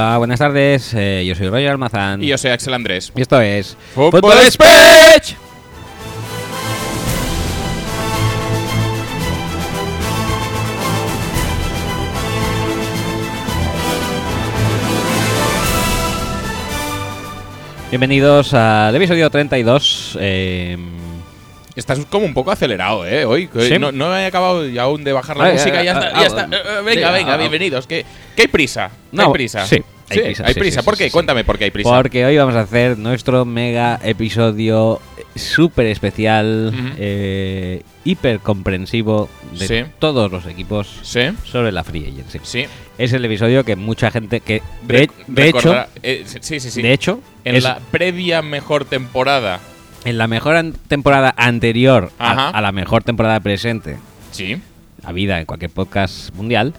Hola, buenas tardes. eh, yo soy Roger Almazán. Y yo soy Axel Andrés. Y esto es Fútbol Speech. Bienvenidos al episodio 32. eh, Estás como un poco acelerado, ¿eh? Hoy. Sí. No, no he acabado aún de bajar la música. ya está. ya está. venga, venga, bienvenidos. ¿Qué, qué hay prisa? ¿Qué No, hay prisa? sí, hay prisa, Hay sí, prisa. sí, ¿Por qué? Cuéntame por qué hay prisa. Porque hoy vamos a hacer nuestro mega episodio súper especial, eh, hiper comprensivo de todos los equipos Sí, sobre la Free Agency. sí. Es el episodio que mucha gente que de, de hecho, eh, sí, sí, sí. de hecho, en es la previa mejor temporada. en la mejor an- temporada anterior a, a la mejor temporada presente, Sí. habida en cualquier podcast mundial,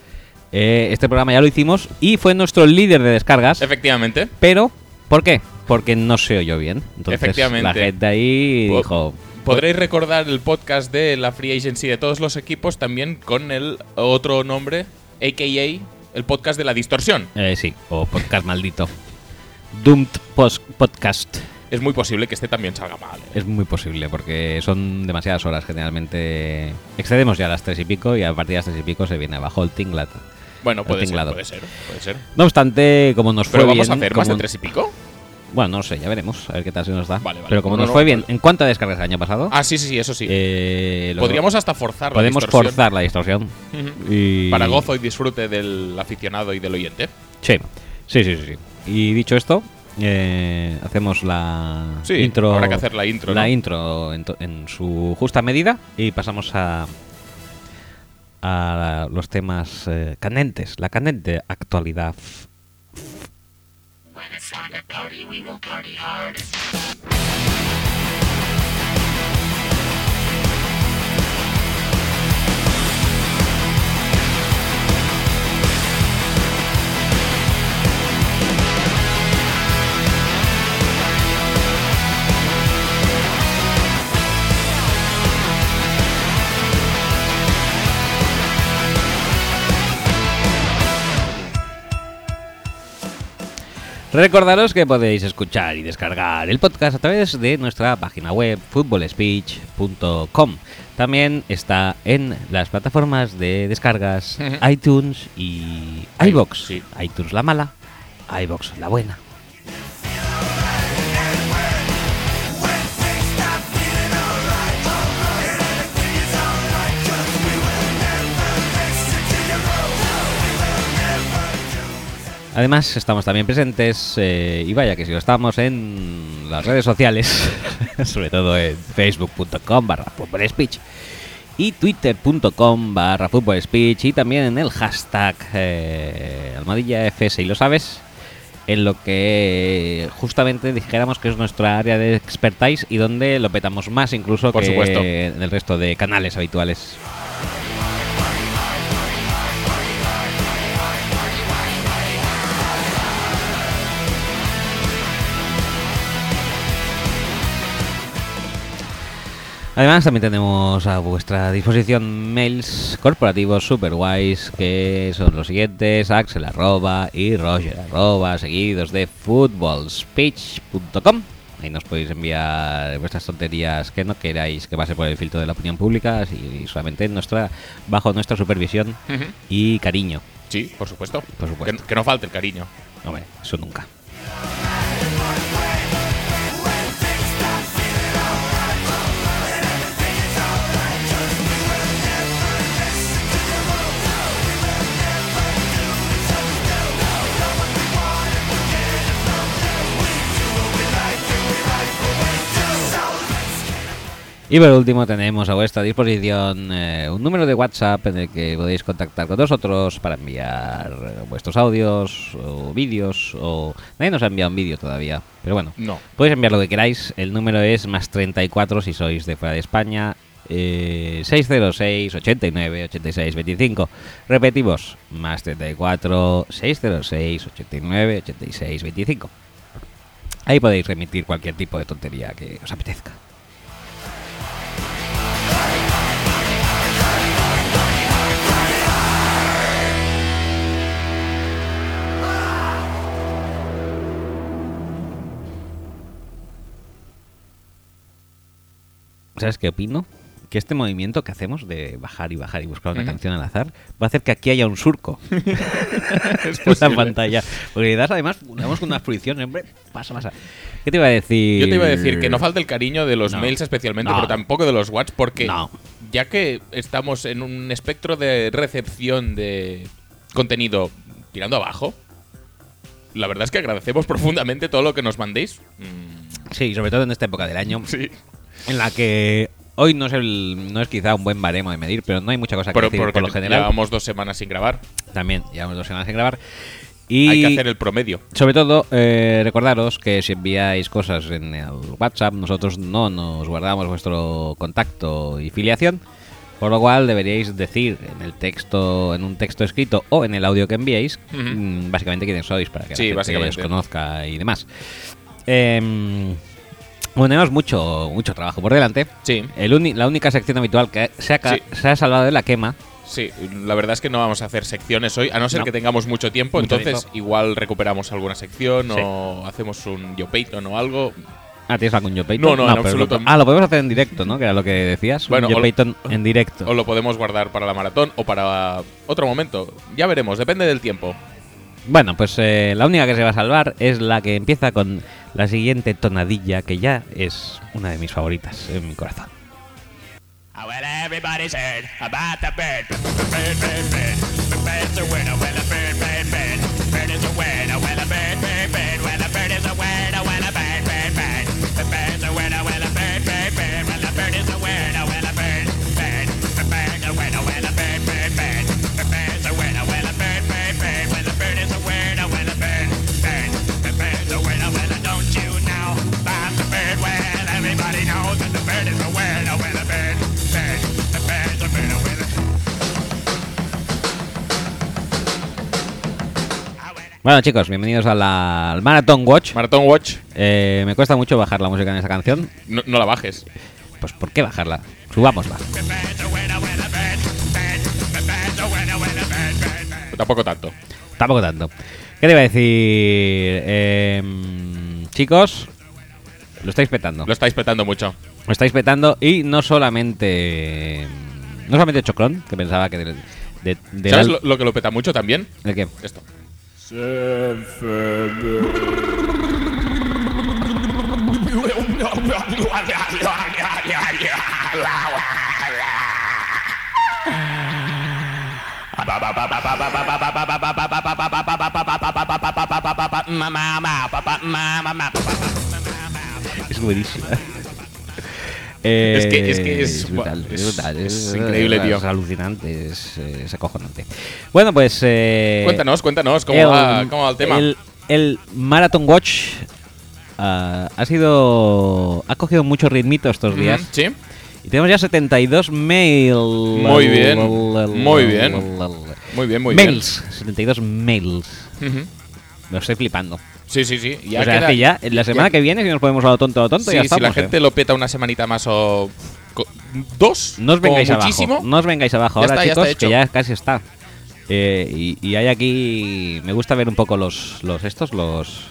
eh, este programa ya lo hicimos y fue nuestro líder de descargas. Efectivamente. Pero, ¿por qué? Porque no se oyó bien. Entonces, Efectivamente. la gente ahí dijo. Podréis recordar el podcast de la Free Agency de todos los equipos también con el otro nombre, a.k.a. el podcast de la distorsión. eh, sí, o podcast maldito. Doomed Post Podcast. Es muy posible que este también salga mal. ¿eh? Es muy posible, porque son demasiadas horas generalmente. Excedemos ya las tres y pico y a partir de las tres y pico se viene abajo el tinglat. Bueno, puede ser, puede ser, puede ser. No obstante, como nos fue Pero vamos bien. a hacer más de tres y pico. Bueno, no lo sé, ya veremos, a ver qué tal se nos da. Vale, vale. Pero como No, nos no, fue no, bien. ¿en cuánto descargas el año pasado? Ah, sí, sí, sí, eso sí. Eh, Podríamos hasta forzar la podemos distorsión. forzar la distorsión. Y... Para gozo y disfrute del aficionado y del oyente. Sí, sí, sí, sí. sí. Y dicho esto, eh, hacemos la Sí, intro. habrá que hacer la intro, La intro en su justa medida y pasamos a a los temas eh, candentes, la candente actualidad. Recordaros que podéis escuchar y descargar el podcast a través de nuestra página web footballspeech.com. También está en las plataformas de descargas iTunes y iBox. sí. iTunes la mala, iBox la buena. Además, estamos también presentes, eh, y vaya que si lo estamos, en las redes sociales, sobre todo en facebook.com barra speech y twitter.com barra speech y también en el hashtag eh, almohadilla FS, y lo sabes, en lo que justamente dijéramos que es nuestra área de expertise y donde lo petamos más incluso Por que supuesto. en el resto de canales habituales. Además, también tenemos a vuestra disposición mails corporativos super guays que son los siguientes: Axel arroba y Roger arroba, seguidos de footballspeech.com. Ahí nos podéis enviar vuestras tonterías que no queráis que pase por el filtro de la opinión pública y solamente nuestra, bajo nuestra supervisión y cariño. Sí, por supuesto. Por supuesto. Que, que no falte el cariño. Hombre, eso nunca. Y por último tenemos a vuestra disposición eh, un número de WhatsApp en el que podéis contactar con nosotros para enviar eh, vuestros audios o vídeos o... Nadie nos ha enviado un vídeo todavía, pero bueno. No. Podéis enviar lo que queráis. El número es más 34 si sois de fuera de España. eh, 606 89 86 25. Repetimos, más 34 606 89 86 25. Ahí podéis remitir cualquier tipo de tontería que os apetezca. ¿Sabes qué opino? Que este movimiento que hacemos de bajar y bajar y buscar una canción al azar va a hacer que aquí haya un surco en la pantalla. Porque das además, damos con una fruición, hombre, pasa, pasa. ¿Qué te iba a decir? Yo te iba a decir que no falta el cariño de los No. mails especialmente, No. pero tampoco de los WhatsApp, porque No. ya que estamos en un espectro de recepción de contenido tirando abajo, la verdad es que agradecemos profundamente todo lo que nos mandéis. Mm, Sí, sobre todo en esta época del año, sí, en la que hoy no es el no es quizá un buen baremo de medir, pero no hay mucha cosa que pero decir por lo general. llevamos dos semanas sin grabar. También llevamos dos semanas sin grabar. Y Hay que hacer el promedio. sobre todo, eh, recordaros que si enviáis cosas en el WhatsApp, nosotros no nos guardamos vuestro contacto y filiación. Por lo cual deberíais decir en el texto, en un texto escrito o en el audio que enviéis, mm, básicamente quiénes sois para que Sí, la gente os conozca y demás. Em, bueno, tenemos mucho, mucho trabajo por delante. Sí, El uni- la única sección habitual que se ha, ca- Sí. se ha salvado de la quema sí. La verdad es que no vamos a hacer secciones hoy, a no ser No. que tengamos mucho tiempo. Mucho entonces, tiempo. igual recuperamos alguna sección Sí. o hacemos un Yo Payton o algo. Ah, ¿tienes algún Joe Payton? No, no, en pero absoluto. Lo, ah, lo podemos hacer en directo, ¿no? Que era lo que decías. Bueno, Joe o- Payton en directo. O lo podemos guardar para la maratón o para otro momento. Ya veremos, depende del tiempo. Bueno, pues eh, la única que se va a salvar es la que empieza con la siguiente tonadilla, que ya es una de mis favoritas en mi corazón. Bueno, chicos, bienvenidos a la- al Marathon Watch. Marathon Watch, Eh, me cuesta mucho bajar la música en esa canción. no, no la bajes. Pues, ¿por qué bajarla? Subámosla. Tampoco tanto. Tampoco tanto. ¿Qué te iba a decir? Em, chicos, lo estáis petando. Lo estáis petando mucho. Lo estáis petando y no solamente. No solamente Chocron, que pensaba que de, de, de ¿Sabes la- lo, lo que lo peta mucho también? ¿El qué? Esto. Es buenísima. Es que- es que es- brutal, es- es, brutal, es increíble, tío. Es alucinante, es, eh, es acojonante. Bueno, pues. eh, Cuéntanos, cuéntanos, ¿cómo, el, va, cómo va el tema? El, el Marathon Watch ah, ha sido. Ha cogido mucho ritmito estos días. Sí. Y tenemos ya 72 mails. Muy bien, muy bien. Muy bien, muy mails. 72 mails. bien. Ujú. Me estoy flipando. Sí, sí, sí. Ya o sea, queda- que ya, la semana ya- que viene, si nos podemos a lo tonto a lo tonto, Sí, ya si estamos. la ¿eh? gente lo peta una semanita más o. ¿Dos? No os vengáis muchísimo. abajo. No os vengáis abajo Ya ahora, está, ya chicos, está que ya casi está. Eh, y, y hay aquí. Me gusta ver un poco los, los estos, los.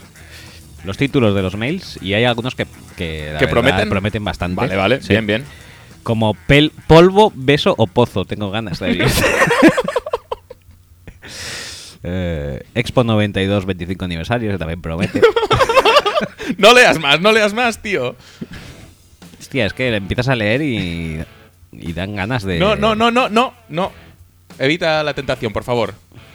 Los títulos de los mails. Y hay algunos que. Que, la ¿Que verdad, prometen? prometen bastante. Vale, vale. Sí. Bien, bien. Como pel- polvo, beso o pozo. Tengo ganas de. Eh, Expo 92, 25 aniversario, que también promete. No leas más, no leas más, tío. Hostia, es que empiezas a leer y. Y dan ganas de. No, no, no, no, no, no. Evita la tentación, por favor.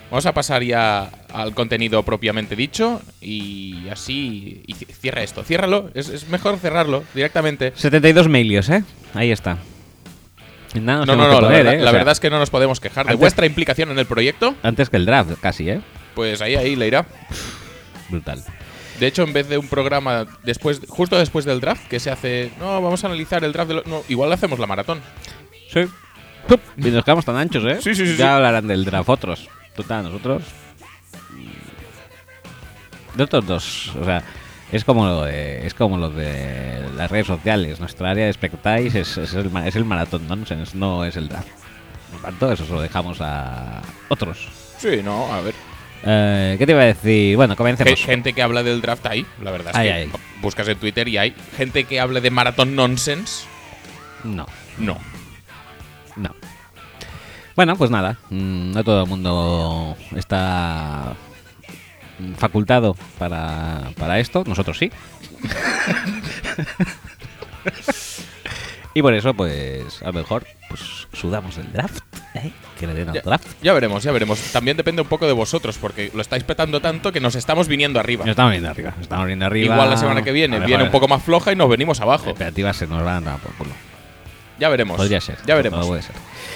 Vamos a pasar ya al contenido propiamente dicho y así. Y cierra esto, ciérralo. Es, es mejor cerrarlo directamente. 72 mailios, ¿eh? Ahí está. Nada, No, no, no, la, verdad, ¿eh? La verdad es que no nos podemos quejar. De vuestra implicación en el proyecto, Antes que el draft, casi, ¿eh? pues ahí, ahí le irá. Brutal. De hecho, en vez de un programa después, justo después del draft, que se hace. No, vamos a analizar el draft de lo- No, igual hacemos la maratón. Sí. Y nos quedamos tan anchos, ¿eh? Sí, sí, sí, Ya sí. hablarán del draft otros. Total, nosotros. De otros dos. O sea, es como lo de, es como lo de las redes sociales. Nuestra área de expectáis es, es el, es el maratón nonsense, no es el draft. Por tanto, eso se lo dejamos a otros. Sí, no, a ver. Eh, ¿Qué te iba a decir? Bueno, comencemos. gente que habla del draft ahí, la verdad es Hay, que hay. buscas en Twitter y hay gente que hable de maratón nonsense. No, No. no. Bueno, pues nada, mm, no todo el mundo está facultado para, para esto, nosotros sí. y por eso, pues, a lo mejor, pues sudamos del draft, ¿eh? Que le den al Ya, draft. ya veremos, ya veremos. También depende un poco de vosotros, porque lo estáis petando tanto que nos estamos viniendo arriba. Nos estamos viendo arriba, nos estamos viendo arriba. Igual la semana que viene viene un poco más floja y nos venimos Las abajo. expectativas se nos van a por culo. Ya veremos. Podría ser. Ya veremos. todo puede ser.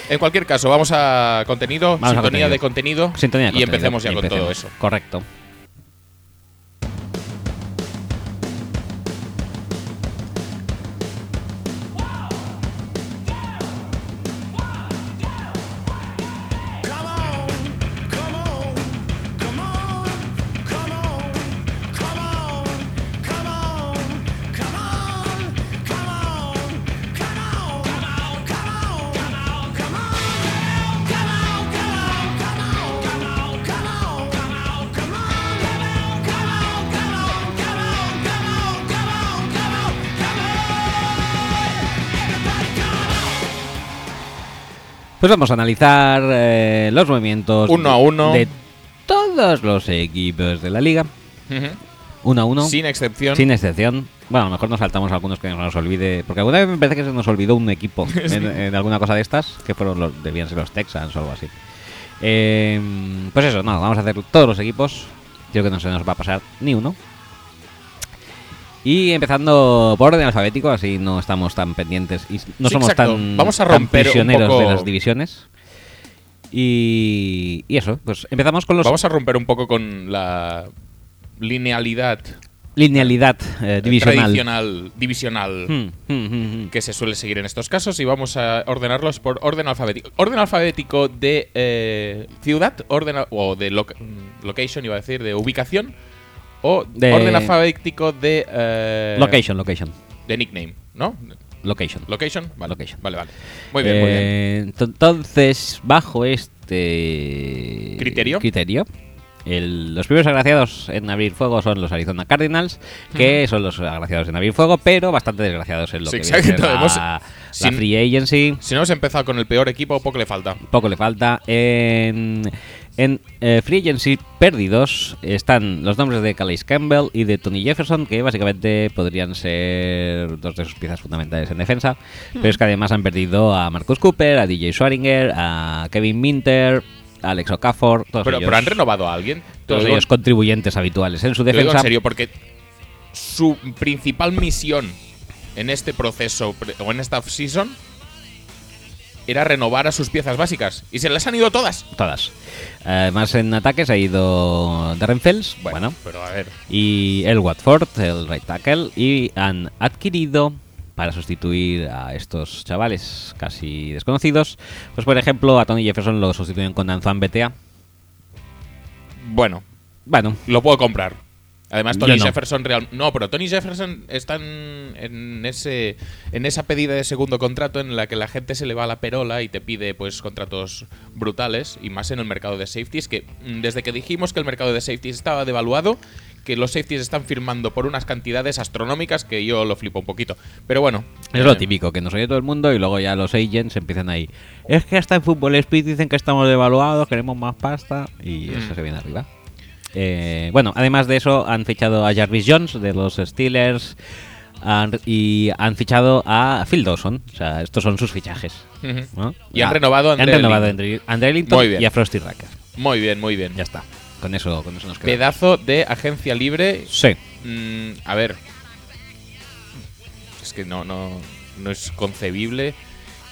En cualquier caso, vamos a contenido, Vamos a sintonía contenido. de contenido, Sintonía de y contenido. empecemos ya Y con todo eso. Correcto. Pues vamos a analizar eh, los movimientos Uno a uno. de todos los equipos de la liga. Ujú. Uno a uno. Sin excepción. Sin excepción. Bueno, a lo mejor nos saltamos algunos que no nos olvide. Porque alguna vez me parece que se nos olvidó un equipo en, en alguna cosa de estas. Que fueron los, debían ser los Texans o algo así. Eh, pues eso, no, vamos a hacer todos los equipos. Creo que no se nos va a pasar ni uno. Y empezando por orden alfabético, así no estamos tan pendientes y no Sí, somos exacto. tan, Vamos a romper prisioneros poco- de las divisiones. Y, y eso, pues empezamos con los Vamos a romper un poco con la linealidad linealidad eh, divisional. tradicional, divisional Hmm, hmm, hmm, que se suele seguir en estos casos y vamos a ordenarlos por orden alfabético. Orden alfabético de eh, ciudad, orden o de loca- location, iba a decir, de ubicación, o De- orden alfabético de eh, Location, location, de nickname, ¿no? location. Location, vale, Location. vale, vale. Muy bien, muy bien. Eh, ento- Entonces, bajo este ¿Criterio? criterio el- los primeros agraciados en abrir fuego son los Arizona Cardinals, que son los agraciados en abrir fuego, pero bastante desgraciados en lo Sí, que exacto. la, Hemos- la sin- free agency. Si no hemos empezado con el peor equipo, poco le falta. Poco le falta. En, en eh, Free Agency perdidos están los nombres de Calais Campbell y de Tony Jefferson, que básicamente podrían ser dos de sus piezas fundamentales en defensa. Pero es que además han perdido a Marcus Cooper, a DJ Schwaringer, a Kevin Minter, a Alex Okafor. Todos Pero, ellos, pero han renovado a alguien. Todos digo- ellos contribuyentes habituales en su lo digo defensa. en serio, porque su principal misión en este proceso o en esta off-season era renovar a sus piezas básicas. Y se las han ido todas. Todas. Además, en ataques ha ido Darren Fells, bueno, pero a ver. y el Watford, el right tackle, y han adquirido para sustituir a estos chavales casi desconocidos, pues por ejemplo a Tony Jefferson lo sustituyen con Antoine Betea. Bueno, Bueno, lo puedo comprar. Además, Tony no. Jefferson real. No, pero Tony Jefferson está en, ese en esa pedida de segundo contrato en la que la gente se le va a la perola y te pide pues contratos brutales y más en el mercado de safeties que desde que dijimos que el mercado de safeties estaba devaluado, que los safeties están firmando por unas cantidades astronómicas que yo lo flipo un poquito. Pero bueno, es eh, lo típico, que nos oye todo el mundo y luego ya los agents empiezan ahí. Es que hasta en Fútbol Speed dicen que estamos devaluados, queremos más pasta y eso Mm. se viene arriba. Eh, bueno, además de eso han fichado a Jarvis Jones de los Steelers han- y han fichado a Phil Dawson. O sea, estos son sus fichajes. Y han Ya, renovado a han Andre renovado a Muy bien. y a Frosty Racker. Muy bien, muy bien. Ya está. Con eso, con eso nos queda. Pedazo de agencia libre Sí. Mm, a ver. Es que no, no, no es concebible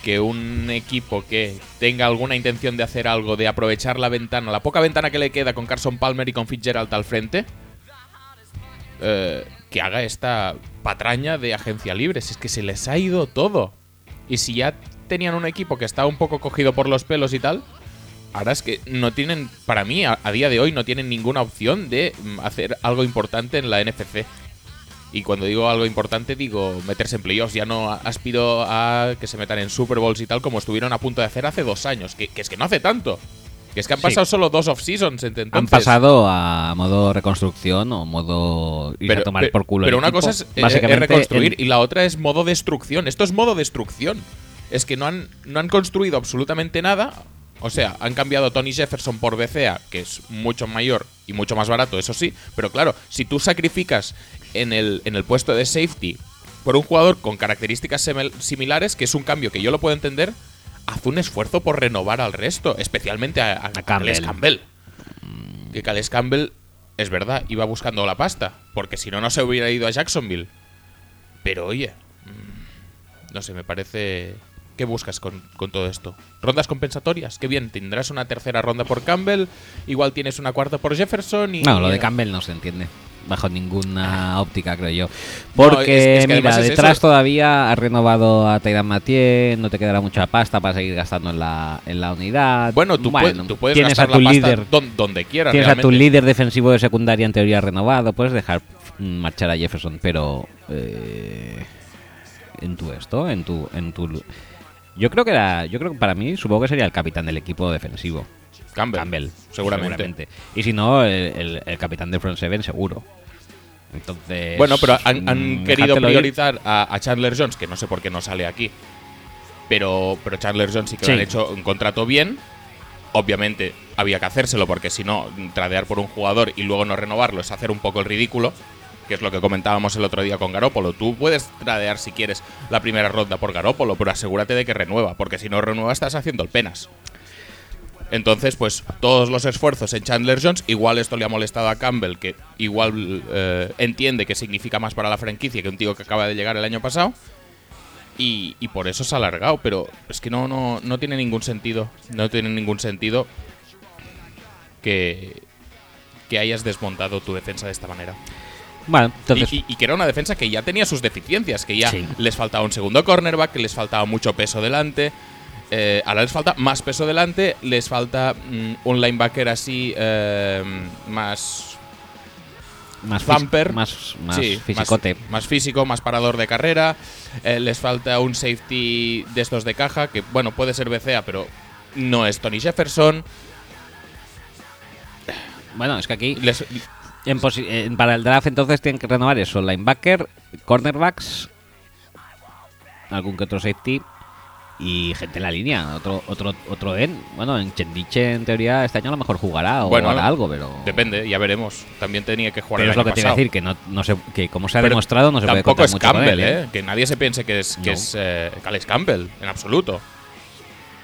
que un equipo que tenga alguna intención de hacer algo, de aprovechar la ventana, la poca ventana que le queda con Carson Palmer y con Fitzgerald al frente, eh, que haga esta patraña de agencia libre. Si es que se les ha ido todo. Y si ya tenían un equipo que estaba un poco cogido por los pelos y tal, ahora es que no tienen, para mí, a, a día de hoy, no tienen ninguna opción de mm, hacer algo importante en la NFC. Y cuando digo algo importante, digo meterse en playoffs. Ya no aspiro a que se metan en Super Bowls y tal como estuvieron a punto de hacer hace dos años. Que, que es que no hace tanto. Que es que han Sí. pasado solo dos off-seasons entonces. Han pasado a modo reconstrucción o modo ir a tomar por culo. pero el una equipo. cosa es, eh, Básicamente, es reconstruir y la otra es modo destrucción. Esto es modo destrucción. Es que no han, no han construido absolutamente nada. O sea, han cambiado a Tony Jefferson por BCA, que es mucho mayor y mucho más barato, eso sí. Pero claro, si tú sacrificas en el, en el puesto de safety por un jugador con características similares, que es un cambio que yo lo puedo entender, haz un esfuerzo por renovar al resto, especialmente a, a, A Campbell. Que Calais Campbell, es verdad, iba buscando la pasta, porque si no, no se hubiera ido a Jacksonville. Pero oye, mm, no sé, me parece... ¿Qué buscas con, con todo esto? ¿Rondas compensatorias? Qué bien, tendrás una tercera ronda por Campbell, igual tienes una cuarta por Jefferson y... No, lo de Campbell no se entiende. Bajo ninguna óptica, creo yo. No, Porque, es- es que además mira, detrás eso. todavía has renovado a Taidan Mathieu, no te quedará mucha pasta para seguir gastando en la, en la unidad. Bueno, tú, puedes- tú puedes tienes gastar a tu la pasta líder, don- donde quieras. tienes a tu líder defensivo de secundaria en teoría renovado, puedes dejar mm, marchar a Jefferson, pero eh, en tu esto, en tu, en tu, yo creo que era, yo creo que para mí supongo que sería el capitán del equipo defensivo. Campbell, Campbell, seguramente. Y si no, el, el- el capitán de Front Seven seguro. Entonces. Bueno, pero han, han mm, querido priorizar a, a Chandler Jones, que no sé por qué no sale aquí. Pero, pero Chandler Jones sí que Sí. le han hecho un contrato bien. Obviamente había que hacérselo porque si no, tradear por un jugador y luego no renovarlo es hacer un poco el ridículo. Que es lo que comentábamos el otro día con Garópolo. Tú puedes tradear si quieres la primera ronda por Garópolo, pero asegúrate de que renueva, porque si no renueva estás haciendo el penas. Entonces, pues todos los esfuerzos en Chandler Jones, igual esto le ha molestado a Campbell, que igual eh, entiende que significa más para la franquicia que un tío que acaba de llegar el año pasado. Y, y por eso se ha alargado, pero es que no, no, no tiene ningún sentido. No tiene ningún sentido que, que hayas desmontado tu defensa de esta manera. Bueno, entonces. Y, y- y que era una defensa que ya tenía sus deficiencias, que ya Sí. les faltaba un segundo cornerback, que les faltaba mucho peso delante. Eh, ahora les falta más peso delante, les falta mm, un linebacker así eh, más más thumper. Más, más Sí, fisicote. Más, más físico, más parador de carrera. Eh, les falta un safety de estos de caja, que bueno, puede ser BCA, pero no es Tony Jefferson. Bueno, es que aquí. Les- en posi- en- para el draft entonces tienen que renovar eso: linebacker, cornerbacks, algún que otro safety y gente en la línea. Otro otro otro en. Bueno, en Chendiche en teoría este año a lo mejor jugará o Bueno, hará algo, pero. depende, ya veremos. También tenía que jugar Pero el es lo que te iba a pasado. decir, que, no, no se, que como se ha Pero demostrado no se puede contar es mucho con Campbell, él, ¿eh? Que nadie se piense que es, que No. es eh, Campbell, en absoluto.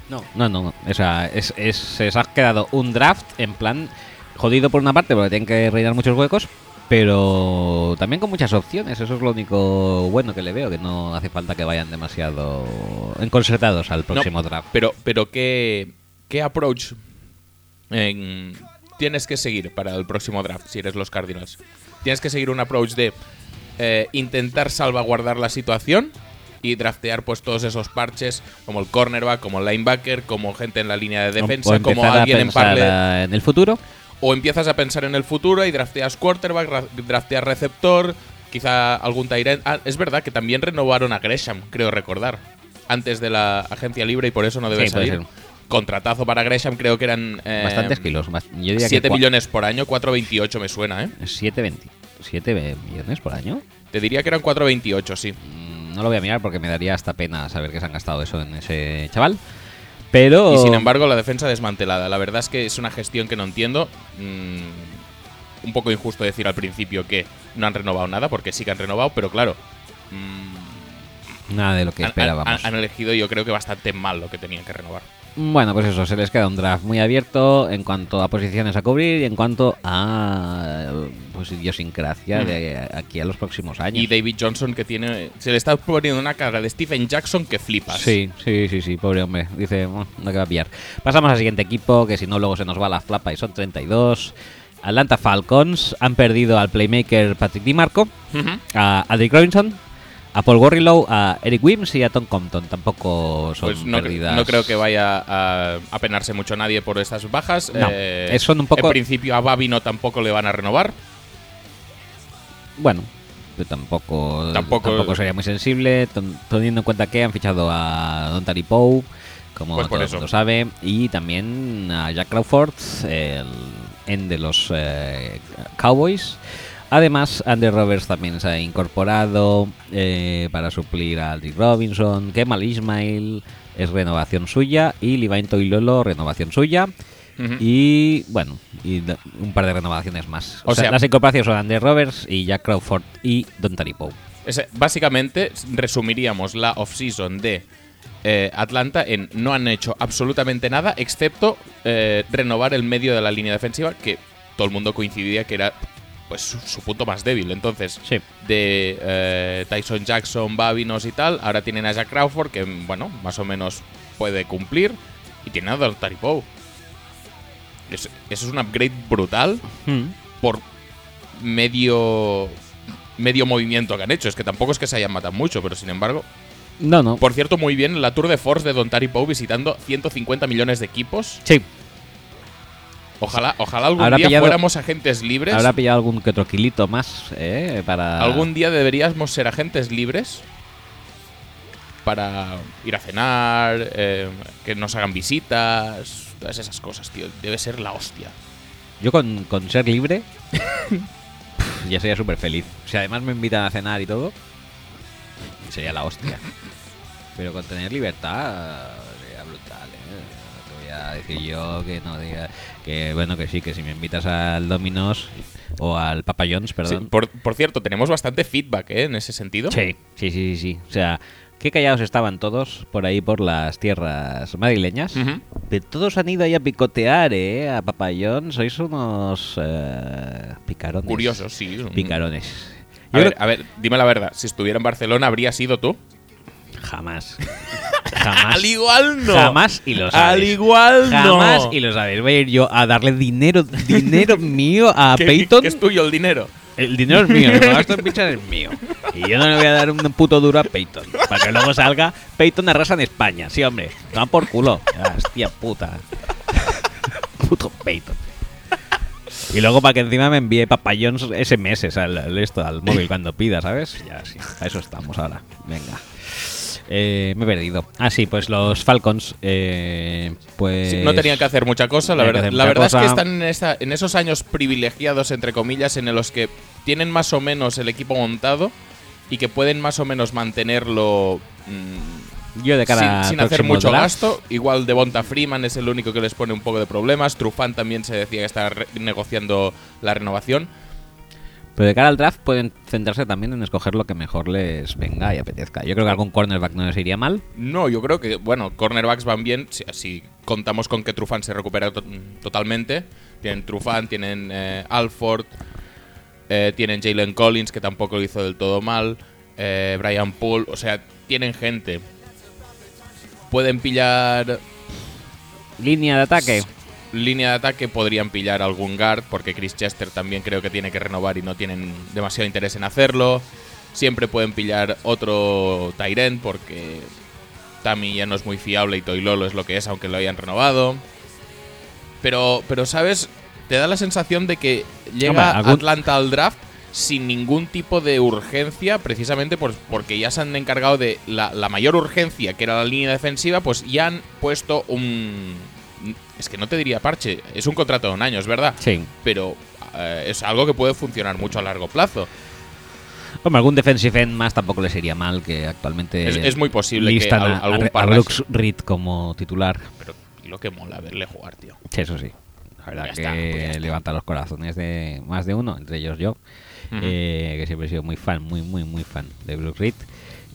No, no, no. O sea, es, es- se les ha quedado un draft en plan jodido por una parte porque tienen que rellenar muchos huecos, pero también con muchas opciones. Eso es lo único bueno que le veo, que no hace falta que vayan demasiado enconcertados al próximo No, draft. Pero, pero ¿qué, qué approach en- tienes que seguir para el próximo draft si eres los Cardinals? Tienes que seguir un approach de eh, intentar salvaguardar la situación y draftear pues todos esos parches como el cornerback, como el linebacker, como gente en la línea de defensa, como alguien en parle en el futuro. O empiezas a pensar en el futuro y drafteas quarterback, ra- drafteas receptor, quizá algún Tyrant. Ah, es verdad que también renovaron a Gresham, creo recordar, antes de la agencia libre y por eso no debe Sí, salir. Contratazo para Gresham, creo que eran eh, Bastantes kilos. Yo diría 7 que cua- millones por año, 4.28 me suena, ¿eh? 7,20. 7 millones por año. Te diría que eran 4.28, sí. Mm, No lo voy a mirar porque me daría hasta pena saber que se han gastado eso en ese chaval. Pero. Y sin embargo, la defensa desmantelada. La verdad es que es una gestión que no entiendo. Mm, un poco injusto decir al principio que no han renovado nada, porque sí que han renovado, pero claro. mm, Nada de lo que han- esperábamos. han- han elegido, yo creo que bastante mal lo que tenían que renovar. Bueno, pues eso, se les queda un draft muy abierto en cuanto a posiciones a cubrir y en cuanto a pues idiosincrasia Mm. de aquí a los próximos años. Y David Johnson, que tiene. Se le está poniendo una cara de Stephen Jackson que flipas. Sí, sí, sí, sí, pobre hombre. Dice, "Mm, no que va a pillar. Pasamos al siguiente equipo, que si no luego se nos va la flapa y son 32. Atlanta Falcons han perdido al playmaker Patrick DiMarco, a Adric Robinson, a Paul Gorrilow, a Eric Wims y a Tom Compton. Tampoco son Pues no, cre- pérdidas. no creo que vaya a, a penarse mucho nadie por estas bajas. No, Eh, son un poco- En principio a Babino tampoco le van a renovar. Bueno, tampoco, Tampoco- tampoco sería muy sensible, teniendo en cuenta que han fichado a Don Tari Poe como Pues todo el mundo sabe. Y también a Jack Crawford, el end de los eh, Cowboys. Además, Andy Roberts también se ha incorporado eh, para suplir a Dick Robinson. Kemal Ismail es renovación suya. Y Levine Toilolo, renovación suya. Y bueno, y un par de renovaciones más. O, O sea, sea- las incorporaciones son Andy Roberts y Jack Crawford y Don Taripo. Básicamente resumiríamos la off-season de eh, Atlanta en no han hecho absolutamente nada excepto eh, renovar el medio de la línea defensiva que todo el mundo coincidía que era pues su, su punto más débil. Entonces, Sí. de eh, Tyson Jackson, Babinos y tal, ahora tienen a Jack Crawford que, bueno, más o menos puede cumplir y tienen a Don Taripo. Es- Eso es un upgrade brutal Hmm. por medio medio movimiento que han hecho. Es que tampoco es que se hayan matado mucho, pero sin embargo. No, no. Por cierto, muy bien la Tour de Force de Don Tari Poe visitando 150 millones de equipos. Sí, Ojalá, ojalá algún Habrá día pillado- fuéramos agentes libres. habrá pillado algún que otro kilito más eh, para. Algún día deberíamos ser agentes libres para ir a cenar, eh, que nos hagan visitas, todas esas cosas, tío. Debe ser la hostia. Yo con, con ser libre. ya sería súper feliz. Si además me invitan a cenar y todo. Sería la hostia. Pero con tener libertad. Sería brutal, ¿eh? No te voy a decir yo que no diga. Que bueno, que sí, que si me invitas al Dominos. O al Papa John's, Sí, perdón. por, por cierto, tenemos bastante feedback ¿eh? en ese sentido. Sí, sí, sí, sí, sí. O sea, qué callados estaban todos por ahí por las tierras madrileñas. Ujú. Pero todos han ido ahí a picotear, ¿eh? A Papayón. Sois unos eh, picarones. Curiosos, sí. Picarones. A ver, creo- a ver, dime la verdad. Si estuviera en Barcelona, ¿habría sido tú? Jamás. Jamás. Al igual no. Jamás y lo sabes. Al igual Jamás no. y lo sabes. Voy a ir yo a darle dinero, dinero mío a Que- Peyton. que es tuyo el dinero. El dinero es mío, el gasto en pizzas es mío. Y yo no le voy a dar un puto duro a Peyton. Para que luego salga Peyton arrasa en España. Sí, hombre. Van por culo. Ah, Hostia puta. Puto Peyton. Y luego para que encima me envíe papayons SMS al, al esto, al móvil cuando pida, ¿sabes? Ya, sí. A eso estamos ahora. Venga. Eh, me he perdido. Ah, sí, pues los Falcons. eh, pues. Sí, no tenían que hacer mucha cosa, la verdad. La verdad es que están en, esa- en esos años privilegiados, entre comillas, en los que tienen más o menos el equipo montado y que pueden más o menos mantenerlo mm, Yo de cara sin, hacer mucho draft, gasto. Igual Devonta Freeman es el único que les pone un poco de problemas. Trufant también se decía que está negociando la renovación. Pero de cara al draft pueden centrarse también en escoger lo que mejor les venga y apetezca. Yo creo que algún cornerback no les iría mal. No, yo creo que, bueno, cornerbacks van bien si, si contamos con que Trufant se recupera to- totalmente. Tienen Trufant, tienen eh, Alford, eh, tienen Jalen Collins, que tampoco lo hizo del todo mal, eh, Brian Poole, o sea, tienen gente. Pueden pillar Línea de ataque. Línea de ataque, podrían pillar algún guard, porque Chris Chester también creo que tiene que renovar y no tienen demasiado interés en hacerlo. Siempre pueden pillar otro Tyrant, porque Tami ya no es muy fiable y Toilolo es lo que es, aunque lo hayan renovado. Pero, pero ¿sabes? Te da la sensación de que llega Hombre, Atlanta al draft sin ningún tipo de urgencia, precisamente por- porque ya se han encargado de la, la mayor urgencia, que era la línea defensiva, pues ya han puesto un... Es que no te diría parche, es un contrato de un año, es verdad, Sí. pero eh, es algo que puede funcionar mucho a largo plazo. Hombre, algún defensive end más tampoco les iría mal, que actualmente Es, es muy posible que a, algún a, a Brooks Reed como titular. Pero lo que mola verle jugar, tío. Sí, eso sí. La verdad que está, pues levanta los corazones de más de uno, entre ellos yo, eh, que siempre he sido muy fan, muy, muy, muy fan de Brooks Reed.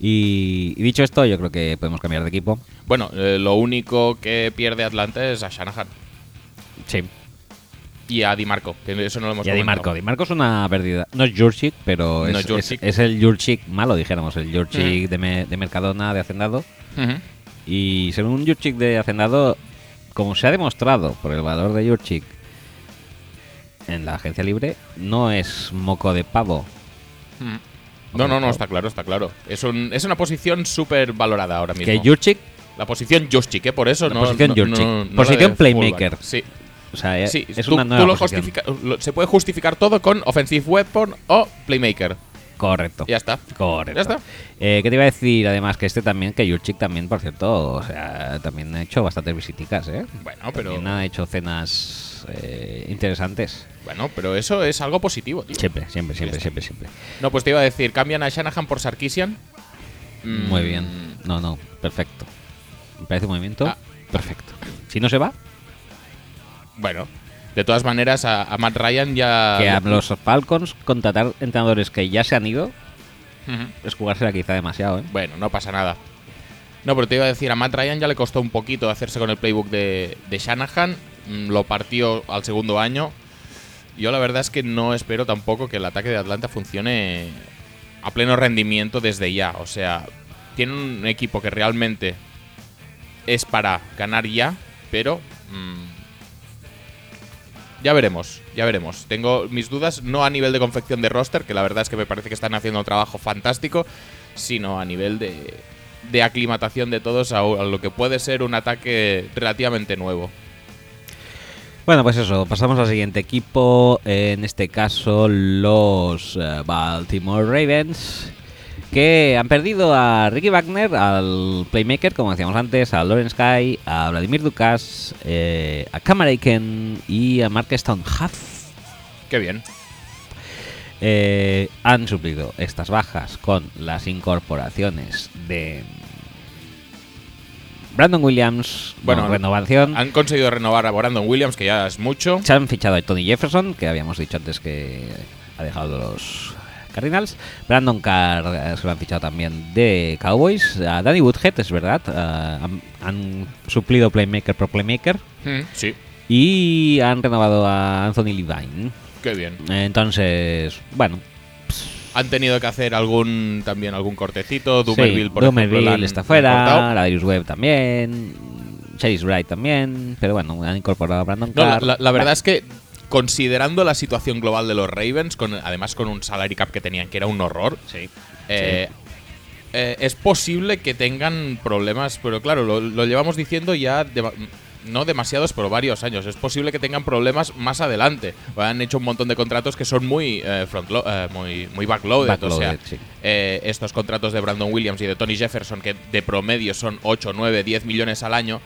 Y, y dicho esto, yo creo que podemos cambiar de equipo. Bueno, eh, lo único que pierde Atlanta es a Shanahan Sí. y a Di Marco, que eso no lo hemos Y a Di. Marco. Di Marco es una pérdida. No es Jurchik, pero No es, el Jurchik malo, dijéramos. El Jurchik de, Me- de Mercadona, de Hacendado. Y según un Jurchik de Hacendado, como se ha demostrado por el valor de Jurchik en la agencia libre, no es moco de pavo. No, no, no, está claro, está claro. Es, un, es una posición súper valorada ahora mismo. Que Jurchik, La posición Juszczyk, ¿eh? Por eso La no. posición no- Posición playmaker. Sí, o sea, eh, sí. es tú, una tú nueva lo posición. lo- se puede justificar todo con offensive weapon o playmaker. Correcto. Ya está. Correcto. Ya está. Eh, ¿Qué te iba a decir? Además, que este también, que Yurchik también, por cierto, o sea, también ha hecho bastantes visiticas, ¿eh? Bueno, pero También ha hecho cenas eh, interesantes. bueno, pero eso es algo positivo, tío. Siempre, siempre, siempre, siempre, siempre. No, pues te iba a decir, cambian a Shanahan por Sarkisian. Mm, Muy bien. No, no, perfecto. Me parece un movimiento Ah. perfecto. Si no se va, Bueno, de todas maneras, a, a Matt Ryan ya. que a los Falcons contratar entrenadores que ya se han ido Ujú. es jugársela quizá demasiado, ¿eh? Bueno, no pasa nada. No, pero te iba a decir, a Matt Ryan ya le costó un poquito hacerse con el playbook de, de Shanahan. Mm, Lo partió al segundo año. Yo la verdad es que no espero tampoco que el ataque de Atlanta funcione a pleno rendimiento desde ya. O sea, tiene un equipo que realmente es para ganar ya, pero mm, ya veremos, ya veremos. Tengo mis dudas, no a nivel de confección de roster, que la verdad es que me parece que están haciendo un trabajo fantástico, sino a nivel de, de aclimatación de todos a, a lo que puede ser un ataque relativamente nuevo. Bueno, pues eso, pasamos al siguiente equipo, en este caso los eh, Baltimore Ravens, que han perdido a Ricky Wagner, al Playmaker, como decíamos antes, a Lawrence Guy, a Vladimir Dukas, eh, a Kamaraken y a Mark Huff. Qué bien. Eh, han suplido estas bajas con las incorporaciones de Brandon Williams, Bueno, renovación. Han conseguido renovar a Brandon Williams, que ya es mucho. Se han fichado a Tony Jefferson, que habíamos dicho antes que ha dejado los Cardinals. Brandon Carr eh, se lo han fichado también de Cowboys. A Danny Woodhead, es verdad. han, han suplido Playmaker por Playmaker. Mm, sí, Y han renovado a Anthony Levine. qué bien. Entonces, bueno. Han tenido que hacer algún también algún cortecito. Dumerville, sí, por ejemplo, la está fuera. La Webb también. Chase Wright también. Pero bueno, han incorporado a Brandon No, la, Carr. la- la verdad es que considerando la situación global de los Ravens, con, además con un salary cap que tenían que era un horror, Sí. eh, eh, es posible que tengan problemas, pero claro, lo, lo llevamos diciendo ya, dema- no demasiados, pero varios años. Es posible que tengan problemas más adelante. Han hecho un montón de contratos que son muy eh, front muy, muy backloaded. o sea, Backloaded, sí. eh, estos contratos de Brandon Williams y de Tony Jefferson, que de promedio son 8, 9, 10 millones al año.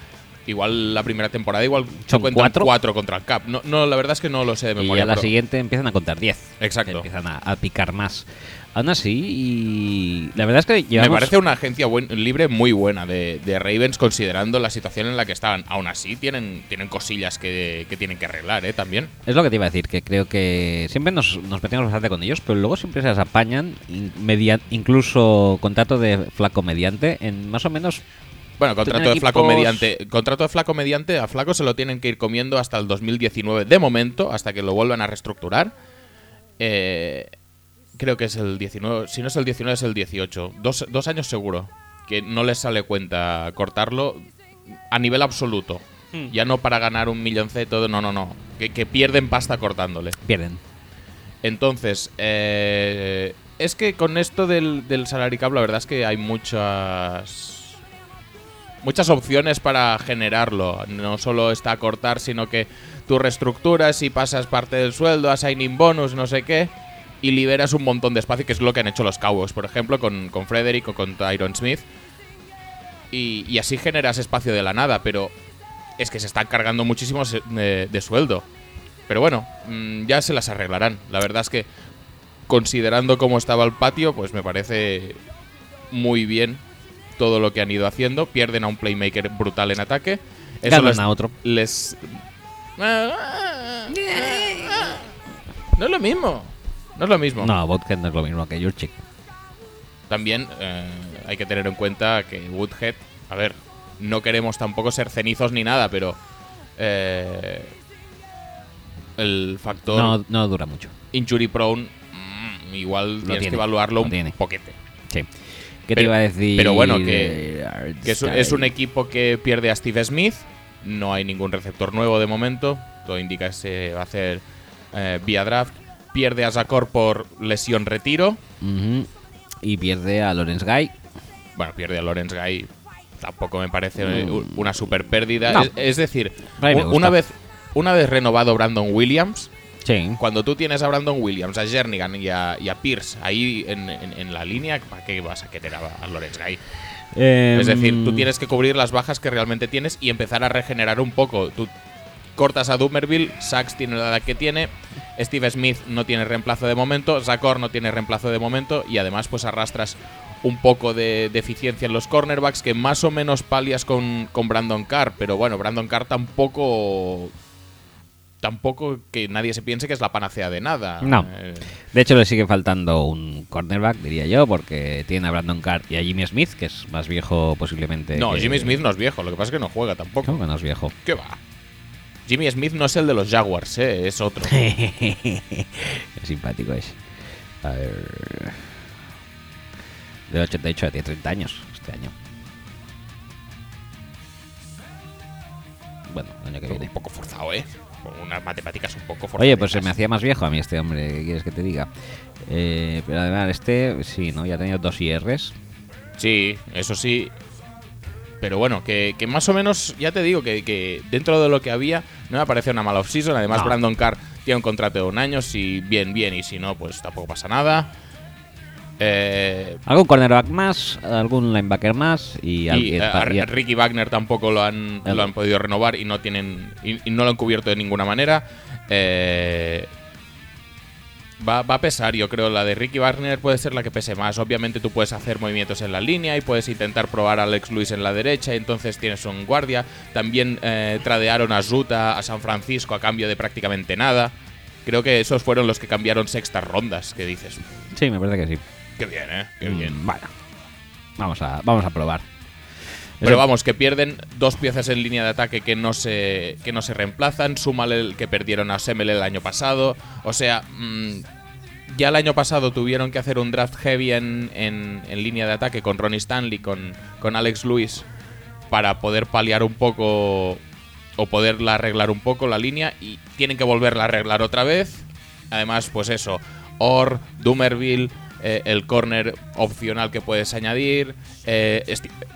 Igual la primera temporada, igual se cuentan cuatro. cuatro contra el cap. No, no, la verdad es que no lo sé de Y memoria. a la siguiente empiezan a contar 10. Exacto. Empiezan a, a picar más. Aún así, y la verdad es que Me llevamos... parece una agencia buen- libre muy buena de, de Ravens, considerando la situación en la que estaban. Aún así, tienen, tienen cosillas que, que tienen que arreglar, ¿eh? También. Es lo que te iba a decir, que creo que siempre nos, nos metemos bastante con ellos, pero luego siempre se las apañan, media- incluso contrato de flaco mediante, en más o menos... Bueno, contrato de flaco equipos- mediante. Contrato de flaco mediante, a flaco se lo tienen que ir comiendo hasta el 2019, de momento, hasta que lo vuelvan a reestructurar. Eh, creo que es el 19. Si no es el 19, es el 18. Dos, dos años seguro. Que no les sale cuenta cortarlo a nivel absoluto. Ya no para ganar un millonceto, no, no, no. Que, que pierden pasta cortándole. Pierden. Entonces, eh, es que con esto del, del salary cap, la verdad es que hay muchas. Muchas opciones para generarlo. No solo está cortar, sino que tú reestructuras y pasas parte del sueldo a signing bonus, no sé qué, y liberas un montón de espacio, que es lo que han hecho los Cowboys, por ejemplo, con, con Frederick o con Tyron Smith. Y, y así generas espacio de la nada, pero es que se están cargando muchísimo de, de sueldo. Pero bueno, mm, ya se las arreglarán. La verdad es que, considerando cómo estaba el patio, pues me parece muy bien todo lo que han ido haciendo. Pierden a un playmaker brutal en ataque. Eso Ganan les, a otro. les- No es lo mismo. No es lo mismo. No, Vodka no es lo mismo que Jurchik. También eh, hay que tener en cuenta que Woodhead, a ver, no queremos tampoco ser cenizos ni nada, pero eh, el factor No, no dura mucho. injury prone mm, igual tienes tiene, que evaluarlo lo un tiene. poquete. Sí. ¿Qué te Pero- iba a decir? pero bueno, que- Que es, es un equipo que pierde a Steve Smith, no hay ningún receptor nuevo de momento, todo indica que se va a hacer eh, vía draft. Pierde a Zakor por lesión retiro. Y pierde a Lawrence Guy. Bueno, pierde a Lawrence Guy. Tampoco me parece una super pérdida. No. Es, es decir, una vez, una vez renovado Brandon Williams, Sí. Cuando tú tienes a Brandon Williams, a Jernigan y a, y a Pierce ahí en, en- en la línea, ¿para qué vas a querer a, a Lawrence Guy? Es decir, Em, tú tienes que cubrir las bajas que realmente tienes y empezar a regenerar un poco. Tú cortas a Dumerville, Sachs tiene la edad que tiene, Steve Smith no tiene reemplazo de momento, Zakor no tiene reemplazo de momento y además pues arrastras un poco de deficiencia en los cornerbacks que más o menos palias con, con Brandon Carr, pero bueno, Brandon Carr tampoco tampoco que nadie se piense que es la panacea de nada. No. Eh, De hecho, le sigue faltando un cornerback, diría yo, porque tiene a Brandon Carr y a Jimmy Smith, que es más viejo posiblemente. no, que- Jimmy Smith no es viejo, lo que pasa es que no juega tampoco. ¿Cómo que no es viejo? ¿Qué va? Jimmy Smith no es el de los Jaguars, eh, es otro. Simpático es. A ver. De 88, tiene 30 años este año. Bueno, el año que un viene. poco forzado, ¿eh? Con unas matemáticas un poco forzado. Oye, pues se me hacía más viejo a mí este hombre, ¿qué quieres que te diga? Eh, pero además, este, sí, ¿no? Ya ha tenido dos IRs. Sí, eso sí. Pero bueno, que, que más o menos, ya te digo, que, que dentro de lo que había, no me parece una mala off-season. Además, No. Brandon Carr tiene un contrato de un año. Si bien, bien, y si no, pues tampoco pasa nada. Eh, Algún cornerback más, algún linebacker más y, eh, Ricky Wagner tampoco lo han, El- lo han podido renovar y no tienen y, y no lo han cubierto de ninguna manera. Eh, va, va a pesar, yo creo. La de Ricky Wagner puede ser la que pese más. Obviamente tú puedes hacer movimientos en la línea y puedes intentar probar a Alex Lewis en la derecha y entonces tienes un guardia. También eh, tradearon a Zuta a San Francisco a cambio de prácticamente nada. Creo que esos fueron los que cambiaron sextas rondas, que dices. Sí, me parece que sí. Qué bien, ¿eh? Qué Mm, bien. Bueno, vamos a, vamos a probar. Pero vamos, que pierden dos piezas en línea de ataque que no se, que no se reemplazan. Súmale el que perdieron a Semel el año pasado. O sea, mm, ya el año pasado tuvieron que hacer un draft heavy en, en- en línea de ataque con Ronnie Stanley, con, con Alex Lewis, para poder paliar un poco o poderla arreglar un poco la línea. Y tienen que volverla a arreglar otra vez. Además, pues eso, Or, Dumerville, eh, el corner opcional que puedes añadir, eh,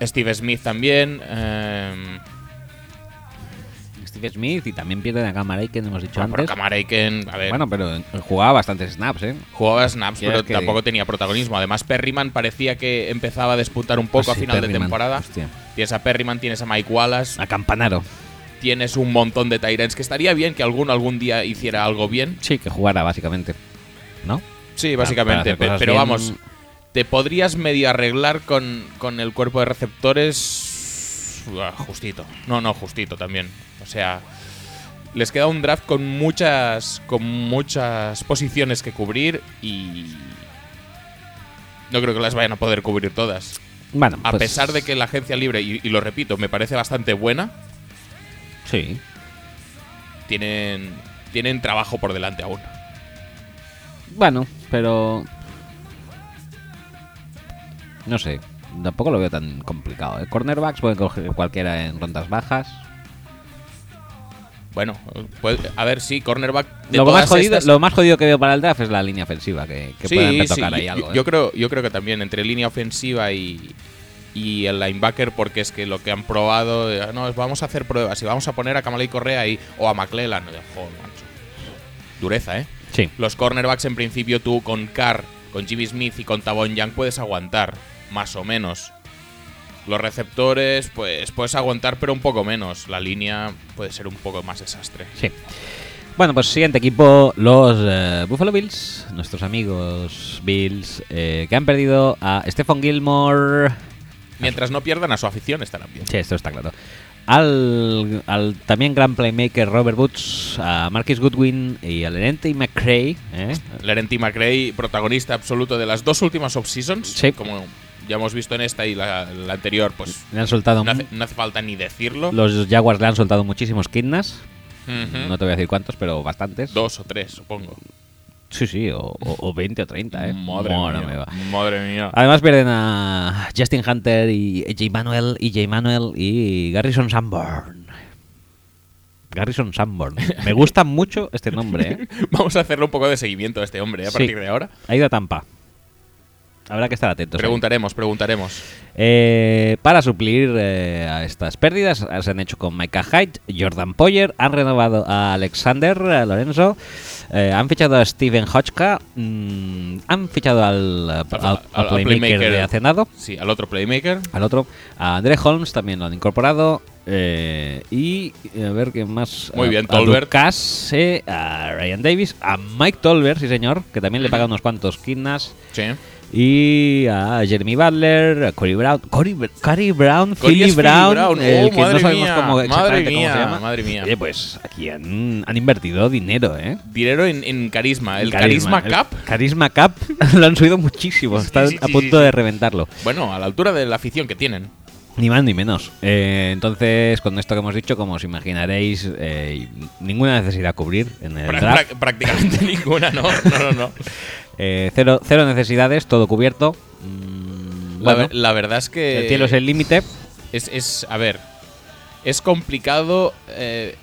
Steve Smith también. em, Steve Smith y también pierden a que hemos dicho bueno, pero antes. Kamaraken, a ver, Bueno, pero jugaba bastantes snaps, ¿eh? jugaba snaps, ¿Quieres pero que- tampoco tenía protagonismo. Además, Perryman parecía que empezaba a despuntar un poco Ah, a sí, final de temporada. Hostia. Tienes a Perryman, tienes a Mike Wallace, A Campanaro. tienes un montón de Tyrants que estaría bien que alguno algún día hiciera algo bien. Sí, que jugara, básicamente. ¿No? Sí, básicamente. pero bien. vamos, te podrías medio arreglar con, con el cuerpo de receptores. Justito. No, no, justito también. O sea, les queda un draft con muchas. con muchas posiciones que cubrir y. No creo que las vayan a poder cubrir todas. Bueno, A pues, pesar de que la agencia libre, y, y lo repito, me parece bastante buena, Sí. tienen. tienen trabajo por delante aún. Bueno, pero. No sé. Tampoco lo veo tan complicado. ¿eh? Cornerbacks pueden coger cualquiera en rondas bajas. Bueno, pues, a ver, sí, cornerback. de Lo más, jodido, estas- lo más jodido que veo para el draft es la línea ofensiva, que, que Sí, puedan sí, retocar ahí yo- algo. ¿eh? Yo, creo, yo creo que también entre línea ofensiva y, y el linebacker, porque es que lo que han probado, eh, no, vamos a hacer pruebas y vamos a poner a Kamalei Correa ahí o a McClellan. Joder, macho. Dureza, ¿eh? Sí. Los cornerbacks, en principio, tú con Carr, con Jimmy Smith y con Tavon Young puedes aguantar, más o menos. Los receptores, pues puedes aguantar, pero un poco menos. La línea puede ser un poco más desastre. Sí. Bueno, pues siguiente equipo, los eh, Buffalo Bills, nuestros amigos Bills, eh, que han perdido a Stephon Gilmore. Mientras no pierdan a su afición, estarán bien. Sí, esto está claro. Al, al también gran playmaker Robert Woods, a Marcus Goodwin y al Erente McCray. ¿eh? Laurenti McRae, protagonista absoluto de las dos últimas off-seasons. Sí. Como ya hemos visto en esta y la, la anterior, pues Le han soltado. no hace, no hace falta ni decirlo. Los Jaguars le han soltado muchísimos kidnas. No te voy a decir cuántos, pero bastantes. Dos o tres, supongo. Sí, sí, o, o- o 20 o 30, ¿eh? Madre, mía. Madre mía. Además pierden a Justin Hunter y J. Manuel y J. Manuel y Garrison Sanborn. Garrison Sanborn. Me gusta mucho este nombre, ¿eh? Vamos a hacerle un poco de seguimiento a este hombre ¿eh? a Sí. partir de ahora. Ha ido a Tampa. Habrá que estar atentos. ahí. Preguntaremos, preguntaremos. Eh, para suplir eh, a estas pérdidas, se han hecho con Micah Hyde, Jordan Poyer, han renovado a Alexander eh, Lorenzo, eh, han fichado a Steven Hodgka, mm, han fichado al, al- al playmaker, playmaker. de Hacendado, Sí, al otro playmaker. al otro, a Andre Holmes también lo han incorporado. y a ver qué más. Muy a- bien, a Tolbert. Eh, a Ryan Davis, a Mike Tolbert, sí señor, que también le paga unos cuantos kidnas. Sí. Y a Jeremy Butler, a Corey Brown, Corey, Br- Corey Brown, Philly Brown, Brown. el Oh, que no sabemos mía, cómo, exactamente cómo mía, se llama. madre mía. Oye, pues aquí han, han invertido dinero, ¿eh? Dinero en, en carisma. El carisma, el cap. Carisma Cap lo han subido muchísimo, Sí, están sí, a sí, punto sí, de reventarlo. Bueno, a la altura de la afición que tienen. Ni más ni menos. Eh, entonces, con esto que hemos dicho, como os imaginaréis, eh, ninguna necesidad a cubrir en el Prá- draft. prá- prácticamente ninguna, ¿no? No, no, no. Eh, cero, cero necesidades, todo cubierto. Mm, La, bueno, ver- la verdad es que. el cielo es el límite. Es, es- a ver, es complicado eh,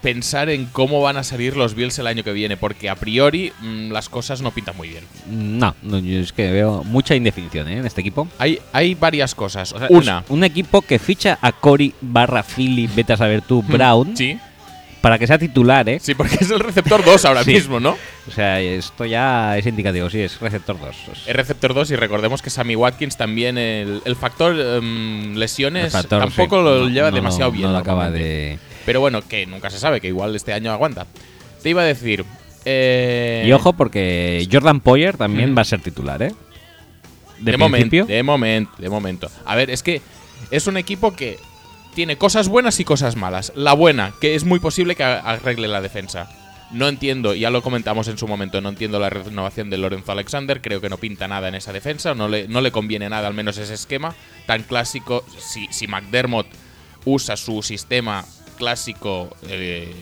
pensar en cómo van a salir los Bills el año que viene, porque a priori mm, las cosas no pintan muy bien. No, no, yo es que veo mucha indefinición ¿eh? en este equipo. Hay, hay varias cosas. O sea, Una, una. un equipo que ficha a Cory barra Philly, vete a saber tú, Brown, Sí, para que sea titular, ¿eh? sí, porque es el receptor 2 ahora Sí. mismo, ¿no? O sea, esto ya es indicativo, sí, es receptor 2. Es receptor 2 y recordemos que Sammy Watkins también, el, el factor em, lesiones, tampoco lo lleva demasiado bien. No lo acaba de... Pero bueno, que nunca se sabe, que igual este año aguanta. Te iba a decir. eh, Y ojo, porque Jordan Poyer también Mm. va a ser titular, ¿eh? De, momento, de momento, de momento. A ver, es que es un equipo que tiene cosas buenas y cosas malas. La buena, que es muy posible que arregle la defensa. No entiendo, ya lo comentamos en su momento, no entiendo la renovación de Lorenzo Alexander, creo que no pinta nada en esa defensa, no le, no le conviene nada al menos ese esquema tan clásico. Si, si McDermott usa su sistema clásico eh,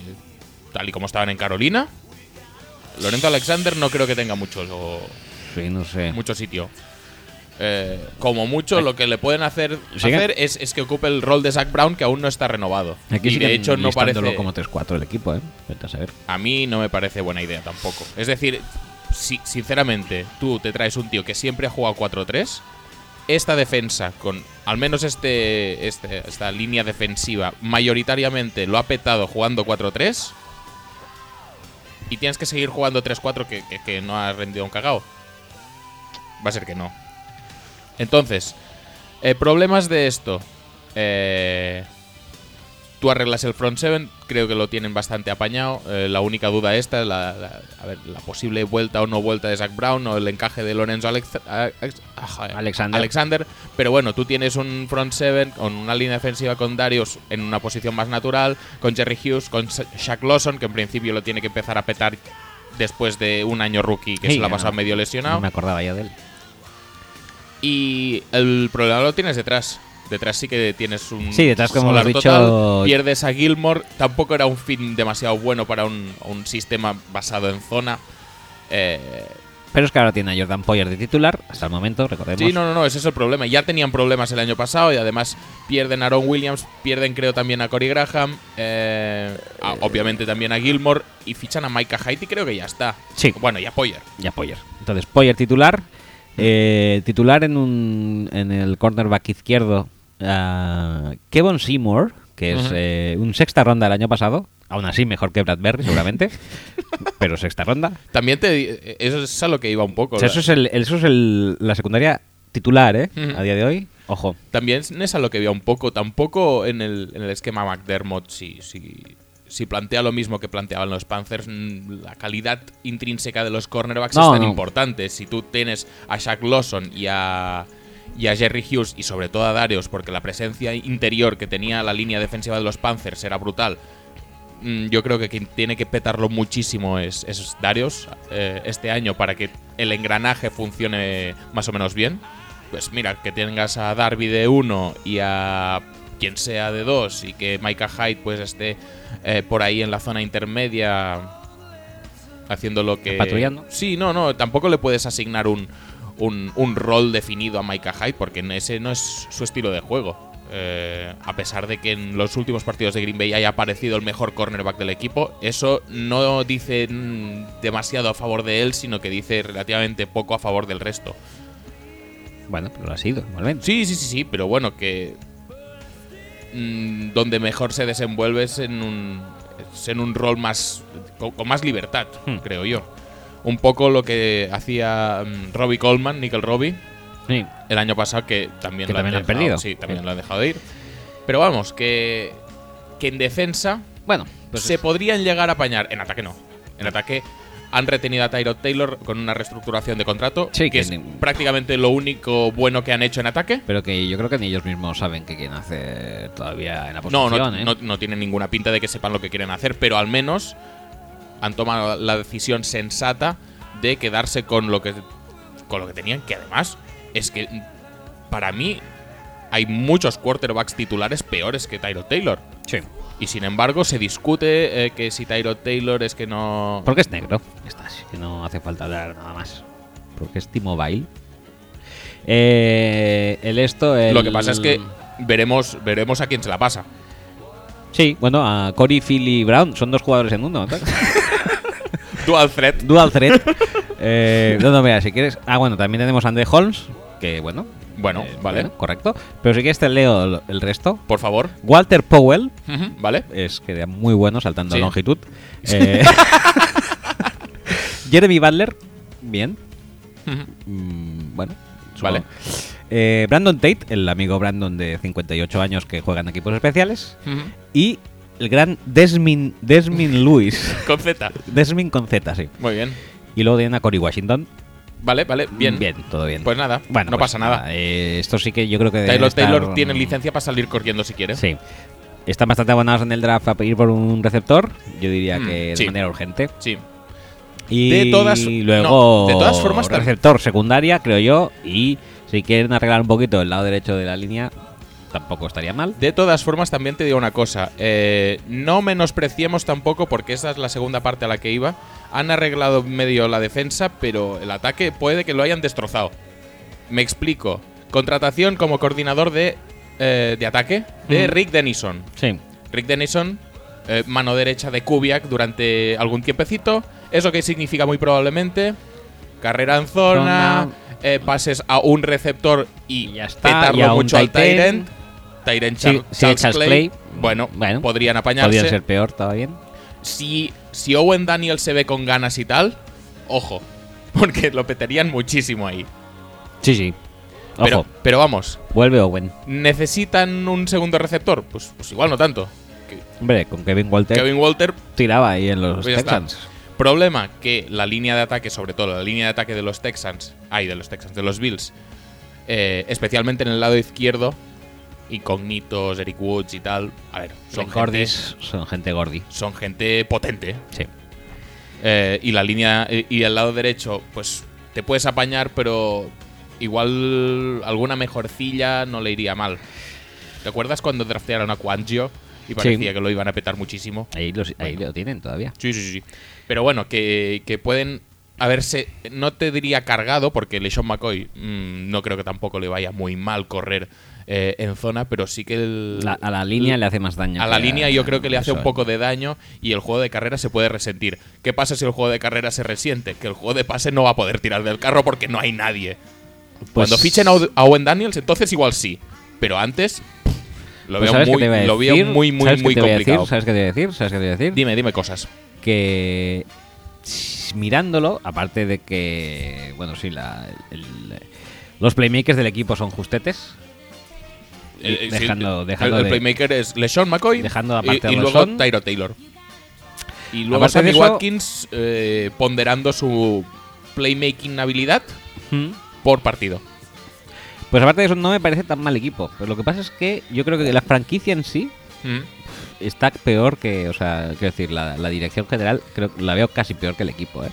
tal y como estaban en Carolina, Lorenzo Alexander no creo que tenga mucho, Sí, no sé. mucho sitio. Eh, como mucho, lo que le pueden hacer, es, es que ocupe el rol de Zach Brown, que aún no está renovado. Aquí y de hecho, no parece. como 3-4 el equipo, ¿eh? A saber. A mí no me parece buena idea tampoco. Es decir, si, sinceramente, tú te traes un tío que siempre ha jugado 4-3, esta defensa, con al menos este, este- esta línea defensiva, mayoritariamente lo ha petado jugando 4-3, y tienes que seguir jugando 3-4 que, que- que no ha rendido un cagao. Va a ser que no. Entonces, eh, problemas de esto. Eh, tú arreglas el front seven, creo que lo tienen bastante apañado. Eh, la única duda esta es la, la- a ver, la posible vuelta o no vuelta de Zach Brown o el encaje de Lorenzo Alex- ah, Alexander. Alexander. Pero bueno, tú tienes un front seven con una línea defensiva con Darius en una posición más natural, con Jerry Hughes, con Sha- Shaq Lawson, que en principio lo tiene que empezar a petar después de un año rookie que Sí, se lo ha no, pasado medio lesionado. No me acordaba ya de él. Y el problema lo tienes detrás. Detrás sí que tienes un. Sí, detrás, como hemos total. dicho- Pierdes a Gilmore. Tampoco era un fin demasiado bueno para un, un sistema basado en zona. Eh, Pero es que ahora tiene a Jordan Poyer de titular, hasta el momento, recordemos. sí, no, no, no, ese es el problema. Ya tenían problemas el año pasado y además pierden a Aaron Williams, pierden creo también a Corey Graham, eh, a- obviamente también a Gilmore y fichan a Micah y creo que ya está. Sí. Bueno, y a Poyer. Ya Poyer. Entonces, Poyer titular. Eh, titular en un en el cornerback izquierdo. ah, Kevin Seymour, que es eh, un sexta ronda el año pasado. Aún así, mejor que Bradbury, seguramente. pero sexta ronda. También te. Eso es a lo que iba un poco. O sea, la- eso es, el, eso es el- la secundaria titular, ¿eh? A día de hoy. Ojo. También es a lo que veía un poco. Tampoco en el, en el esquema McDermott, si, si, si plantea lo mismo que planteaban los Panthers, mm, la calidad intrínseca de los cornerbacks No, es tan no. importante. Si tú tienes a Shaq Lawson y a, y a Jerry Hughes y sobre todo a Darius, porque la presencia interior que tenía la línea defensiva de los Panthers era brutal. mm, Yo creo que quien tiene que petarlo muchísimo es, es Darius eh, este año para que el engranaje funcione más o menos bien. Pues mira, que tengas a Darby de 1 y a quien sea de 2 y que Micah Hyde pues esté eh, por ahí en la zona intermedia haciendo lo que... Patrullando. Sí, no, no, tampoco le puedes asignar un, un, un rol definido a Micah Hyde porque ese no es su estilo de juego. Eh, a pesar de que en los últimos partidos de Green Bay haya aparecido el mejor cornerback del equipo, eso no dice mm, demasiado a favor de él, sino que dice relativamente poco a favor del resto. Bueno, pero lo ha sido, igualmente. Sí, sí, sí, sí, pero bueno, que. Mm, donde mejor se desenvuelve es en un. es en un rol más. con, con más libertad, Hmm. creo yo. Un poco lo que hacía mm, Robbie Coleman, Nickel Robbie, Sí. el año pasado, que también Que lo también han han dejado- perdido. Sí, también Sí. lo han dejado de ir. Pero vamos, que. que en defensa Bueno, pues se es- podrían llegar a apañar. En ataque no. En ataque han retenido a Tyrod Taylor con una reestructuración de contrato, Sí, que, que es ni- prácticamente lo único bueno que han hecho en ataque. pero que yo creo que ni ellos mismos saben qué quieren hacer todavía en la No, posición, no, ¿eh? no, no tienen ninguna pinta de que sepan lo que quieren hacer, pero al menos han tomado la decisión sensata de quedarse con lo que con lo que tenían, que además es que para mí hay muchos quarterbacks titulares peores que Tyrod Taylor. Sí. Y sin embargo se discute eh, que si Tyrod Taylor es que no... Porque es negro. Ya está, así que no hace falta hablar nada más. Porque es T-Mobile. Eh, el esto. el- Lo que pasa es que veremos, veremos a quién se la pasa. Sí, bueno, a Corey, Phil y Brown son dos jugadores en uno. ¿no? Dual threat. Dual threat. eh, no, no, mira, si quieres. Ah, bueno, también tenemos a Andre Holmes. Que bueno. Bueno, eh, vale. correcto. Pero si quieres te leo el- el resto. Por favor. Walter Powell. ¿Vale? Es que era muy bueno saltando Sí. a longitud. Eh, Jeremy Butler. Bien. Mm, bueno. Vale. Eh, Brandon Tate, el amigo Brandon de 58 años que juega en equipos especiales. Y el gran Desmin, Desmin Lewis. Con Z. Desmin con Z, sí. Muy bien. Y luego tienen a Cory Washington. Vale, vale. Bien. Bien, todo bien. Pues nada, bueno, no pues pasa nada. eh, esto sí que yo creo que. Taylor estar- Taylor tiene licencia para salir corriendo si quiere. Sí. Están bastante abonados en el draft a pedir por un receptor. Yo diría Mm, que de sí. manera urgente. Sí. Y De todas- luego no, de todas formas, receptor secundaria, creo yo. Y si quieren arreglar un poquito el lado derecho de la línea, tampoco estaría mal. De todas formas, también te digo una cosa. eh, no menospreciemos tampoco, porque esa es la segunda parte a la que iba. Han arreglado medio la defensa, pero el ataque puede que lo hayan destrozado. Me explico. Contratación como coordinador de, eh, de ataque de Mm. Rick Denison. Sí. Rick Denison, eh, mano derecha de Kubiak durante algún tiempecito. ¿Eso qué significa muy probablemente? Carrera en zona, eh, pases a un receptor y, Y ya está, petarlo y a un mucho al. Tyrant. Tyrant Sí, Char- sí, Charles, Charles Clay. Clay. Bueno, Bueno, podrían apañarse. Podría ser peor, ¿estaba bien? Si, si Owen Daniel se ve con ganas y tal, ojo. Porque lo peterían muchísimo ahí. Sí, sí. Ojo, Pero, pero vamos, vuelve Owen. ¿necesitan un segundo receptor? Pues, pues igual no tanto. Que- Hombre, con Kevin Walter Kevin Walter tiraba ahí en los Pues está. Texans. Problema que la línea de ataque, sobre todo la línea de ataque de los Texans, ay, de los Texans, de los Bills, eh, especialmente en el lado izquierdo, incógnitos, Eric Woods y tal, a ver, son gente, gordis, son gente gordi. son gente potente. Sí. Eh, y la línea y y el lado derecho, pues te puedes apañar, pero igual alguna mejorcilla no le iría mal. ¿Te acuerdas cuando draftearon a Quangio y parecía que lo iban a petar muchísimo? Ahí, los- ahí lo tienen todavía. Sí, sí, sí. Pero bueno, que, que pueden haberse. No te diría cargado, porque LeSean McCoy mm, no creo que tampoco le vaya muy mal correr eh, en zona, pero sí que el- La- a la línea le hace más daño. a la línea yo creo que le hace un poco de daño y el juego de carrera se puede resentir. ¿Qué pasa si el juego de carrera se resiente? Que el juego de pase no va a poder tirar del carro porque no hay nadie. Pues- Cuando fichen a Ow- a Owen Daniels, entonces igual sí. Pero antes lo Pues veo, ¿sabes qué muy, te voy a lo veo decir? muy, muy, ¿Sabes qué te complicado. decir? ¿Sabes qué te voy a decir? ¿Sabes qué te voy a decir? Dime, dime cosas. que mirándolo, aparte de que, bueno, sí, la, el- los playmakers del equipo son justetes. Y Eh, eh, sí, dejando, el- dejando el, de- playmaker es LeSean McCoy Dejando y, aparte a y luego. Tyro Taylor. Y luego Sammy eso- Watkins eh, ponderando su playmaking habilidad Mm. por partido. Pues aparte de eso, no me parece tan mal equipo. Pero lo que pasa es que yo creo que la franquicia en sí Mm. está peor que, o sea, quiero decir, la, la dirección general creo la veo casi peor que el equipo, ¿eh?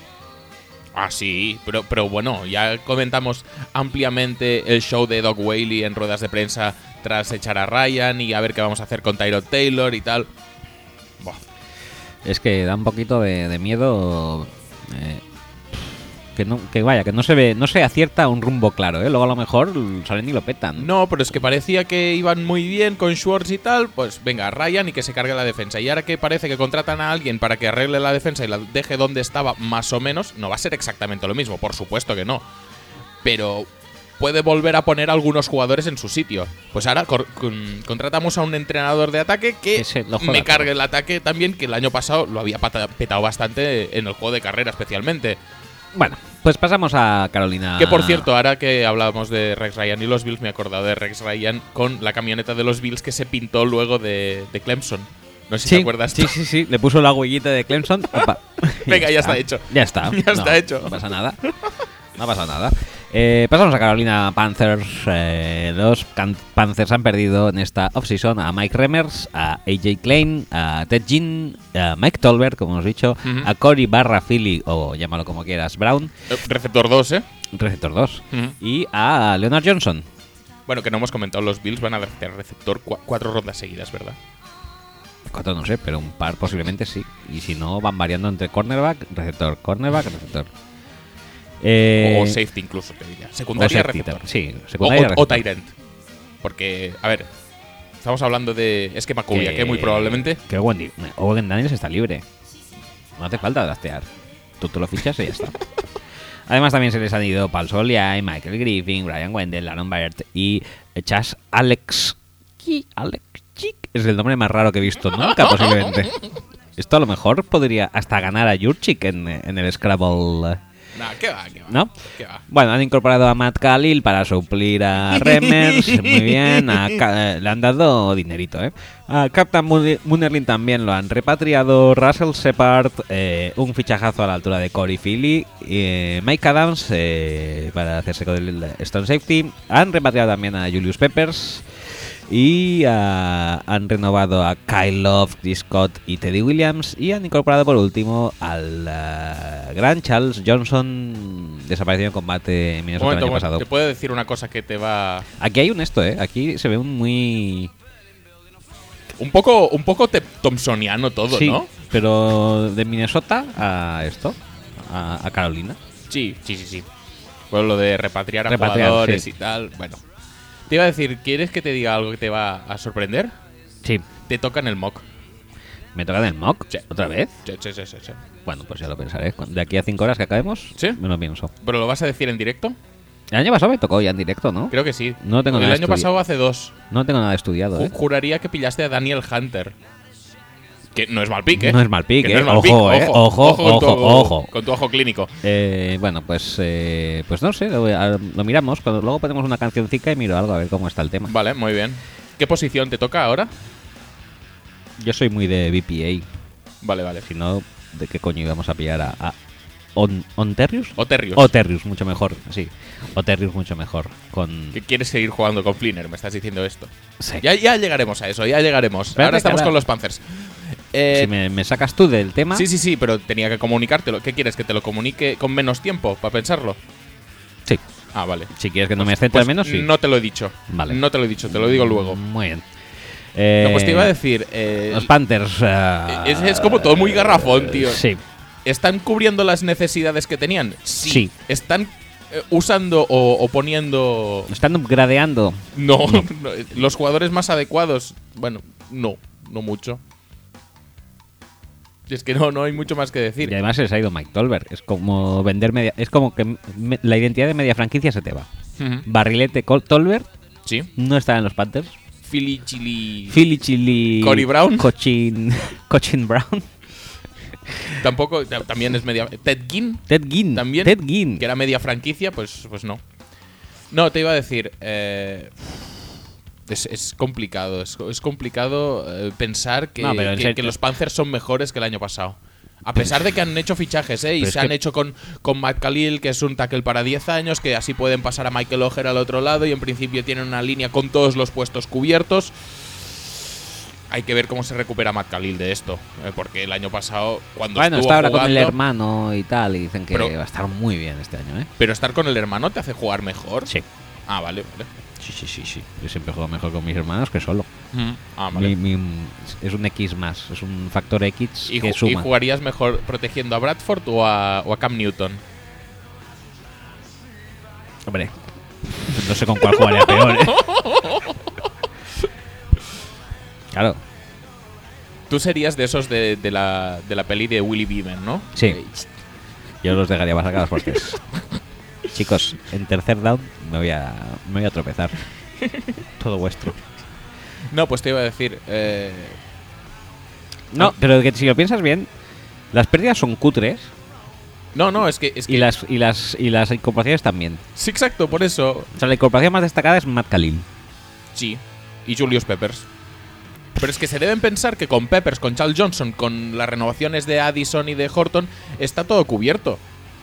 Ah, sí, pero, pero bueno, ya comentamos ampliamente el show de Doc Whaley en ruedas de prensa tras echar a Ryan y a ver qué vamos a hacer con Tyrod Taylor y tal. Buah. Es que da un poquito de, de miedo eh, que no, que vaya, que no se ve, no se acierta un rumbo claro, ¿eh? Luego a lo mejor salen y lo petan. No, pero es que parecía que iban muy bien con Schwartz y tal, pues venga, Ryan y que se cargue la defensa. Y ahora que parece que contratan a alguien para que arregle la defensa y la deje donde estaba más o menos, no va a ser exactamente lo mismo, por supuesto que no. Pero puede volver a poner algunos jugadores en su sitio. Pues ahora con- contratamos a un entrenador de ataque que, me cargue el ataque también, que el año pasado lo había petado bastante en el juego de carrera especialmente. Bueno, pues pasamos a Carolina. Que por cierto, ahora que hablábamos de Rex Ryan y los Bills, me he acordado de Rex Ryan con la camioneta de los Bills que se pintó luego de, de Clemson. No sé si Sí, te acuerdas. sí, sí, sí. Le puso la huellita de Clemson. Opa. Venga, ya está hecho. Ya está. Ya está No, hecho. No pasa nada. No pasa nada. Eh, pasamos a Carolina Panthers. Eh, los Can- Panthers han perdido en esta offseason a Mike Remers, a AJ Klein, a Ted Ginn, a Mike Tolbert, como hemos dicho, a Cory Barra Philly, o llámalo como quieras, Brown, Eh, Receptor 2, ¿eh? receptor 2, Ujú. y a Leonard Johnson. Bueno, que no hemos comentado, los Bills van a hacer receptor cua- cuatro rondas seguidas, ¿verdad? Cuatro no sé, pero un par posiblemente sí. Y si no, van variando entre cornerback, receptor, cornerback, receptor. Eh, o safety incluso, te diría. o Secundaria safety, receptor. Sí, O, secundaria o, o tight end. Porque, a ver, estamos hablando de cubia, Que- que muy probablemente. Que Owen, Owen Daniels está libre. No hace falta draftear. Tú te lo fichas y ya está. Además, también se les han ido Paul Soliai, Michael Griffin, Brian Wendell, Aaron Byard y Chas Alex. Ki- Alex Chick es el nombre más raro que he visto nunca, posiblemente. Esto a lo mejor podría hasta ganar a Jurchik en, en el Scrabble. Nah, ¿qué va? ¿Qué va? ¿No? ¿Qué va? Bueno, han incorporado a Matt Khalil para suplir a Remers. Muy bien. a eh, le han dado dinerito, ¿eh? A Captain Moonerlin también lo han repatriado. Russell Shepard, eh, un fichajazo a la altura de Corey Philly. eh, Mike Adams eh, para hacerse con el Stone Safety. Han repatriado también a Julius Peppers. Y ah, han renovado a Kyle Love, Chris Scott y Teddy Williams. Y han incorporado por último al ah, gran Charles Johnson, desaparecido en combate en Minnesota momento, el año pasado. Te puedo decir una cosa que te va. Aquí hay un esto, ¿eh? Aquí se ve un muy... Un poco, un poco Thompsoniano todo, sí, ¿no? pero de Minnesota a esto, a, a Carolina. Sí, sí, sí, sí. Bueno, lo de repatriar a Repatriar, jugadores sí. y tal. Bueno. Te iba a decir, ¿quieres que te diga algo que te va a sorprender? Sí. Te toca en el mock. ¿Me toca en el mock? Sí. ¿Otra vez? Sí, sí, sí, sí, sí. Bueno, pues ya lo pensaré. De aquí a cinco horas que acabemos, ¿Sí? me lo pienso. ¿Pero lo vas a decir en directo? El año pasado me tocó ya en directo, ¿no? Creo que sí. No tengo El nada año pasado hace dos. No tengo nada estudiado, Ju- ¿eh? Juraría que pillaste a Daniel Hunter. Que no es mal pick, ¿eh? No es mal pick, Que ¿eh? no es mal Ojo, ¿eh? Ojo, con tu- ojo, ojo. Con tu ojo clínico. Eh, bueno, pues eh, pues no sé, lo, miramos. Cuando luego ponemos una cancioncica y miro algo a ver cómo está el tema. Vale, muy bien. ¿Qué posición te toca ahora? Yo soy muy de BPA. Vale, vale. Si no, ¿de qué coño íbamos a pillar a, a On- Onterrius? Oterrius. Oterrius, mucho mejor, sí. Oterrius, mucho mejor. Con. quieres seguir jugando con Flinner, me estás diciendo esto. Sí. Ya, ya llegaremos a eso, ya llegaremos. Espérate, ahora estamos con los Panthers. Eh, Si me, me sacas tú del tema. Sí, sí, sí, pero tenía que comunicártelo. ¿Qué quieres? ¿Que te lo comunique con menos tiempo para pensarlo? Sí. Ah, vale. Si quieres que no me Pues- centre al pues menos, sí. No te lo he dicho. Vale. No te lo he dicho, te lo digo luego. Muy bien. Eh, No, pues te iba a decir. eh, Los Panthers. ah, es, es como todo muy garrafón, tío. Sí. ¿Están cubriendo las necesidades que tenían? Sí. ¿Están eh, usando o, o poniendo Están gradeando. No, no, los jugadores más adecuados. Bueno, no, no mucho. Es que no, no hay mucho más que decir. Y además se les ha ido Mike Tolbert. Es como vender media. Es como que me- la identidad de media franquicia se te va. Ujú. Barrilete Col- Tolbert Sí. no está en los Panthers. Philly Chili. Philly Chili. Cory Brown. Cochin. Cochin Brown. Tampoco, ta- también es media. Ted Ginn, Ted Ginn. también. Ted Ginn. Que era media franquicia, pues, pues no. No, te iba a decir. eh, es, es complicado. Es, es complicado eh, pensar que, No, que- los Panthers son mejores que el año pasado. A pesar de que han hecho fichajes, ¿eh? Y Pero se han que- hecho con, con Matt Khalil, que es un tackle para 10 años, que así pueden pasar a Michael Oger al otro lado y en principio tienen una línea con todos los puestos cubiertos. Hay que ver cómo se recupera Matt Khalil de esto. eh, porque el año pasado, cuando Bueno, estuvo está ahora con el hermano y tal. Y dicen que Pero- va a estar muy bien este año, ¿eh? Pero estar con el hermano te hace jugar mejor. Sí. Ah, vale, vale. Sí, sí, sí, sí. Yo siempre juego mejor con mis hermanos que solo. Ah, vale. Mi- mi- es un X más, es un factor X ¿Y, que ju- y suma. jugarías mejor protegiendo a Bradford o a, o a Cam Newton? Hombre, no sé con cuál jugaría peor, ¿eh? Claro, Tú serías de esos de, de la, de la peli de Willy Beeman, ¿no? Sí. Yo los dejaría pasar cada fuertes. Chicos, en tercer down me voy a, me voy a tropezar. Todo vuestro. No, pues te iba a decir. eh, No, Ah. pero que si lo piensas bien, las pérdidas son cutres no, no, es que. Es que y las, y las, y las incorporaciones también. Sí, exacto, por eso. O sea, la incorporación más destacada es Matt Khalil. Sí. Y Julius Peppers. Pero es que se deben pensar que con Peppers, con Charles Johnson, con las renovaciones de Addison y de Horton, está todo cubierto.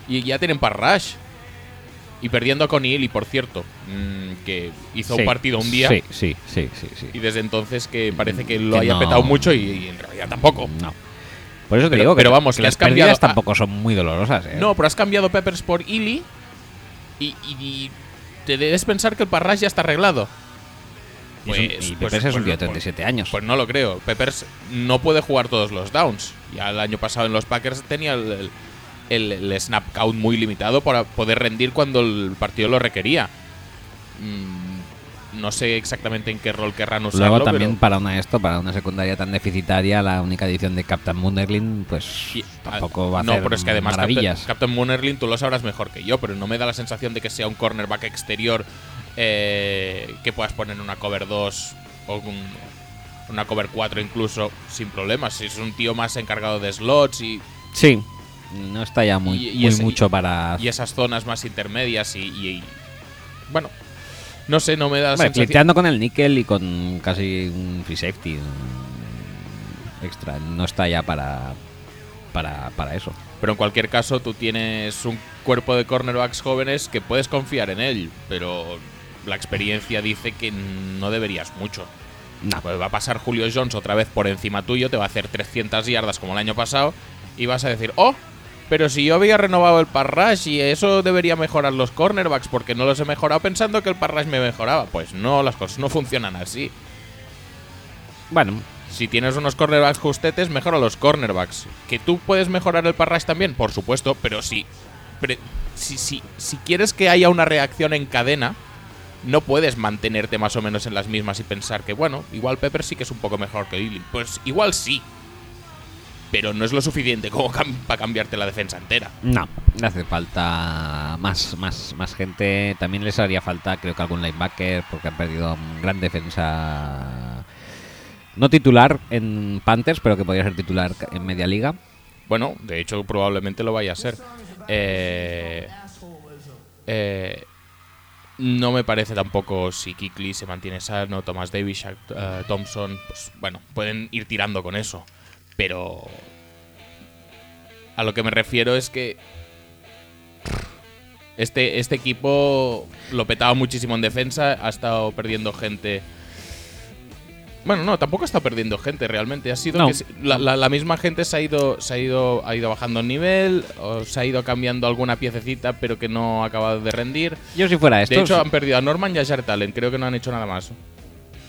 Y ya tienen Parrash. Y perdiendo con y por cierto, mm, que hizo Sí, un partido un día. Sí, sí, sí, sí. sí. Y desde entonces que parece que lo Que haya no. petado mucho y, y en realidad tampoco. No. Por eso te Pero- digo que, pero vamos, que las a- tampoco son muy dolorosas. ¿eh? No, pero has cambiado Peppers por Illy y, y- y te debes pensar que el Parrash ya está arreglado. Y, es un- y Peppers es un tío de 37 años. Pues no lo creo. Peppers no puede jugar todos los downs. Ya el año pasado en los Packers tenía el, el- el- el snap count muy limitado para poder rendir cuando el partido lo requería. Mm, no sé exactamente en qué rol querrán usarlo. Luego también pero- para una esto, para una secundaria tan deficitaria, la única edición de Captain Moonerlin, pues Y- tampoco va a no, hacer pero es que además maravillas. Captain, Captain Moonerlin tú lo sabrás mejor que yo, pero no me da la sensación de que sea un cornerback exterior eh, que puedas poner en una cover 2 o un- una cover 4 incluso sin problemas. Es un tío más encargado de slots y, Sí, no está ya muy, Y- y muy ese- mucho para... y esas zonas más intermedias y, bueno, no sé, no me da sensación. flirteando con el níquel y con casi un free safety extra. No está ya para, para, para eso. Pero en cualquier caso, tú tienes un cuerpo de cornerbacks jóvenes que puedes confiar en él, pero la experiencia dice que no deberías mucho. No. Pues va a pasar Julio Jones otra vez por encima tuyo, te va a hacer 300 yardas como el año pasado y vas a decir, oh, pero si yo había renovado el parrash y eso debería mejorar los cornerbacks porque no los he mejorado pensando que el parrash me mejoraba. Pues no, las cosas no funcionan así. Bueno, Si tienes unos cornerbacks justetes, mejora los cornerbacks. ¿Que tú puedes mejorar el parrash también? Por supuesto, pero si, pre- si, si, si quieres que haya una reacción en cadena, no puedes mantenerte más o menos en las mismas y pensar que, bueno, igual Pepper sí que es un poco mejor que Lily. Pues igual sí. Pero no es lo suficiente como cam- para cambiarte la defensa entera. no. Le hace falta más, más, más gente. También les haría falta, creo que algún linebacker, porque han perdido un gran defensa. No titular en Panthers, pero que podría ser titular en media liga. Bueno, de hecho, probablemente lo vaya a ser. Eh, eh, no me parece tampoco si Kikli se mantiene sano, Thomas Davis, Shaq, eh, Thompson, pues bueno, pueden ir tirando con eso. Pero a lo que me refiero es que este, este equipo lo petaba muchísimo en defensa, ha estado perdiendo gente. Bueno, no, tampoco está perdiendo gente realmente. Ha sido No. que la, la- la misma gente se ha ido, se ha ido, ha ido bajando el nivel, o se ha ido cambiando alguna piececita, pero que no ha acabado de rendir. Yo si fuera esto... De hecho, han perdido a Norman y a Jared Allen. Creo que no han hecho nada más.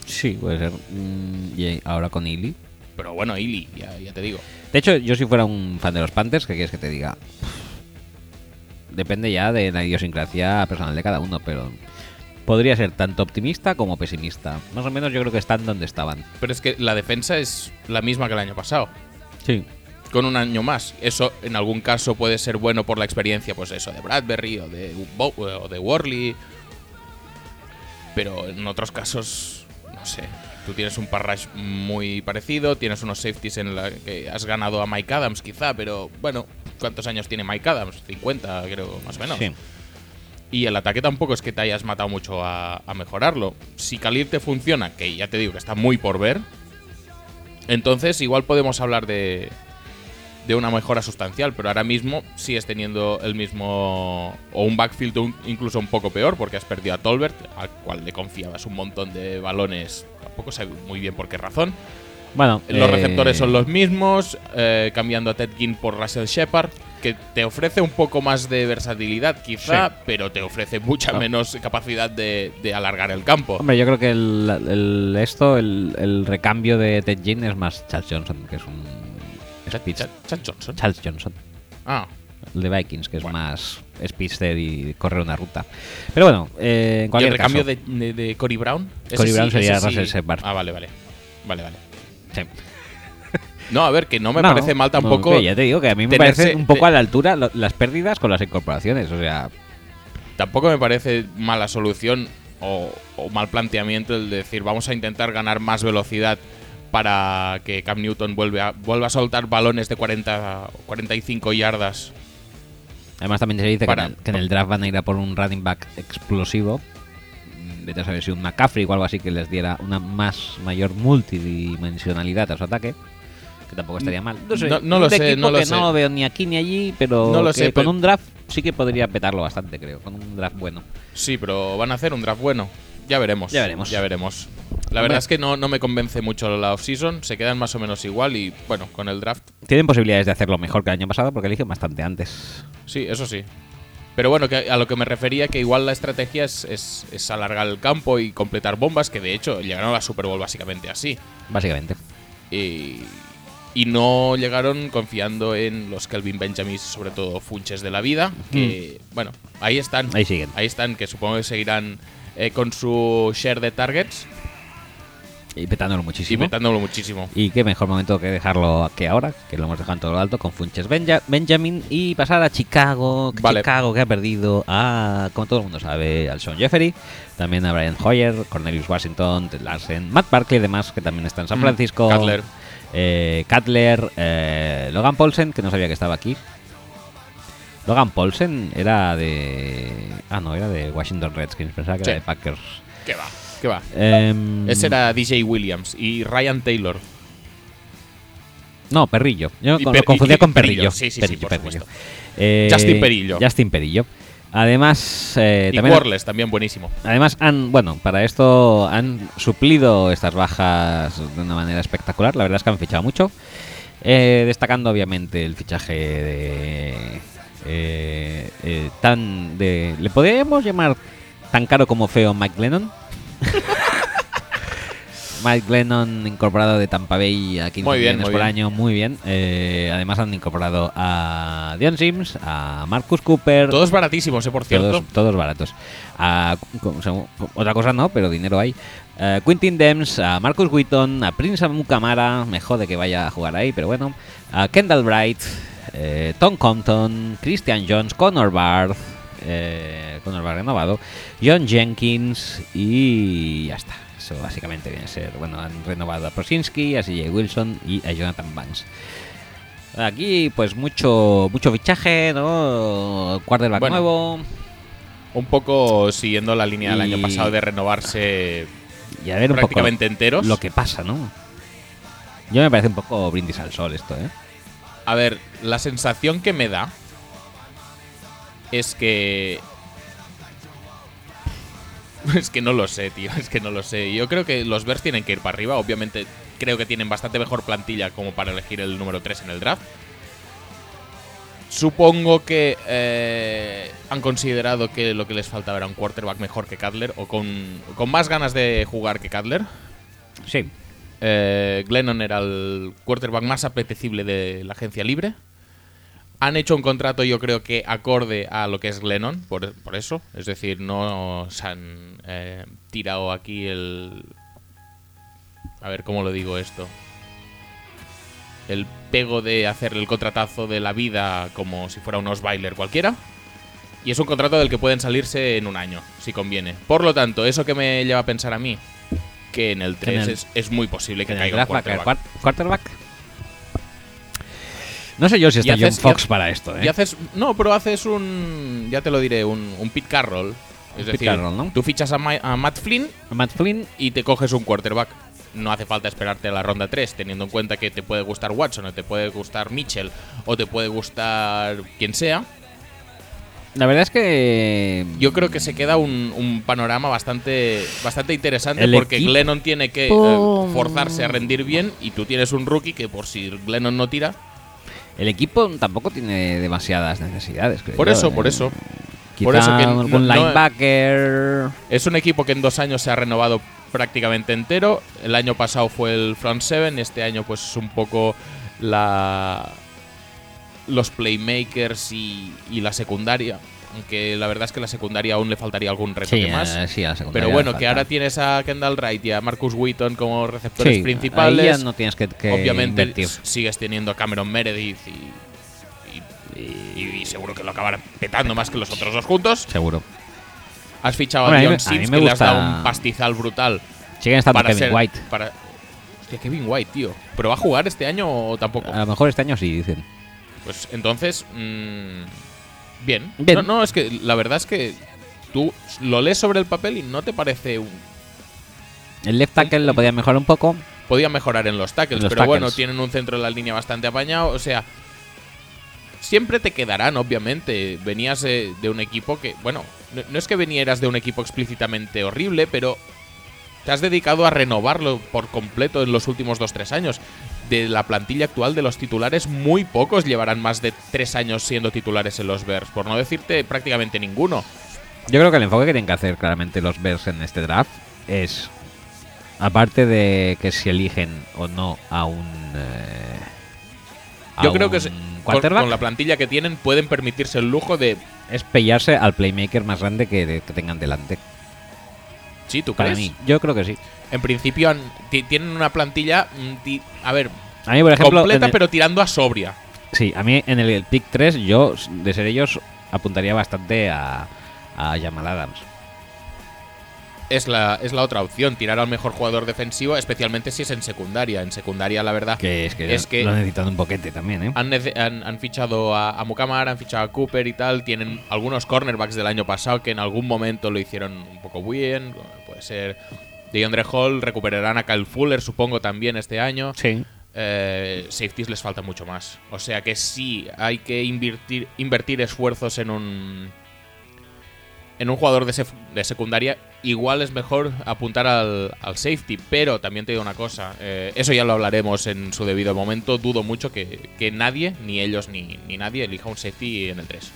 sí, puede ser. Mm, y ahora con Illy. Pero bueno, Ili, ya, ya te digo. De hecho, yo si fuera un fan de los Panthers, ¿qué quieres que te diga? Depende ya de la idiosincrasia personal de cada uno, pero podría ser tanto optimista como pesimista. Más o menos yo creo que están donde estaban. Pero es que la defensa es la misma que el año pasado. Sí. Con un año más. Eso en algún caso puede ser bueno por la experiencia, pues eso, de Bradbury o de, Bo- o de Worley. Pero en otros casos, no sé. Tú tienes un parrash muy parecido, tienes unos safeties en la que has ganado a Mike Adams quizá, pero bueno, ¿cuántos años tiene Mike Adams? 50 creo, más o menos. Sí. Y el ataque tampoco es que te hayas matado mucho a, a mejorarlo. Si Khalil te funciona, que ya te digo que está muy por ver, entonces igual podemos hablar de, de una mejora sustancial, pero ahora mismo sigues teniendo el mismo o un backfield un- incluso un poco peor porque has perdido a Tolbert, al cual le confiabas un montón de balones, tampoco sé muy bien por qué razón. Bueno, Los eh, receptores son los mismos, eh, cambiando a Ted Ginn por Russell Shepard, que te ofrece un poco más de versatilidad quizá, Sí. pero te ofrece mucha Ah. menos capacidad de, de alargar el campo. Hombre, yo creo que el, el- esto, el, el recambio de Ted Ginn es más Charles Johnson, que es un Johnson. Charles Johnson. Ah, El de Vikings, que es Bueno. más speedster y correr una ruta. Pero bueno, eh, en ¿Y el cualquier recambio caso, de, de, de Cory Brown? Cory Brown sería ese Russell Shepard. Ah, vale, vale. Vale, vale. sí. No, a ver, que no me No, parece mal tampoco. ya te digo que a mí me tenerse- parece un poco a la altura lo- las pérdidas con las incorporaciones. O sea, tampoco me parece mala solución o, o mal planteamiento el decir vamos a intentar ganar más velocidad para que Cam Newton vuelve a, vuelva a soltar balones de 40 o 45 yardas. Además también se dice Para- que, en el, que en el draft van a ir a por un running back explosivo. Mm, Vete a saber si un McCaffrey o algo así que les diera una más mayor multidimensionalidad a su ataque. Que tampoco estaría mal. No, sé, No- no lo sé, no lo que sé. no veo ni aquí ni allí, pero No lo que sé, con pero- un draft sí que podría petarlo bastante, creo. Con un draft bueno. Sí, pero van a hacer un draft bueno. Ya veremos. Ya veremos. Ya veremos. La verdad es que no, no me convence mucho la offseason. Se quedan más o menos igual y bueno, con el draft Tienen posibilidades de hacerlo mejor que el año pasado porque eligen bastante antes. Sí, eso sí. Pero bueno, que a lo que me refería, que igual la estrategia es, es- es alargar el campo y completar bombas, que de hecho llegaron a la Super Bowl básicamente así. Básicamente. Y, y no llegaron confiando en los Kelvin Benjamins, sobre todo Funches de la vida, que bueno, ahí están. Ahí siguen. Ahí están, que supongo que seguirán eh, con su share de targets Y petándolo y muchísimo. metándolo muchísimo. Y qué mejor momento que dejarlo que ahora, que lo hemos dejado en todo lo alto con Funches Benja- Benjamin y pasar a Chicago. Vale. Chicago que ha perdido a, como todo el mundo sabe, al Sean Jeffery, también a Brian Hoyer, Cornelius Washington, Ted Larsen, Matt Barkley, además, que también está en San Mm, Francisco. Cutler. eh, Cutler, eh, Logan Paulsen, que no sabía que estaba aquí. Logan Paulsen era de. Ah, no, era de Washington Redskins, pensaba que Sí. era de Packers. ¿Qué va? ¿Qué va? Em, Ese era DJ Williams y Ryan Taylor. No, Perrillo. Yo Y con- Per- lo confundía y- con. Perrillo. Sí, sí, sí, Perillo, por Perillo. supuesto. Eh, Justin Perillo. Justin Perillo. Además, eh, y también, también buenísimo. además han, bueno, para esto han suplido estas bajas de una manera espectacular. La verdad es que han fichado mucho. Eh, destacando obviamente el fichaje de eh, tan de le podríamos llamar tan caro como feo Mike Glennon. Mike Glennon incorporado de Tampa Bay a 15 Muy bien, millones muy por bien. año, muy bien. Eh, además han incorporado a Dion Sims, a Marcus Cooper, Todos baratísimos, eh, por cierto. todos, todos baratos. A- otra cosa no, pero dinero hay. Eh, Quintin Dems, a Marcus Wheaton, a Prince Mukamara, me jode que vaya a jugar ahí, pero bueno. A Kendall Bright, eh, Tom Compton, Christian Jones, Connor Barth, eh, Connor Barth renovado, John Jenkins y ya está. Eso básicamente viene a ser. Bueno, han renovado a Prosinski, a CJ Wilson y a Jonathan Banks. Aquí, pues mucho mucho fichaje, ¿no? Quarterback Bueno, nuevo. Un poco siguiendo la línea del año pasado de renovarse Y a ver un prácticamente poco enteros. lo que pasa, ¿no? Yo me parece un poco brindis al sol esto, ¿eh? A ver, la sensación que me da es que. Es que no lo sé, tío. Es que no lo sé. Yo creo que los Bears tienen que ir para arriba. Obviamente, creo que tienen bastante mejor plantilla como para elegir el número 3 en el draft. Supongo que eh, han considerado que lo que les faltaba era un quarterback mejor que Cutler o con, con más ganas de jugar que Cutler. Sí. Eh, Glennon era el quarterback más apetecible de la agencia libre. Han hecho un contrato, yo creo que acorde a lo que es Glennon, por, por eso. Es decir, no se han eh, tirado aquí el. A ver cómo lo digo esto. El pego de hacerle el contratazo de la vida como si fuera un Osweiler cualquiera. Y es un contrato del que pueden salirse en un año, si conviene. Por lo tanto, eso que me lleva a pensar a mí, que en el 3 en el- es, es muy posible que En el caiga un quarterback. quarterback. No sé yo si está Y haces- John Fox para esto, ¿eh? Y haces. No, pero haces un. Ya te lo diré, un, un Pete Carroll. Es Pete decir, Carroll, ¿no? tú fichas a, Ma- a Matt Flynn Matt Flynn, y te coges un quarterback. No hace falta esperarte a la ronda 3, teniendo en cuenta que te puede gustar Watson, o te puede gustar Mitchell, o te puede gustar quien sea. la verdad es que Yo creo que se queda un, un panorama bastante, bastante interesante El porque equipo- Glennon tiene que eh, forzarse a rendir bien y tú tienes un rookie que por si Glennon no tira. El equipo tampoco tiene demasiadas necesidades, creo Por yo, eso, ¿eh? por eso. Quizá por eso que no- algún no- linebacker. Es un equipo que en dos años se ha renovado prácticamente entero. El año pasado fue el front seven, este año pues es un poco la los playmakers y, y la secundaria. Aunque la verdad es que la secundaria aún le faltaría algún reto Sí, más. eh, sí, a la secundaria Pero bueno, que ahora tienes a Kendall Wright y a Marcus Wheaton como receptores Sí, principales. ahí ya no tienes que, que Obviamente invertir. sigues teniendo a Cameron Meredith y, y- seguro que lo acabarán petando más que los otros dos juntos. Seguro. Has fichado a Dion Sims, que le has dado un pastizal brutal. Siguen estando para Kevin ser, White. Para... Hostia, Kevin White, tío. ¿Pero va a jugar este año o tampoco? A lo mejor este año sí, dicen. Pues entonces, mm, bien. Bien. No, no, es que la verdad es que tú lo lees sobre el papel y no te parece un... El left tackle lo podía mejorar un poco. Podía mejorar en los tackles, los pero bueno, tienen un centro de la línea bastante apañado. O sea, siempre te quedarán, obviamente. Venías eh, de un equipo que, bueno, no, no es que vinieras de un equipo explícitamente horrible, pero te has dedicado a renovarlo por completo en los últimos 2-3 años. De la plantilla actual de los titulares, muy pocos llevarán más de 3 años siendo titulares en los Bears, por no decirte prácticamente ninguno. Yo creo que el enfoque que tienen que hacer claramente los Bears en este draft es, aparte de que si eligen o no a un... eh, a Yo creo que se- con, con la plantilla que tienen pueden permitirse el lujo de... es pillarse al playmaker más grande que, de- que tengan delante. Sí, ¿tú Para crees? mí, yo creo que sí. En principio han- ti- tienen una plantilla, mm, ti- a ver, A mí, por ejemplo, completa en el- pero tirando a sobria. sí, a mí en el pick 3 yo, de ser ellos, apuntaría bastante a, a Jamal Adams. Es la, es la otra opción, tirar al mejor jugador defensivo, especialmente si es en secundaria. En secundaria, la verdad, Que es que, Es que- lo necesitan un poquete también, ¿eh? han, nece- han- han fichado a, a Mukamar, han fichado a Cooper y tal. Tienen algunos cornerbacks del año pasado que en algún momento lo hicieron un poco bien. Ser DeAndre Hall, recuperarán a Kyle Fuller, supongo, también este año. Sí. eh, safeties les falta mucho más. O sea que sí, hay que invertir, invertir esfuerzos en un. En un jugador de, sef- de secundaria, igual es mejor apuntar al, al safety. Pero también te digo una cosa: eh, eso ya lo hablaremos en su debido momento. Dudo mucho que, que nadie, ni ellos ni, ni nadie, elija un safety en el 3.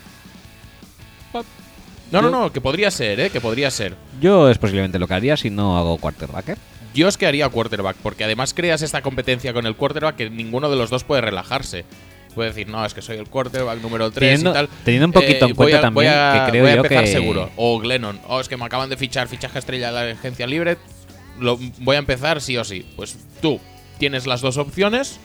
No, no, no, que podría ser, ¿eh? Que podría ser. Yo es posiblemente lo que haría si no hago quarterback, ¿eh? Yo es que haría quarterback, porque además creas esta competencia con el quarterback que ninguno de los dos puede relajarse. Puede decir, no, es que soy el quarterback número 3 Teniendo- y tal. Eh, teniendo un poquito en cuenta a- también voy a- que creo voy a yo empezar que- seguro. O Glennon, oh, es que me acaban de fichar fichaje estrella de la agencia libre. Lo, voy a empezar sí o sí. Pues tú tienes las dos opciones.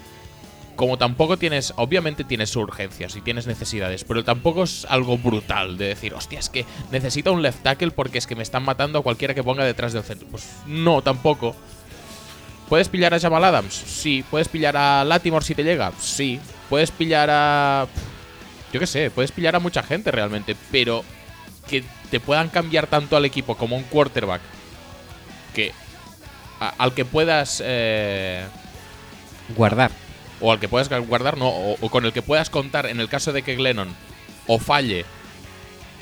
Como tampoco tienes, obviamente tienes urgencias y tienes necesidades, pero tampoco es algo brutal de decir, hostia, es que necesito un left tackle porque es que me están matando a cualquiera que ponga detrás del centro. Pues no, tampoco. ¿Puedes pillar a Jamal Adams? Sí. ¿Puedes pillar a Latimore si te llega? Sí. ¿Puedes pillar a. Yo qué sé, puedes pillar a mucha gente realmente, pero que te puedan cambiar tanto al equipo como un quarterback que. al que puedas. eh, Guardar. O al que puedas guardar, no, o, o con el que puedas contar en el caso de que Glennon o falle,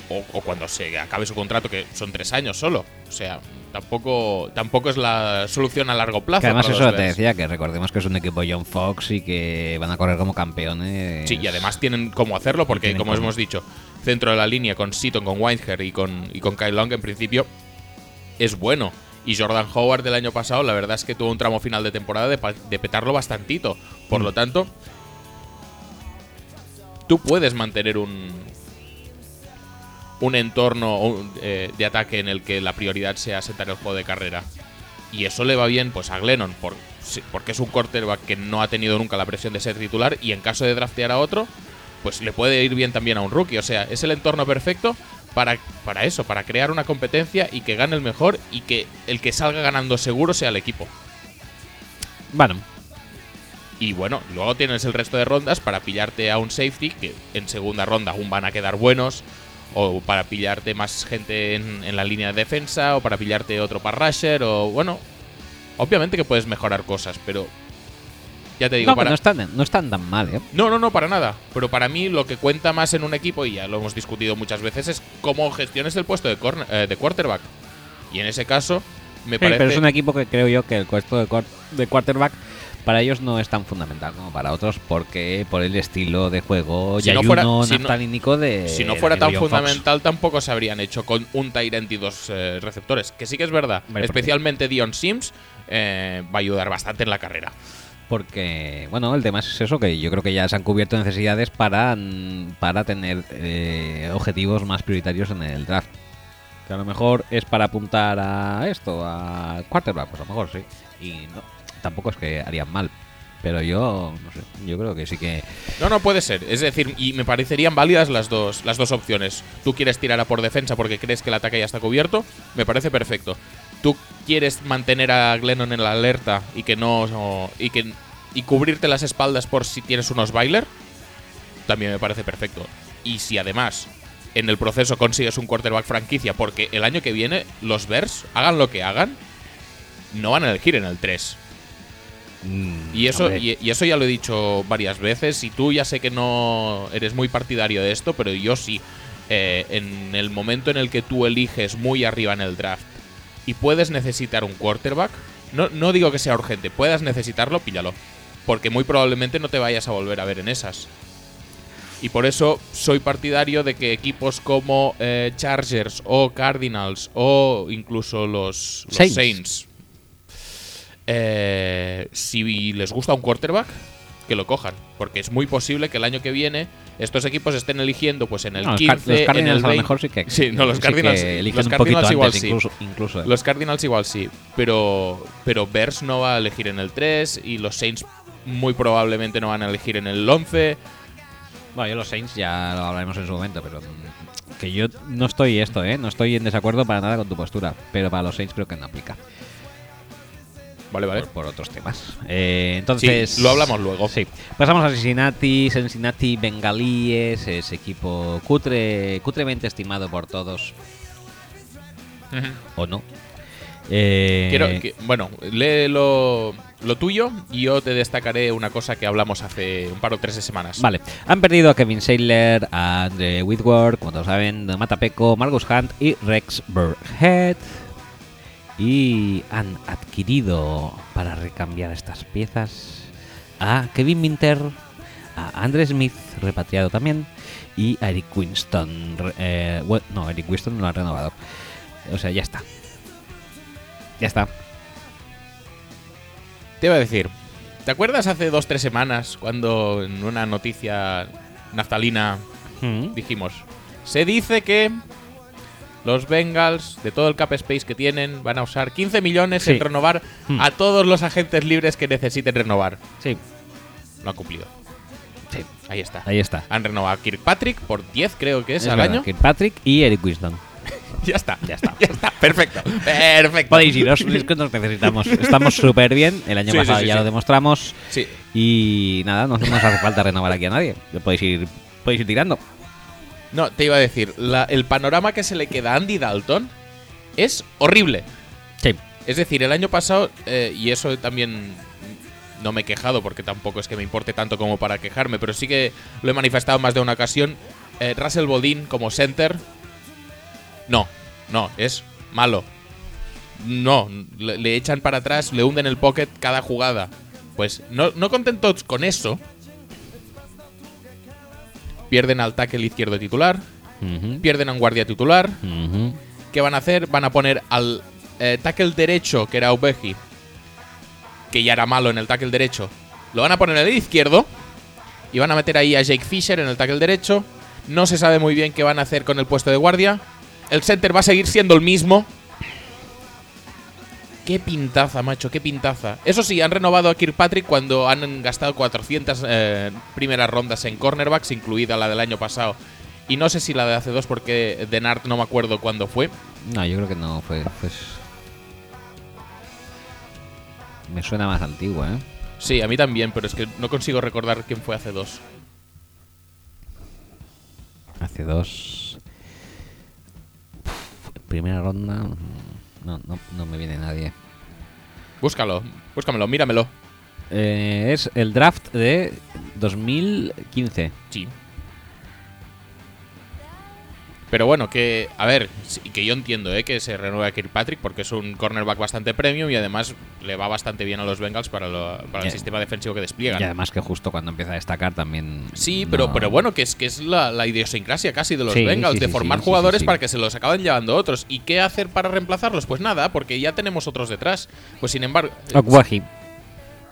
o, o cuando se acabe su contrato, que son tres años solo. O sea, tampoco, tampoco es la solución a largo plazo. Que además eso te decía, que recordemos que es un equipo John Fox y que van a correr como campeones. Sí, y además tienen cómo hacerlo, porque como cómo. hemos dicho, centro de la línea con Seaton, con Whitehair y con, y con Kyle Long, en principio, es bueno. Y Jordan Howard del año pasado, la verdad es que tuvo un tramo final de temporada de, petarlo bastantito. Por Mm. lo tanto, tú puedes mantener un un entorno eh, de ataque en el que la prioridad sea sentar el juego de carrera. Y eso le va bien pues a Glennon, por, sí, porque es un quarterback que no ha tenido nunca la presión de ser titular y en caso de draftear a otro, pues le puede ir bien también a un rookie. O sea, es el entorno perfecto para, para eso, para crear una competencia y que gane el mejor y que el que salga ganando seguro sea el equipo. Bueno, Y bueno, luego tienes el resto de rondas para pillarte a un safety, que en segunda ronda aún van a quedar buenos, o para pillarte más gente en, en la línea de defensa, o para pillarte otro para rusher, o bueno, obviamente que puedes mejorar cosas, pero ya te digo, no, para... no, están, no están tan mal, ¿eh? No, no, no, para nada. Pero para mí lo que cuenta más en un equipo, y ya lo hemos discutido muchas veces, es cómo gestiones el puesto de, corner- eh, de quarterback. Y en ese caso, me Sí, parece... pero es un equipo que creo yo que el puesto de, de quarterback para ellos no es tan fundamental como para otros porque por el estilo de juego Si no fuera- si no- de Si no fuera de tan Fox. fundamental, tampoco se habrían hecho con un Tyrant y dos eh, receptores. Que sí que es verdad. Especialmente Dion Sims eh, va a ayudar bastante en la carrera. Porque, bueno, el tema es eso, que yo creo que ya se han cubierto necesidades para, mm, para tener eh, objetivos más prioritarios en el draft. Que a lo mejor es para apuntar a esto, a quarterback, pues a lo mejor sí. Y no, tampoco es que harían mal. Pero yo, no sé, yo creo que sí que... No, no puede ser. Es decir, y me parecerían válidas las dos, las dos opciones. Tú quieres tirar a por defensa porque crees que el ataque ya está cubierto, me parece perfecto. Tú quieres mantener a Glennon en la alerta y que no y que y cubrirte las espaldas por si tienes unos bailer, también me parece perfecto. Y si además en el proceso consigues un quarterback franquicia, porque el año que viene los Bears, hagan lo que hagan, no van a elegir en el 3. mm, Y eso, y eso ya lo he dicho varias veces. Y tú ya sé que no eres muy partidario de esto, pero yo sí. Eh, en el momento en el que tú eliges muy arriba en el draft y puedes necesitar un quarterback, no, no digo que sea urgente, puedas necesitarlo, píllalo. Porque muy probablemente no te vayas a volver a ver en esas. Y por eso soy partidario de que equipos como eh, Chargers o Cardinals o incluso los, los Saints. Saints, eh, si les gusta un quarterback, que lo cojan. Porque es muy posible que el año que viene estos equipos estén eligiendo pues en el no, los Car- 15, los en Cardinals el a lo 20. mejor sí que... Sí, no, los sí Cardinals, los Cardinals antes, igual sí. incluso, incluso, ¿eh? Los Cardinals igual sí, pero pero Bears no va a elegir en el 3 y los Saints muy probablemente no van a elegir en el 11. Bueno, yo los Saints ya lo hablaremos en su momento, pero mm, que yo no estoy esto, ¿eh? No estoy en desacuerdo para nada con tu postura, pero para los Saints creo que no aplica. Vale, vale. Por, por otros temas. Eh, entonces... Sí, lo hablamos luego. Sí. Pasamos a Cincinnati, Cincinnati Bengalíes, ese equipo cutre, cutremente estimado por todos. ¿o no? Eh, Quiero que- bueno, lee lo, lo tuyo y yo te destacaré una cosa que hablamos hace un par o tres de semanas. Vale, han perdido a Kevin Saylor, a Andre Whitworth, como todos saben, Matapeco, Marcus Hunt y Rex Burhead. Y han adquirido para recambiar estas piezas a Kevin Minter, a Andre Smith, repatriado también, y a Eric Winston. eh, bueno, no, Eric Winston no lo ha renovado. O sea, ya está. Ya está. Te iba a decir, ¿te acuerdas hace dos tres semanas cuando en una noticia naftalina Mm. dijimos, se dice que los Bengals, de todo el cap space que tienen, van a usar 15 millones Sí. en renovar Hmm. a todos los agentes libres que necesiten renovar? Sí, Lo han cumplido. sí. Ahí está. Ahí está. Han renovado a Kirkpatrick por 10, creo que es, Es al verdad, año. Kirkpatrick y Eric Winston. Ya está. Ya está. ya está. Perfecto. Perfecto. Podéis iros, es que nos necesitamos. Estamos súper bien. El año Sí, pasado sí, ya lo demostramos. Sí. Y nada, no nos hace falta renovar aquí a nadie. Podéis ir, podéis ir tirando. No, te iba a decir, la- el panorama que se le queda a Andy Dalton es horrible. Sí. Es decir, el año pasado, eh, y eso también no me he quejado porque tampoco es que me importe tanto como para quejarme, pero sí que lo he manifestado más de una ocasión. eh, Russell Bodin como center, no, no, es malo. No, le, le echan para atrás, le hunden el pocket cada jugada. Pues no, no contentos con eso, pierden al tackle izquierdo titular, pierden a un guardia titular. ¿Qué van a hacer? Van a poner al eh, tackle derecho, que era Obeji, que ya era malo en el tackle derecho, lo van a poner en el izquierdo y van a meter ahí a Jake Fisher en el tackle derecho. No se sabe muy bien qué van a hacer con el puesto de guardia. El center va a seguir siendo el mismo. Qué pintaza, macho, qué pintaza. Eso sí, han renovado a Kirkpatrick cuando han gastado 400 eh, primeras rondas en cornerbacks, incluida la del año pasado. Y no sé si la de hace dos, porque Denart no me acuerdo cuándo fue. No, yo creo que no fue. Pues. Me suena más antiguo, ¿eh? Sí, a mí también, pero es que no consigo recordar quién fue hace dos. Hace dos. Primera ronda. No, no, no me viene nadie. Búscalo, búscamelo, míramelo. Eh, es el draft de 2015. Sí. Pero bueno, que, a ver, que yo entiendo ¿eh? que se renueve a Kirkpatrick porque es un cornerback bastante premium y además le va bastante bien a los Bengals para, lo- para el sistema defensivo que despliegan. Y además que justo cuando empieza a destacar también. Sí, pero, no- pero bueno, que es que es la, la idiosincrasia casi de los Sí, Bengals, sí, de formar jugadores para que se los acaban llevando otros. ¿Y qué hacer para reemplazarlos? Pues nada, porque ya tenemos otros detrás. Pues sin embargo. eh, Okwahi.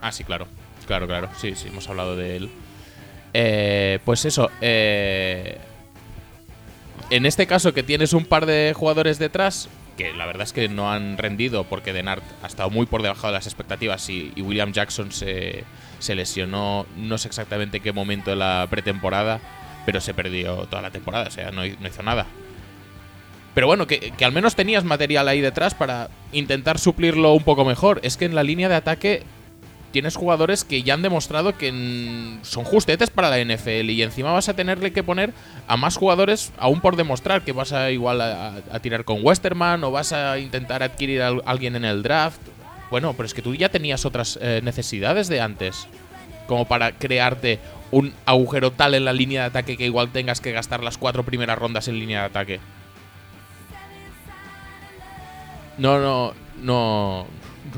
Ah, sí, claro. Claro, claro. Sí, sí, hemos hablado de él. Eh, pues eso. eh, en este caso que tienes un par de jugadores detrás, que la verdad es que no han rendido porque Denart ha estado muy por debajo de las expectativas y, William Jackson se, se lesionó, no sé exactamente en qué momento de la pretemporada, pero se perdió toda la temporada, o sea, no, hi- no hizo nada. Pero bueno, que al menos tenías material ahí detrás para intentar suplirlo un poco mejor. Es que en la línea de ataque tienes jugadores que ya han demostrado que son justetes para la NFL y encima vas a tenerle que poner a más jugadores aún por demostrar que vas a igual a, tirar con Westerman o vas a intentar adquirir a al- alguien en el draft. Bueno, pero es que tú ya tenías otras eh, necesidades de antes como para crearte un agujero tal en la línea de ataque que igual tengas que gastar las cuatro primeras rondas en línea de ataque. No, no, no,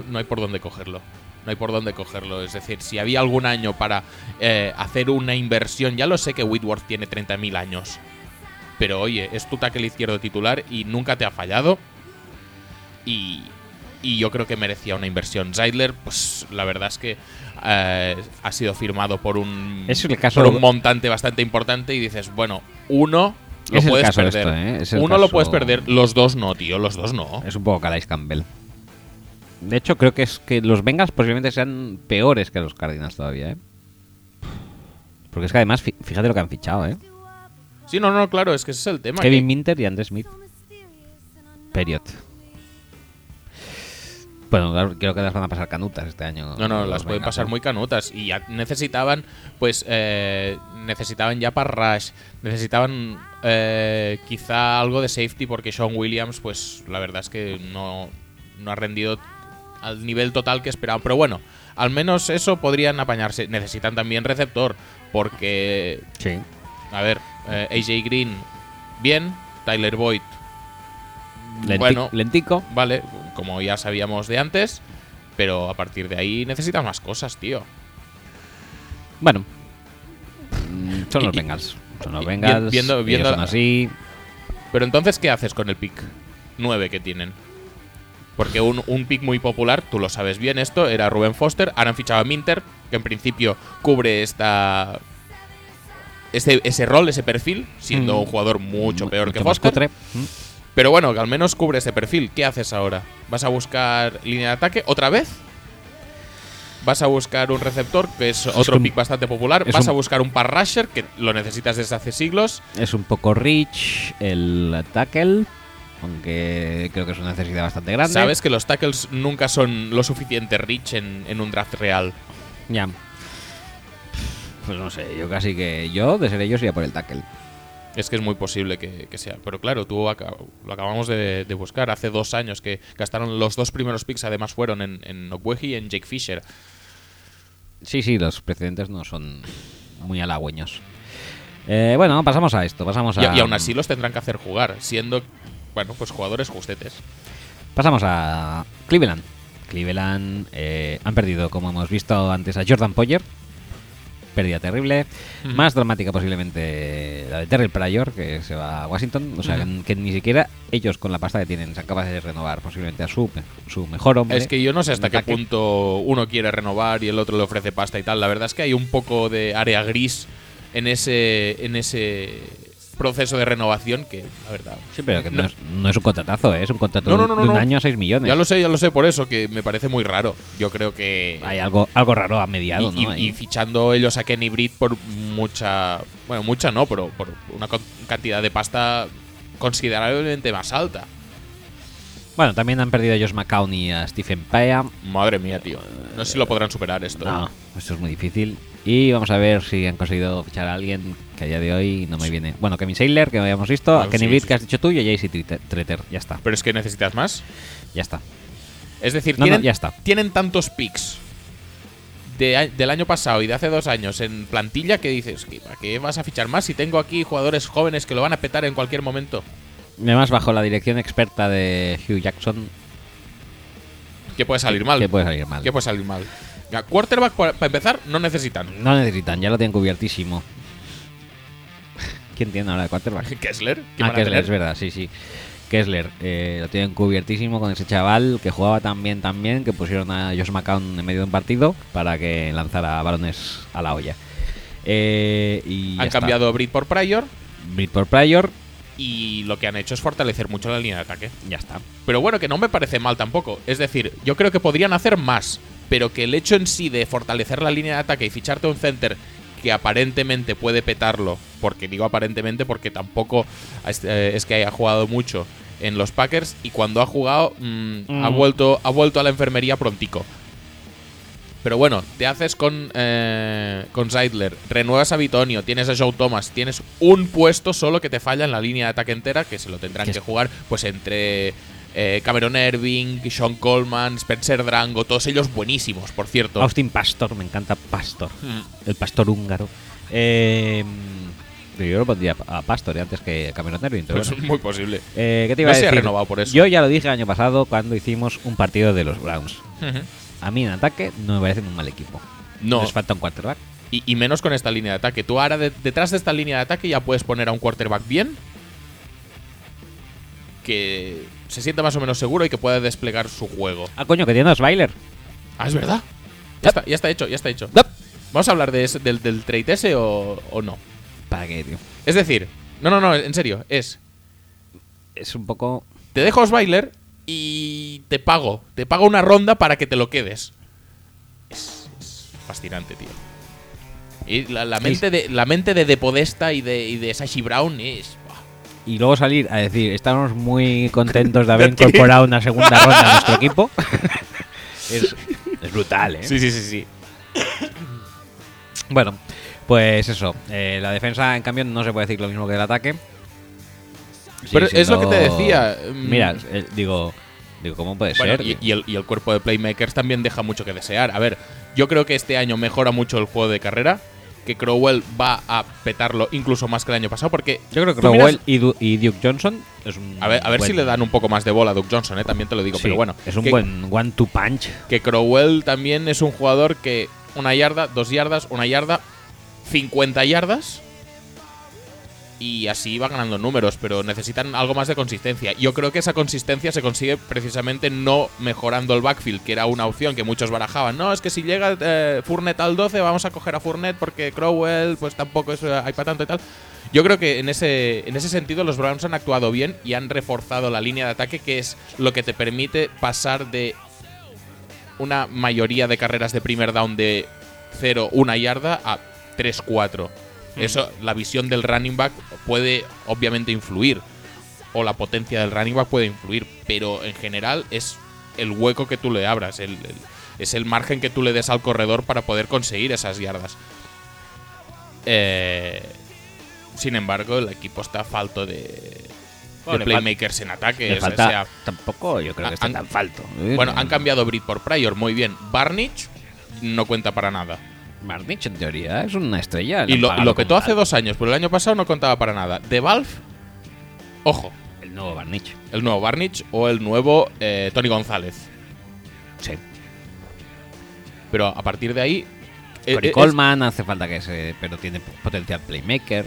no hay por dónde cogerlo. No hay por dónde cogerlo. Es decir, si había algún año para eh, hacer una inversión, ya lo sé que Whitworth tiene 30.000 años. Pero oye, es tu tackle izquierdo titular y nunca te ha fallado. Y, y yo creo que merecía una inversión. Zeidler, pues la verdad es que eh, ha sido firmado por un, Es el caso- por un montante bastante importante y dices, bueno, uno lo Es puedes perder. esto, ¿eh? Es uno lo puedes perder, los dos no, tío, los dos no. Es un poco Calais Campbell. De hecho, creo que es que los Bengals posiblemente sean peores que los Cardinals todavía, ¿eh? Porque es que además, fíjate lo que han fichado, ¿eh? Sí, no, no, claro, es que ese es el tema. Kevin que- Minter y Andrés Smith. Period. Bueno, creo que las van a pasar canutas este año. No, no, las pueden pasar muy canutas. Y ya necesitaban, pues, eh, necesitaban ya para Rush. Necesitaban eh, quizá algo de safety porque Sean Williams, pues, la verdad es que no, no ha rendido al nivel total que esperaban. Pero bueno, al menos eso podrían apañarse. Necesitan también receptor porque, Sí. a ver, eh, AJ Green, bien. Tyler Boyd, Lenti- Bueno. lentico. vale, como ya sabíamos de antes. Pero a partir de ahí necesitan más cosas, tío. Bueno. Mm, Son los Bengals. Son los Bengals. viendo- ellos viendo son así. Pero entonces, ¿qué haces con el pick 9 que tienen? Porque un, un pick muy popular, tú lo sabes bien esto, era Ruben Foster. Ahora han fichado a Minter, que en principio cubre esta. Ese, ese rol, ese perfil, siendo Mm. un jugador mucho Mu- peor que mucho Foster. Mm. Pero bueno, que al menos cubre ese perfil. ¿Qué haces ahora? ¿Vas a buscar línea de ataque otra vez? ¿Vas a buscar un receptor, que es otro un- pick bastante popular? ¿Vas un- a buscar un pass rusher, que lo necesitas desde hace siglos? Es un poco rich el tackle. Aunque creo que es una necesidad bastante grande. Sabes que los tackles nunca son lo suficiente rich en, en un draft real. Ya. Pues no sé, yo casi que. Yo, de ser ellos, iría por el tackle. Es que es muy posible que, que sea. Pero claro, tú lo acabamos de, de buscar hace dos años que gastaron los dos primeros picks, además fueron en, en y en Jake Fisher. Sí, sí, los precedentes no son muy halagüeños. Eh, bueno, pasamos a esto. Pasamos Y, a. y aún así los tendrán que hacer jugar, siendo, bueno, pues jugadores justetes. Pasamos a Cleveland. Cleveland eh, han perdido, como hemos visto antes, a Jordan Poyer. Pérdida terrible. Más dramática posiblemente la de Terrell Pryor, que se va a Washington. O sea, que, que ni siquiera ellos con la pasta que tienen se acaban de renovar posiblemente a su, su mejor hombre. Es que yo no sé hasta qué punto uno quiere renovar y el otro le ofrece pasta y tal. La verdad es que hay un poco de área gris en ese, en ese proceso de renovación que, la verdad. Sí, pero que no, No. es, no es un contratazo, ¿eh? es un contrato No, de un no. año a 6 millones. Ya lo sé, ya lo sé por eso, que me parece muy raro. Yo creo que. Hay algo, algo raro a mediado, y- ¿no? y fichando ellos a Kenny Britt por mucha. Bueno, mucha no, pero por una cantidad de pasta considerablemente más alta. Bueno, también han perdido a Josh McCown y a Stephen Paya. Madre mía, tío. No sé si lo podrán superar esto. No, esto es muy difícil. Y vamos a ver si han conseguido fichar a alguien que a día de hoy no me viene. Bueno, Kevin Saylor, que habíamos visto, a Ah, Kenny sí, Britt, sí, que has dicho tú, y a JC Treter-. Ya está, Pero es que necesitas más. ya está. Es decir, No, no, tienen, ya está. tienen tantos picks de del año pasado y de hace dos años en plantilla que dices, "¿Qué- ¿para qué vas a fichar más si tengo aquí jugadores jóvenes que lo van a petar en cualquier momento? Además, bajo la dirección experta de Hugh Jackson, ¿Qué puede salir mal? que puede salir mal. ¿Qué puede salir mal? Quarterback, para empezar, no necesitan. No necesitan, ya lo tienen cubiertísimo. ¿Quién tiene ahora de quarterback? Kessler, ¿qué Ah, Kessler, es verdad, sí, sí. Kessler, eh, lo tienen cubiertísimo con ese chaval que jugaba tan bien, tan bien, que pusieron a Josh McCown en medio de un partido para que lanzara balones a la olla. Eh, y Han está. cambiado a Britt por Pryor Britt por Pryor, y lo que han hecho es fortalecer mucho la línea de ataque. ya está. Pero bueno, que no me parece mal tampoco. Es decir, yo creo que podrían hacer más. pero que el hecho en sí de fortalecer la línea de ataque y ficharte un center que aparentemente puede petarlo, porque digo aparentemente porque tampoco es, eh, es que haya jugado mucho en los Packers y cuando ha jugado mm, ha, Mm. vuelto, ha vuelto a la enfermería prontico. Pero bueno, te haces con, eh, con Zeidler, renuevas a Bitonio, tienes a Joe Thomas, tienes un puesto solo que te falla en la línea de ataque entera, que se lo tendrán Que jugar pues entre eh, Cameron Irving, Sean Coleman, Spencer Drango, todos ellos buenísimos, por cierto. Austin Pastor, me encanta Pastor. Mm. El pastor húngaro. Eh, yo lo pondría a Pastor eh, antes que Cameron Irving. pero Pues bueno. es muy posible. Eh, ¿Qué te iba No a se ha decir? renovado por eso. Yo ya lo dije el año pasado cuando hicimos un partido de los Browns. A mí en ataque no me parecen un mal equipo. No, Les falta un quarterback. y, y menos con esta línea de ataque. Tú ahora de- detrás de esta línea de ataque ya puedes poner a un quarterback bien, que se sienta más o menos seguro y que pueda desplegar su juego. Ah, coño, que tiene a. Ah, es verdad. Ya está, ya está hecho, ya está hecho. ¿Vamos a hablar de ese- del, del trade ese o, o no? ¿Para qué, tío? Es decir, no, no, no, en serio, es. Es un poco. Te dejo Osweiler y te pago. Te pago una ronda para que te lo quedes. Es, es fascinante, tío. Y la, la mente de la mente de, de Podesta y de, y de Sashi Brown es. Y luego salir a decir, estamos muy contentos de haber incorporado una segunda ronda a nuestro equipo. es, es brutal, ¿eh? Sí, sí, sí, sí. Bueno, pues eso. eh, la defensa, en cambio, no se puede decir lo mismo que el ataque. Pero es lo que te decía, mm. Mira, eh, digo, digo, ¿cómo puede Bueno, ser? y, y el, y el cuerpo de playmakers también deja mucho que desear. A ver, yo creo que este año mejora mucho el juego de carrera. Que Crowell va a petarlo incluso más que el año pasado. Porque Yo creo que Crowell miras- y, Du- y Duke Johnson es un. A ver, a ver buen- si le dan un poco más de bola a Duke Johnson, ¿eh? también te lo digo. Sí, pero bueno, Es un que, buen one-two punch. que Crowell también es un jugador que una yarda, dos yardas, una yarda, 50 yardas. Y así va ganando números, pero necesitan algo más de consistencia. Yo creo que esa consistencia se consigue precisamente no mejorando el backfield, que era una opción que muchos barajaban. No, es que si llega eh, al 12, vamos a coger a Fournette porque Crowell, pues tampoco es, eh, hay para tanto y tal. Yo creo que en ese, en ese sentido los Browns han actuado bien y han reforzado la línea de ataque, que es lo que te permite pasar de una mayoría de carreras de primer down de 0, 1 yarda a 3, 4. Eso, la visión del running back puede obviamente influir. O la potencia del running back puede influir. Pero en general es el hueco que tú le abras. el- el- es el margen que tú le des al corredor para poder conseguir esas yardas. Eh, sin embargo, el equipo está falto de, Bueno, playmakers en ataque. O sea, tampoco, yo creo que está han- tan falto. bueno, han cambiado Brit por Pryor, muy bien. Barnich no cuenta para nada. Marnich, en teoría, es una estrella. Y lo, lo que tú hace dos años, pero el año pasado no contaba para nada. De Valve, ojo, El nuevo Barnich. el nuevo Barnich o el nuevo eh, Tony González. Sí. Pero a partir de ahí. eh, Cory eh, Coleman hace falta que se. Pero tiene potencial playmaker.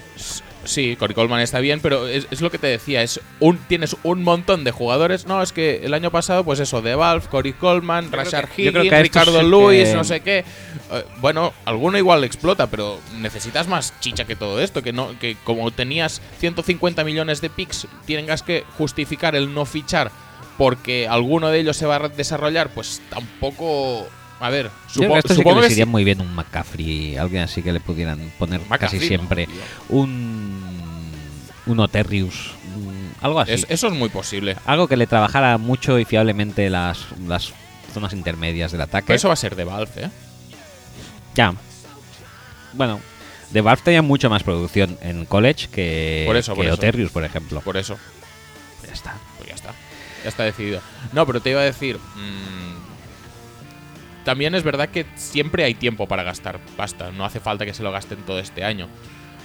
Sí, Cory Coleman está bien, pero es, es lo que te decía. es un Tienes un montón de jugadores. No, es que el año pasado, pues eso, de Valve, Cory Coleman, Rashard que- Higgins, Ricardo sí que- no sé qué. Eh, bueno, alguno igual explota, pero necesitas más chicha que todo esto. Que no que como tenías 150 millones de picks, tengas que justificar el no fichar porque alguno de ellos se va a desarrollar, pues tampoco. A ver, supo- que sí que supongo que iría sí. muy bien un McCaffrey, alguien así que le pudieran poner McCaffrey, casi siempre. un. Un Oterrius. un- algo así. Es- eso es muy posible. Algo que le trabajara mucho y fiablemente las, las zonas intermedias del ataque. Pero eso va a ser de Valve, ¿eh? Ya. Bueno, The Valve tenía mucha más producción en college que, Por eso, que por eso. Oterrius, por ejemplo. Por eso. Ya está. Pues ya está. Ya está decidido. No, pero te iba a decir. mm, también es verdad que siempre hay tiempo para gastar pasta. No hace falta que se lo gasten todo este año.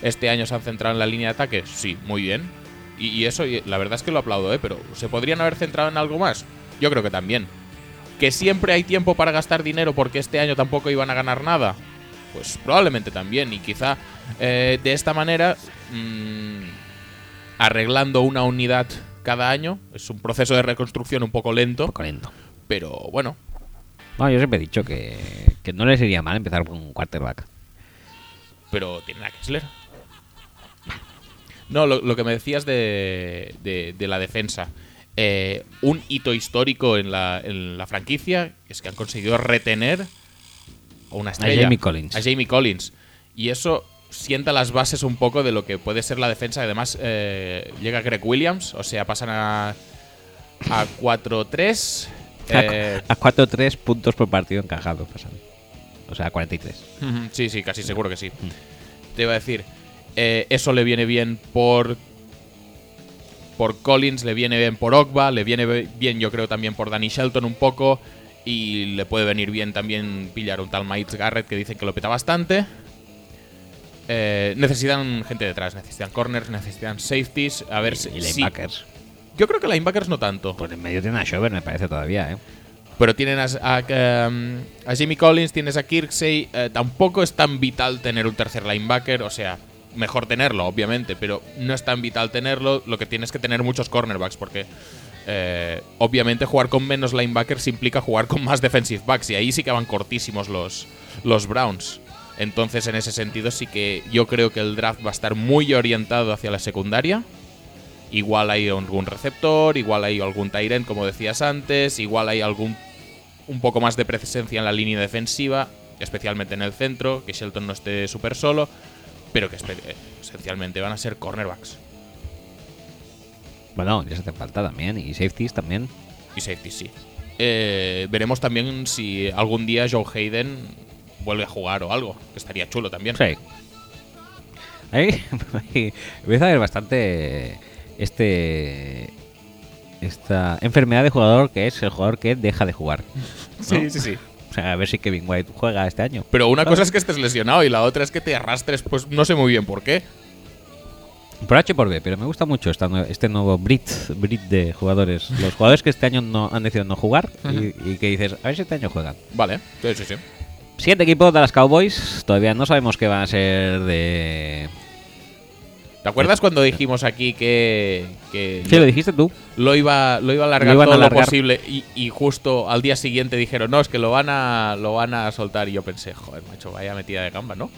Este año se han centrado en la línea de ataque. Sí, muy bien. Y, y eso, y la verdad es que lo aplaudo, ¿eh? Pero ¿se podrían haber centrado en algo más? Yo creo que también. ¿Que siempre hay tiempo para gastar dinero porque este año tampoco iban a ganar nada? Pues probablemente también. Y quizá eh, de esta manera, mm, arreglando una unidad cada año, es un proceso de reconstrucción un poco lento, Un poco lento. pero bueno, No, yo siempre he dicho que, que no les iría mal empezar con un quarterback. pero tienen a Kessler. No, lo, lo que me decías de, de- de la defensa. eh, un hito histórico en la, en la franquicia, es que han conseguido retener a una estrella. Jamie Collins. A Jamie Collins. Y eso sienta las bases un poco de lo que puede ser la defensa. Además, eh, llega Greg Williams, o sea, pasan a, a 4-3. Eh, A 4-3 puntos por partido encajado pasan. O sea, 43. Ujú, Sí, sí, casi seguro que sí. Te iba a decir, eh, eso le viene bien por por Collins, le viene bien por Ogba, le viene bien yo creo también por Danny Shelton un poco y le puede venir bien también pillar un tal Miles Garrett que dicen que lo peta bastante. Eh, necesitan gente detrás, necesitan corners, necesitan safeties, a ver si... y si- linebackers. Yo creo que linebackers no tanto. Pues en medio tiene a Shover, me parece todavía, ¿eh? Pero tienen a, a, um, a Jimmy Collins, tienes a Kirksey. eh, tampoco es tan vital tener un tercer linebacker. O sea, mejor tenerlo, obviamente, pero no es tan vital tenerlo. Lo que tienes que tener muchos cornerbacks, porque eh, obviamente jugar con menos linebackers implica jugar con más defensive backs. Y ahí sí que van cortísimos los, los Browns. Entonces, en ese sentido, sí que yo creo que el draft va a estar muy orientado hacia la secundaria. Igual hay algún receptor, igual hay algún Tyrant, como decías antes, igual hay algún un poco más de presencia en la línea defensiva, especialmente en el centro, que Shelton no esté súper solo, pero que esencialmente van a ser cornerbacks Bueno, ya se hace falta también. Y safeties también. y safety, sí. Eh, veremos también si algún día Joe Hayden vuelve a jugar o algo, que estaría chulo también. Sí. Ahí empieza a haber bastante este esta enfermedad de jugador que es el jugador que deja de jugar. sí, sí, sí. O sea, a ver si Kevin White juega este año. Pero una cosa es que estés lesionado y la otra es que te arrastres, pues no sé muy bien por qué. Por H y por B, pero me gusta mucho esta este nuevo Brit, Brit de jugadores. Los jugadores que este año no han decidido no jugar y, y que dices, a ver si este año juegan. Vale, sí, sí, sí. Siguiente equipo de las Cowboys. Todavía no sabemos qué van a ser de. ¿Te acuerdas cuando dijimos aquí que, que Sí, lo dijiste tú. lo iba, lo iba a alargar Lo iban a todo lo posible y, y justo al día siguiente dijeron, no, es que lo van a, lo van a soltar. Y yo pensé, joder, macho, vaya metida de gamba, ¿no?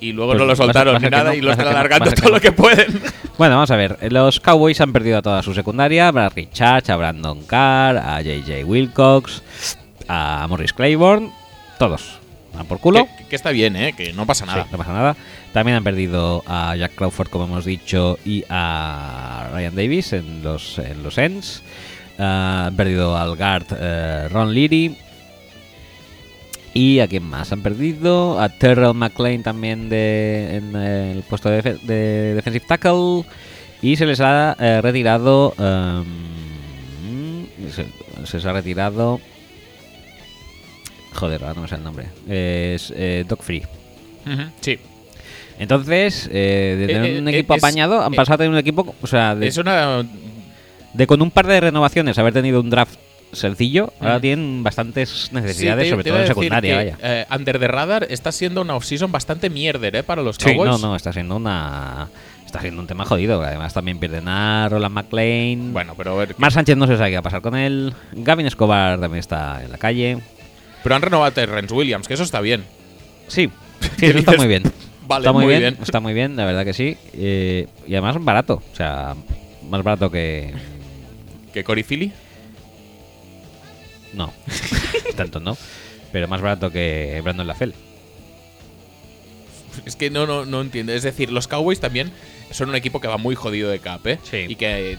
Y luego Pues no lo soltaron ni nada no, y lo están alargando todo no. lo que pueden. Bueno, vamos a ver. Los Cowboys han perdido a toda su secundaria: a Bradley Church, a Brandon Carr, a JJ Wilcox, a Morris Claiborne. Todos. Van por culo. que, que está bien, ¿eh? Que no pasa nada. Sí, no pasa nada. También han perdido a Jack Crawford, como hemos dicho, y a Ryan Davis en los, en los ends. Ah, han perdido al guard eh, Ron Leary. ¿Y a quién más? Han perdido a Terrell McLean también de, en el puesto de, defe- de defensive tackle. Y se les ha eh, retirado. em, se, les ha retirado. Joder, ahora no me sale el nombre. Es eh, Doc Free. Sí. Entonces, eh, de tener Eh, un eh, equipo es- apañado, han eh, pasado a tener un equipo, o sea, de, Es una. de con un par de renovaciones haber tenido un draft sencillo, ahora Mm. tienen bastantes Sí, necesidades, te- sobre te todo en secundaria, que, vaya. eh, Under the Radar está siendo una offseason bastante mierder, ¿eh? Para los Sí, Cowboys. no, no, está siendo una está siendo un tema jodido. Además también pierden a Roland McLean. Bueno, pero a ver. Mar Sánchez no se sabe qué va a pasar con él. Gavin Escobar también está en la calle. Pero han renovado a Terrence Williams, que eso está bien. Sí, sí, eso está muy bien. Vale, está muy, muy bien, bien. está muy bien, la verdad que sí. Eh, y además barato, o sea, más barato que Que Cory Philly. no, tanto no, pero más barato que Brandon LaFell. Es que no, no, no entiendo. Es decir, los Cowboys también son un equipo que va muy jodido de cap, ¿eh? Sí. Y que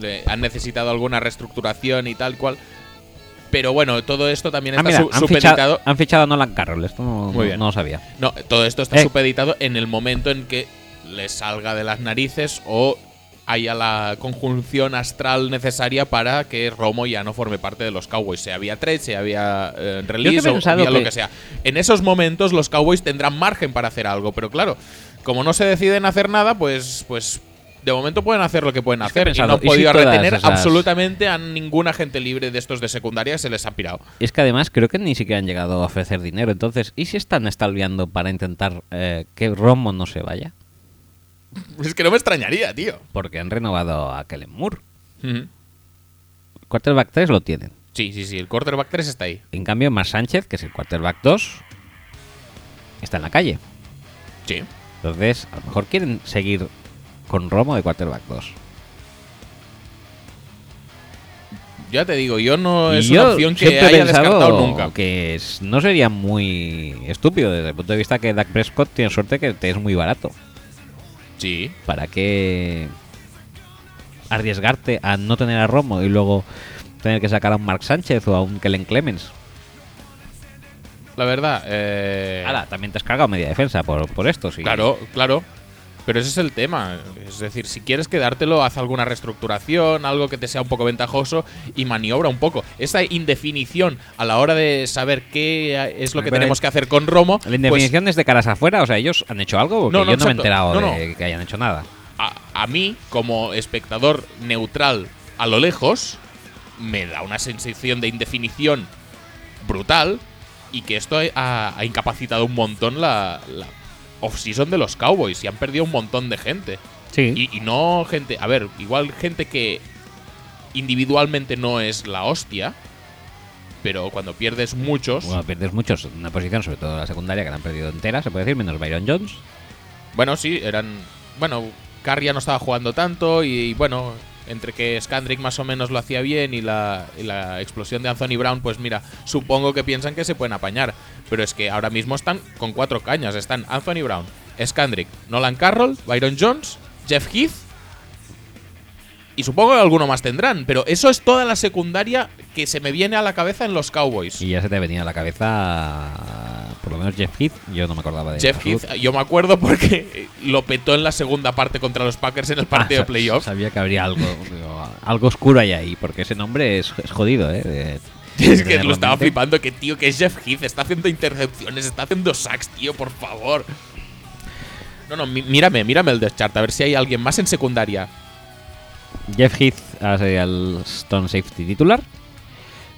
le- han necesitado alguna reestructuración y tal cual. Pero bueno, todo esto también Ah, está mira, su- han, supeditado. fichado, han fichado a Nolan Carroll, esto no, Muy bien. no lo sabía. No, todo esto está Eh. supeditado en el momento en que les salga de las narices o haya la conjunción astral necesaria para que Romo ya no forme parte de los Cowboys. Se había trade, se había eh, release o lo que- que sea. En esos momentos los Cowboys tendrán margen para hacer algo, pero claro, como no se deciden hacer nada, pues, pues de momento pueden hacer lo que pueden Es que hacer y pensado, no han ¿y si podido retener esas- absolutamente a ningún agente libre de estos de secundaria que se les ha pirado. Es que además creo que ni siquiera han llegado a ofrecer dinero. Entonces, ¿y si están estalviando para intentar eh, que Romo no se vaya? Es que no me extrañaría, tío. Porque han renovado a Kellen Moore. Quarterback 3 lo tienen. Sí, sí, sí, el quarterback 3 está ahí. En cambio, Mar Sánchez, que es el quarterback 2, está en la calle. Sí. Entonces, a lo mejor quieren seguir con Romo de quarterback 2. Ya te digo, yo no es una opción que haya descartado nunca. que es- no sería muy estúpido desde el punto de vista que Dak Prescott tiene suerte que te es muy barato. Sí. ¿Para qué arriesgarte a no tener a Romo y luego tener que sacar a un Mark Sánchez o a un Kellen Clemens? La verdad, eh, Ahora, también te has cargado media defensa por, por esto, sí. Claro, claro. Pero ese es el tema. Es decir, si quieres quedártelo, haz alguna reestructuración, algo que te sea un poco ventajoso y maniobra un poco. Esa indefinición a la hora de saber qué es lo que Pero tenemos que hacer con Romo. La indefinición es de caras afuera, o sea, ellos han hecho algo porque No, no, yo no me he enterado No, de que hayan hecho nada. pues, a, a mí, como espectador neutral a lo lejos, me da una sensación de indefinición brutal y que esto ha, ha incapacitado un montón la, la off-season de los Cowboys y han perdido un montón de gente. Sí. Y, y no gente, a ver, igual gente que individualmente no es la hostia, pero cuando pierdes muchos, Bueno, pierdes muchos en una posición, sobre todo la secundaria, que la han perdido entera, se puede decir, menos Byron Jones. bueno, sí, eran, bueno, Carr ya no estaba jugando tanto y, bueno, entre que Skandrick más o menos lo hacía bien y la, explosión de Anthony Brown, pues mira, supongo que piensan que se pueden apañar, pero es que ahora mismo están con cuatro cañas, están Anthony Brown, Skandrick, Nolan Carroll, Byron Jones, Jeff Heath y supongo que alguno más tendrán, pero eso es toda la secundaria que se me viene a la cabeza en los Cowboys. Y ya se te venía a la cabeza, por lo menos Jeff Heath, yo no me acordaba de Jeff Heath, yo me acuerdo porque lo petó en la segunda parte contra los Packers en el partido Ah, de playoffs. Sabía que habría algo, digo, algo oscuro ahí ahí, porque ese nombre es, es jodido, ¿eh? de- Es que lo estaba flipando que, tío, que es Jeff Heath. Está haciendo intercepciones, está haciendo sacks, tío, por favor. No, no, mí- mírame, mírame el death chart, a ver si hay alguien más en secundaria. Jeff Heath ahora sería el Stone Safety titular.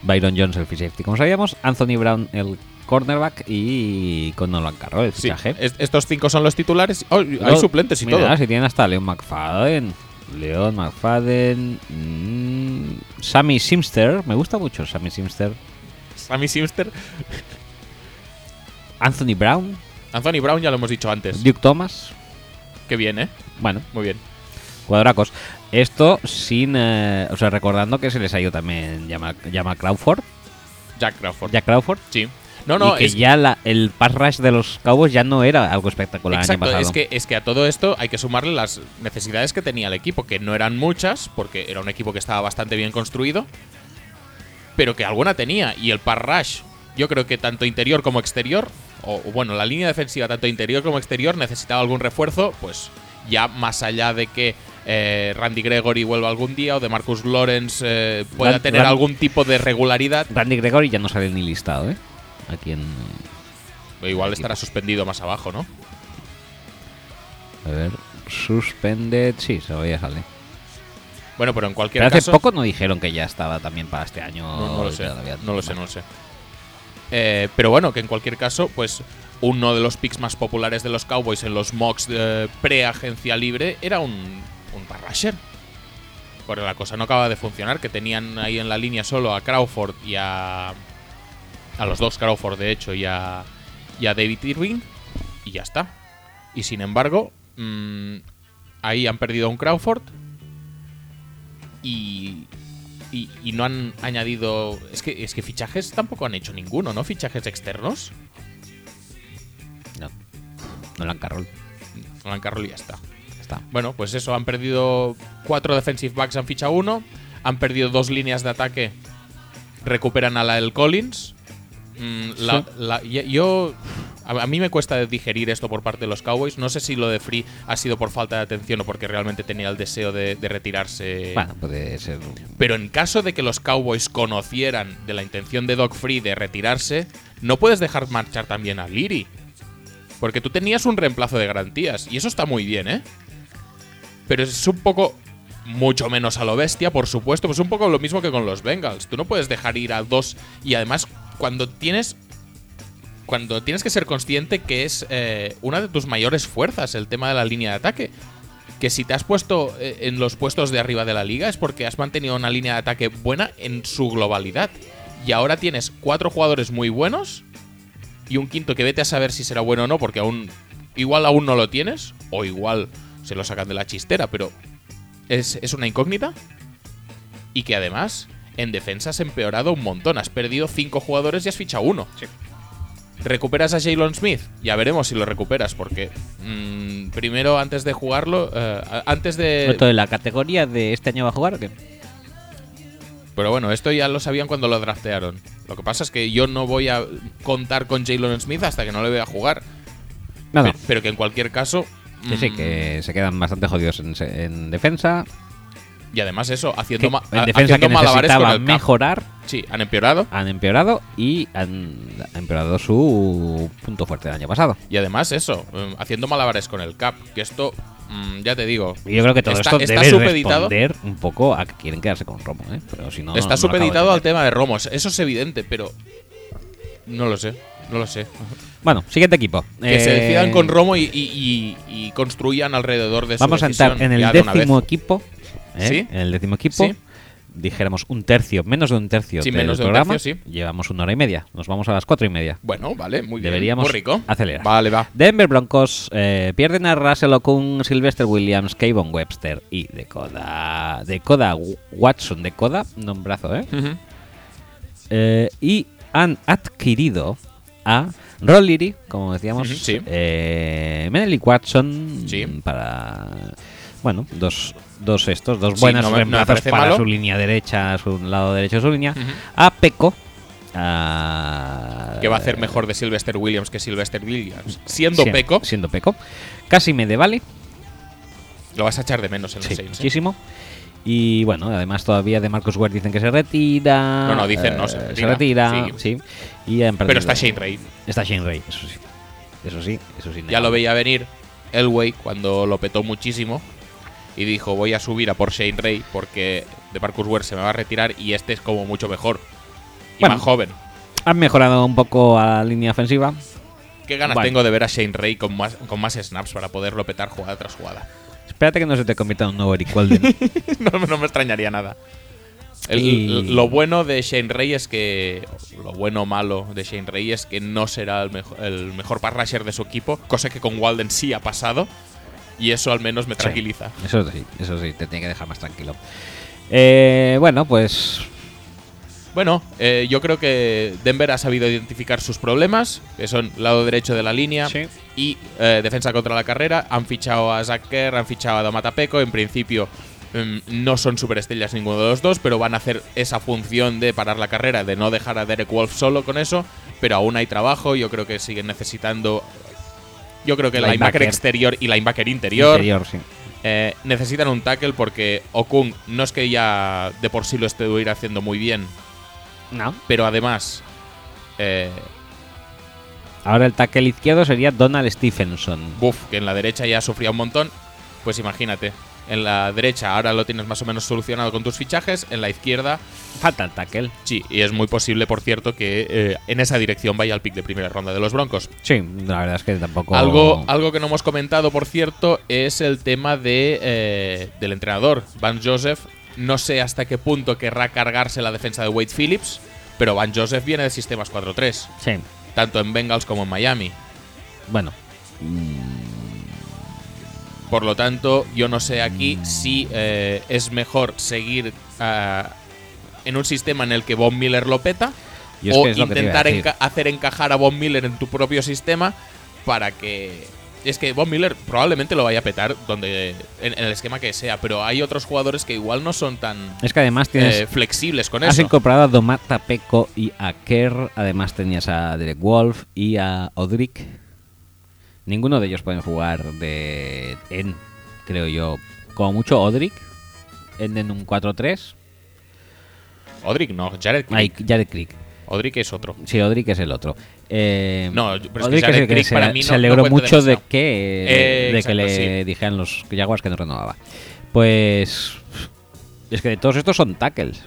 Byron Jones el free safety, como sabíamos. Anthony Brown el cornerback y con Nolan Carroll el Sí, fichaje. estos cinco son los titulares. Oh, hay suplentes y mira, todo. si tienen hasta Leon McFadden. Leon McFadden. mm, Sammy Simster. Me gusta mucho Sammy Simster. Sammy Simster. Anthony Brown. Anthony Brown ya lo hemos dicho antes. Duke Thomas. Qué bien, ¿eh? Bueno, Muy bien. cuadracos. Esto sin. eh, o sea, recordando que se les ha ido también Jamal Crawford. Jack Crawford. Jack Crawford. Sí. No, no, y que es, ya la- el pass rush de los Cowboys ya no era algo espectacular el año Exacto, pasado. es que, es que a todo esto hay que sumarle las necesidades que tenía el equipo, que no eran muchas, porque era un equipo que estaba bastante bien construido, pero que alguna tenía. Y el par rush, yo creo que tanto interior como exterior, o bueno, la línea defensiva tanto interior como exterior necesitaba algún refuerzo, pues ya más allá de que eh, Randy Gregory vuelva algún día o de Marcus Lawrence eh, pueda tener algún tipo de regularidad, Randy Gregory ya no sale ni listado, ¿eh? Aquí en. igual estará suspendido más abajo, ¿no? A ver. Suspended. Sí, se veía sale. Bueno, pero en cualquier Pero hace caso. poco no dijeron que ya estaba también para este año. No, no lo sé. todavía. No lo sé, no lo sé. Eh, pero bueno, que en cualquier caso, pues uno de los picks más populares de los Cowboys en los mocks de pre-agencia libre era un, un pass rusher. Porque la cosa no acaba de funcionar, que tenían ahí en la línea solo a Crawford y a. A los dos Crawford, de hecho, y a, y a David Irving. Y ya está. Y sin embargo, mm, ahí han perdido a un Crawford. Y, y, y no han añadido. Es que, es que fichajes tampoco han hecho ninguno, ¿no? Fichajes externos. No. Nolan Carroll. Nolan Carroll y ya está. Está. Bueno, pues eso, han perdido cuatro defensive backs, han fichado uno. Han perdido dos líneas de ataque. Recuperan a la El Collins. Mm, la- yo. A, a mí me cuesta digerir esto por parte de los Cowboys. No sé si lo de Free ha sido por falta de atención o porque realmente tenía el deseo de, de retirarse. Bueno, puede ser. Pero en caso de que los Cowboys conocieran de la intención de Doc Free de retirarse, no puedes dejar marchar también a Liri. Porque tú tenías un reemplazo de garantías. Y eso está muy bien, ¿eh? Pero es un poco. Mucho menos a lo bestia, por supuesto. Pues un poco lo mismo que con los Bengals. Tú no puedes dejar ir a dos. Y además, cuando tienes. Cuando tienes que ser consciente que es eh, una de tus mayores fuerzas el tema de la línea de ataque que si te has puesto eh, en los puestos de arriba de la liga es porque has mantenido una línea de ataque buena en su globalidad. Y ahora tienes cuatro jugadores muy buenos y un quinto que vete a saber si será bueno o no, porque aún igual aún no lo tienes, o igual se lo sacan de la chistera, pero es, es una incógnita. Y que además en defensa has empeorado un montón. Has perdido cinco jugadores y has fichado uno. ¿Recuperas a Jalen Smith? Ya veremos si lo recuperas, porque mm, primero, antes de jugarlo, eh, antes de... ¿Esto de la categoría de este año va a jugar o qué? Pero bueno, esto ya lo sabían cuando lo draftearon. Lo que pasa es que yo no voy a contar con Jalen Smith hasta que no le vea jugar. No. Pero, pero que en cualquier caso... Sí, sí, mm, que se quedan bastante jodidos en, se- en defensa. Y además eso, haciendo, ma- en defensa haciendo que necesitaba mejorar, Sí, han empeorado. han empeorado y han empeorado su punto fuerte del año pasado. Y además eso, eh, haciendo malabares con el cap. Que esto, mm, ya te digo, yo creo que todo Está- esto está debe supeditado- responder un poco a que quieren quedarse con Romo, ¿eh? Pero si no, está no de supeditado al tema de Romos. Eso es evidente, pero... No lo sé, no lo sé. Bueno, siguiente equipo. Que se Eh, decidan con Romo y, y- y- y construyan alrededor de su Vamos a entrar en el décimo equipo. ¿Eh? ¿Sí? En el décimo equipo. Sí. Dijéramos un tercio, menos de un tercio Sí, del menos de un tercio, sí. Llevamos una hora y media. Nos vamos a las cuatro y media. Bueno, vale, muy bien. Deberíamos Muy rico. acelerar. Vale, va. Denver Broncos eh, pierden a Russell Okung, Sylvester Williams, Kayvon Webster y Decoda, Decoda Watson, Decoda, nombrazo, ¿eh? Ujú. Eh, y han adquirido a Ron Leary, como decíamos, sí. eh, Menelik Watson Sí. para bueno, dos, dos estos, dos Sí, buenas no me- reemplazos para malo. su línea derecha, su lado derecho de su línea, a Peco, a- Que va a hacer mejor de Sylvester Williams que Sylvester Williams. Siendo Peco, siendo Peco, casi me de vale, lo vas a echar de menos en sí, los Saints. ¿eh? muchísimo. Y bueno, además todavía de Marcus Ware dicen que se retira. No, no, dicen no, se eh, retira. retira, sí. Y Pero está Shane Ray. Está Shane Ray, eso sí. Eso sí, eso sí. Ya lo veía venir Elway cuando lo petó muchísimo. Y dijo, voy a subir a por Shane Ray porque de Marcus Ware se me va a retirar y este es como mucho mejor. Y Bueno. más joven. Han mejorado un poco a la línea ofensiva. Qué ganas tengo de ver a Shane Ray con más, con más snaps para poderlo petar jugada tras jugada. Espérate que no se te convierta en un nuevo Eric Walden. no, no me extrañaría nada. El- Y- Lo bueno de Shane Ray es que. Lo bueno o malo de Shane Ray es que no será el, mejo- el mejor pass rusher de su equipo, cosa que con Walden sí ha pasado. Y eso al menos me tranquiliza. eso sí, eso sí, te tiene que dejar más tranquilo. Eh, bueno, pues Bueno, eh, yo creo que Denver ha sabido identificar sus problemas, que son lado derecho de la línea Sí. y eh, defensa contra la carrera. Han fichado a Zach Kerr, han fichado a Domata Peco. En principio mm, no son superestrellas ninguno de los dos, pero van a hacer esa función de parar la carrera, de no dejar a Derek Wolf solo con eso. Pero aún hay trabajo, yo creo que siguen necesitando... Yo creo que el linebacker Linebacker. exterior y linebacker interior, interior, sí. eh, necesitan un tackle porque Okung no es que ya de por sí lo estuviera haciendo muy bien, No. pero además eh, Ahora el tackle izquierdo sería Donald Stephenson. Buff, que en la derecha ya sufría un montón, pues imagínate. En la derecha ahora lo tienes más o menos solucionado con tus fichajes, en la izquierda Falta el tackle. sí, y es muy posible, por cierto, que eh, en esa dirección vaya el pick de primera ronda de los Broncos. Sí, la verdad es que tampoco. Algo, algo que no hemos comentado, por cierto, es el tema de, eh, del entrenador, Van Joseph. No sé hasta qué punto querrá cargarse la defensa de Wade Phillips, pero Van Joseph viene de sistemas 4-3, Sí. tanto en Bengals como en Miami. Bueno, Por lo tanto, yo no sé aquí si eh, es mejor seguir ah, en un sistema en el que Von Miller lo peta o es intentar enca- hacer encajar a Von Miller en tu propio sistema para que... Es que Von Miller probablemente lo vaya a petar donde en, en el esquema que sea, pero hay otros jugadores que igual no son tan es que además tienes. eh, flexibles con Has eso. incorporado a Domata Peco y a Kerr. Además tenías a Derek Wolf y a Odrick. Ninguno de ellos pueden jugar de en, creo yo. Como mucho Odrick. En, en un 4-3. Odrick no, Jared Ay, Crick. Jared Crick. Odrick es otro. Sí, Odrick es el otro. Eh, No, pero es que Jared el que Crick se, para mí se no- alegró mucho de que, Eh, de que le sí. dijeran los Jaguars que no renovaba. Pues. Es que todos estos son tackles.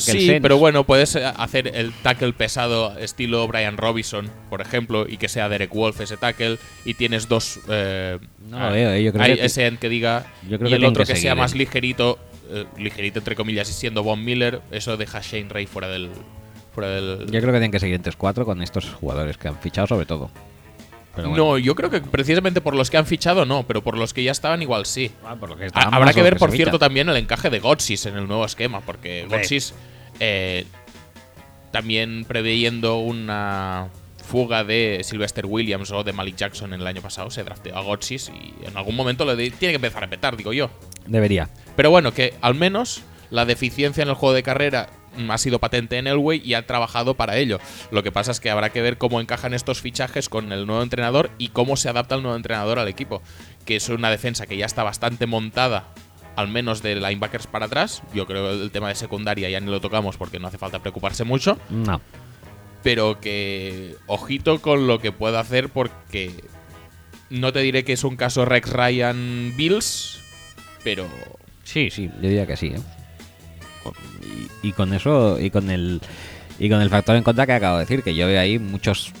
Sí, pero bueno, puedes eh, hacer el tackle pesado estilo Brian Robinson, por ejemplo, y que sea Derek Wolf ese tackle, y tienes dos... eh, No lo veo, eh, yo creo hay que- ese end que diga, yo creo y que el otro que que, sea más eh. ligerito, eh, ligerito entre comillas, y siendo Von Miller, eso deja a Shane Ray fuera del... Fuera del Yo creo que tienen que seguir en 3-4 con estos jugadores que han fichado, sobre todo. Pero bueno. No, yo creo que precisamente por los que han fichado no, pero por los que ya estaban igual sí. Ah, por lo que Ha- estábamos, Habrá que ver, por cierto, también el encaje de Gotsis en el nuevo esquema, porque. Gotsis Eh, también preveyendo una fuga de Sylvester Williams o de Malik Jackson en el año pasado, se drafteó a Gotsis y en algún momento lo de- tiene que empezar a petar, digo yo. Debería. Pero bueno, que al menos la deficiencia en el juego de carrera ha sido patente en Elway y ha trabajado para ello. Lo que pasa es que habrá que ver cómo encajan estos fichajes con el nuevo entrenador y cómo se adapta el nuevo entrenador al equipo. Que es una defensa que ya está bastante montada, al menos de linebackers para atrás. Yo creo que el tema de secundaria ya ni lo tocamos porque no hace falta preocuparse mucho. No. Pero que ojito con lo que pueda hacer porque no te diré que es un caso Rex Ryan Bills, pero Sí, sí, yo diría que sí. ¿eh? Y, y con eso, y con el y con el factor en contra que acabo de decir, que yo veo ahí muchos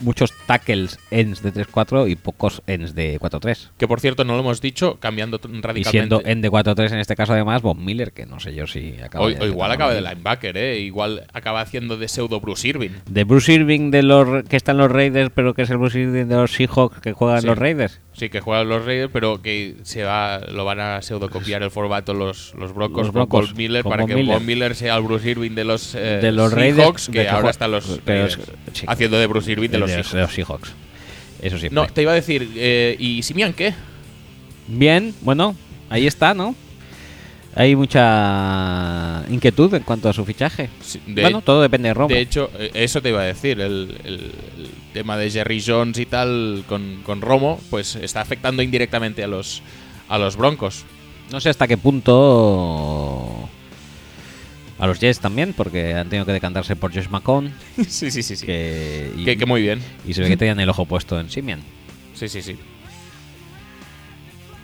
muchos tackles ends de 3-4 y pocos ends de 4-3. Que por cierto, no lo hemos dicho, cambiando t- Y radicalmente. siendo end de 4-3 en este caso además Von Miller, que no sé yo si acaba o, de- o igual acaba de linebacker, ¿eh? Igual acaba haciendo de pseudo Bruce Irving. De Bruce Irving de los que están los Raiders, pero que es el Bruce Irving de los Seahawks que juegan Sí. los Raiders. Sí, que juegan los Raiders, pero que se va, lo van a pseudo copiar el formato los, los Broncos Los con Broncos, Miller con para que Miller. Von Miller sea el Bruce Irving de los, eh, De los Seahawks, Raiders, que de que ahora están los pero sí. haciendo de Bruce Irving de los de Seahawks. de los Seahawks. Eso sí. No, te iba a decir, eh, ¿y Simian qué? Bien, bueno, ahí está, ¿no? Hay mucha inquietud en cuanto a su fichaje. Sí, de- bueno, todo depende de Romo. De hecho, eh, eso te iba a decir, el, el- el tema de Jerry Jones y tal con, con Romo, pues está afectando indirectamente a los, a los Broncos. no sé hasta qué punto a los Jets también, porque han tenido que decantarse por Josh McCown. sí, sí, sí, sí. Que, y, Que, que muy bien. y se ve que tenían el ojo puesto en Simian. Sí, sí, sí.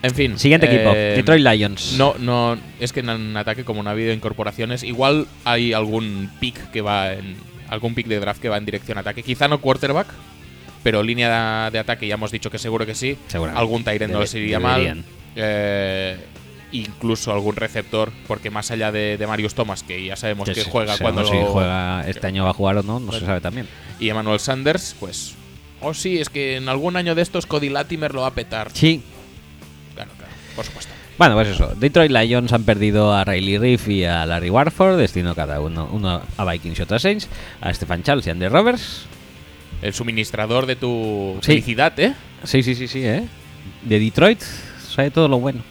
En fin. Siguiente equipo, eh, Detroit Lions. No, no, es que en ataque, como no ha habido incorporaciones, igual hay algún pick que va en. algún pick de draft que va en dirección ataque. Quizá no quarterback, pero línea de, de ataque ya hemos dicho que seguro que sí. Algún Tyrant no les iría mal. Eh, incluso algún receptor, porque más allá de, de Marius Thomas, que ya sabemos que sí, juega sabemos cuando. si juega este año va a jugar o no, no se sabe también. Y Emmanuel Sanders, pues. Oh, sí, es que en algún año de estos Cody Latimer lo va a petar. Sí. Claro, claro, por supuesto. Bueno, pues eso. Detroit Lions han perdido a Riley Reef y a Larry Warford, destino cada uno, uno a Vikings y otro a Saints, a Stefan Charles y a Andy Roberts. El suministrador de tu Sí. felicidad, ¿eh? Sí, sí, sí, sí, ¿eh? De Detroit sabe todo lo bueno.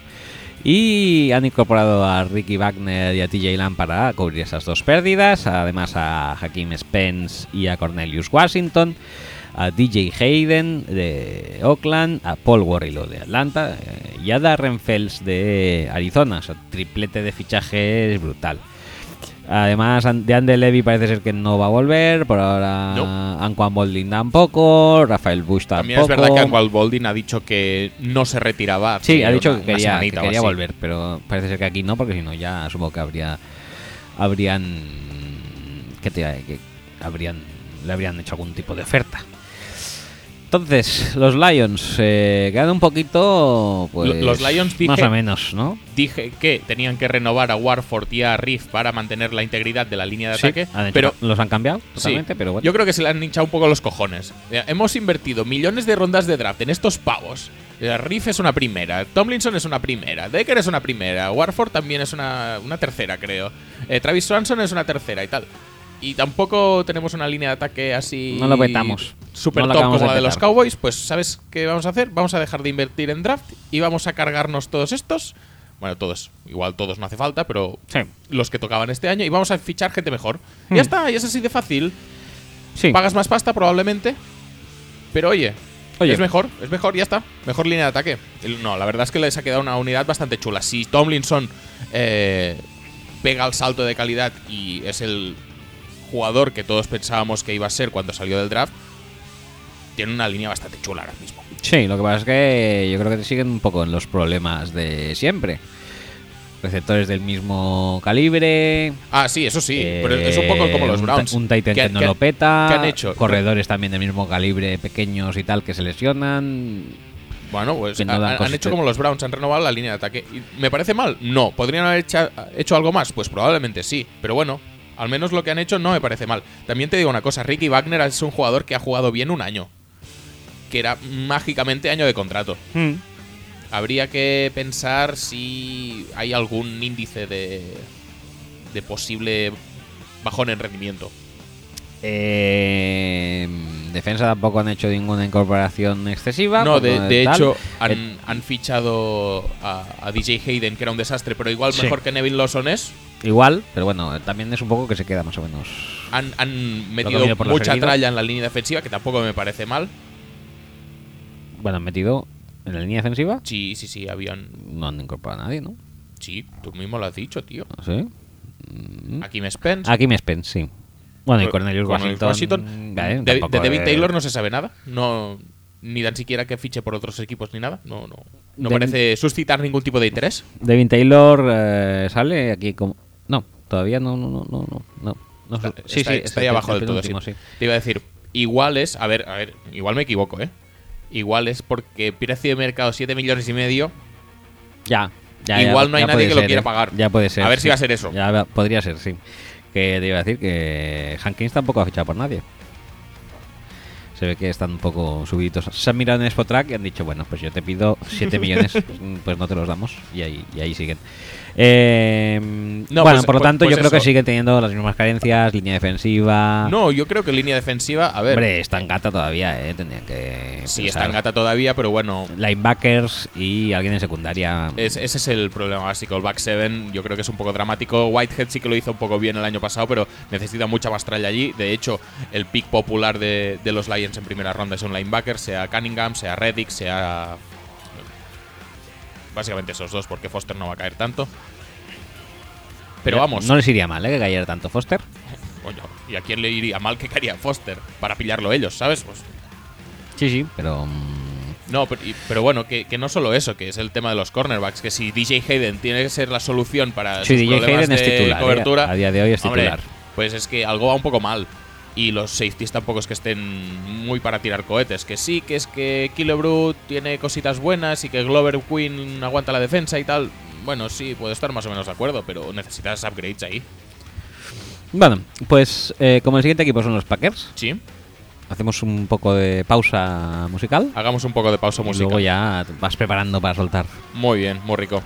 Y han incorporado a Ricky Wagner y a TJ Lamb para cubrir esas dos pérdidas. Además a Hakim Spence y a Cornelius Washington. A DJ Hayden de Oakland. A Paul Warrilow de Atlanta. eh, y a Darren Fells de Arizona. O sea, triplete de fichajes brutal. Además, de Ander Levy parece ser que no va a volver. Por ahora, No. Anquan Boldin tampoco. Rafael Bush tampoco. También es verdad que Anqual Boldin ha dicho que no se retiraba. Sí, ha dicho una- que quería, que volver, pero parece ser que aquí no, porque si no ya supongo que habría habrían que te que habrían le habrían hecho algún tipo de oferta. Entonces, los Lions eh, quedan un poquito pues Lo- los Lions dije- más o menos, ¿no? Dije que tenían que renovar a Warford y a Riff para mantener la integridad de la línea de Sí, ataque. han hecho- pero los han cambiado sí, totalmente, pero bueno. yo creo que se le han hinchado un poco los cojones. Eh, Hemos invertido millones de rondas de draft en estos pavos. Eh, Riff es una primera, Tomlinson es una primera, Decker es una primera, Warford también es una, una tercera, creo. Eh, Travis Swanson es una tercera y tal. Y tampoco tenemos una línea de ataque así. No lo vetamos. Super No top como de la de los. Cowboys. Pues, ¿sabes qué vamos a hacer? Vamos a dejar de invertir en draft y vamos a cargarnos todos estos. Bueno, todos. Igual todos no hace falta, pero Sí. los que tocaban este año y vamos a fichar gente mejor. Hmm. Ya está, y es así de fácil. Sí. Pagas más pasta probablemente, pero oye, Oye. es mejor, es mejor, ya está. Mejor línea de ataque. No, la verdad es que les ha quedado una unidad bastante chula. Si Tomlinson eh, pega el salto de calidad y es el jugador que todos pensábamos que iba a ser cuando salió del draft, tiene una línea bastante chula ahora mismo. Sí, lo que pasa es que yo creo que te siguen un poco en los problemas de siempre. Receptores del mismo calibre. Ah, sí, eso sí, eh, pero es un poco como los un Browns. ta- Un Titan que, ¿Qué- no lo peta. qué han hecho? Corredores también del mismo calibre, pequeños y tal, que se lesionan. Bueno, pues no han, hecho como los Browns, han renovado la línea de ataque. ¿Y ¿Me parece mal? No. ¿Podrían haber hecho algo más? Pues probablemente sí. Pero bueno, al menos lo que han hecho no me parece mal. También te digo una cosa, Ricky Wagner es un jugador que ha jugado bien un año. Que era mágicamente año de contrato. Habría que pensar si hay algún índice de, de posible bajón en rendimiento. Eh, defensa tampoco han hecho ninguna incorporación excesiva. No, de, hecho, Eh, han, han fichado a, a DJ Hayden, que era un desastre, pero igual Sí. mejor que Neville Lawson es. igual, pero bueno, también es un poco que se queda más o menos. Han, han metido mucha tralla en la línea defensiva, que tampoco me parece mal. Bueno, han metido en la línea defensiva. Sí, sí, sí, habían. No han incorporado a nadie, ¿no? Sí, tú mismo lo has dicho, tío. ¿Sí? Aquí me Spence. Aquí me Spence, sí. Bueno, y Cornelius Cornelius Washington. vale, De, de David Taylor no se sabe nada. No, ni tan siquiera que fiche por otros equipos ni nada. No, no. No David- parece suscitar ningún tipo de interés. Devin Taylor eh, sale aquí como. No, todavía no, no, no, no, no. no. Está, sí, está- sí, está es ahí abajo el del todo. sí. Te iba a decir, igual es. A ver, a ver, igual me equivoco, ¿eh? Igual es porque precio de mercado 7 millones y medio. Ya. ya, Igual ya- no hay nadie que lo quiera ¿eh? pagar. Ya puede ser. A ver si va a ser eso. Ya podría ser, sí. Que te iba a decir que Hankins tampoco ha fichado por nadie. Se ve que están un poco subiditos. Se han mirado en Spotrack y han dicho, bueno, pues yo te pido 7 millones, pues no te los damos. Y ahí, y ahí siguen. Eh, No, bueno, pues- por lo pues- tanto, pues yo creo que eso. siguen teniendo las mismas carencias, línea defensiva. No, yo creo que línea defensiva. A ver. Hombre, está en gata todavía, ¿eh? Tendrían que. sí, pensar. está en gata todavía, pero bueno. Linebackers y alguien en secundaria. Es- ese es el problema básico. El back seven yo creo que es un poco dramático. Whitehead sí que lo hizo un poco bien el año pasado, pero necesita mucha más tralla allí. De hecho, el pick popular de, de los Lions en primera ronda es un linebacker, sea Cunningham, sea Reddick, sea... Básicamente esos dos, porque Foster no va a caer tanto. Pero vamos, No les iría mal, ¿eh? Que cayera tanto Foster. coño, ¿y a quién le iría mal que caería Foster? Para pillarlo ellos, ¿sabes? Pues Sí, sí, pero. mm, No, pero, y- pero bueno, que, que no solo eso, que es el tema de los cornerbacks, que si DJ Hayden tiene que ser la solución para Sí, sus DJ problemas Hayden es de titular, ¿eh? cobertura, A día de hoy es hombre, titular. pues es que algo va un poco mal. Y los safeties tampoco es que estén muy para tirar cohetes. Que sí, que es que Killebrew tiene cositas buenas y que Glover Queen aguanta la defensa y tal. Bueno, sí, puedo estar más o menos de acuerdo, pero necesitas upgrades ahí. Bueno, pues eh, como el siguiente equipo son los Packers, Sí, hacemos un poco de pausa musical. hagamos un poco de pausa y musical. luego ya vas preparando para soltar. Muy bien, muy rico.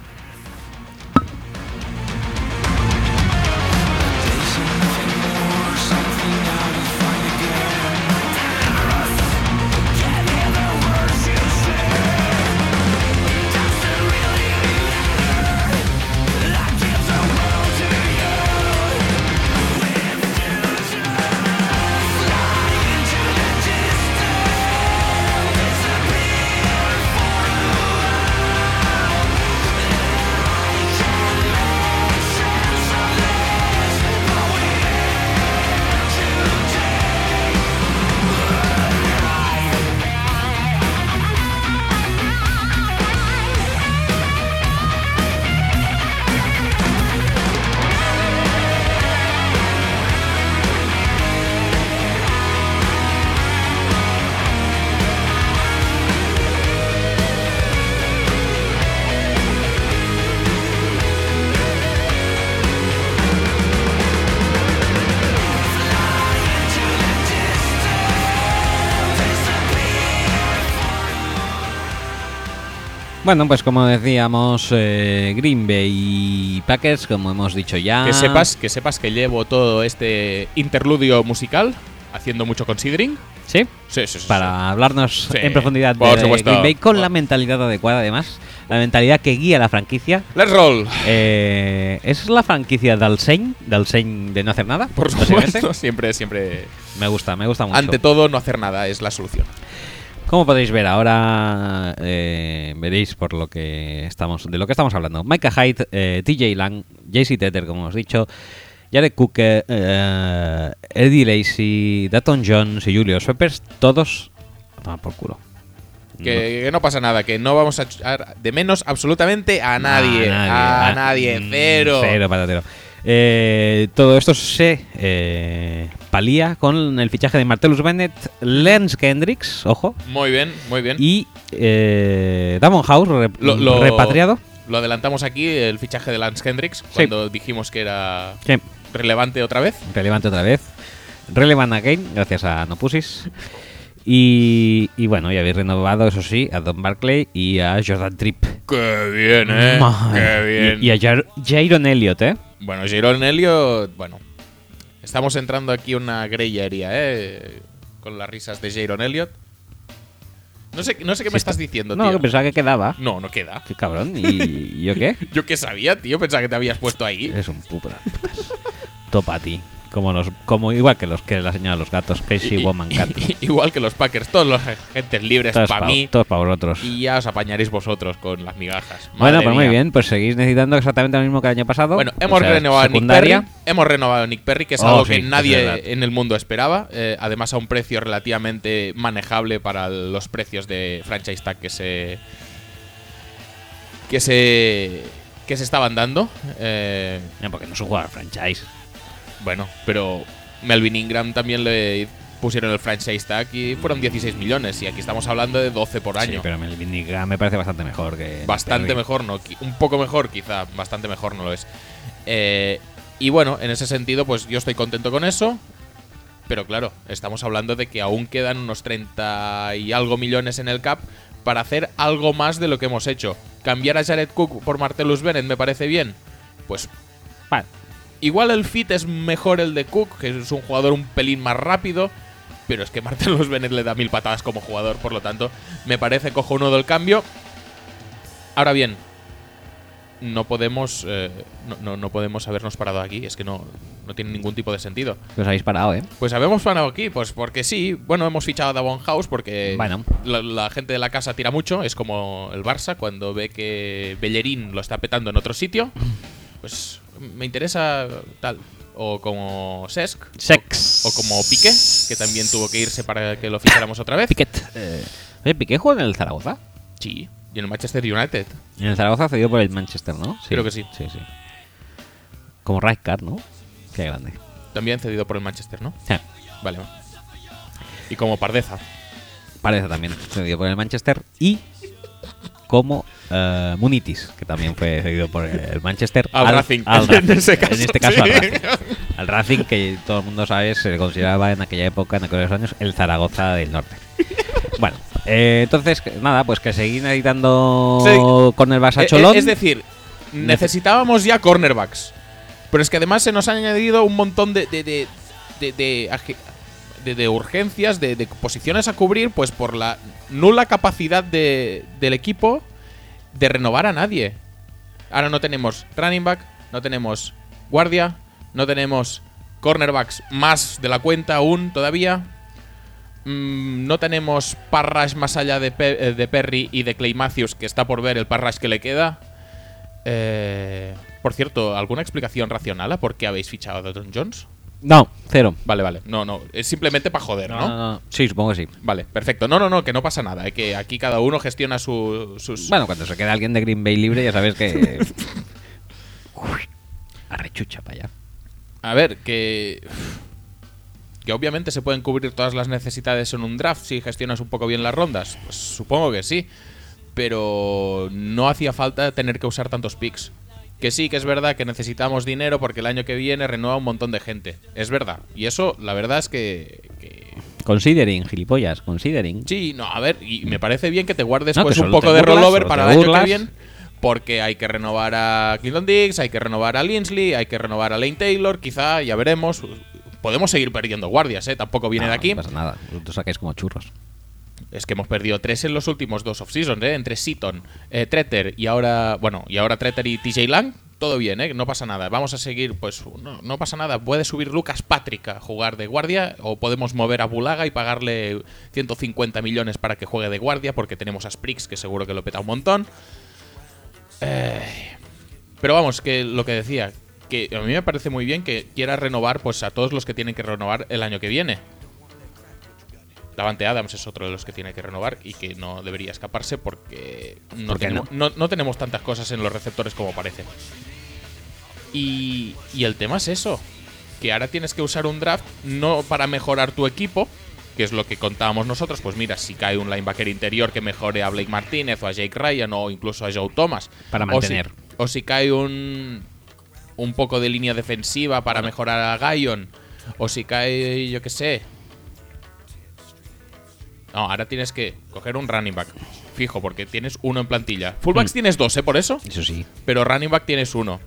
Bueno, pues como decíamos, eh, Green Bay y Packers, como hemos dicho ya. Que sepas, que sepas que llevo todo este interludio musical haciendo mucho considering. Sí, Sí, sí, sí. para hablarnos Sí, en profundidad por de supuesto. Green Bay con Por- la mentalidad adecuada, además. La mentalidad que guía la franquicia. Let's roll. Eh, ¿Es la franquicia del Sein? ¿Del Sein de no hacer nada? Por supuesto, siempre, siempre. Me gusta, me gusta mucho. Ante todo, no hacer nada es la solución. Como podéis ver ahora, eh, veréis por lo que estamos, de lo que estamos hablando. Micah Hyde, eh, TJ Lang, JC Tetter, como hemos dicho, Jared Cook, eh, Eddie Lacey, Datton Jones y Julius Peppers, todos a tomar por culo. Que, que no pasa nada, que no vamos a echar de menos absolutamente a nadie. A nadie, Mm, cero. Cero, patatero. Eh, todo esto se eh, palía con el fichaje de Martellus Bennett, Lance Kendricks, ojo, Muy bien, muy bien. y eh, Damon House, re- Lo- lo- repatriado. Lo adelantamos aquí, el fichaje de Lance Hendricks, cuando dijimos que era Sí, relevante otra vez. relevante otra vez. Relevant again, gracias a No Pussies. Y, y bueno, ya habéis renovado, eso sí, a Don Barclay y a Jordan Tripp. Qué bien, eh. Qué bien. Y, y a Jar- Jaron Elliott, ¿eh? Bueno, Jaron Elliott, bueno. Estamos entrando aquí una grey area, ¿eh? Con las risas de Jaron Elliott. No sé, no sé qué me estás diciendo, No, tío. que pensaba que quedaba. No, no queda. Qué cabrón. ¿Y, y yo qué? Yo qué sabía, tío. Pensaba que te habías puesto ahí. Eres un pupa. Topa a ti. Como, los, como igual que los que la señora los gatos. Casey I- Woman Cat. Igual que los Packers, todos los agentes libres para pa- mí. todos para vosotros. Y ya os apañaréis vosotros con las migajas. Bueno, pues muy bien. Pues seguís necesitando exactamente lo mismo que el año pasado. Bueno, O hemos sea, renovado a Nick. Perry. Hemos renovado a Nick Perry, que es Oh, algo sí, que nadie en el mundo esperaba. eh, además, a un precio relativamente manejable para los precios de franchise tag que se. que se. que se estaban dando. Eh, porque no es un jugador franchise. Bueno, pero Melvin Ingram también le pusieron el franchise tag y fueron 16 millones. Y aquí estamos hablando de 12 por año. Sí, pero Melvin Ingram me parece bastante mejor que. Bastante Perry. mejor, no. Un poco mejor, quizá. Bastante mejor no lo es. Eh, y bueno, en ese sentido, pues yo estoy contento con eso. Pero claro, estamos hablando de que aún quedan unos 30 y algo millones en el cap para hacer algo más de lo que hemos hecho. Cambiar a Jared Cook por Martellus Bennett me parece bien. Pues Vale. Igual el fit es mejor el de Cook, que es un jugador un pelín más rápido. Pero es que Martellus Bennett le da mil patadas como jugador, por lo tanto, me parece cojonudo el cambio. Ahora bien, no podemos eh, no, no- no podemos habernos parado aquí, es que no, no tiene ningún tipo de sentido. Os habéis parado, ¿eh? Pues habemos parado aquí, pues porque sí, bueno, hemos fichado a Davon House porque Bueno. la, la gente de la casa tira mucho, es como el Barça cuando ve que Bellerín lo está petando en otro sitio, pues me interesa tal. O como Sesc. Sex. O, o como Piqué, que también tuvo que irse para que lo ficháramos otra vez. Piquet. Eh, oye, Piqué juega en el Zaragoza. Sí, y en el Manchester United. En el Zaragoza cedido por el Manchester, ¿no? Creo que sí. Sí, sí. Como Rijkaard, ¿no? Qué grande. También cedido por el Manchester, ¿no? Sí. Vale. Y como Pardeza. Parece también cedido por el Manchester. Y como eh, Munitis, que también fue cedido por el Manchester. Al Racing, al en ese caso, En este caso, al. Racing. Al Racing, que todo el mundo sabe, se le consideraba en aquella época, en aquellos años, el Zaragoza del Norte. bueno, eh, entonces, nada, pues que seguir necesitando Sí. con el Barça Eh, eh, Cholón. Es decir, necesitábamos ya cornerbacks. Pero es que además se nos han añadido un montón de. de, de, de, de urgencias, de, posiciones a cubrir, pues por la nula capacidad de- del equipo de renovar a nadie. Ahora no tenemos running back, no tenemos guardia, no tenemos cornerbacks más de la cuenta aún todavía. Mm, no tenemos parrash más allá de, eh, de Perry y de Clay Matthews, que está por ver el parrash que le queda. Eh, por cierto, ¿alguna explicación racional a por qué habéis fichado a Dalton Jones? No, cero. Vale, vale. No, no. Es simplemente para joder, ¿no? No, no, no. Sí, supongo que sí. Vale, perfecto. No, no, no, que no pasa nada. eh, que aquí cada uno gestiona su- sus. Bueno, cuando se queda alguien de Green Bay libre, ya sabes que. Uy, arrechucha para allá. A ver, que. Que obviamente se pueden cubrir todas las necesidades en un draft si gestionas un poco bien las rondas. Pues supongo que sí. Pero no hacía falta tener que usar tantos picks. Que sí, que es verdad que necesitamos dinero porque el año que viene renueva un montón de gente. Es verdad. Y eso, la verdad es que. que- Considering, gilipollas, considering. Sí, no, a ver, y me parece bien que te guardes No, pues un poco de burlas, rollover para el año que viene. Porque hay que renovar a Clinton Dix, hay que renovar a Linsley, hay que renovar a Lane Taylor, quizá, ya veremos. Podemos seguir perdiendo guardias, ¿eh? Tampoco viene No, de aquí. No pasa nada, vosotros sacáis como churros. Es que hemos perdido tres en los últimos dos off-seasons, ¿eh? Entre Seaton, eh, Treter y ahora, bueno, y ahora Treter y TJ Lang. Todo bien, ¿eh? No pasa nada. Vamos a seguir, pues no, no pasa nada. Puede subir Lucas Patrick a jugar de guardia o podemos mover a Bulaga y pagarle 150 millones para que juegue de guardia porque tenemos a Spriggs que seguro que lo peta un montón. Eh, pero vamos, que lo que decía, que a mí me parece muy bien que quiera renovar pues a todos los que tienen que renovar el año que viene. Davante Adams es otro de los que tiene que renovar y que no debería escaparse porque no, ¿Por qué tenemos, no- no tenemos tantas cosas en los receptores como parece. Y, y el tema es eso, que ahora tienes que usar un draft no para mejorar tu equipo, que es lo que contábamos nosotros, pues mira, si cae un linebacker interior que mejore a Blake Martínez o a Jake Ryan o incluso a Joe Thomas. Para O si- mantener. O si, cae un, un poco de línea defensiva para mejorar a Guyon. O si cae, yo qué sé. No, ahora tienes que coger un running back. Fijo, porque tienes uno en plantilla. Fullbacks Mm. tienes dos, ¿eh? Por eso. Eso sí. Pero running back tienes uno.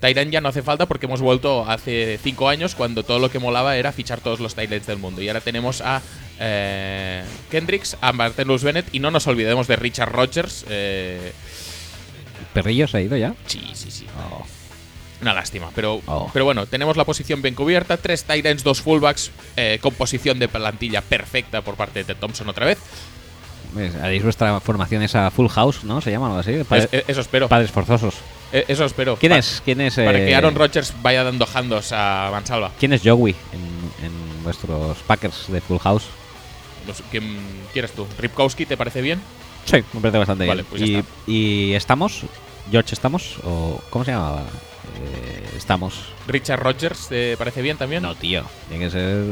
Tyrant ya no hace falta porque hemos vuelto hace cinco años cuando todo lo que molaba era fichar todos los Tyrants del mundo. Y ahora tenemos a eh, Kendricks, a Martellus Bennett y no nos olvidemos de Richard Rogers. eh, ¿Perrillo se ha ido ya? sí, sí, sí. Oh. Una lástima, pero, Oh. pero bueno, tenemos la posición bien cubierta, tres Tyrants, dos fullbacks, eh, con posición de plantilla perfecta por parte de Ted Thompson otra vez. ¿Ves? Haréis vuestra formación esa Full House, ¿no? Se llama algo así. Padre- Es- eso espero. padres forzosos. Eh, Eso espero. ¿Quién Pa- es? ¿Quién es? Para eh, que Aaron Rodgers vaya dando handos a Mansalva. ¿Quién es Joey en, en vuestros Packers de Full House? ¿Quién quieres tú? ¿Ripkowski te parece bien? Sí, me parece bastante Vale, bien. pues ya y, está. y estamos, George estamos o cómo se llamaba? Eh, estamos. ¿Richard Rodgers te parece bien también? No, tío. Tiene que ser.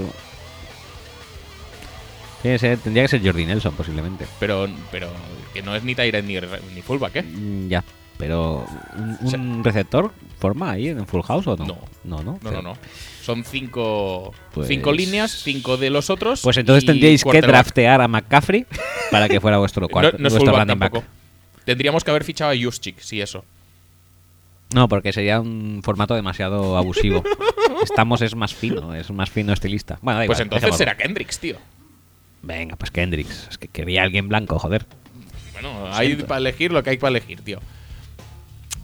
Tiene que ser, tendría que ser Jordi Nelson posiblemente. Pero, pero que no es ni Tyrant ni, ni fullback, ¿eh? Mm, Ya, pero un, O sea- un receptor forma ahí en Full House o no? No. no, no. No, no, no. Son cinco, Pues- cinco líneas, cinco de los otros. Pues entonces tendríais que draftear a McCaffrey para que fuera vuestro No, cuarto, no es vuestro fullback running back. tampoco. Tendríamos que haber fichado a Juszczyk, sí, eso. No, porque sería un formato demasiado abusivo. Estamos es más fino, es más fino estilista. Bueno, da Pues entonces será Kendricks, tío. Venga, pues Kendricks. Es que quería alguien blanco, joder. Bueno, hay Siento. para elegir lo que hay para elegir, tío.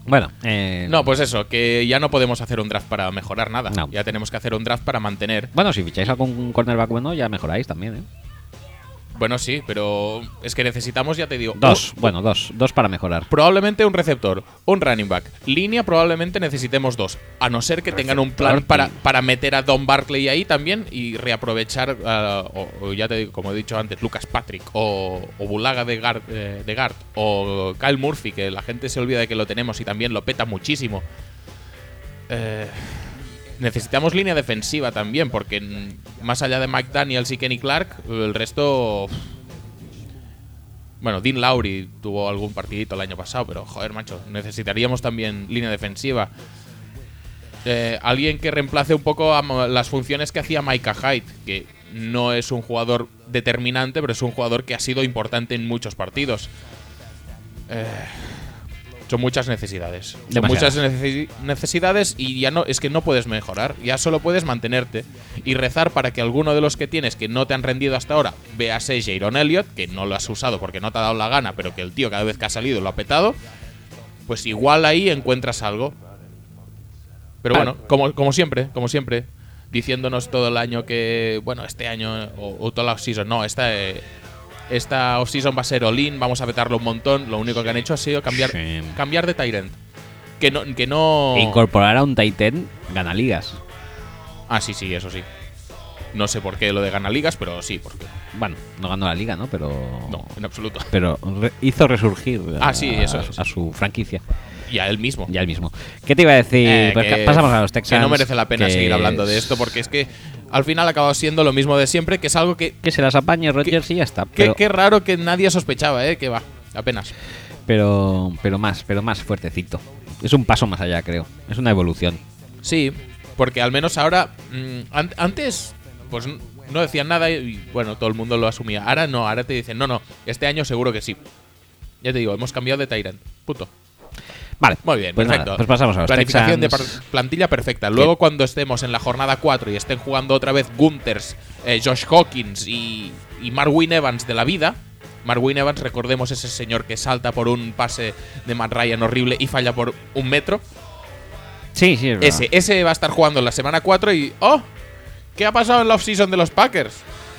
Bueno, eh, No, pues eso, que ya no podemos hacer un draft para mejorar nada. No. Ya tenemos que hacer un draft para mantener. Bueno, si ficháis algún cornerback bueno, ya mejoráis también, ¿eh? Bueno, sí, pero es que necesitamos, ya te digo. Dos, un- bueno, dos. Dos para mejorar. Probablemente un receptor, un running back. Línea probablemente necesitemos dos. A no ser que tengan un plan para, para meter a Don Barkley ahí también y reaprovechar, ah, o, o ya te digo, como he dicho antes, Lucas Patrick o, o Bulaga de Guard, eh, de o Kyle Murphy, que la gente se olvida de que lo tenemos y también lo peta muchísimo. Eh, necesitamos línea defensiva también, porque más allá de Mike Daniels y Kenny Clark, el resto. Bueno, Dean Lowry tuvo algún partidito el año pasado, pero joder, macho, necesitaríamos también línea defensiva. Eh, alguien que reemplace un poco las funciones que hacía Micah Hyde, que no es un jugador determinante, pero es un jugador que ha sido importante en muchos partidos. Eh, son muchas necesidades. Son muchas necesi- necesidades y ya no es que no puedes mejorar, ya solo puedes mantenerte y rezar para que alguno de los que tienes que no te han rendido hasta ahora, véase Jaron Elliott, que no lo has usado porque no te ha dado la gana, pero que el tío cada vez que ha salido lo ha petado, pues igual ahí encuentras algo. Pero bueno, como, como siempre, como siempre, diciéndonos todo el año que, bueno, este año o, o toda la offseason, no, esta, eh, esta offseason va a ser all-in, vamos a petarlo un montón. Lo único que han hecho ha sido cambiar, cambiar de Tyrant. Que no, que no. Incorporar a un Titan gana ligas. Ah, sí, sí, eso sí. No sé por qué lo de gana ligas, pero sí, porque. Bueno, no ganó la liga, ¿no? Pero. No, en absoluto. Pero re- hizo resurgir a, Ah, sí, eso a, es. a su franquicia. Y a él mismo. Ya el mismo. ¿Qué te iba a decir? Eh, Pues que- pasamos a los Texans. Que no merece la pena seguir hablando de es- esto porque es que al final ha acabado siendo lo mismo de siempre, que es algo que. Que se las apañe Rodgers y ya está. Pero, Qué raro que nadie sospechaba, ¿eh? Que va, apenas. pero, pero más, pero más fuertecito. Es un paso más allá, creo. Es una evolución. Sí, porque al menos ahora. mm, an- antes, pues no decían nada y, y, bueno, todo el mundo lo asumía. Ahora no, ahora te dicen, no, no, este año seguro que sí. Ya te digo, hemos cambiado de Tyrant. Punto. Vale. Muy bien, pues perfecto. nada, pues pasamos a los Planificación Texans. de plantilla perfecta. Luego, cuando estemos en la jornada 4 y estén jugando otra vez Gunters, eh, Josh Hawkins y, y Marwin Evans de la vida. Marwin Evans, recordemos ese señor que salta por un pase de Matt Ryan horrible y falla por un metro. Sí, sí, es verdad. Ese, ese va a estar jugando en la semana 4 y. ¡Oh! ¿Qué ha pasado en la offseason de los Packers?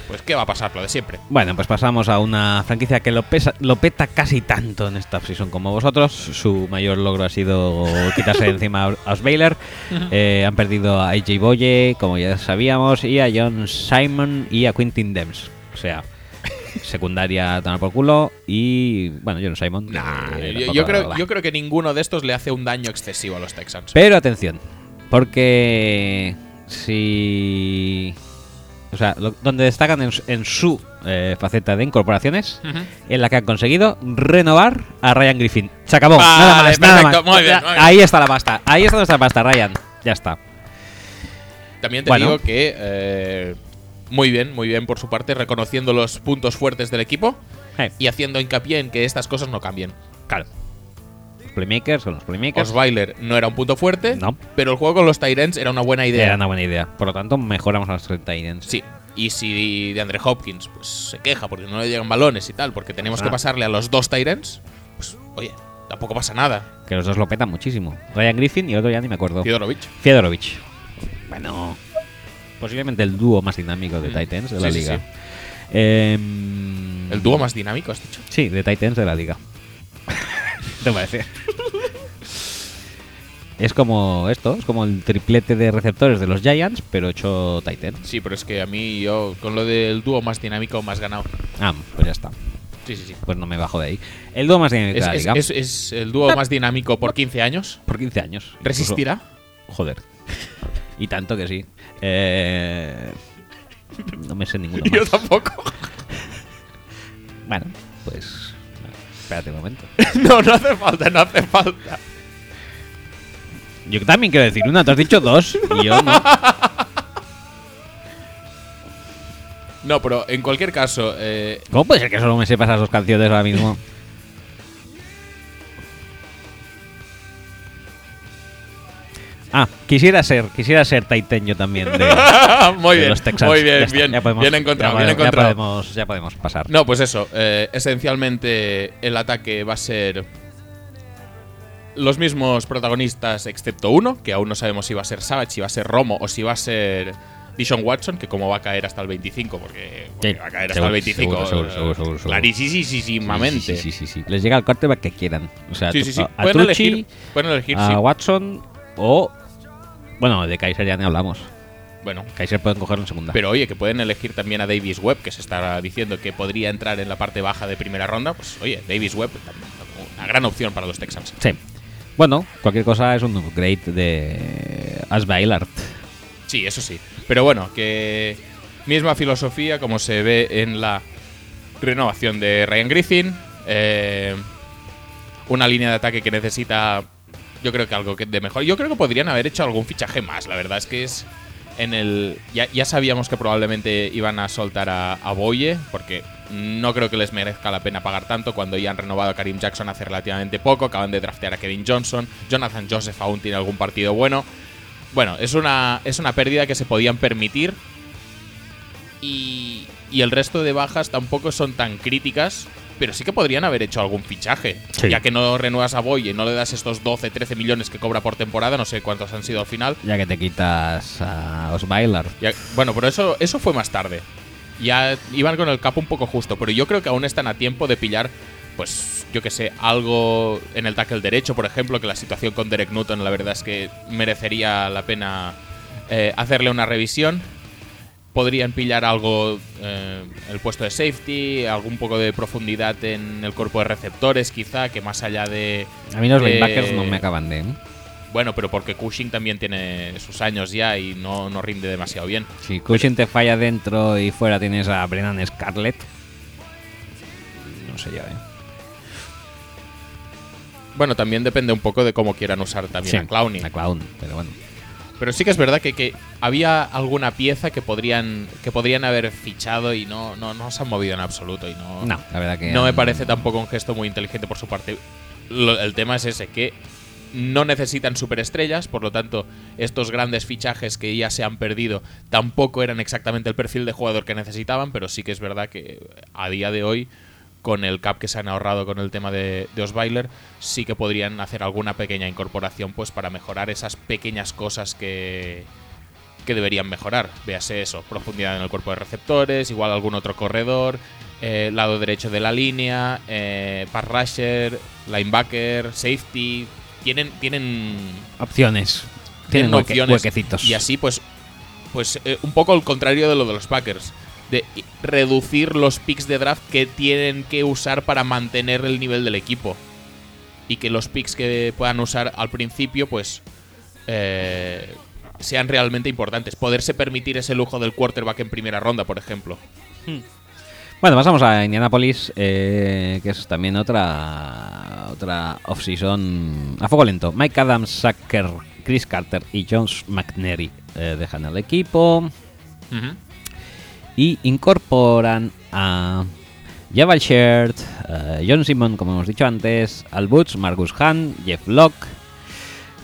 Pues, ¿qué va a pasar? Lo de siempre. Bueno, pues pasamos a una franquicia que lo, pesa, lo peta casi tanto en esta season como vosotros. Su mayor logro ha sido quitarse de encima a Os Baylor. Eh, han perdido a AJ Boye, como ya sabíamos, y a John Simon y a Quintin Dems. O sea, secundaria a tomar por culo. Y bueno, John Simon. yo, yo creo, yo creo que ninguno de estos le hace un daño excesivo a los Texans. Pero atención, porque si. O sea, lo- donde destacan en, su- en su eh, faceta de incorporaciones, en la que han conseguido renovar a Ryan Griffin. Se acabó, Vale, nada más, nada perfecto, más. muy bien, Ya- muy bien. Ahí está la pasta, ahí está nuestra pasta, Ryan. Ya está. También te Bueno. digo que eh, muy bien, muy bien por su parte, reconociendo los puntos fuertes del equipo y haciendo hincapié en que estas cosas no cambien. claro. Playmakers son los playmakers. Osweiler no era un punto fuerte, No. pero el juego con los Tyrants era una buena idea. Era una buena idea. Por lo tanto, mejoramos a los 30 Titans. Sí. Y si de Andre Hopkins pues, se queja porque no le llegan balones y tal, porque tenemos que Ah. pasarle a los dos Tyrants, pues oye, tampoco pasa nada. Que los dos lo petan muchísimo. Ryan Griffin y el otro ya ni me acuerdo. Fiodorovich. Fiedorovich. Bueno, posiblemente el dúo más dinámico de Mm. Titans de Sí, la liga. sí. Em, El dúo más dinámico, has dicho. Sí, de Titans de la liga. ¿Te parece? es como esto, es como el triplete de receptores de los Giants, pero hecho Titan. Sí, pero es que a mí yo con lo del dúo más dinámico más ganado. Ah, pues ya está. Sí, sí, sí. Pues no me bajo de ahí. El dúo más dinámico Es, de la es- liga. es- es el dúo más dinámico por 15 años. por 15 años. Incluso- ¿Resistirá? Joder. y tanto que sí. Eh, no me sé ninguno Yo más. tampoco. Bueno, pues. Espérate un momento. no, no hace falta, no hace falta. Yo también quiero decir una, tú has dicho dos. Y yo no. No, pero en cualquier caso, eh, ¿Cómo puede ser que solo me sepas esas dos canciones ahora mismo? Ah, quisiera ser, quisiera ser yo también de, muy de bien, los Texans. muy bien, Ya está, bien, ya podemos- bien encontrado, ya bien podemos- encontrado. Ya podemos, ya podemos pasar. No, pues eso. eh, esencialmente el ataque va a ser los mismos protagonistas, excepto uno, que aún no sabemos si va a ser Savage, si va a ser Romo o si va a ser Dishon Watson, que como va a caer hasta el 25, porque, porque Sí, va a caer hasta seguro, el 25. seguro, seguro, eh, clarísimamente. Sí, sí, sí. Les llega el quarterback que quieran. O sea, Sí, sí, sí. a, a Pueden Trucci, elegir, pueden elegir, a. Watson o. Bueno, de Kaiser ya ni hablamos. Bueno, Kaiser pueden cogerlo en segunda. pero oye, que pueden elegir también a Davis Webb, que se está diciendo que podría entrar en la parte baja de primera ronda. Pues oye, Davis Webb, una gran opción para los Texans. Sí. Bueno, cualquier cosa es un upgrade de As Bailart. Sí, eso sí. Pero bueno, que misma filosofía como se ve en la renovación de Ryan Griffin. eh, una línea de ataque que necesita, yo creo que algo que de mejor. Yo creo que podrían haber hecho algún fichaje más. La verdad es que es en el. Ya, ya sabíamos que probablemente iban a soltar a, Boye, porque no creo que les merezca la pena pagar tanto cuando ya han renovado a Karim Jackson hace relativamente poco. Acaban de draftear a Kevin Johnson. Jonathan Joseph aún tiene algún partido bueno. Bueno, es una, es una pérdida que se podían permitir. Y, y el resto de bajas tampoco son tan críticas. Pero sí que podrían haber hecho algún fichaje. Sí. Ya que no renuevas a Boye y no le das estos 12, 13 millones que cobra por temporada. No sé cuántos han sido al final. Ya que te quitas a Osweiler. Bueno, pero eso, eso fue más tarde. Ya iban con el capo un poco justo, pero yo creo que aún están a tiempo de pillar, pues, yo que sé, algo en el tackle derecho, por ejemplo, que la situación con Derek Newton, la verdad es que merecería la pena eh, hacerle una revisión. Podrían pillar algo, eh, el puesto de safety, algún poco de profundidad en el cuerpo de receptores, quizá, que más allá de. A mí los de- linebackers no me acaban de. ¿eh? Bueno, pero porque Cushing también tiene sus años ya y no, no rinde demasiado bien. Si Cushing te falla dentro y fuera tienes a Brennan Scarlett. No sé ya, ¿eh? Bueno, también depende un poco de cómo quieran usar también a Clowney. A Clown, pero bueno. Pero sí que es verdad que, que había alguna pieza que podrían que podrían haber fichado y no, no, no se han movido en absoluto. Y no, No, la verdad que. no me parece tampoco un gesto muy inteligente por su parte. Lo- el tema es ese, que no necesitan superestrellas, por lo tanto, estos grandes fichajes que ya se han perdido tampoco eran exactamente el perfil de jugador que necesitaban, pero sí que es verdad que a día de hoy, con el cap que se han ahorrado con el tema de, de Osweiler, sí que podrían hacer alguna pequeña incorporación pues para mejorar esas pequeñas cosas que, que deberían mejorar. Véase eso, profundidad en el cuerpo de receptores, igual algún otro corredor, eh, lado derecho de la línea, eh, pass rusher, linebacker, safety. Tienen, tienen, Opciones. tienen Tienen hueque- opciones. huequecitos. Y así, pues, pues eh, un poco al contrario de lo de los Packers. De reducir los picks de draft que tienen que usar para mantener el nivel del equipo. Y que los picks que puedan usar al principio, pues, eh, sean realmente importantes. Poderse permitir ese lujo del quarterback en primera ronda, por ejemplo. Bueno, pasamos a Indianapolis, eh, que es también otra otra off-season a fuego lento. Mike Adams, Sacker, Chris Carter y Jones McNary eh, dejan el equipo y incorporan a Jabal Shirt, eh, John Simon, como hemos dicho antes, Al Butch, Marcus Hunt, Jeff Locke.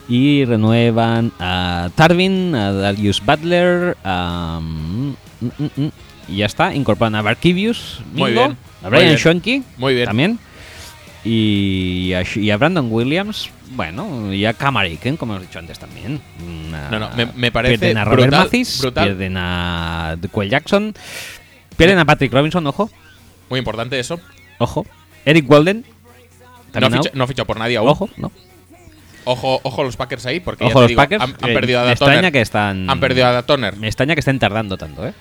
Y renuevan a Tarvin, a Darius Butler, a. mm, mm, mm, mm, y ya está, incorporan a Barkivius, Muy bien, a Brian. Schwenke, Muy bien. también. Y a, y a Brandon Williams, bueno, y a Kamariken, como hemos dicho antes también. Una- No, no, me- me parece Pierden a Robert brutal, Mathis, brutal. pierden a Quell Jackson, pierden a Patrick Robinson, ojo, Muy importante eso. ojo. Eric Walden, No ha, ficha- no ha fichado por nadie aún. ojo, no. Ojo, ojo los Packers ahí, porque ya Ojo te los digo, Packers. han, han perdido a me extraña que están. Han perdido a. Me extraña que estén tardando tanto, ¿eh?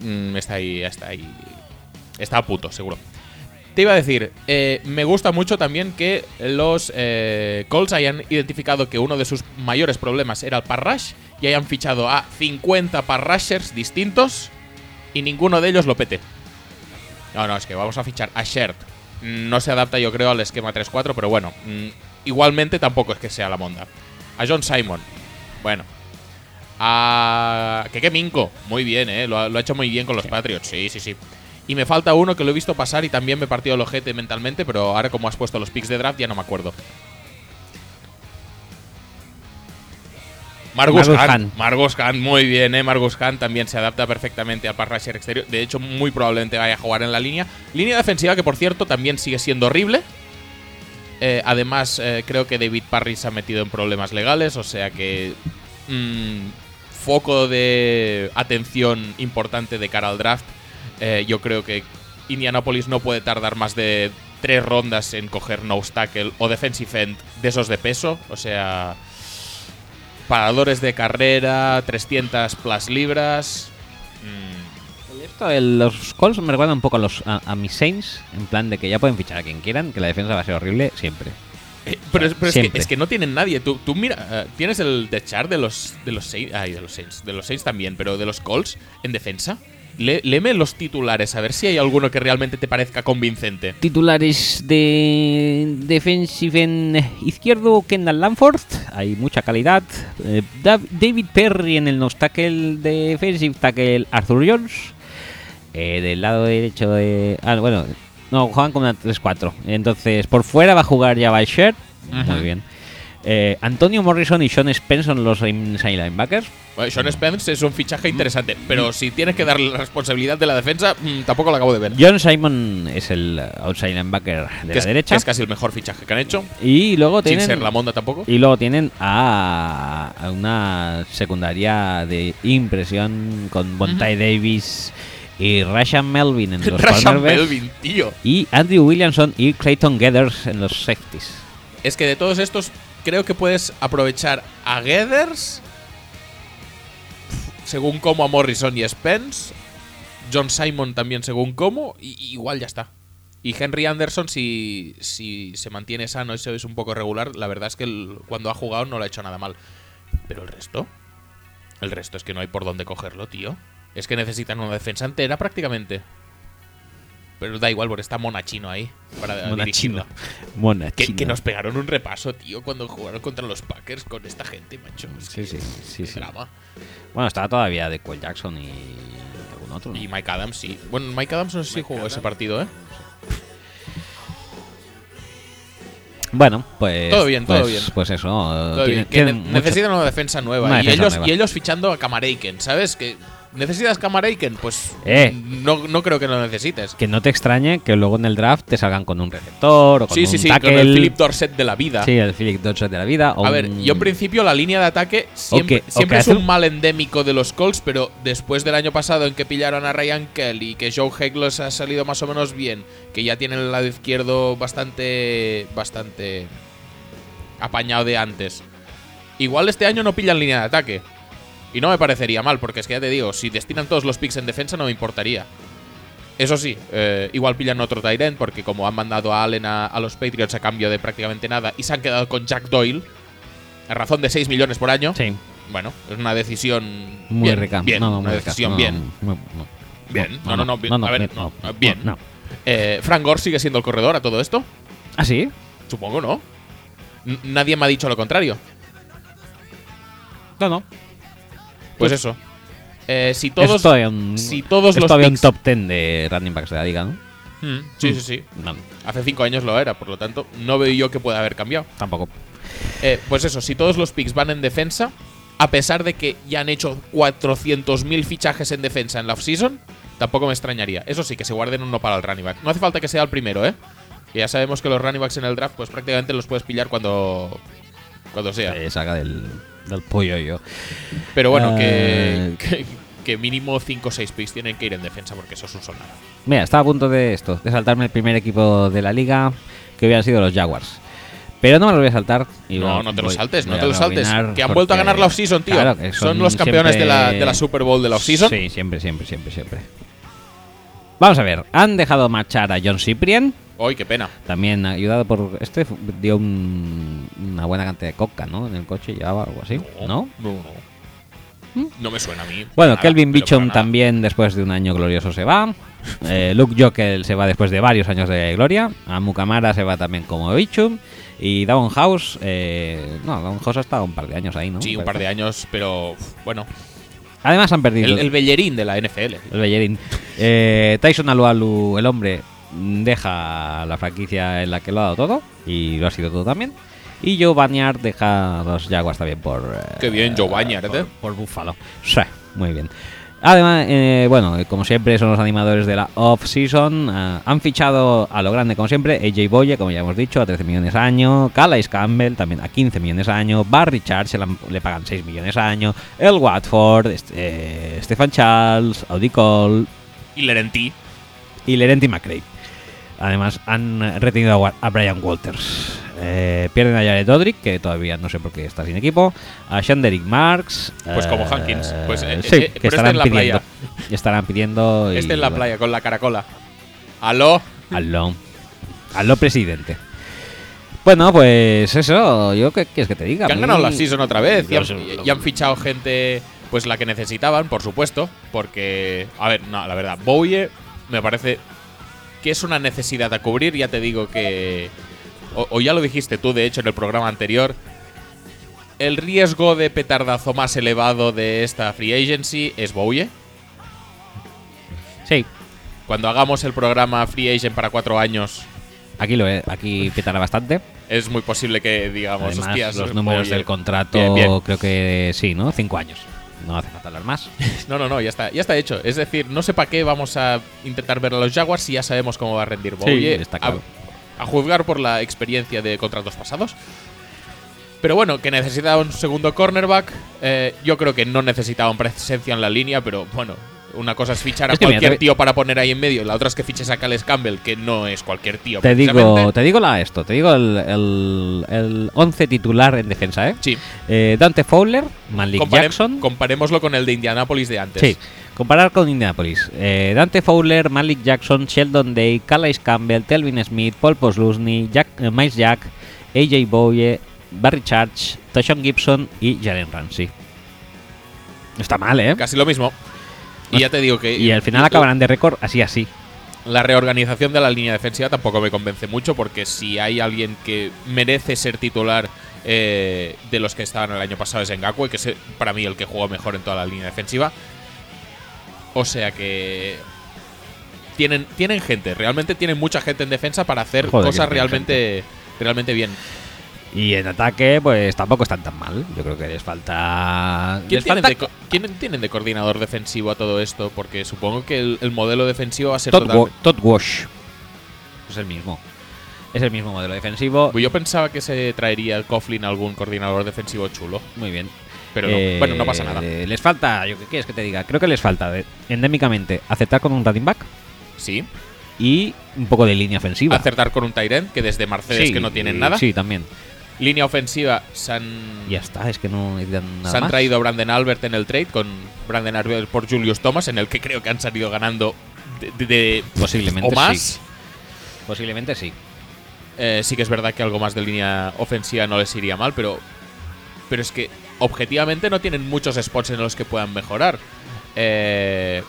Mm, está ahí, está ahí. Está a puto, seguro. Te iba a decir, eh, me gusta mucho también que los eh, Colts hayan identificado que uno de sus mayores problemas era el parrash y hayan fichado a 50 parrashers distintos y ninguno de ellos lo pete. No, no, es que vamos a fichar a Shert. No se adapta, yo creo, al esquema 3-4, pero bueno, mm, igualmente tampoco es que sea la monda. A John Simon, bueno. A Keke Minko, muy bien, ¿eh? Lo ha, lo ha hecho muy bien con los Patriots, sí, sí, sí. Y me falta uno que lo he visto pasar y también me partió el ojete mentalmente, pero ahora como has puesto los picks de draft ya no me acuerdo. Margus. Hunt. Margus Hunt, muy bien, ¿eh? Margus Hunt también se adapta perfectamente al pass exterior. De hecho, muy probablemente vaya a jugar en la línea. Línea defensiva que, por cierto, también sigue siendo horrible. Eh, además, eh, creo que David Parry se ha metido en problemas legales, o sea que mm, foco de atención importante de cara al draft. Eh, yo creo que Indianapolis no puede tardar más de tres rondas en coger nose tackle o defensive end de esos de peso, o sea, paradores de carrera, 300 plus libras. Mm, Esto, el- los Colts me recuerdan un poco a, los, a, a mis Saints, en plan de que ya pueden fichar a quien quieran, que la defensa va a ser horrible siempre. Eh, pero es, pero es que, Siempre. es que no tienen nadie. Tú, tú mira, eh, tienes el de chart de los de los Saints, ay, de los Saints, de los Saints también, pero de los Colts en defensa. Le, léeme los titulares a ver si hay alguno que realmente te parezca convincente. Titulares de defensive en izquierdo, Kendall Lanford, hay mucha calidad. Eh, Dav- David Perry en el nose tackle, defensive tackle Arthur Jones. Eh, del lado derecho de... Ah, bueno, no, juegan con una 3-4. Entonces, por fuera va a jugar Shirt. Ujú. Muy bien. Eh, Antonio Morrison y Sean Spence son los inside linebackers. Bueno, Sean Spence es un fichaje interesante, pero si tienes que darle la responsabilidad de la defensa, mm, tampoco lo acabo de ver. John Simon es el outside linebacker de que la es, derecha. es casi el mejor fichaje que han hecho, Y luego sin tienen... ser la monda tampoco. Y luego tienen a, a una secundaria de impresión con Bontai Davis y Rashan Melvin en los Rashan Melvin, tío. y Andrew Williamson y Clayton Gathers en los safeties. Es que de todos estos, creo que puedes aprovechar a Gathers, según como a Morrison y Spence, John Simon también según cómo, y igual ya está. Y Henry Anderson, si, si se mantiene sano y se es un poco regular, la verdad es que cuando ha jugado no lo ha hecho nada mal. Pero el resto, el resto es que no hay por dónde cogerlo, tío. Es que necesitan una defensa entera prácticamente. Pero da igual, porque está Monachino ahí para dirigirlo. Mona Que, chino. que nos pegaron un repaso, tío, cuando jugaron contra los Packers con esta gente, macho. Es Sí, que- sí, sí, sí. drama. Bueno, estaba todavía de Cole Jackson y algún otro. ¿no? Y Mike Adams, sí. Bueno, Mike Adams no sé si jugó ese partido, ¿eh? Bueno, pues. Todo bien, todo pues- bien. Pues eso. Todo bien, que mucho- necesitan una defensa nueva. Una y, ellos, nueva. y ellos fichando a Kamaraken, ¿sabes? Que necesitas Kamaraken, pues Eh. no, no creo que lo necesites. Que no te extrañe que luego en el draft te salgan con un receptor o con Sí, un sí, sí, con el Philip Dorset de la vida. Sí, el Philip Dorset de la vida. o A ver, un- yo en principio la línea de ataque siempre, es un mal endémico de los Colts, pero después del año pasado en que pillaron a Ryan Kelly, que Joe Heglos ha salido más o menos bien, que ya tienen el lado izquierdo bastante bastante apañado de antes. Igual este año no pillan línea de ataque. Y no me parecería mal, porque es que ya te digo, si destinan todos los picks en defensa no me importaría. Eso sí, eh, igual pillan otro Tyrant, porque como han mandado a Allen a, a los Patriots a cambio de prácticamente nada y se han quedado con Jack Doyle, a razón de 6 millones por año, Sí, bueno, es una decisión muy bien, rica. bien, No, no, una rica. decisión No, bien. no, no, Bien. No, no, no, bien. A ver, no, bien. no. Eh, Frank Gore sigue siendo el corredor a todo esto, ¿Ah, sí? supongo, ¿no? N- nadie me ha dicho lo contrario. No, no. Pues eso. Eh, si todos, es todavía un, si todos es los todavía un picks- top 10 de running backs de la liga, ¿no? Mm, sí, sí, sí. No, Hace cinco años lo era, por lo tanto, no veo yo que pueda haber cambiado. tampoco. Eh, pues eso, si todos los picks van en defensa, a pesar de que ya han hecho 400.000 fichajes en defensa en la offseason, tampoco me extrañaría. Eso sí, que se guarden uno para el running back. No hace falta que sea el primero, ¿eh? Que ya sabemos que los running backs en el draft, pues prácticamente los puedes pillar cuando, cuando sea. Eh, saca del, del pollo yo. Pero bueno, Eh, que, que, que mínimo 5 o 6 picks tienen que ir en defensa porque eso es un soldado. Mira, estaba a punto de esto, de saltarme el primer equipo de la liga, que hubieran sido los Jaguars. Pero no me lo voy a saltar. Y No, voy- no te lo voy- saltes, no te lo saltes. Que han vuelto a ganar la offseason, tío. Claro, que Son los campeones de la, de la Super Bowl de la offseason. Sí, siempre, siempre, siempre, siempre. Vamos a ver, han dejado marchar a John Cyprien, Uy, qué pena. también ayudado por... Este dio un- una buena cantidad de coca, ¿no? En el coche llevaba algo así, ¿no? No, no. No me suena a mí. Bueno, Nada, Kelvin Bichon también después de un año glorioso se va. Eh, Luke Jokel se va después de varios años de gloria. A Mukamara se va también como Bichum. Y Down House, eh, no, Down House ha estado un par de años ahí, ¿no? Sí, un par de años, pero bueno. Además han perdido El, el bellerín de la NFL. el Bellerín. Eh, Tyson Alualu, el hombre, deja la franquicia en la que lo ha dado todo. Y lo ha sido todo también. Y Joe Banyard deja los Jaguars también por. eh, Qué bien, Joe Banyard, por, ¿eh? por Buffalo. Sí, muy bien. Además, eh, bueno, como siempre son los animadores de la off-season. eh, han fichado a lo grande, como siempre, AJ Boye, como ya hemos dicho, a 13 millones al año. Calais Campbell, también a 15 millones al año. Barry Charles, la- le pagan 6 millones al año. El Watford, este, eh, Stefan Charles, Audi Cole Y Lerenti. y Lerenti McRae. Además, han eh, retenido a Brian Walters. Eh, pierden a Jared Odrick, que todavía no sé por qué está sin equipo. A Shanderick Marks. Pues como eh, Hankins. Pues, eh, sí, eh, que pero este estarán en la pidiendo. playa. Estarán pidiendo. y, Este en la playa con la caracola. ¿Aló? Aló. Aló, presidente. Bueno, pues eso. ¿Yo qué quieres que te diga? Que han ganado la season otra vez. Han, y han fichado gente pues la que necesitaban, por supuesto. Porque, a ver, no, la verdad, Bowie me parece que es una necesidad a cubrir. Ya te digo que. O, o ya lo dijiste tú, de hecho, en el programa anterior. El riesgo de petardazo más elevado de esta free agency es Bowie. Sí. Cuando hagamos el programa Free Agent para cuatro años, Aquí lo he- aquí petará bastante. es muy posible que digamos, Además, hostias, los números Bowie". del contrato, Bien, bien. creo que sí, ¿no? Cinco años. No hace falta hablar más. No, no, no, ya está, ya está hecho. Es decir, no sé para qué vamos a intentar ver a los Jaguars si ya sabemos cómo va a rendir Bowie. está a, claro. a juzgar por la experiencia de contratos pasados. Pero bueno, que necesitaba un segundo cornerback. eh, yo creo que no necesitaban presencia en la línea, pero bueno, una cosa es fichar a Es que mira, cualquier tío para poner ahí en medio, la otra es que fiches a Cales Campbell, que no es cualquier tío. Te digo, te digo la esto, te digo el, el, el 11 titular en defensa, ¿eh? Sí, Eh, Dante Fowler, Malik compare- Jackson. comparémoslo con el de Indianapolis de antes. Sí, comparar con Indianapolis. Eh, Dante Fowler, Malik Jackson, Sheldon Day, Calais Campbell, Telvin Smith, Paul Poslusny, Jack, eh, Miles Jack, AJ Bowie, Barry Church, Toshon Gibson y Jalen Ramsey. No está mal, ¿eh? Casi lo mismo. Y ya te digo que. Y al final acabarán de récord así así. La reorganización de la línea defensiva tampoco me convence mucho porque si hay alguien que merece ser titular eh, de los que estaban el año pasado es Ngakwe, que es para mí el que jugó mejor en toda la línea defensiva. O sea que tienen, tienen gente, realmente tienen mucha gente en defensa para hacer Joder, cosas realmente, realmente bien. Y en ataque, pues tampoco están tan mal. Yo creo que les falta. ¿Quién les tienen, falta de, quién tienen de coordinador defensivo a todo esto? Porque supongo que el, el modelo defensivo va a ser Todd, totalmente... Todd Wash. Es el mismo. Es el mismo modelo defensivo. Yo pensaba que se traería el Coughlin algún coordinador defensivo chulo. Muy bien. Pero no. Eh, Bueno, no pasa nada. Les falta, yo qué quieres que te diga, creo que les falta de- endémicamente aceptar con un running back Sí. y un poco de línea ofensiva. Acertar con un Tyrant, que desde Mercedes Sí, que no tienen nada. Sí, también. Línea ofensiva, se han, Ya está, es que no necesitan nada se han más. traído a Brandon Albert en el trade con Brandon Albert por Julius Thomas, en el que creo que han salido ganando de, de- de- Posiblemente o más. sí. Posiblemente sí. Eh, sí que es verdad que algo más de línea ofensiva no les iría mal, pero, pero es que objetivamente no tienen muchos spots en los que puedan mejorar. Eh,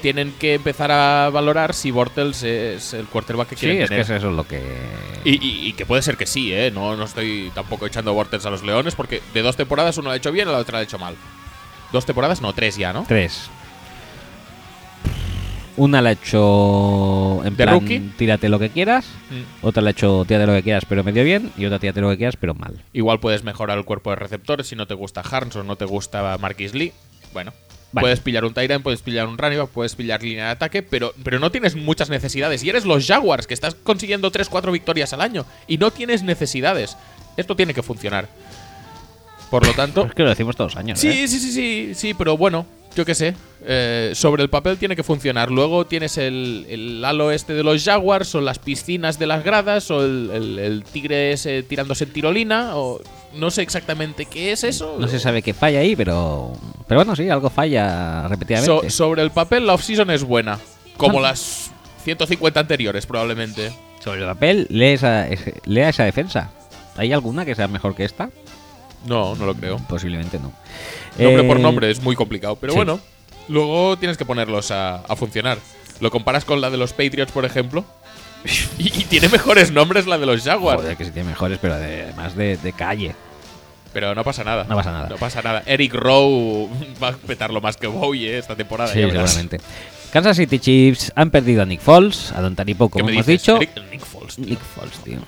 tienen que empezar a valorar si Bortles es el quarterback que Sí, quieren es que eso es lo que. Y, y- y que puede ser que sí, ¿eh? No, no estoy tampoco echando Bortles a los Leones, porque de dos temporadas uno lo ha hecho bien y la otra lo ha hecho mal. Dos temporadas, no, tres ya, ¿no? Tres. Una la ha hecho en ¿De plan rookie? tírate lo que quieras, Mm. otra la ha hecho tírate lo que quieras pero medio bien y otra tírate lo que quieras pero mal. Igual puedes mejorar el cuerpo de receptores si no te gusta Harms o no te gusta Marquis Lee. Bueno, Vale. puedes pillar un Tyrant, puedes pillar un running puedes pillar línea de ataque, pero, pero no tienes muchas necesidades. Y eres los Jaguars, que estás consiguiendo 3-4 victorias al año y no tienes necesidades. Esto tiene que funcionar. Por lo tanto, Es que lo decimos todos los años. Sí, ¿eh? sí, sí, sí, sí, pero bueno, yo qué sé. eh, sobre el papel tiene que funcionar. Luego tienes el, el halo este de los Jaguars, o las piscinas de las gradas, o el, el- el tigre ese tirándose en tirolina, o no sé exactamente qué es eso. No se sabe qué falla ahí, pero. Pero bueno, sí, algo falla repetidamente. So- sobre el papel, la offseason es buena. Como Ah. las 150 anteriores, probablemente. Sobre el papel, lee esa, lea esa defensa. ¿Hay alguna que sea mejor que esta? No, no lo creo. Posiblemente no. Nombre por Eh, nombre es muy complicado, pero sí. bueno, luego tienes que ponerlos a, a funcionar. Lo comparas con la de los Patriots, por ejemplo, y, y tiene mejores nombres la de los Jaguars. Joder, que sí tiene mejores, pero de- además de, de calle. Pero no pasa nada. No pasa nada. No pasa nada. Eric Rowe va a petarlo más que Bowie eh, esta temporada. Sí, seguramente. Kansas City Chiefs han perdido a Nick Foles, a Don Taripo, ¿Qué como hemos dicho. Eric- Nick Foles, tío. Nick Foles, tío.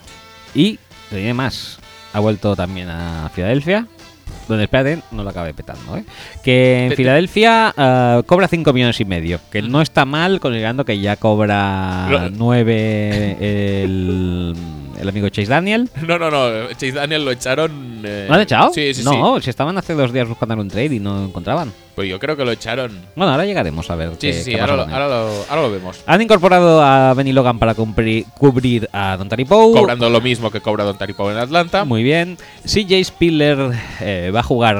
Y, diré más, ha vuelto también a Filadelfia. Donde, espérate, no lo acabe petando, ¿eh? Que en Filadelfia ah, cobra 5 millones y medio. Que Mm. no está mal, considerando que ya cobra Lo- 9 el, el amigo Chase Daniel. No, no, no. Chase Daniel lo echaron. eh, ¿Lo han echado? Sí, sí, sí. no, si estaban hace dos días buscando un trade y no lo encontraban. Pues yo creo que lo echaron. Bueno, ahora llegaremos a ver Sí, qué, sí, sí. qué Ahora lo, ahora, lo, ahora lo vemos. Han incorporado a Benny Logan para cumplir- cubrir a Don Taripo. Cobrando lo mismo que cobra Don Taripo en Atlanta. Muy bien. CJ Spiller eh, va a jugar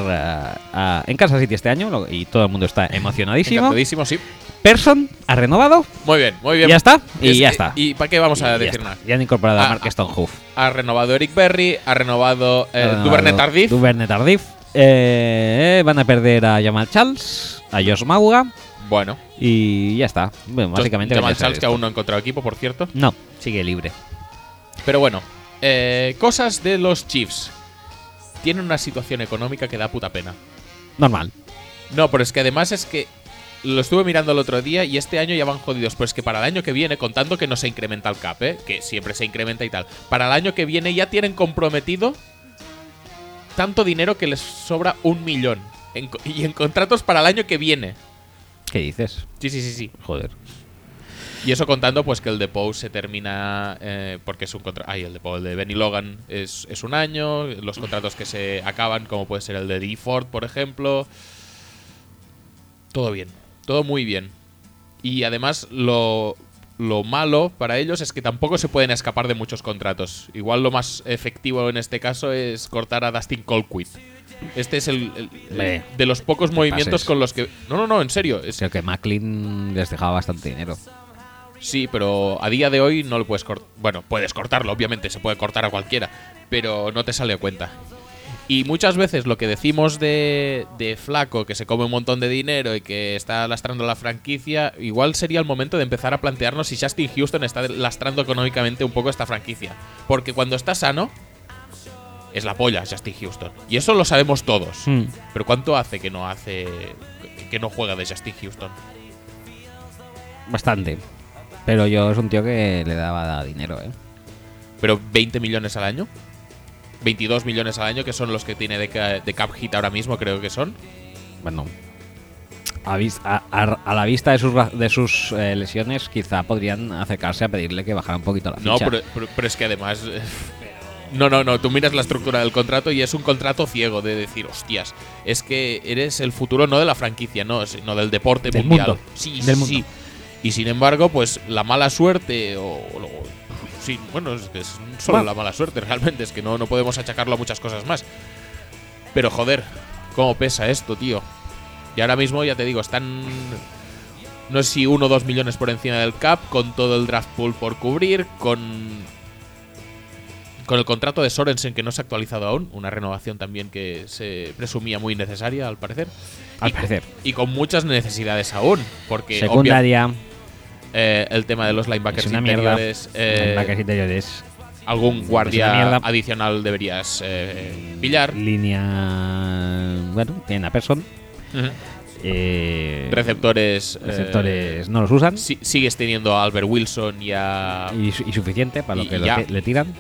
ah, en Kansas City este año lo- y todo el mundo está emocionadísimo. Encantadísimo, sí. Person ha renovado. Muy bien, muy bien. Ya está, y Es ya está. ¿Y para qué vamos a ya decir está. nada? Ya han incorporado Ah, a Mark ah. Stonehoff. Ha renovado Eric Berry, ha renovado, eh, renovado Tardif. Duvernay Tardif. Eh, van a perder a Jamal Charles, a Josh Mauga bueno, y ya está. Bueno, básicamente Jamal a Charles, que aún no ha encontrado equipo, por cierto. No, sigue libre. Pero bueno, eh, cosas de los Chiefs. Tienen una situación económica que da puta pena. Normal. No, pero es que además es que lo estuve mirando el otro día y este año ya van jodidos. Pues que para el año que viene, contando que no se incrementa el cap, ¿eh? que siempre se incrementa y tal, para el año que viene ya tienen comprometido tanto dinero que les sobra un millón. En y en contratos para el año que viene. ¿Qué dices? Sí, sí, sí, sí. Joder. Y eso contando pues que el de Poe se termina eh, porque es un contrato... Ay, el de Poe, el de Benny Logan es, es un año. Los contratos que se acaban, como puede ser el de D. Ford, por ejemplo. Todo bien. Todo muy bien. Y además lo, lo malo para ellos es que tampoco se pueden escapar de muchos contratos. Igual lo más efectivo en este caso es cortar a Dustin Colquitt. Este es el, el- el- Ve, de los pocos movimientos pases. con los que... No, no, no, en serio. Es, Creo que Macklin les dejaba bastante dinero. Sí, pero a día de hoy no lo puedes cortar. Bueno, puedes cortarlo, obviamente, se puede cortar a cualquiera, pero no te sale a cuenta. Y muchas veces lo que decimos de, de Flaco, que se come un montón de dinero y que está lastrando la franquicia, igual sería el momento de empezar a plantearnos si Justin Houston está lastrando económicamente un poco esta franquicia. Porque cuando está sano, es la polla Justin Houston. Y eso lo sabemos todos. Hmm. Pero ¿cuánto hace que no hace. que no juega de Justin Houston? Bastante. Pero yo es un tío que le daba dinero, ¿eh? Pero 20 millones al año. 22 millones al año, que son los que tiene de, de cap hit ahora mismo, creo que son. Bueno. A, la vista de sus, de sus eh, lesiones, quizá podrían acercarse a pedirle que bajara un poquito la ficha. No, pero, pero- pero es que además. eh, No, no, no. Tú miras la estructura del contrato y es un contrato ciego de decir, hostias, es que eres el futuro no de la franquicia, no, sino del deporte Del mundial. mundo. Sí, Del sí, mundo. sí. Y sin embargo, pues la mala suerte o. o- sí, bueno, es que es solo Bueno. la mala suerte realmente, es que no, no podemos achacarlo a muchas cosas más. Pero joder, cómo pesa esto, tío. Y ahora mismo, ya te digo, están. No sé si uno o dos millones por encima del cap, con todo el draft pool por cubrir, con. Con el contrato de Sorensen que no se ha actualizado aún, una renovación también que se presumía muy necesaria al parecer. Al Y- parecer. Y con muchas necesidades aún, porque obvia- Secundaria. Eh, el tema de los linebackers Es una interiores, linebackers interiores. algún guardia adicional deberías eh, pillar. Línea. Bueno, tiene a Person. Eh, Receptores. eh, receptores no los usan. si- sigues teniendo a Albert Wilson y a. Y, su- y suficiente para lo que ya. le tiran.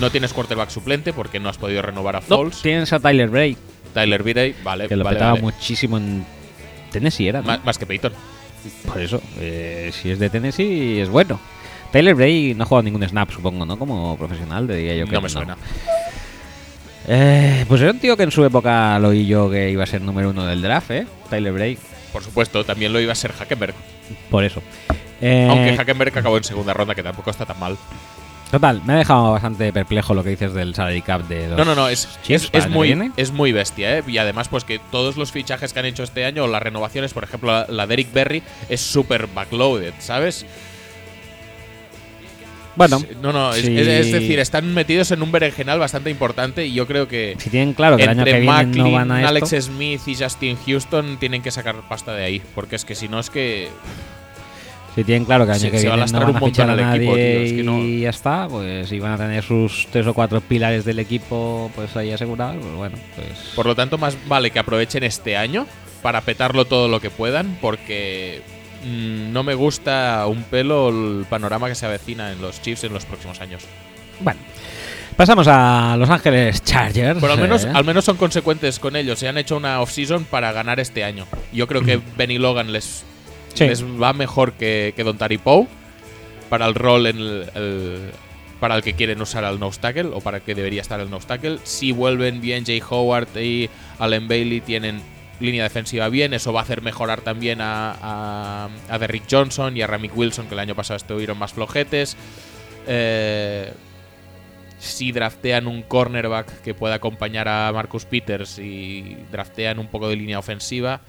No tienes quarterback suplente porque no has podido renovar a No, Foles. tienes a Tyler Bray, Tyler Birey, vale. que lo vale, petaba vale. muchísimo en Tennessee, era. ¿no? Más que Peyton. Por eso, eh, si es de Tennessee, es bueno. Tyler Bray no ha jugado ningún snap, supongo, ¿no? Como profesional, diría yo que No me suena. Eh, pues era un tío que en su época lo oí yo que iba a ser número uno del draft, ¿eh? Tyler Bray. Por supuesto, también lo iba a ser Hackenberg. Por eso. Eh, Aunque Hackenberg acabó en segunda ronda, que tampoco está tan mal. Total, me ha dejado bastante perplejo lo que dices del salary cap de los No, no, no, es, Chiefs es, para es el año muy, viene. es muy bestia, ¿eh? Y además, pues que todos los fichajes que han hecho este año, o las renovaciones, por ejemplo, la, la de Eric Berry, es súper backloaded, ¿sabes? Bueno, No, no, es, es- es decir, están metidos en un berenjenal bastante importante y yo creo que si tienen claro que el año entre que viene no van a esto, Alex Smith y Justin Houston tienen que sacar pasta de ahí, porque es que si no es que si tienen claro que el año que se va a viene no van un a fichar a nadie equipo, tío, es que no- y ya está, pues si van a tener sus tres o cuatro pilares del equipo pues ahí asegurados, pues bueno, pues Por lo tanto, más vale que aprovechen este año para petarlo todo lo que puedan, porque mm, no me gusta un pelo el panorama que se avecina en los Chiefs en los próximos años. bueno. Pasamos a Los Ángeles Chargers. Pero al menos, eh. al menos son consecuentes con ellos. Se han hecho una off-season para ganar este año. Yo creo que Benny Logan les, Les va mejor que, que Don Tari Poe para el rol en el, para el que quieren usar al nose tackle o para el que debería estar el nose tackle. Si vuelven bien Jay Howard y Allen Bailey tienen línea defensiva bien, eso va a hacer mejorar también a, a, a Derrick Johnson y a Ramick Wilson que el año pasado estuvieron más flojetes. Eh, si draftean un cornerback que pueda acompañar a Marcus Peters y draftean un poco de línea ofensiva,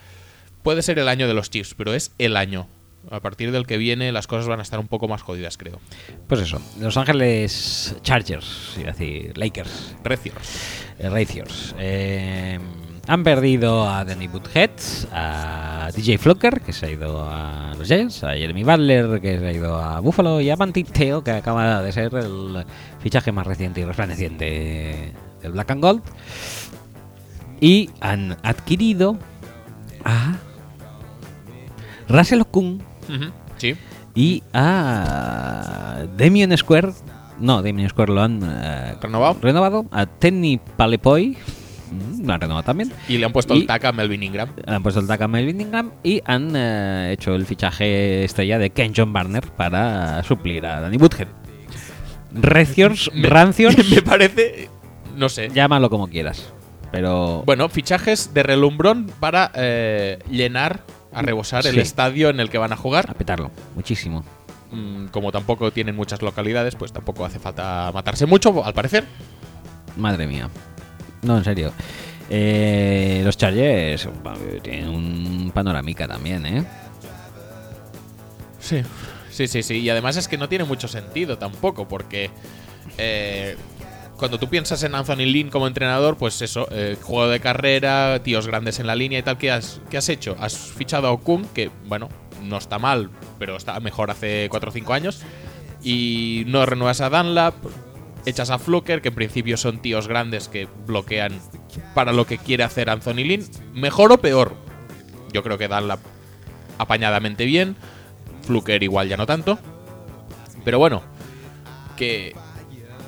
puede ser el año de los Chiefs, pero es el año. A partir del que viene las cosas van a estar un poco más jodidas, creo. Pues eso, Los Ángeles Chargers, a decir Lakers, Recios. eh, eh, han perdido a Danny Woodhead, a DJ Flocker, que se ha ido a los Giants, a Jeremy Butler, que se ha ido a Buffalo, y a Mantiteo, que acaba de ser el fichaje más reciente y resplandeciente del Black and Gold. Y han adquirido a Russell Ujú, Sí. y a Damien Square. No, Damien Square lo han eh, ¿Renovado? renovado. A Tenny Palepoy. mm, Lo han renovado también. Y le han puesto Y- el tac a Melvin Ingram. Han puesto el tag a Melvin Ingram y han eh, hecho el fichaje estrella de Ken John Barner para suplir a Danny Woodhead. Reciors, Me- rancios, Me parece. No sé. llámalo como quieras. Pero Bueno, fichajes de relumbrón para eh, llenar, a rebosar el estadio en el que van a a jugar. petarlo, muchísimo. Mm, Como tampoco tienen muchas localidades, pues tampoco hace falta matarse mucho, al parecer. Madre mía. No, en serio. Eh, los Chargers tienen un panorámica también, ¿eh? Sí. Sí, sí, sí. Y además es que no tiene mucho sentido tampoco, porque eh, cuando tú piensas en Anthony Lynn como entrenador, pues eso, eh, juego de carrera, tíos grandes en la línea y tal, ¿qué has, has hecho? Has fichado a Okun, que, bueno, no está mal, pero está mejor hace 4 o 5 años, y no renuevas a Dunlap, echas a Fluker, que en principio son tíos grandes que bloquean para lo que quiere hacer Anthony Lynn, mejor o peor. Yo creo que Dunlap apañadamente bien. Fluker igual ya no tanto. Pero bueno, que,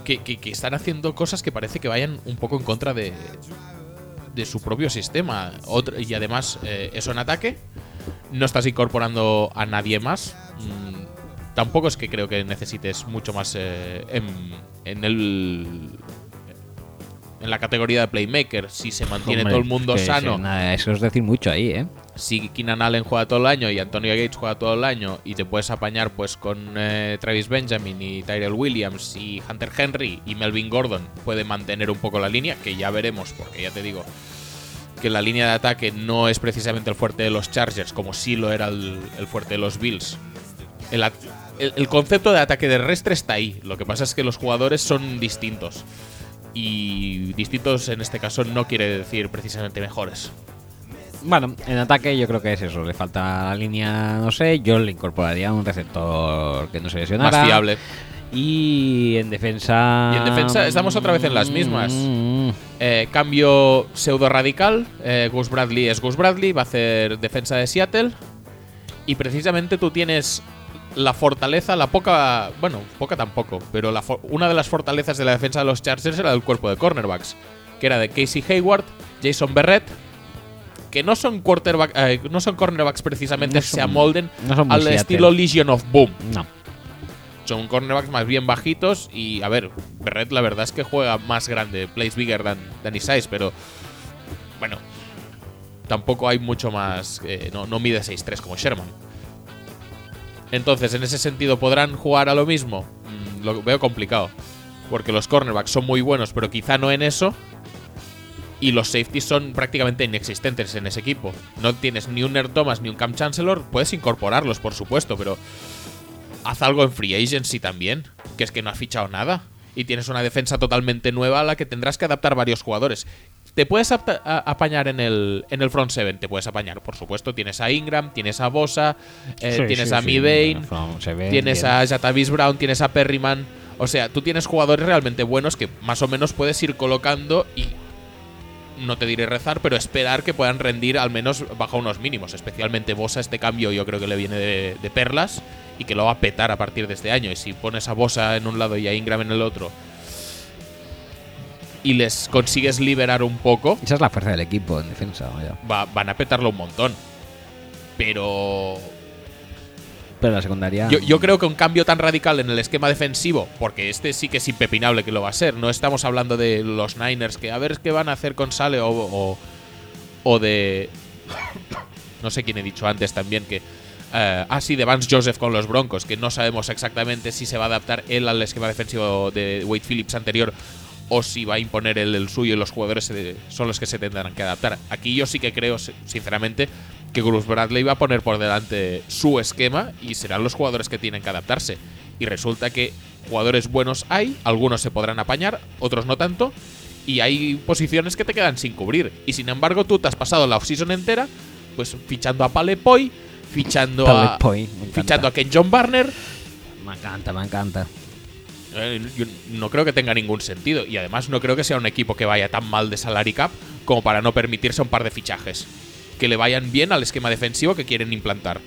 que, que- que están haciendo cosas que parece que vayan un poco en contra de, de su propio sistema. Otra- y además, eh, eso en ataque. No estás incorporando a nadie más. Mm, tampoco es que creo que necesites mucho más eh, en, en el. En la categoría de playmaker, si se mantiene Hombre, todo el mundo sano, nada, eso es decir mucho ahí, ¿eh? Si Keenan Allen juega todo el año y Antonio Gates juega todo el año y te puedes apañar pues con eh, Travis Benjamin y Tyrell Williams y Hunter Henry y Melvin Gordon puede mantener un poco la línea, que ya veremos, porque ya te digo que la línea de ataque no es precisamente el fuerte de los Chargers, como sí lo era el, fuerte de los Bills. El, el- el concepto de ataque terrestre está ahí, lo que pasa es que los jugadores son distintos. Y distintos en este caso no quiere decir precisamente mejores. Bueno, en ataque yo creo que es eso. Le falta la línea, no sé. Yo le incorporaría un receptor que no se lesionara. Más fiable. Y en defensa. Y en defensa estamos otra vez en las mismas. Mm, Eh, cambio pseudo radical. eh, Gus Bradley es Gus Bradley, va a hacer defensa de Seattle. Y precisamente tú tienes la fortaleza, la poca. Bueno, poca tampoco, pero la una de las fortalezas de la defensa de los Chargers era el cuerpo de cornerbacks, que era de Casey Hayward, Jason Berrett, que no son quarterback, eh, no son cornerbacks precisamente, No se son- amolden no son muy al estilo Legion of Boom. No. Son cornerbacks más bien bajitos y, a ver, Berret la verdad es que juega más grande, plays bigger than, than his size, pero bueno, tampoco hay mucho más, eh, no, no mide 6'3 como Sherman. Entonces, en ese sentido, ¿podrán jugar a lo mismo? Mm, lo veo complicado, porque los cornerbacks son muy buenos, pero quizá no en eso. Y los safeties son prácticamente inexistentes en ese equipo. No tienes ni un Nerd Thomas ni un Cam Chancellor. Puedes incorporarlos, por supuesto, pero haz algo en free agency también, que es que no has fichado nada. Y tienes una defensa totalmente nueva a la que tendrás que adaptar varios jugadores. ¿Te puedes apañar en el, en el front seven? Te puedes apañar, por supuesto. Tienes a Ingram, tienes a Bosa, eh, Sí, tienes sí, a sí, se ve tienes bien. a Jatavis Brown, tienes a Perryman. O sea, tú tienes jugadores realmente buenos que más o menos puedes ir colocando y no te diré rezar, pero esperar que puedan rendir al menos bajo unos mínimos. Especialmente Bosa, este cambio yo creo que le viene de, de perlas y que lo va a petar a partir de este año. Y si pones a Bosa en un lado y a Ingram en el otro y les consigues liberar un poco, Esa es la fuerza del equipo en defensa. vaya. va- van a petarlo un montón. Pero Pero la secundaria. Yo, creo que un cambio tan radical en el esquema defensivo, porque este sí que es impepinable que lo va a ser. No estamos hablando de los Niners, que a ver qué van a hacer con Sale o, o, o de. No sé quién he dicho antes también que. eh, ah, sí, de Vance Joseph con los Broncos, que no sabemos exactamente si se va a adaptar él al esquema defensivo de Wade Phillips anterior o si va a imponer él el suyo y los jugadores son los que se tendrán que adaptar. Aquí yo sí que creo, si- sinceramente, que Bruce Bradley va a poner por delante su esquema y serán los jugadores que tienen que adaptarse. Y resulta que jugadores buenos hay, algunos se podrán apañar, otros no tanto, y hay posiciones que te quedan sin cubrir. Y sin embargo, tú te has pasado la offseason entera, pues fichando a Palepoy, fichando a. Encanta. fichando a Ken John Barner. Me encanta, me encanta. Eh, yo no creo que tenga ningún sentido. Y además no creo que sea un equipo que vaya tan mal de salary cap como para no permitirse un par de fichajes. Que le vayan bien al esquema defensivo que quieren implantar.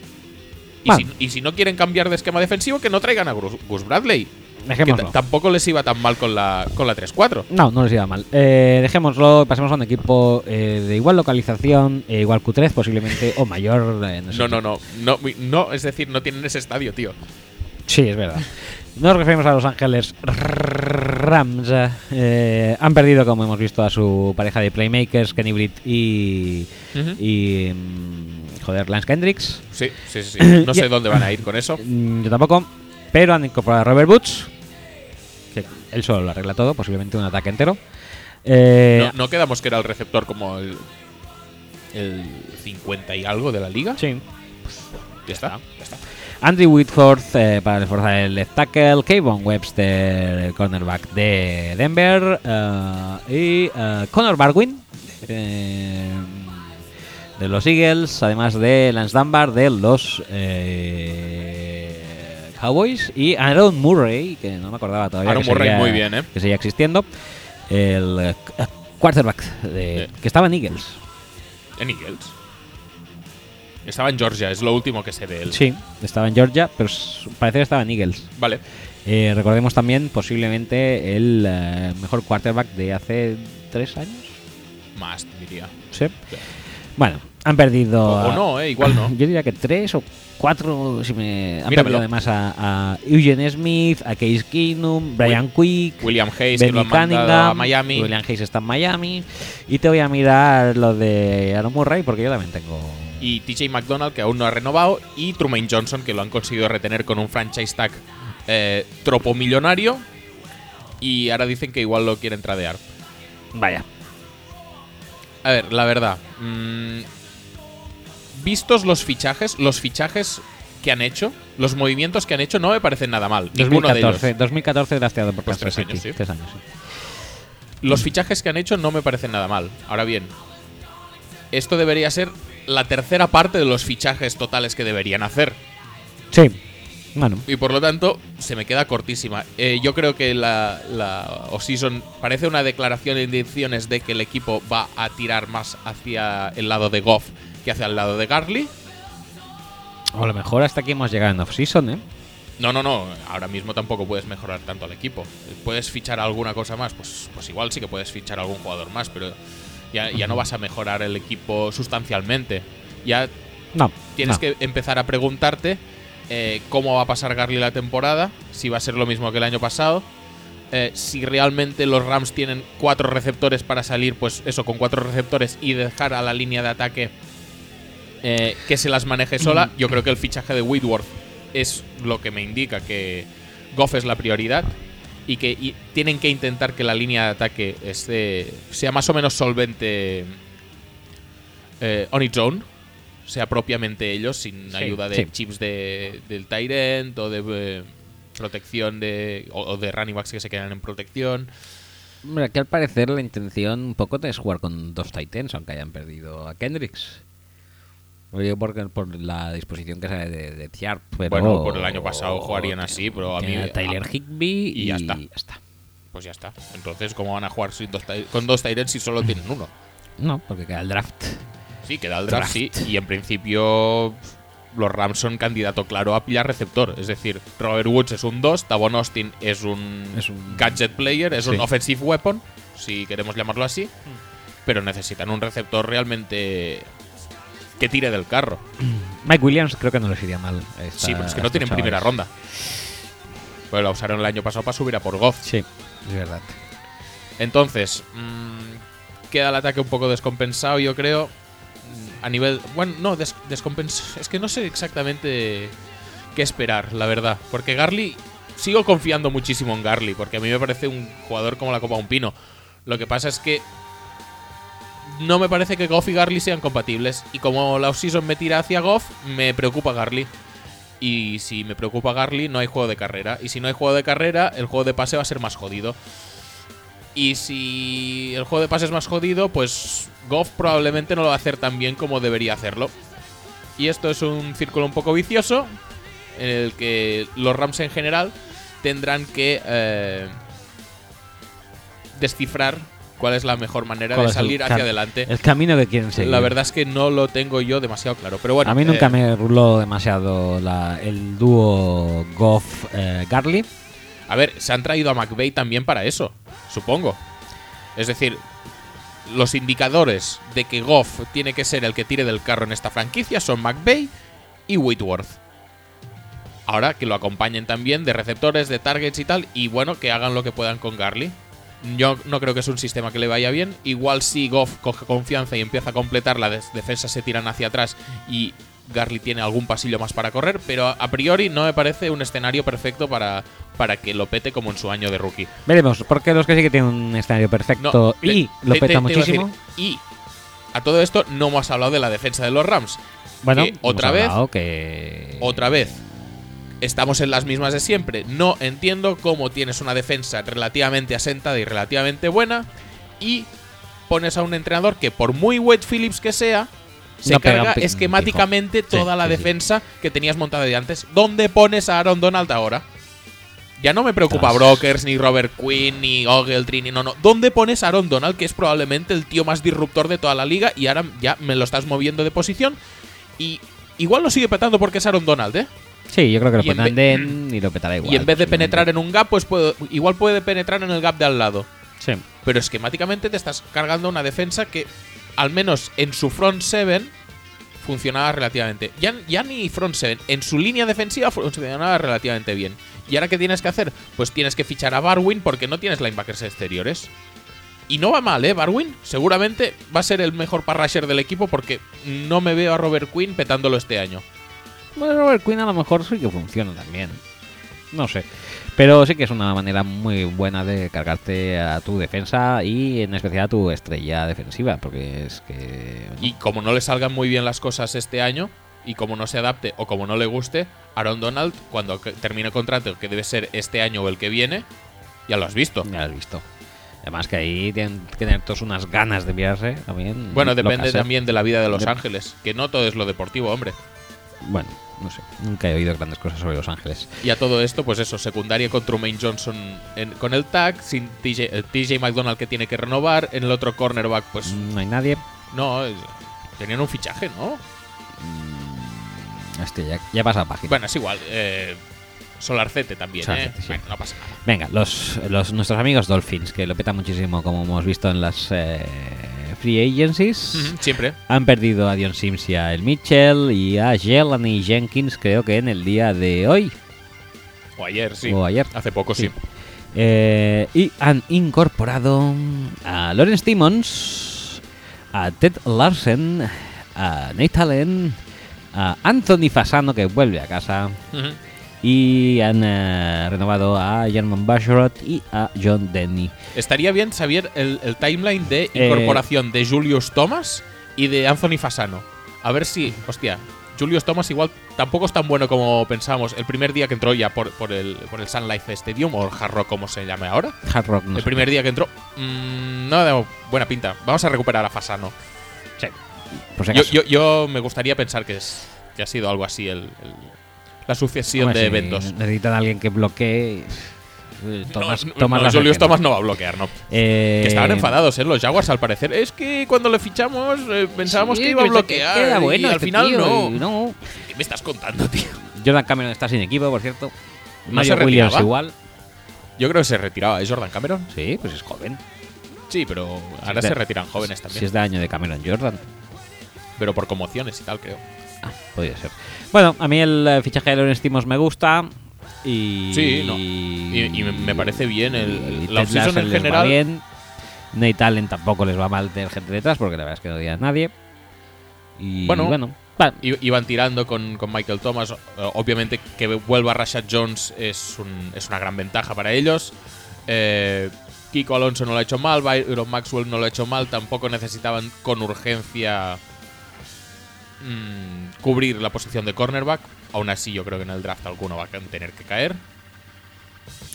Y, si, y si no quieren cambiar de esquema defensivo, que no traigan a Gus, Bradley. Dejémoslo. tampoco les iba tan mal con la, con la 3-4. No, no les iba mal. Eh, dejémoslo, pasemos a un equipo eh, de igual localización, eh, igual Q3 posiblemente, o mayor. sé. No, no, no, no. No, es decir, no tienen ese estadio, tío. Sí, es verdad. Nos referimos a Los Ángeles Rams. eh, han perdido, como hemos visto, a su pareja de playmakers, Kenny Britt y. Y. mm, joder, Lance Kendricks. Sí, sí, sí. No sé dónde van a ir con eso. Mm, Yo tampoco. Pero han incorporado a Robert Woods. Que él solo lo arregla todo, posiblemente un ataque entero. Eh, No, no quedamos que era el receptor como el, el 50 y algo de la liga. Sí. Ya está. Ya está. Andy Whitford eh, para reforzar el left tackle, Kayvon Webster, el cornerback de Denver, eh, y eh, Connor Barwin eh, de los Eagles, además de Lance Dunbar de los eh, Cowboys, y Aaron Murray, que no me acordaba todavía Aaron que, Murray seguía, muy bien, ¿eh? que seguía existiendo, el quarterback de, que estaba en Eagles. En Eagles. Estaba en Georgia, es lo último que sé de él. Sí, estaba en Georgia, pero parece que estaba en Eagles. Vale. Eh, recordemos también posiblemente el eh, mejor quarterback de hace tres años. Más, diría. Sí. Bueno, han perdido. O, no, ¿eh? Igual no. Yo diría que tres o cuatro. Si me, han Míramelo. perdido además a, a Eugene Smith, a Case Keenum, Brian Quick. William Hayes, que lo Benny han Cunningham, a Miami. William Hayes está en Miami. Y te voy a mirar lo de Aaron Murray porque yo también tengo. Y TJ McDonald, que aún no ha renovado. Y Trumaine Johnson, que lo han conseguido retener con un franchise tag eh, tropomillonario. Y ahora dicen que igual lo quieren tradear. Vaya. A ver, la verdad. mm, vistos los fichajes, los fichajes que han hecho, los movimientos que han hecho, no me parecen nada mal. Ninguno de 2014, ellos. 2014 drafteado por Pues tres años, sí. Tres años, sí. Los fichajes que han hecho no me parecen nada mal. Ahora bien, esto debería ser la tercera parte de los fichajes totales que deberían hacer. Sí. Bueno, Y por lo tanto, se me queda cortísima. Eh, yo creo que la, la off-season parece una declaración de intenciones de que el equipo va a tirar más hacia el lado de Goff que hacia el lado de Garley. a lo mejor hasta aquí hemos llegado en off-season, ¿eh? No, no, no. Ahora mismo tampoco puedes mejorar tanto al equipo. ¿Puedes fichar alguna cosa más? Pues, pues igual sí que puedes fichar algún jugador más, pero ya, ya no vas a mejorar el equipo sustancialmente. Ya No. tienes no. que empezar a preguntarte eh, cómo va a pasar Garley la temporada, si va a ser lo mismo que el año pasado, eh, si realmente los Rams tienen cuatro receptores para salir, pues eso, con cuatro receptores y dejar a la línea de ataque eh, que se las maneje sola. Yo creo que el fichaje de Whitworth es lo que me indica que Goff es la prioridad y que y tienen que intentar que la línea de ataque esté, sea más o menos solvente eh, on its own, sea propiamente ellos, sin Sí, ayuda de sí. chips de, del Tyrant o de eh, protección de o, o de running backs que se quedan en protección. Hombre, aquí al parecer la intención un poco es jugar con dos Titans, aunque hayan perdido a Kendricks. Lo digo porque, por la disposición que sale de, de pero... Bueno, por el año pasado jugarían así, pero a mí- Tyler a- Higby y ya está. Pues ya está. Entonces, ¿cómo van a jugar dos con dos Tyrants si solo tienen uno? No, porque queda el draft. Sí, queda el draft, sí. Y en principio los Rams son candidato claro a pillar receptor. Es decir, Robert Woods es un 2, Tavon Austin es un, Es un- gadget player, es Sí. un offensive weapon, si queremos llamarlo así. Pero necesitan un receptor realmente que tire del carro. Mike Williams creo que no les iría mal. esta- sí, pero es que no tienen primera ronda. Pues la usaron el año pasado para subir a por Goff. Sí, es verdad. Entonces, mm, queda el ataque un poco descompensado, yo creo. Mm, A nivel. Bueno, no, des- descompens- Es que no sé exactamente qué esperar, la verdad. Porque Garly. Sigo confiando muchísimo en Garly, porque a mí me parece un jugador como la copa un pino. Lo que pasa es que. No me parece que Goff y Garly sean compatibles. Y como la offseason me tira hacia Goff, me preocupa Garly. Y si me preocupa Garly, no hay juego de carrera. Y si no hay juego de carrera, el juego de pase va a ser más jodido. Y si el juego de pase es más jodido, pues Goff probablemente no lo va a hacer tan bien como debería hacerlo. Y esto es un círculo un poco vicioso en el que los Rams en general tendrán que eh, descifrar cuál es la mejor manera ¿Cuál de salir hacia adelante. El camino que quieren seguir. La verdad es que no lo tengo yo demasiado claro. Pero bueno, a mí nunca eh, me ruló demasiado la- el dúo Goff-Garly. A ver, se han traído a McVeigh también para eso, supongo. Es decir, los indicadores de que Goff tiene que ser el que tire del carro en esta franquicia son McVeigh y Whitworth. Ahora que lo acompañen también de receptores, de targets y tal, y bueno, que hagan lo que puedan con Garly. Yo no creo que es un sistema que le vaya bien. Igual si Goff coge confianza y empieza a completar, las defensas se tiran hacia atrás y Garly tiene algún pasillo más para correr, pero a- a priori no me parece un escenario perfecto para, para que lo pete como en su año de rookie. Veremos, porque los que sí que tienen un escenario perfecto No, y lo peta te- te iba a muchísimo. decir, y a todo esto no hemos hablado de la defensa de los Rams. bueno, que hemos otra vez, que... otra vez, estamos en las mismas de siempre. No entiendo cómo tienes una defensa relativamente asentada y relativamente buena y pones a un entrenador que por muy Wade Phillips que sea, se No carga esquemáticamente. Sí, toda la sí, sí. defensa que tenías montada de antes. ¿Dónde pones a Aaron Donald ahora? Ya no me preocupa Tras. Brokers, ni Robert Quinn, ni Ogletree, ni no, no. ¿Dónde pones a Aaron Donald, que es probablemente el tío más disruptor de toda la liga, y ahora ya me lo estás moviendo de posición? Y igual lo sigue petando porque es Aaron Donald, ¿eh? Sí, yo creo que lo y en y lo petará igual. y en vez de penetrar en un gap, pues puedo- igual puede penetrar en el gap de al lado. Sí. Pero esquemáticamente te estás cargando una defensa que, al menos en su front seven, funcionaba relativamente. Ya, ya ni front seven, en su línea defensiva funcionaba relativamente bien. ¿Y ahora qué tienes que hacer? Pues tienes que fichar a Barwin porque no tienes linebackers exteriores. Y no va mal, ¿eh? Barwin seguramente va a ser el mejor parrasher del equipo porque no me veo a Robert Quinn petándolo este año. Bueno, Robert Quinn a lo mejor sí que funciona también. No sé. Pero sí que es una manera muy buena de cargarte a tu defensa y en especial a tu estrella defensiva, porque es que... Y como no le salgan muy bien las cosas este año, y como no se adapte o como no le guste, Aaron Donald, cuando termine el contrato, que debe ser este año o el que viene, ya lo has visto. Ya lo has visto. Además que ahí tienen que tener todos unas ganas de mirarse también. Bueno, depende ¿eh? también de la vida de Los Ángeles, que no todo es lo deportivo, hombre. Bueno, No sé, nunca he oído grandes cosas sobre Los Ángeles. Y a todo esto, pues eso, secundaria con Trumaine Johnson en- con el tag, sin TJ, el TJ McDonald que tiene que renovar, en el otro cornerback, pues No hay nadie. no, eh, tenían un fichaje, ¿no? Hostia, ya, ya pasa página. Bueno, es igual. Eh, Solarcete también, Solarcete, ¿eh? sí. Bueno, no pasa nada. Venga, los, los- nuestros amigos Dolphins, que lo petan muchísimo, como hemos visto en las eh, free agencies. Siempre. Han perdido a Dion Sims y a El Mitchell y a Jelani Jenkins, creo que en el día de hoy. O ayer, sí. O ayer. Hace poco, Sí. sí. Eh, y han incorporado a Lawrence Timmons, a Ted Larsen, a Nate Allen, a Anthony Fasano, que vuelve a casa. Y han eh, renovado a German Basharot y a John Denny. Estaría bien saber el, el timeline de Eh, incorporación de Julius Thomas y de Anthony Fasano. A ver si, hostia, Julius Thomas igual tampoco es tan bueno como pensábamos el primer día que entró ya por, por el, por el Sun Life Stadium o Hard Rock como se llame ahora. Hard Rock no el sé. primer día que entró, mm, no da buena pinta. Vamos a recuperar a Fasano. Por si Yo, yo, yo me gustaría pensar que, es, que ha sido algo así el, el- la sucesión Hombre, de si eventos. Necesitan a alguien que bloquee. eh, Tomas, no, no, tomas no, Julius. Thomas no va a bloquear, ¿no? Eh, Que estaban enfadados, ¿eh? Los Jaguars, al parecer. Es que cuando le fichamos eh, pensábamos sí, que iba a bloquear. que era bueno y al este final tío, no. no. ¿Qué me estás contando, tío? Jordan Cameron está sin equipo, por cierto. ¿No Mario se Williams igual. Yo creo que se retiraba, ¿es Jordan Cameron? Sí, pues es joven. Sí, pero ahora de- se retiran jóvenes también. Si es de año de Cameron Jordan. Pero por conmociones y tal, creo. Ah, podría ser. Bueno, a mí el eh, fichaje de Lawrence Timmons me gusta. Y. Sí, no. Y- y me parece bien el- la offseason en general. bien. Nate Allen tampoco les va mal tener gente detrás porque la verdad es que no a nadie. Y Bueno. bueno, Iban tirando con, con Michael Thomas. Eh, Obviamente que vuelva Rashad Jones es, un- es una gran ventaja para ellos. Eh, Kiko Alonso no lo ha hecho mal, Byron Maxwell no lo ha hecho mal. Tampoco necesitaban con urgencia mm, cubrir la posición de cornerback. Aún así, yo creo que en el draft alguno va a tener que caer.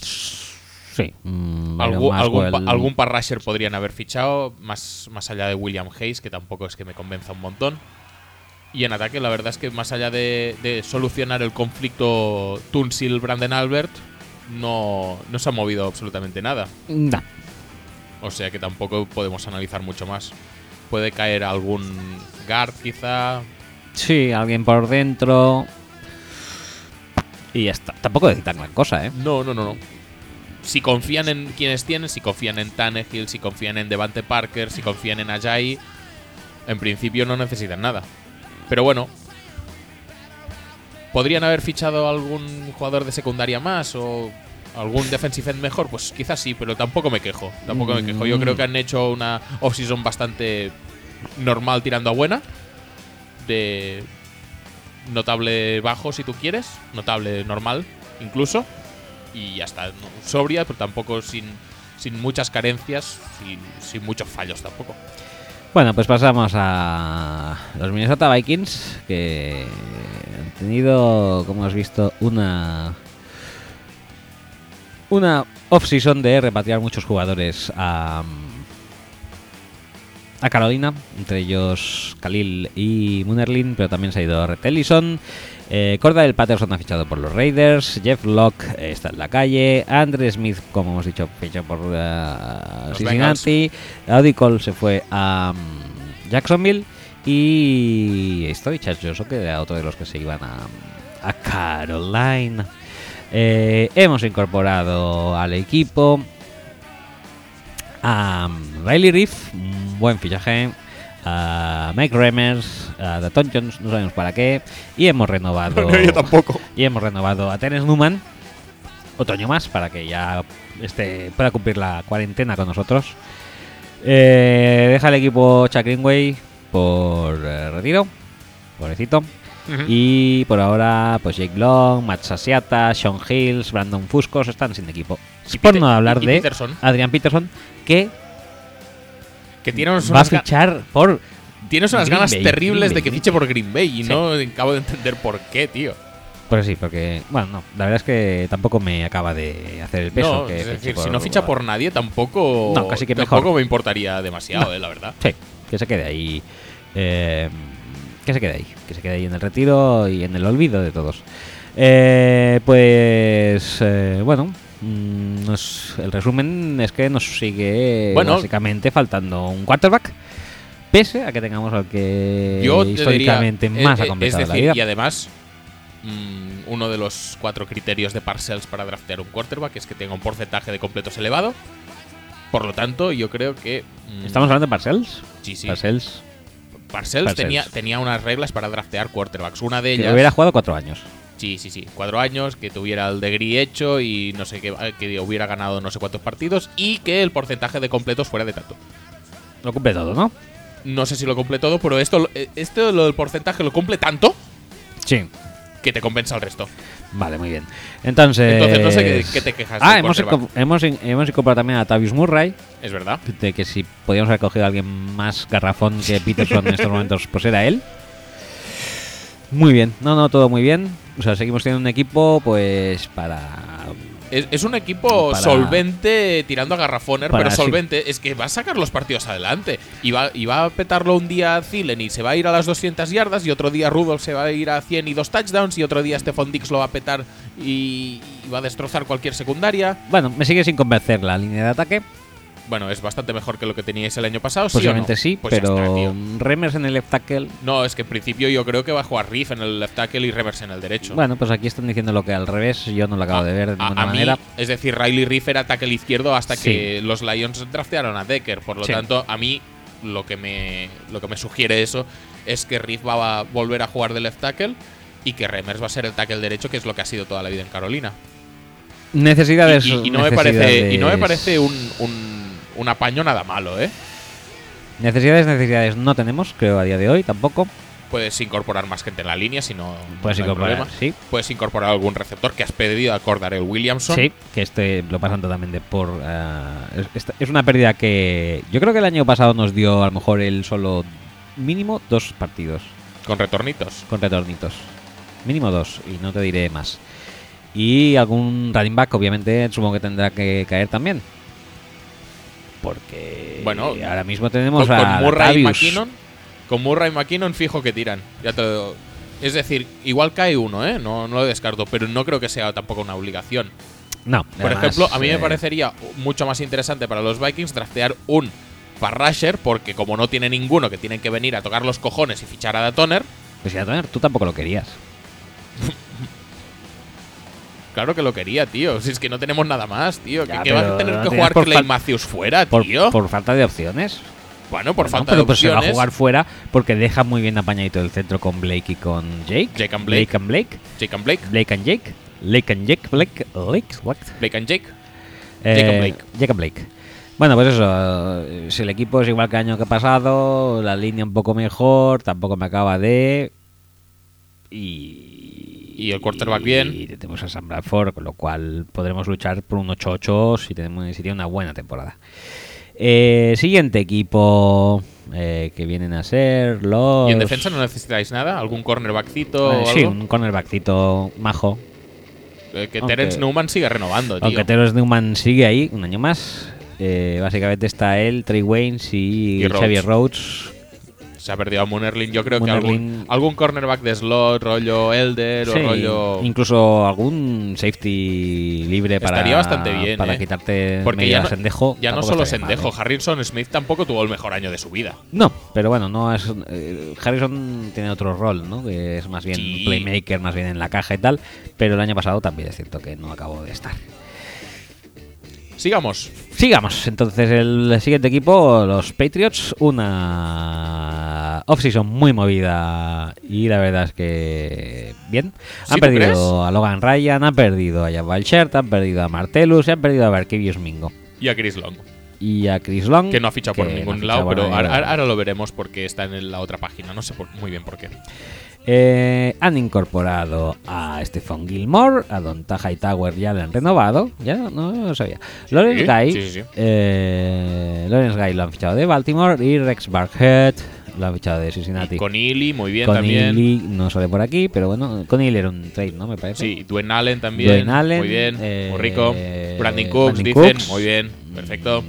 sí. mm, Byron Algún, pa- rusher podrían haber fichado, más, más allá de William Hayes, que tampoco es que me convenza un montón. Y en ataque, la verdad es que más allá de, de solucionar el conflicto Tunsil-Brandon Albert, no, no se ha movido absolutamente nada. Nah. O sea que tampoco podemos analizar mucho más. Puede caer algún guard, quizá. Sí, alguien por dentro. Y ya está. Tampoco necesitan gran cosa, ¿eh? No, no, no, no. Si confían en quienes tienen, si confían en Tannehill, si confían en Devante Parker, si confían en Ajayi, en principio no necesitan nada. Pero bueno, ¿podrían haber fichado algún jugador de secundaria más o algún defensive end mejor? Pues quizás sí, pero tampoco me quejo. Tampoco me quejo. Yo creo que han hecho una offseason bastante normal tirando a buena. Notable bajo, si tú quieres. Notable normal, incluso y ya está. ¿no? Sobria, pero tampoco sin, sin muchas carencias, sin, sin muchos fallos tampoco. Bueno, pues pasamos a los Minnesota Vikings, que han tenido, como has visto, una una off-season de repatriar muchos jugadores a, a Carolina, entre ellos Khalil y Munerlin, pero también se ha ido Rhett Ellison. Eh, Cordell Patterson ha fichado por los Raiders, Jeff Locke eh, está en la calle, Andre Smith, como hemos dicho, fichó por eh, Cincinnati, Audi Cole se fue a mm, Jacksonville y estoy Johnson, que era otro de los que se iban a, a Carolina. Eh, hemos incorporado al equipo a Riley Reef, un buen fichaje, a Mike Remers, a Daton Jones, no sabemos para qué, y hemos renovado Yo tampoco. y hemos renovado a Terence Newman otro año más para que ya este, pueda cumplir la cuarentena con nosotros. Eh, deja el equipo Chuck Greenway por eh, retiro, pobrecito. Y por ahora, pues Jake Long, Matt Sasiata, Sean Hills, Brandon Fuscos están sin equipo. Y por Peter- no hablar y- y de Peterson. Adrian Peterson, que Que tiene unas, va a fichar por. tienes unas Green ganas Bay, terribles de que fiche por Green Bay y Sí. no acabo de entender por qué, tío. Pues sí, porque. Bueno, no, la verdad es que tampoco me acaba de hacer el peso. no, que es decir, si no ficha por nadie, tampoco, No, casi que tampoco mejor. me importaría demasiado, eh, la verdad. Sí, que se quede ahí. eh, que se quede ahí, que se quede ahí en el retiro y en el olvido de todos. Eh, pues eh, bueno, mm, nos- el resumen es que nos sigue Bueno. básicamente faltando un quarterback, pese a que tengamos al que Yo te históricamente diría, más eh, ha eh, completado Es la decir, vida. y además, mm, uno de los cuatro criterios de Parcells para draftear un quarterback es que tenga un porcentaje de completos elevado. Por lo tanto, yo creo que. mm, ¿Estamos hablando de Parcells? Sí, sí. Parcells, Parcells, Parcells. Tenía, tenía unas reglas para draftear quarterbacks. Una de que ellas. hubiera jugado cuatro años. Sí, sí, sí. Cuatro años, que tuviera el degree hecho y no sé qué, que hubiera ganado no sé cuántos partidos y que el porcentaje de completos fuera de tanto. Lo cumple todo, ¿no? No sé si lo cumple todo, pero esto, eh, esto lo del porcentaje lo cumple tanto Sí. que te compensa el resto. Vale, muy bien. Entonces. Entonces no sé qué, qué te quejas. Ah, hemos, hemos, hemos incorporado también a Tavius Murray. Es verdad. De que si podíamos haber cogido a alguien más garrafón que Peterson en estos momentos, pues era él. Muy bien, no, no, todo muy bien. O sea, seguimos teniendo un equipo, pues para. Es, es un equipo Para- solvente tirando a garrafoner, pero sí. solvente. Es que va a sacar los partidos adelante. Y va, y va a petarlo un día a Thielen y se va a ir a las 200 yardas. Y otro día Rudolph se va a ir a 100 y dos touchdowns. Y otro día Stephon Dix lo va a petar y, y va a destrozar cualquier secundaria. Bueno, me sigue sin convencer la línea de ataque. Bueno, es bastante mejor que lo que teníais el año pasado. ¿sí o Posiblemente no? sí, Pues pero está. Remers en el left tackle. No, es que en principio yo creo que va a jugar Riff en el left tackle y Revers en el derecho. Bueno, pues aquí están diciendo lo que al revés. Yo no lo acabo de ver de A- ninguna a mí, manera. es decir, Riley Riff era tackle izquierdo hasta Sí. que los Lions draftearon a Decker. Por lo Sí. tanto, a mí lo que me lo que me sugiere eso es que Riff va a volver a jugar de left tackle y que Remers va a ser el tackle derecho, que es lo que ha sido toda la vida en Carolina. Necesidades. Y, y- y no me parece y no me parece un, un, un apaño nada malo, ¿eh? Necesidades, necesidades no tenemos, creo, a día de hoy tampoco. Puedes incorporar más gente en la línea si no, Puedes no hay incorporar, problema. sí. Puedes incorporar algún receptor que has pedido a Cordarel Williamson. Sí, que este lo pasan totalmente por. ah, es, esta- es una pérdida que. Yo creo que el año pasado nos dio a lo mejor el solo mínimo dos partidos Con retornitos. con retornitos. Mínimo dos, y no te diré más. Y algún running back, obviamente, supongo que tendrá que caer también. Porque. Bueno, ahora mismo tenemos con, con a Murray y. McKinnon, con Murray y McKinnon fijo que tiran. Ya te lo- es decir, igual cae uno, ¿eh? No, no lo descarto, pero no creo que sea tampoco una obligación. No, Por además, ejemplo, a mí eh, me parecería mucho más interesante para los Vikings draftear un Parrasher, porque como no tiene ninguno que tienen que venir a tocar los cojones y fichar a Datoner, Pues ya, Toner, tú tampoco lo querías. Claro que lo quería, tío. Si es que no tenemos nada más, tío. Ya, ¿Qué, qué va pero a tener no que jugar Clay Matthews fuera, Por, tío? por falta de opciones. bueno, por Bueno, falta pero de pues se opciones. va a jugar fuera porque deja muy bien apañadito el centro con Blake y con Jake. Jake and Blake. Blake and Blake. Jake and Blake. Blake and Jake. Blake and Jake. Blake. Blake. What? Blake and Jake. Eh, Jake and Blake. Jake and Blake. Bueno, pues eso. eh, Si el equipo es igual que el año que pasado, la línea un poco mejor, tampoco me acaba de. Y. Y el quarterback bien. Y tenemos a Sam Bradford, con lo cual podremos luchar por un 8-8 si, tenemos, tiene una buena temporada. Eh, siguiente equipo eh, que vienen a ser los. ¿Y en defensa no necesitáis nada? ¿Algún cornerbackcito Eh, o sí, algo? un cornerbackcito majo. Eh, que Terence Newman sigue renovando, tío. Aunque Terence Newman sigue ahí un año más. Básicamente está él, Trey Waynes y, Y. Xavier Rhodes. Se ha perdido a Moonerlin. Yo creo que algún, algún cornerback de slot, rollo Elder Sí, o rollo. Incluso algún safety libre para, Estaría bastante bien, para ¿eh? quitarte Porque medio ya no, Sendejo. ya no solo estaría mal, Sendejo, ¿eh? Harrison Smith tampoco tuvo el mejor año de su vida. No, pero bueno, no es eh, Harrison tiene otro rol, ¿no? Que es más bien Sí. playmaker, más bien en la caja y tal. Pero el año pasado también es cierto que no acabó de estar. Sigamos. Sigamos, entonces el siguiente equipo, los Patriots, una offseason muy movida y la verdad es que bien. ¿Sí, Han perdido crees? a Logan Ryan, han perdido a Jabal Shirt, han perdido a Martellus y han perdido a Barkevius Mingo. Y a Chris Long, Y a Chris Long. que no ha fichado por no ningún lado, pero ahora, ahora lo veremos porque está en la otra página. No sé por- muy bien por qué. Eh, han incorporado a Stephon Gilmore, a Don Hightower ya lo han renovado, ya no lo sabía. Lawrence Sí, Guy, sí, sí, eh, Lawrence Guy lo han fichado de Baltimore y Rex Barhead lo han fichado de Cincinnati. Con Ely, muy bien Con también. Ely no sale por aquí, pero bueno, con Ely era un trade, ¿no? Me parece. Sí, Dwayne Allen también. Dwayne Allen, muy bien, eh, muy rico. Brandon Cooks, Brandon dicen. Cooks. Muy bien, perfecto.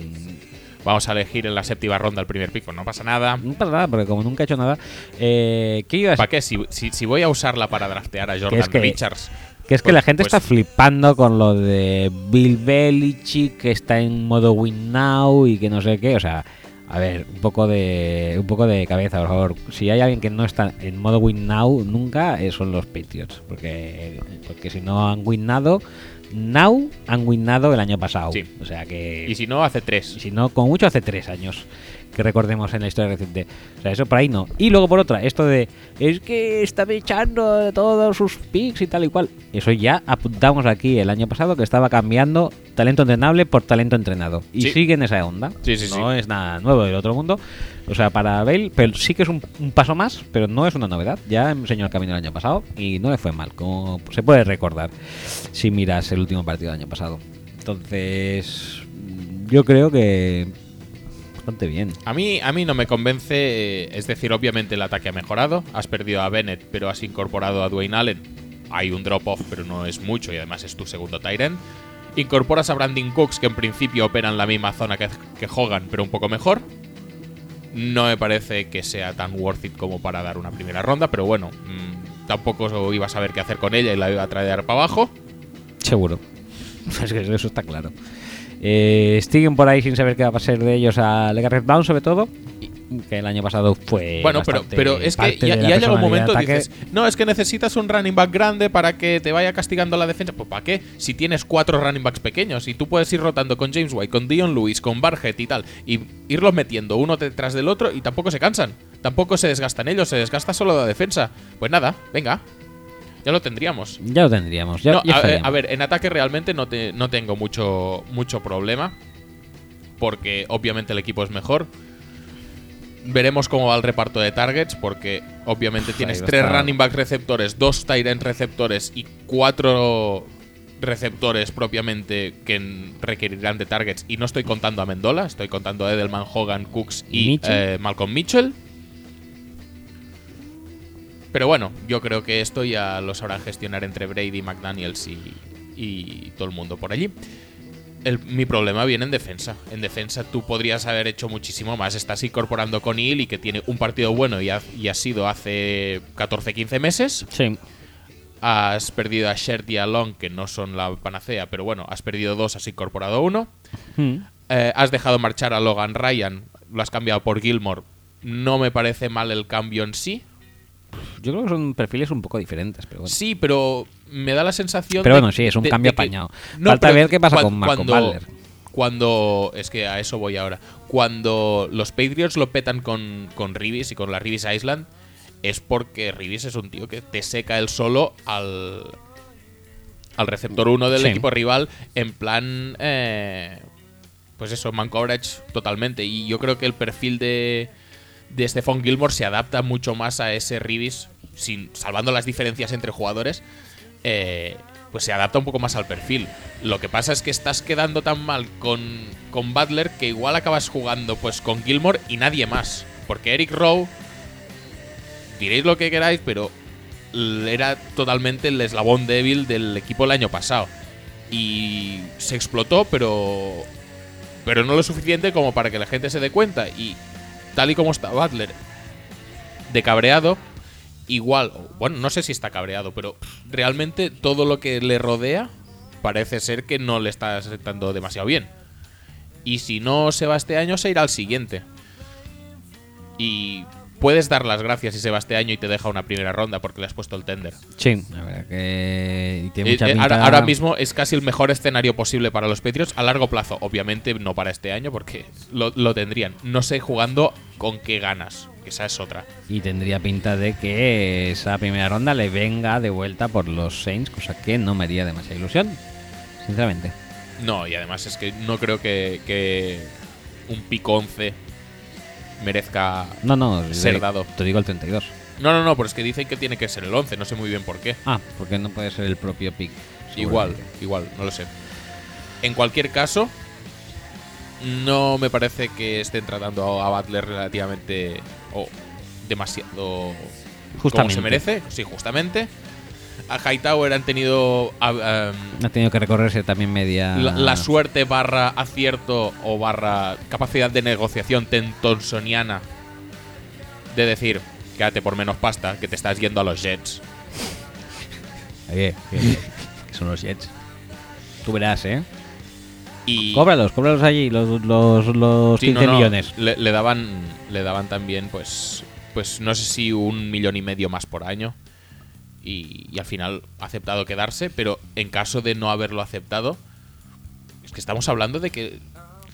Vamos a elegir en la séptima ronda el primer pico. No pasa nada. No pasa nada, porque como nunca he hecho nada. Eh, ¿Qué iba a ¿Para qué? Si, si- si voy a usarla para draftear a Jordan es que- Richards. Que es que Pues- la gente pues- está flipando con lo de Bill Belichick que está en modo win now y que no sé qué. O sea, a ver, un poco de un poco de cabeza, por favor. Si hay alguien que no está en modo win now nunca, eh, son los Patriots. Porque, porque si no han winado, now han winado el año pasado. Sí. O sea que... Y si no, hace tres. si no, como mucho hace tres años que recordemos en la historia reciente. O sea, eso por ahí no. Y luego por otra, esto de es que estaba echando todos sus picks y tal y cual. Eso ya apuntamos aquí el año pasado que estaba cambiando talento entrenable por talento entrenado. Y Sí. sigue en esa onda. Sí, sí, no es nada nuevo del otro mundo. O sea, para Bale, pero sí que es un, paso más, pero no es una novedad. Ya enseñó el camino el año pasado y no le fue mal, como se puede recordar si miras el último partido del año pasado. Entonces, yo creo que bastante bien. A mí, a mí no me convence, eh, es decir, obviamente el ataque ha mejorado, has perdido a Bennett, pero has incorporado a Dwayne Allen. Hay un drop-off, pero no es mucho y además es tu segundo Tyrant. Incorporas a Brandon Cooks, que en principio opera en la misma zona que, que Hogan, pero un poco mejor. No me parece que sea tan worth it como para dar una primera ronda, pero bueno, mm, tampoco iba a saber qué hacer con ella y la iba a traer para abajo. Seguro. Es que eso está claro. Eh, siguen por ahí sin saber qué va a ser de ellos a Legarrette Brown, sobre todo. Que el año pasado fue. Bueno, pero, pero es que ya, ya llega un momento de dices, no, es que necesitas un running back grande para que te vaya castigando la defensa. Pues ¿para qué? Si tienes cuatro running backs pequeños y tú puedes ir rotando con James White, con Dion Lewis, con Barget y tal, y irlos metiendo uno detrás del otro y tampoco se cansan. Tampoco se desgastan ellos, se desgasta solo la defensa. Pues nada, venga. Ya lo tendríamos. Ya lo tendríamos. Ya, No, ya a, a ver, en ataque realmente no, te- no tengo mucho, mucho problema. Porque obviamente el equipo es mejor. Veremos cómo va el reparto de targets. Porque obviamente tienes tres running back receptores, dos tight end receptores y cuatro receptores propiamente que requerirán de targets. Y no estoy contando a Mendola, estoy contando a Edelman, Hogan, Cooks y Mitchell. eh, Malcolm Mitchell. Pero bueno, yo creo que esto ya lo sabrán gestionar entre Brady, McDaniels y, y todo el mundo por allí. El- mi problema viene en defensa. En defensa tú podrías haber hecho muchísimo más. Estás incorporando con Hill y que tiene un partido bueno y ha, y ha sido hace 14-15 meses. Sí. Has perdido a Shert y a Long, que no son la panacea, pero bueno, has perdido dos, has incorporado uno. Mm. Eh, has dejado marchar a Logan Ryan, lo has cambiado por Gilmore. No me parece mal el cambio en sí. Yo creo que son perfiles un poco diferentes, pero bueno. Sí, pero me da la sensación. Pero de- bueno, sí, es un de- cambio de que- apañado. Falta pero ver qué pasa con cuando, Butler. Cuando. Es que a eso voy ahora. Cuando los Patriots lo petan con, con Reeves y con la Reeves Island, es porque Reeves es un tío que te seca el solo al. Al receptor 1 del Sí. equipo rival, en plan. eh, pues eso, man coverage totalmente. Y yo creo que el perfil de, de Stephon Gilmore se adapta mucho más a ese Reeves, sin, salvando las diferencias entre jugadores, eh, pues se adapta un poco más al perfil. Lo que pasa es que estás quedando tan mal con, con Butler que igual acabas jugando pues con Gilmore y nadie más. Porque Eric Rowe, diréis lo que queráis, pero era totalmente el eslabón débil del equipo el año pasado. Y se explotó, pero pero no lo suficiente como para que la gente se dé cuenta. Y tal y como está Butler, de cabreado, igual, bueno, no sé si está cabreado, pero realmente todo lo que le rodea parece ser que no le está sentando demasiado bien. Y si no se va este año, se irá al siguiente. Y puedes dar las gracias si se va este año y te deja una primera ronda porque le has puesto el tender. Sí, la verdad que y tiene Eh, mucha eh, pinta- ahora, ahora mismo es casi el mejor escenario posible para los Patriots a largo plazo. Obviamente no para este año porque lo, lo tendrían. No sé jugando con qué ganas. que Esa es otra. Y tendría pinta de que esa primera ronda le venga de vuelta por los Saints, cosa que no me haría demasiada ilusión, sinceramente. No, y además es que no creo que, que un pico 11 merezca... No, no, Ser dado. Te digo el 32. No, no, no, pero es que dicen que tiene que ser el 11. No sé muy bien por qué. Ah, porque no puede ser el propio pick. Igual, igual, no lo sé. En cualquier caso, no me parece que estén tratando a Butler relativamente o demasiado como Justamente. se merece. Sí, justamente. A Hightower han tenido ah, em, Ha tenido que recorrerse también media. la, la suerte barra acierto o barra capacidad de negociación tentonsoniana de decir, quédate por menos pasta, que te estás yendo a los Jets. Oye, que son los Jets. Tú verás, ¿eh? Y Cóbralos, cóbralos allí, los, los, los Sí, 15 no, no, millones. Le, le daban, le daban también, pues, pues no sé si un millón y medio más por año. Y, al final ha aceptado quedarse, pero en caso de no haberlo aceptado, es que estamos hablando de que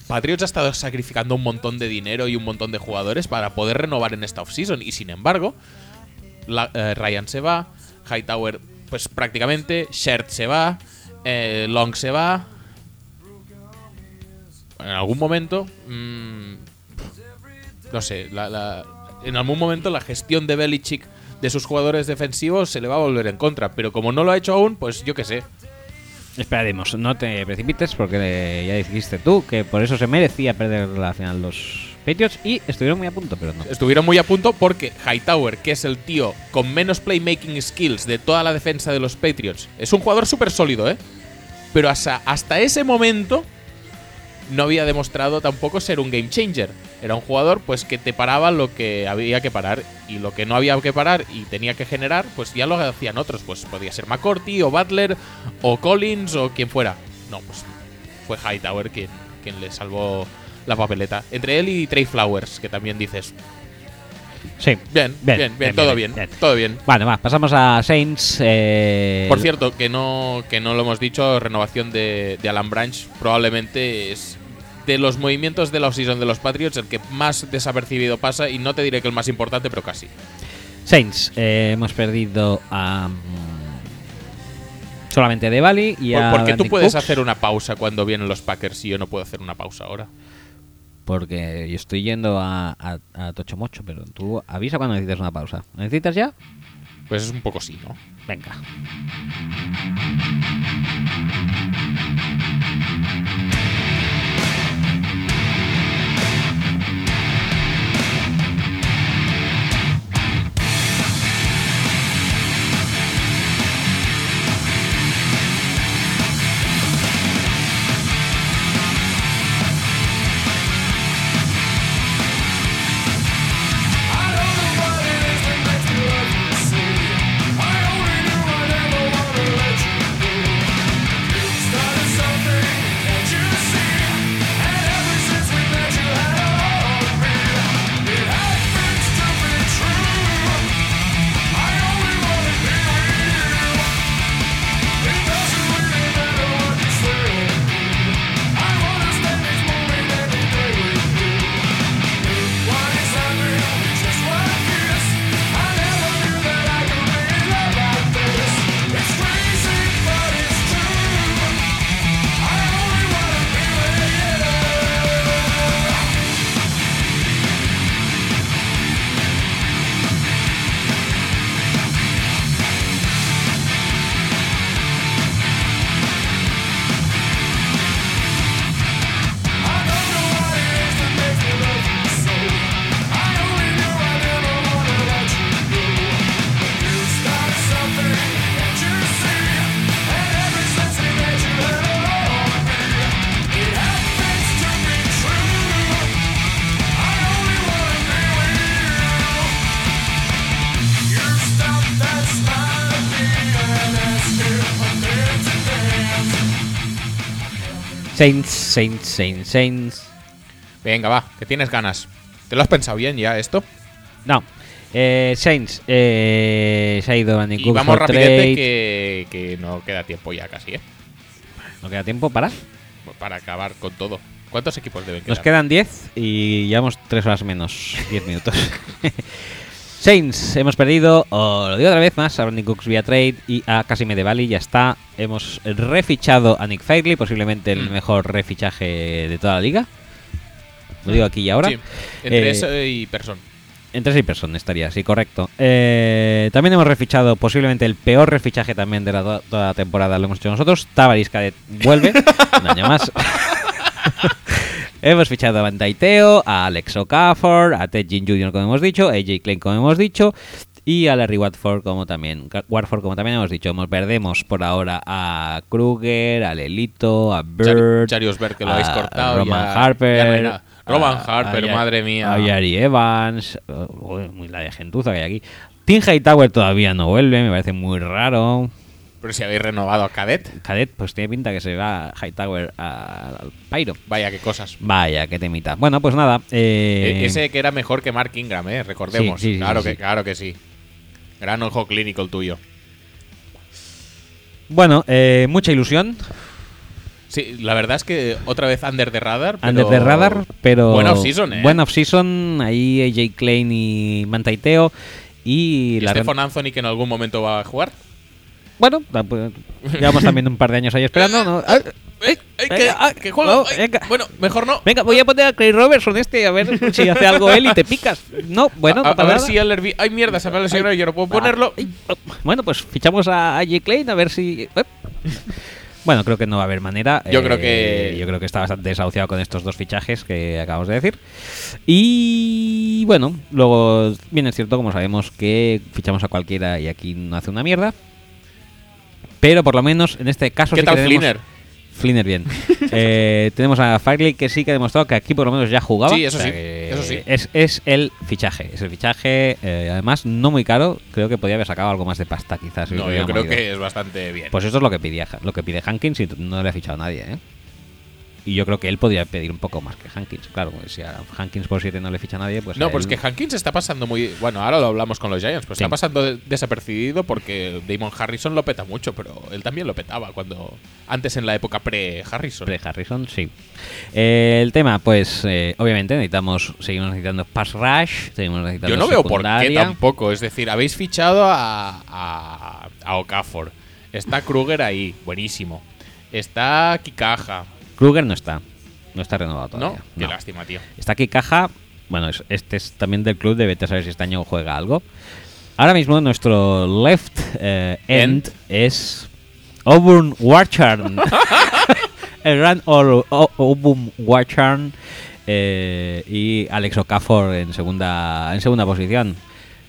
Patriots ha estado sacrificando un montón de dinero y un montón de jugadores para poder renovar en esta offseason. Y sin embargo, eh, Ryan se va, Hightower, pues prácticamente, Shert se va, eh, Long se va. En algún momento, mm, no sé, en algún momento la gestión de Belichick de sus jugadores defensivos se le va a volver en contra. Pero como no lo ha hecho aún, pues yo qué sé. Esperaremos, no te precipites porque ya dijiste tú que por eso se merecía perder la final los Patriots y estuvieron muy a punto, pero no. Estuvieron muy a punto porque Hightower, que es el tío con menos playmaking skills de toda la defensa de los Patriots, es un jugador súper sólido, ¿eh? Pero hasta, hasta ese momento no había demostrado tampoco ser un game changer. Era un jugador pues que te paraba lo que había que parar y lo que no había que parar y tenía que generar, pues ya lo hacían otros. Pues podía ser McCourty o Butler o Collins o quien fuera. No, pues fue Hightower quien, quien le salvó la papeleta. Entre él y Trey Flowers, que también dices, Sí. Bien, bien, bien, todo bien, todo bien. Vale, va, pasamos a Saints. eh, Por cierto, que no, que no lo hemos dicho, renovación de, de Alan Branch probablemente es de los movimientos de la offseason de los Patriots el que más desapercibido pasa y no te diré que el más importante, pero casi. Saints, eh, hemos perdido a. mm, solamente De Bali y Por- a. porque tú puedes Cooks, hacer una pausa cuando vienen los Packers y yo no puedo hacer una pausa ahora. Porque yo estoy yendo a, a, a Tocho Mocho, pero tú avisa cuando necesites una pausa. ¿Necesitas ya? Pues es un poco sí, ¿no? Venga. Saints, Saints, Saints, Saints. Venga, va, que tienes ganas. ¿Te lo has pensado bien ya esto? No. Eh, Saints, eh, se ha ido Brandon Y Cooks vamos rapidete que, que no queda tiempo ya casi, ¿eh? No queda tiempo para. Para acabar con todo. ¿Cuántos equipos deben quedar? Nos quedan 10 y llevamos 3 horas menos, 10 minutos. Saints, hemos perdido, o lo digo otra vez más, a Brandon Cooks vía trade y a Casime de Bali, ya está. Hemos refichado a Nick Fairley, posiblemente el Mm. mejor refichaje de toda la liga. Lo digo aquí y ahora. Sí, entre Eh, eso y Person. Entre seis personas estaría, sí, correcto. Eh, también hemos refichado posiblemente el peor refichaje también de la, to- toda la temporada, lo hemos hecho nosotros. Tavares Cadet vuelve, un año más. hemos fichado a Bandaiteo, a Alex Okafor, a Ted Ginn Jr., como hemos dicho, a AJ Klein, como hemos dicho. Y a Larry Watford, como también, Watford, como también hemos dicho, hemos- perdemos por ahora a Kruger, a Lelito, a Bird, Charius Bird, que lo habéis a Roman ya- Harper, ya no. Roman a- Harper, a madre mía. a Yari Evans, oh, uy, la de gentuza que hay aquí. Tim Hightower todavía no vuelve, me parece muy raro. Pero si habéis renovado a Cadet, Cadet, pues tiene pinta que se va Hightower a- al Pyro. vaya qué cosas. Vaya, qué temita. Bueno, pues nada. eh, E- Ese que era mejor que Mark Ingram, ¿eh? Recordemos. Sí, sí, sí, claro, sí, que, sí. claro que sí. Gran ojo clínico el tuyo. Bueno, eh, mucha ilusión. Sí, la verdad es que otra vez under the radar. Pero... Under the radar, pero. Buen off-season, ¿eh? Buen off-season. Ahí AJ Klein y Mantaiteo. Y, ¿Y la Stefan Anthony que en algún momento va a jugar? Bueno, pues, llevamos también un par de años ahí esperando. ¿no? ¡Ey, ey, venga, que, ah, que juego! Bueno, mejor no. Venga, voy a poner a Craig Robertson este a ver si hace algo él y te picas. No, bueno, a, no a ver nada. si el ¡Ay, mierda! Se me ha lesionado y yo no puedo ponerlo. Bueno, pues fichamos a AJ Klein a ver si. eh. Bueno, creo que no va a haber manera. Yo Eh, creo que- Yo creo que está bastante desahuciado con estos dos fichajes que acabamos de decir. Y bueno, luego bien es cierto, como sabemos, que fichamos a cualquiera y aquí no hace una mierda. Pero por lo menos en este caso ¿Qué sí tal que tenemos- Flinner? Flinner bien. Eh, tenemos a Farley que sí que ha demostrado que aquí por lo menos ya jugaba. Sí, eso O sea sí, eso sí. Es, es el fichaje. Es el fichaje, eh, además, no muy caro. Creo que podía haber sacado algo más de pasta quizás. si No, yo creo movido. que es bastante bien. Pues eso es lo que pide, lo que pide Hankins y no le ha fichado nadie, ¿eh? Y yo creo que él podría pedir un poco más que Hankins. Claro, si a Hankins por 7 no le ficha nadie, pues. no, a pues él- que Hankins está pasando muy. Bueno, ahora lo hablamos con los Giants, pues Sí. está pasando de- desapercibido porque Damon Harrison lo peta mucho, pero él también lo petaba cuando. Antes en la época pre-Harrison. Pre Harrison, sí. Eh, el tema, pues, eh, obviamente necesitamos, seguimos necesitando pass rush, seguimos necesitando Yo no veo por qué tampoco. Es decir, habéis fichado a, a, a Okafor. Está Kruger ahí, buenísimo. Está Kikaja, Kruger no está, no está renovado ¿no? todavía. Qué no. lástima, tío. Está aquí Caja, bueno, es- este es también del club, debe de saber si este año juega algo. Ahora mismo nuestro left eh, end, End. es Auburn Warcharn. El gran Auburn Warcharn eh, y Alex Okafor en segunda en segunda posición.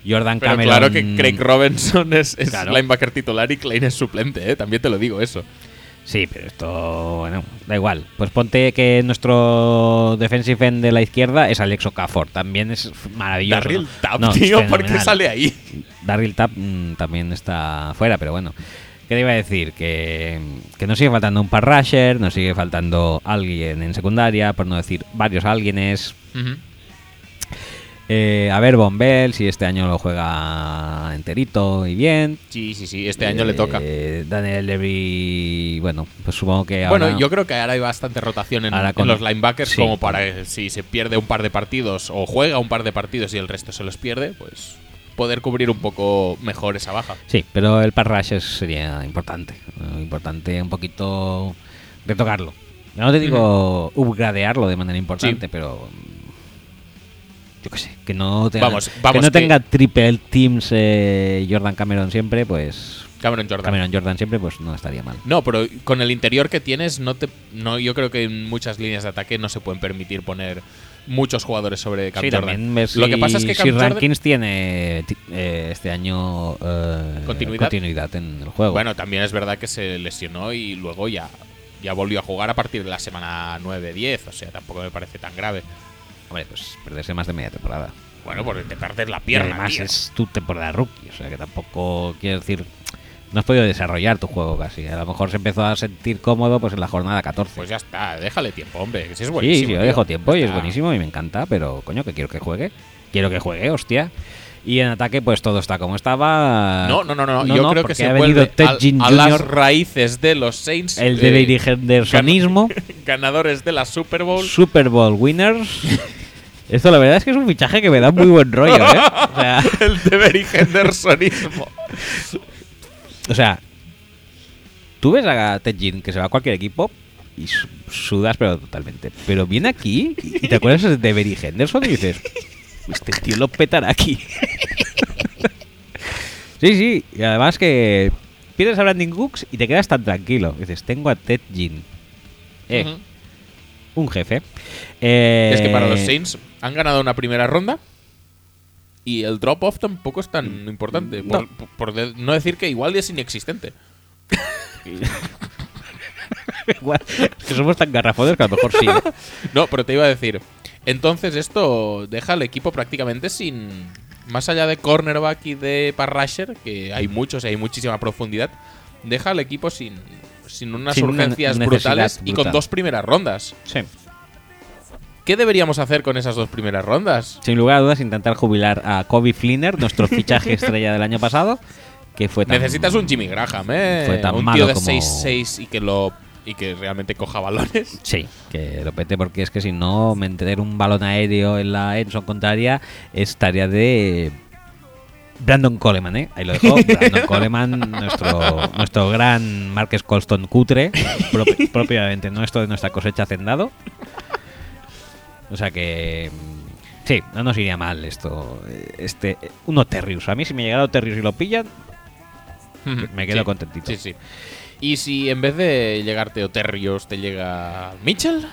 Jordan Pero Cameron. claro que Craig Robinson es, es Claro. linebacker titular y Klein es suplente, ¿eh? También te lo digo eso. Sí, pero esto, bueno, da igual. Pues ponte que nuestro defensive end de la izquierda es Alex Okafor. También es maravilloso. Darryl ¿no? Tapp, No, tío, ¿por qué sale ahí? Darryl Tapp mm, también está fuera, pero bueno. ¿Qué te iba a decir? Que, que nos sigue faltando un par rusher, nos sigue faltando alguien en secundaria, por no decir varios alguienes. Ujú. Eh, a ver, Bombell, si este año lo juega enterito y bien. Sí, sí, sí, este año le toca. Eh, Daniel Levy, bueno, pues supongo que ahora... Bueno, yo creo que ahora hay bastante rotación en, Ahora en con- los linebackers sí, como para si se pierde un par de partidos o juega un par de partidos y el resto se los pierde, pues poder cubrir un poco mejor esa baja. Sí, pero el pass rush es- sería importante. eh, importante un poquito retocarlo. No te digo upgradearlo de manera importante, Sí. pero. Yo qué sé, que no tenga, Vamos, que no que- tenga triple teams eh, Jordan Cameron siempre, pues. Cameron Jordan. Cameron Jordan siempre, pues no estaría mal. No, pero con el interior que tienes, no te, no, yo creo que en muchas líneas de ataque no se pueden permitir poner muchos jugadores sobre Cam Sí, Jordan. Lo si, que pasa es que si Cam Jordan- Rankins tiene ti- eh, este año eh, Continuidad. continuidad en el juego. Bueno, también es verdad que se lesionó y luego ya, ya volvió a jugar a partir de la semana 9-10. O sea, tampoco me parece tan grave. Hombre, pues perderse más de media temporada. Bueno, porque te perdes la Y pierna, además tío. es tu temporada rookie, o sea que tampoco quiero decir. No has podido desarrollar tu juego casi. A lo mejor se empezó a sentir cómodo pues en la jornada 14. Pues ya está, déjale tiempo, hombre. Que si es sí, buenísimo. sí, yo tío. dejo tiempo y es buenísimo y me encanta, pero coño, que quiero que juegue. Quiero que juegue, hostia. Y en ataque, pues todo está como estaba. No, no, no, no. yo creo que se ha vuelve venido Ted al- a las raíces de los Saints. el eh, de Hendersonismo, ganadores de la Super Bowl. Super Bowl winners. Esto la verdad es que es un fichaje que me da muy buen rollo, ¿eh? O sea, el de Hendersonismo. O sea, tú ves a Ted Ginn que se va a cualquier equipo y su- sudas, pero totalmente. Pero viene aquí y te acuerdas de Berry Henderson y dices, este tío lo petará aquí. sí, sí, y además que pierdes a Brandon Cooks y te quedas tan tranquilo. Dices, tengo a Ted Ginn. Eh, un jefe. Eh, Es que para los Saints han ganado una primera ronda y el drop-off tampoco es tan importante. Mm. No. Por, por de- no decir que igual es inexistente. Igual, es que somos tan garrafones que a lo mejor sí. ¿eh? No, pero te iba a decir. Entonces esto deja al equipo prácticamente sin... Más allá de cornerback y de parrasher, que hay muchos y hay muchísima profundidad, deja al equipo sin, sin unas Sin urgencias brutales y con dos primeras rondas. Sí. ¿Qué deberíamos hacer con esas dos primeras rondas? Sin lugar a dudas, intentar jubilar a Kobe Flinner, nuestro fichaje estrella del año pasado, que fue tan... Necesitas un Jimmy Graham, ¿eh? Fue tan un malo tío de como- 6'6 y que lo y que realmente coja balones. Sí, que lo pete porque es que si no, meter un balón aéreo en la Enson contraria es tarea de Brandon Coleman, ¿eh? Ahí lo dejo. Brandon Coleman, nuestro, nuestro gran Marques Colston cutre, propi- propiamente nuestro de nuestra cosecha hacendado. O sea que... Sí, no nos iría mal esto. Este, un Oterrius. A mí si me llegara Oterrius y lo pillan, Me quedo Sí, contentito. Sí, sí. Y si en vez de llegarte Oterrios te llega Mitchell,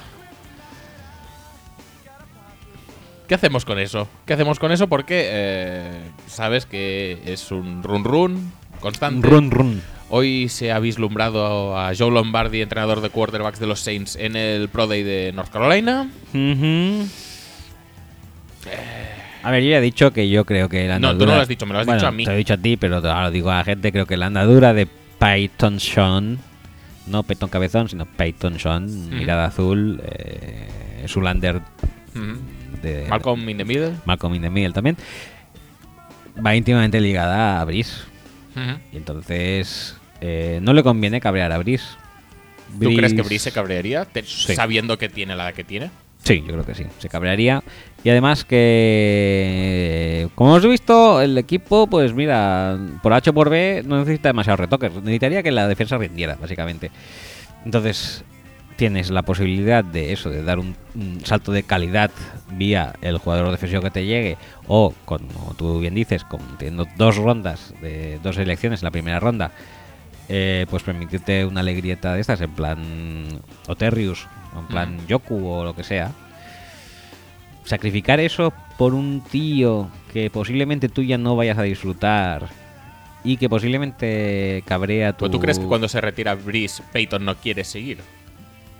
¿qué hacemos con eso? ¿Qué hacemos con eso? Porque eh, sabes que es un run run constante. run run. Hoy se ha vislumbrado a Joe Lombardi, entrenador de quarterbacks de los Saints, en el Pro Day de North Carolina. A ver, yo ya he dicho que yo creo que la No, andadura... tú no lo has dicho, me lo has Bueno, dicho a mí. Te lo he dicho a ti, pero ahora lo digo a la gente. Creo que la andadura de Peyton Sean, no Peyton Cabezón, sino Peyton Sean, mirada azul, eh, Zulander de Malcolm in the Middle. Malcolm in the Middle también, va íntimamente ligada a Brice. Y entonces eh, no le conviene cabrear a Brice. ¿Tú crees que Brice- Brice se cabrearía te- Sí. sabiendo que tiene la que tiene? Sí, yo creo que sí, se cabrearía. Y además que, como hemos visto, el equipo, pues mira, por H o por B no necesita demasiados retoques. Necesitaría que la defensa rindiera, básicamente. Entonces, tienes la posibilidad de eso, de dar un, salto de calidad vía el jugador defensivo que te llegue, o, como tú bien dices, con, teniendo dos rondas, de dos elecciones en la primera ronda, eh, pues permitirte una alegrieta de estas, en plan Oterrius, en plan Yoku o lo que sea. Sacrificar eso por un tío que posiblemente tú ya no vayas a disfrutar y que posiblemente cabrea tu... Tú crees que cuando se retira Brice, Peyton no quiere seguir.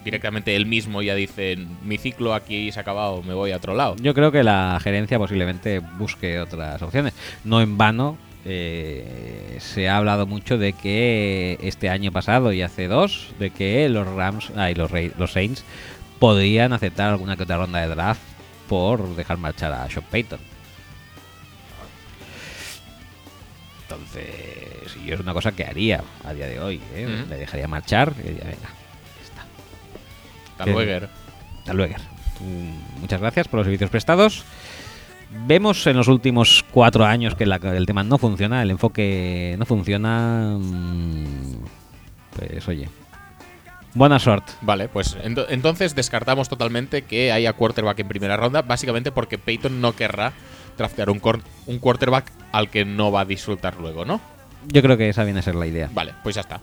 Directamente él mismo ya dice, mi ciclo aquí se ha acabado, me voy a otro lado. Yo creo que la gerencia posiblemente busque otras opciones. No en vano, eh, se ha hablado mucho de que este año pasado y hace dos, de que los Rams, ay, los, Rey- los Saints podrían aceptar alguna que otra ronda de draft por dejar marchar a Sean Payton. Entonces, yo es una cosa que haría a día de hoy. ¿eh? Le dejaría marchar y diría, venga, ya está. Hasta luego. Hasta luego. Muchas gracias por los servicios prestados. Vemos en los últimos cuatro años que la- el tema no funciona, el enfoque no funciona. mm, Pues oye, buena suerte. Vale, pues ento- entonces descartamos totalmente que haya quarterback en primera ronda, básicamente porque Peyton no querrá draftear un, un quarterback al que no va a disfrutar luego, ¿no? Yo creo que esa viene a ser la idea. Vale, pues ya está.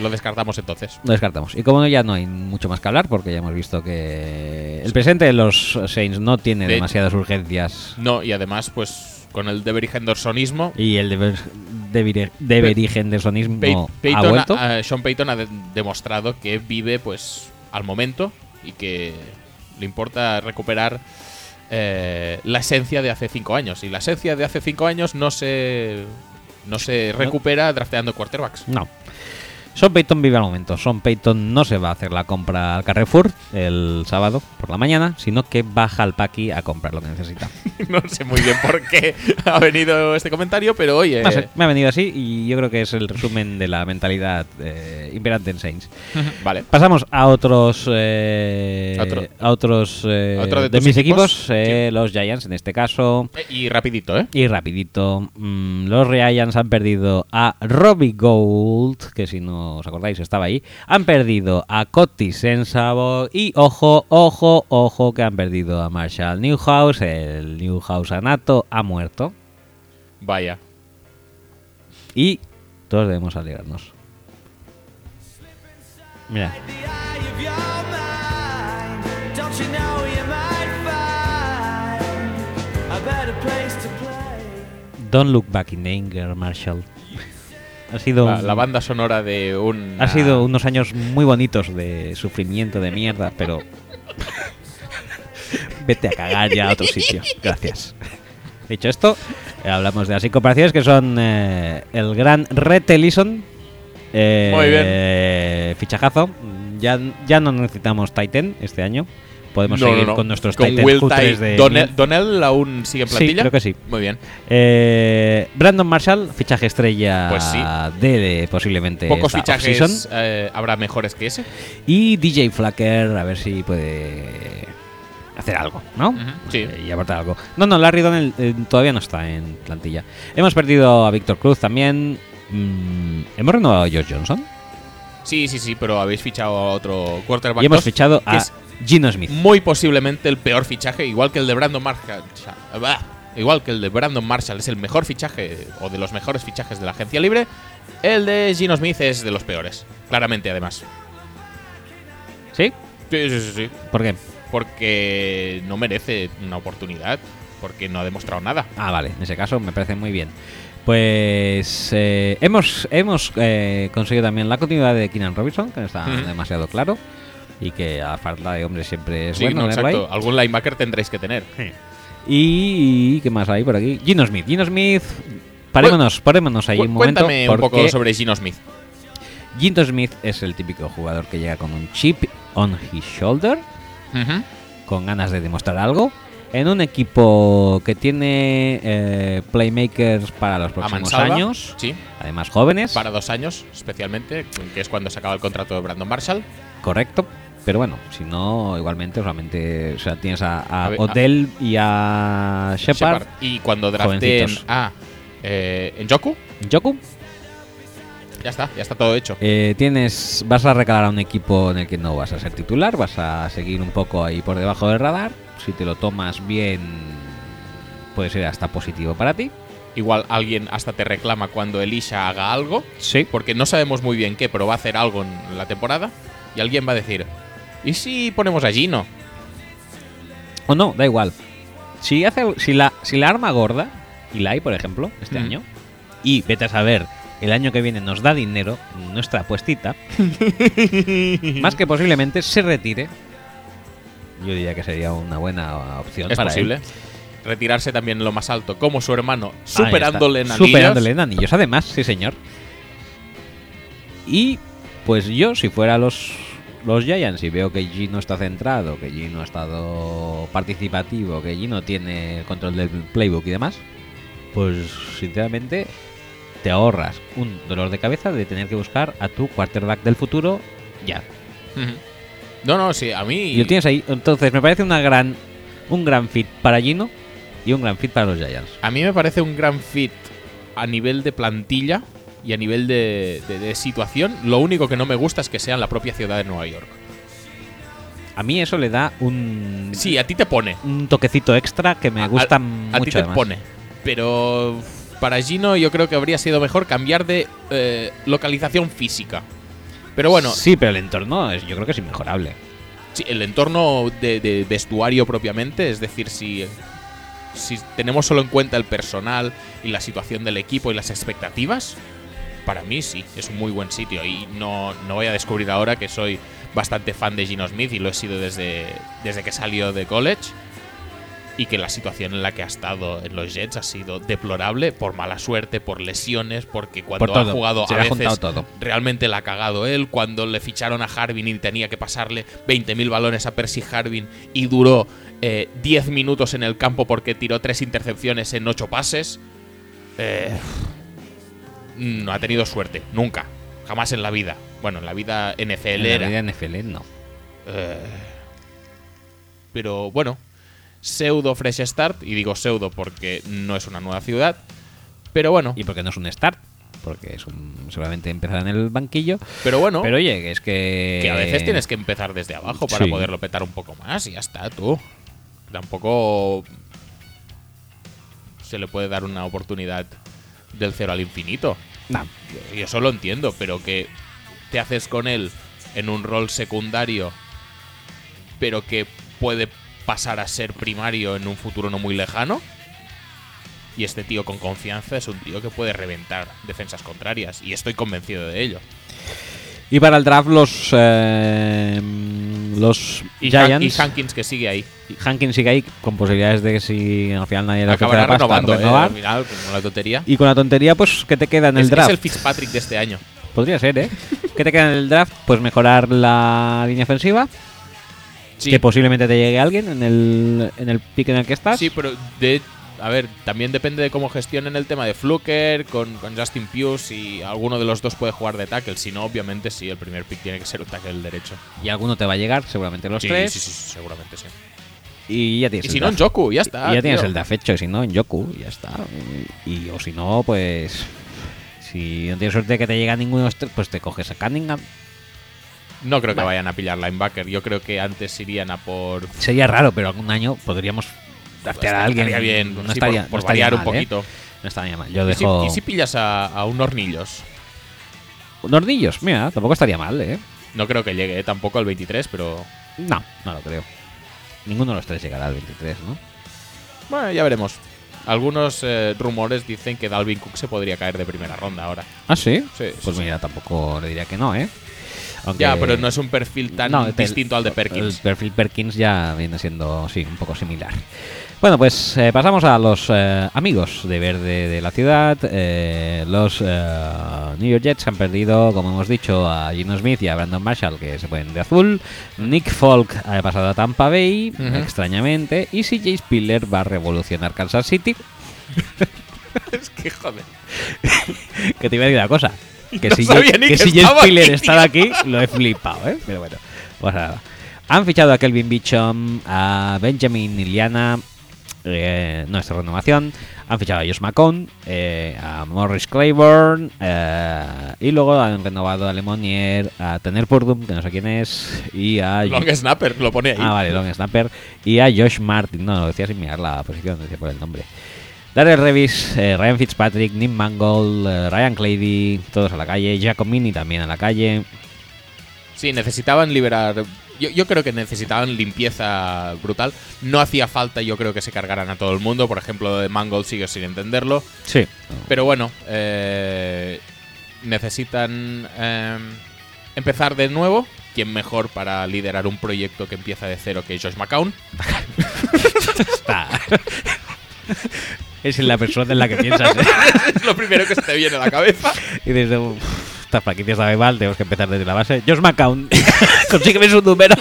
Lo descartamos entonces. Lo descartamos. Y como no, ya no hay mucho más que hablar, porque ya hemos visto que el presente de los Saints no tiene De- demasiadas urgencias. No, y además, pues con el Devery Hendersonismo, Y el deber, deber, deber Hendersonismo Pey- ha vuelto. ha- Sean Payton ha de- demostrado que vive pues al momento y que le importa recuperar eh, la esencia de hace cinco años. Y la esencia de hace cinco años no se, no se recupera drafteando quarterbacks. No. Son Payton vive al momento. Son Payton no se va a hacer la compra al Carrefour el sábado por la mañana, sino que baja al Paqui a comprar lo que necesita. no sé muy bien por qué ha venido este comentario, pero oye. No sé, me ha venido así y yo creo que es el resumen de la mentalidad eh, imperante en Saints. Vale. Pasamos a otros eh, Otro. a otros eh, Otro de mis equipos, equipos, eh, los Giants en este caso. Y rapidito, ¿eh? Y rapidito, mm, los Giants han perdido a Robbie Gold, que si no os acordáis estaba ahí. Han perdido a Cotty Sensabo y ojo, ojo, ojo que han perdido a Marshall Newhouse. El Newhouse anato ha muerto Vaya. y todos debemos alegrarnos. Mira? Don't Look Back in Anger, Marshall. Ha sido, La, un- la banda sonora de un. ha sido unos años muy bonitos de sufrimiento, de mierda, pero. Vete a cagar ya a otro sitio. Gracias. Dicho esto, eh, hablamos de las incorporaciones que son eh, el gran Red Ellison. eh, Muy bien. Fichajazo. Ya, ya no necesitamos Titan este año. Podemos No, seguir no, no. con nuestros Con Titans de. Donnell, Donnell aún sigue en Sí, plantilla. creo que sí. Muy bien. Eh, Brandon Marshall, fichaje estrella Pues sí. de, de posiblemente Pocos fichajes eh, habrá mejores que ese. Y DJ Flacker, a ver si puede hacer algo, ¿no? Sí. Y aportar algo. No, no, Larry Donnell eh, todavía no está en plantilla. Hemos perdido a Víctor Cruz también. Mm, ¿Hemos renovado a Josh Johnson? Sí, sí, sí, pero habéis fichado a otro quarterback. y hemos dos, fichado a Gino Smith. muy posiblemente el peor fichaje, igual que el de Brandon Marshall. Bah, Igual que el de Brandon Marshall es el mejor fichaje o de los mejores fichajes de la agencia libre, el de Gino Smith es de los peores. Claramente, además. ¿Sí? Sí, sí, sí, sí. ¿Por qué? Porque no merece una oportunidad, porque no ha demostrado nada. Ah, vale, en ese caso me parece muy bien. Pues eh, hemos, hemos eh, conseguido también la continuidad de Keenan Robinson, que no está demasiado claro. Y que a falta de hombre siempre es Sí, bueno no, tenerlo ahí. exacto. Algún linebacker tendréis que tener. Y, ¿qué más hay por aquí? Gino Smith. Gino Smith, parémonos, parémonos ahí un momento. Cuéntame un poco sobre Gino Smith. Gino Smith es el típico jugador que llega con un chip on his shoulder, con ganas de demostrar algo. En un equipo que tiene eh, playmakers para los próximos mansalva. años, Sí, además jóvenes. para dos años, especialmente, que es cuando se acaba el contrato de Brandon Marshall. Correcto. Pero bueno, si no, igualmente solamente o sea, tienes a, a A ver, Odell y a Shepard. Shepard. Y cuando Jovencitos. a eh, Njoku, Joku. ya está, ya está todo hecho. Eh, tienes, vas a recalar a un equipo en el que no vas a ser titular, vas a seguir un poco ahí por debajo del radar. Si te lo tomas bien, puede ser hasta positivo para ti. Igual alguien hasta te reclama cuando Elisha haga algo, Sí. porque no sabemos muy bien qué, pero va a hacer algo en la temporada. Y alguien va a decir, ¿y si ponemos a Gino? O no, da igual. Si hace, si la, si la arma gorda, y la hay, por ejemplo, este Mm. año, y vete a saber, el año que viene nos da dinero, nuestra apuestita, más que posiblemente se retire. Yo diría que sería una buena opción Es para posible. él. Retirarse también en lo más alto, como su hermano, superándole en anillos. Superándole en anillos, además, sí, señor. Y pues yo, si fuera los, los Giants y veo que Gino está centrado, que Gino ha estado participativo, que Gino tiene el control del playbook y demás, pues sinceramente te ahorras un dolor de cabeza de tener que buscar a tu quarterback del futuro ya. Ujú. No, no, sí, a mí. Y lo tienes ahí. Entonces me parece una gran, un gran fit para Gino y un gran fit para los Giants. A mí me parece un gran fit a nivel de plantilla y a nivel de, de- de situación. Lo único que no me gusta es que sea en la propia ciudad de Nueva York. A mí eso le da un, Sí, a ti te pone. un toquecito extra que me A- gusta a, mucho. a ti te además. pone. Pero para Gino yo creo que habría sido mejor cambiar de eh, localización física. Pero bueno, Sí, pero el entorno es, yo creo que es inmejorable. sí, el entorno de, de vestuario propiamente, es decir, si, si tenemos solo en cuenta el personal y la situación del equipo y las expectativas, para mí sí, es un muy buen sitio. Y no, no voy a descubrir ahora que soy bastante fan de Gino Smith y lo he sido desde, desde que salió de college. Y que la situación en la que ha estado en los Jets ha sido deplorable por mala suerte, por lesiones, porque cuando Por ha jugado a veces todo. realmente la ha cagado él. Cuando le ficharon a Harbin y tenía que pasarle 20.000 balones a Percy Harbin y duró eh, 10 minutos en el campo porque tiró tres intercepciones en 8 pases. eh, no ha tenido suerte, nunca. Jamás en la vida. Bueno, en la vida NFL En la era. vida NFL no. Eh, pero bueno, pseudo fresh start, y digo pseudo porque no es una nueva ciudad. Pero bueno, Y porque no es un start, porque es un, seguramente empezará en el banquillo. pero bueno. Pero oye, que es que. Que a veces tienes que empezar desde abajo para Sí. poderlo petar un poco más y ya está, tú. Tampoco se le puede dar una oportunidad del cero al infinito. No, Y eso lo entiendo, pero que te haces con él en un rol secundario, pero que puede pasar a ser primario en un futuro no muy lejano. Y este tío con confianza es un tío que puede reventar defensas contrarias. Y estoy convencido de ello. Y para el draft, los. eh, los Y, Han- Giants. y Hankins que sigue ahí. Hankins sigue ahí con posibilidades de que si al final nadie ofrece Acabará la pasta, renovando, ¿eh? renovar. Al final, como la tontería. Y con la tontería, pues, ¿qué te queda en es, el draft? es el Fitzpatrick de este año. Podría ser, ¿eh? ¿Qué te queda en el draft? Pues mejorar la línea ofensiva. Sí, Que posiblemente te llegue alguien en el, en el pick en el que estás. sí pero de, a ver, también depende de cómo gestionen el tema de Fluker con, con Justin Pugh. Si alguno de los dos puede jugar de tackle. Si no, obviamente sí, el primer pick tiene que ser un tackle derecho. Y alguno te va a llegar, seguramente los Sí, tres. sí, sí, sí, seguramente sí. Y ya tienes Y si no, en. Joku, ya está. y ya tienes tío. el draft hecho, y si no, en Yoku, y ya está. Y, y- o si no, pues. Si no tienes suerte de que te llega ninguno de los tres, pues te coges a Cunningham. No creo que vayan a pillar linebacker. Yo creo que antes irían a por. Sería raro, pero algún año podríamos draftear a alguien. Bien. No sí, estaría, por, no por estaría variar mal, un ¿eh? poquito. No estaría mal. Yo ¿Y, si, dejo. y si pillas a, a un hornillos? Nordillos, mira, tampoco estaría mal, ¿eh? No creo que llegue eh, tampoco al 23, pero. No, no lo creo. Ninguno de los tres llegará al 23, ¿no? Bueno, ya veremos. Algunos eh, rumores dicen que Dalvin Cook se podría caer de primera ronda ahora. Ah, sí. Sí, Pues sí. mira, tampoco le diría que no, ¿eh? Aunque- Ya, pero no es un perfil tan No, distinto al de Perkins. El perfil Perkins ya viene siendo, sí, un poco similar. Bueno, pues eh, pasamos a los eh, amigos de verde de la ciudad. Eh, los New York Jets han perdido, como hemos dicho, a Gino Smith y a Brandon Marshall, que se ponen de azul. Nick Folk ha pasado a Tampa Bay, extrañamente. Y CJ Spiller va a revolucionar Kansas City. es que joder. Que te iba a decir una cosa. Que No si, sabía ni que que si Spiller aquí, lo he flipado, ¿eh? Pero bueno, pues nada. Han fichado a Kelvin Bichom, a Benjamin Iliana, eh, no, esta renovación. Han fichado a Josh McCone, eh, a Morris Claiborne, eh, y luego han renovado a Lemonier, a Tener Purdum, que no sé quién es, y a. Long Snapper, lo pone ahí. Ah, vale, Long Snapper. Y a Josh Martin. No, lo decía sin mirar la posición, decía por el nombre. Darrell Revis, eh, Ryan Fitzpatrick, Nick Mangold, eh, Ryan Clady, todos a la calle. Giacomini también a la calle. Sí, necesitaban liberar. Yo, yo creo que necesitaban limpieza brutal. No hacía falta, yo creo que se cargaran a todo el mundo. Por ejemplo, lo de Mangold sigo sin entenderlo. Sí. Pero bueno, eh, necesitan empezar de nuevo. ¿Quién mejor para liderar un proyecto que empieza de cero que Josh McCown? Es la persona en la que piensas, ¿eh? es lo primero que se te viene a la cabeza. Y desde. uf, estas franquicias sabe mal, tenemos que empezar desde la base. Josh McCown, consígueme su número.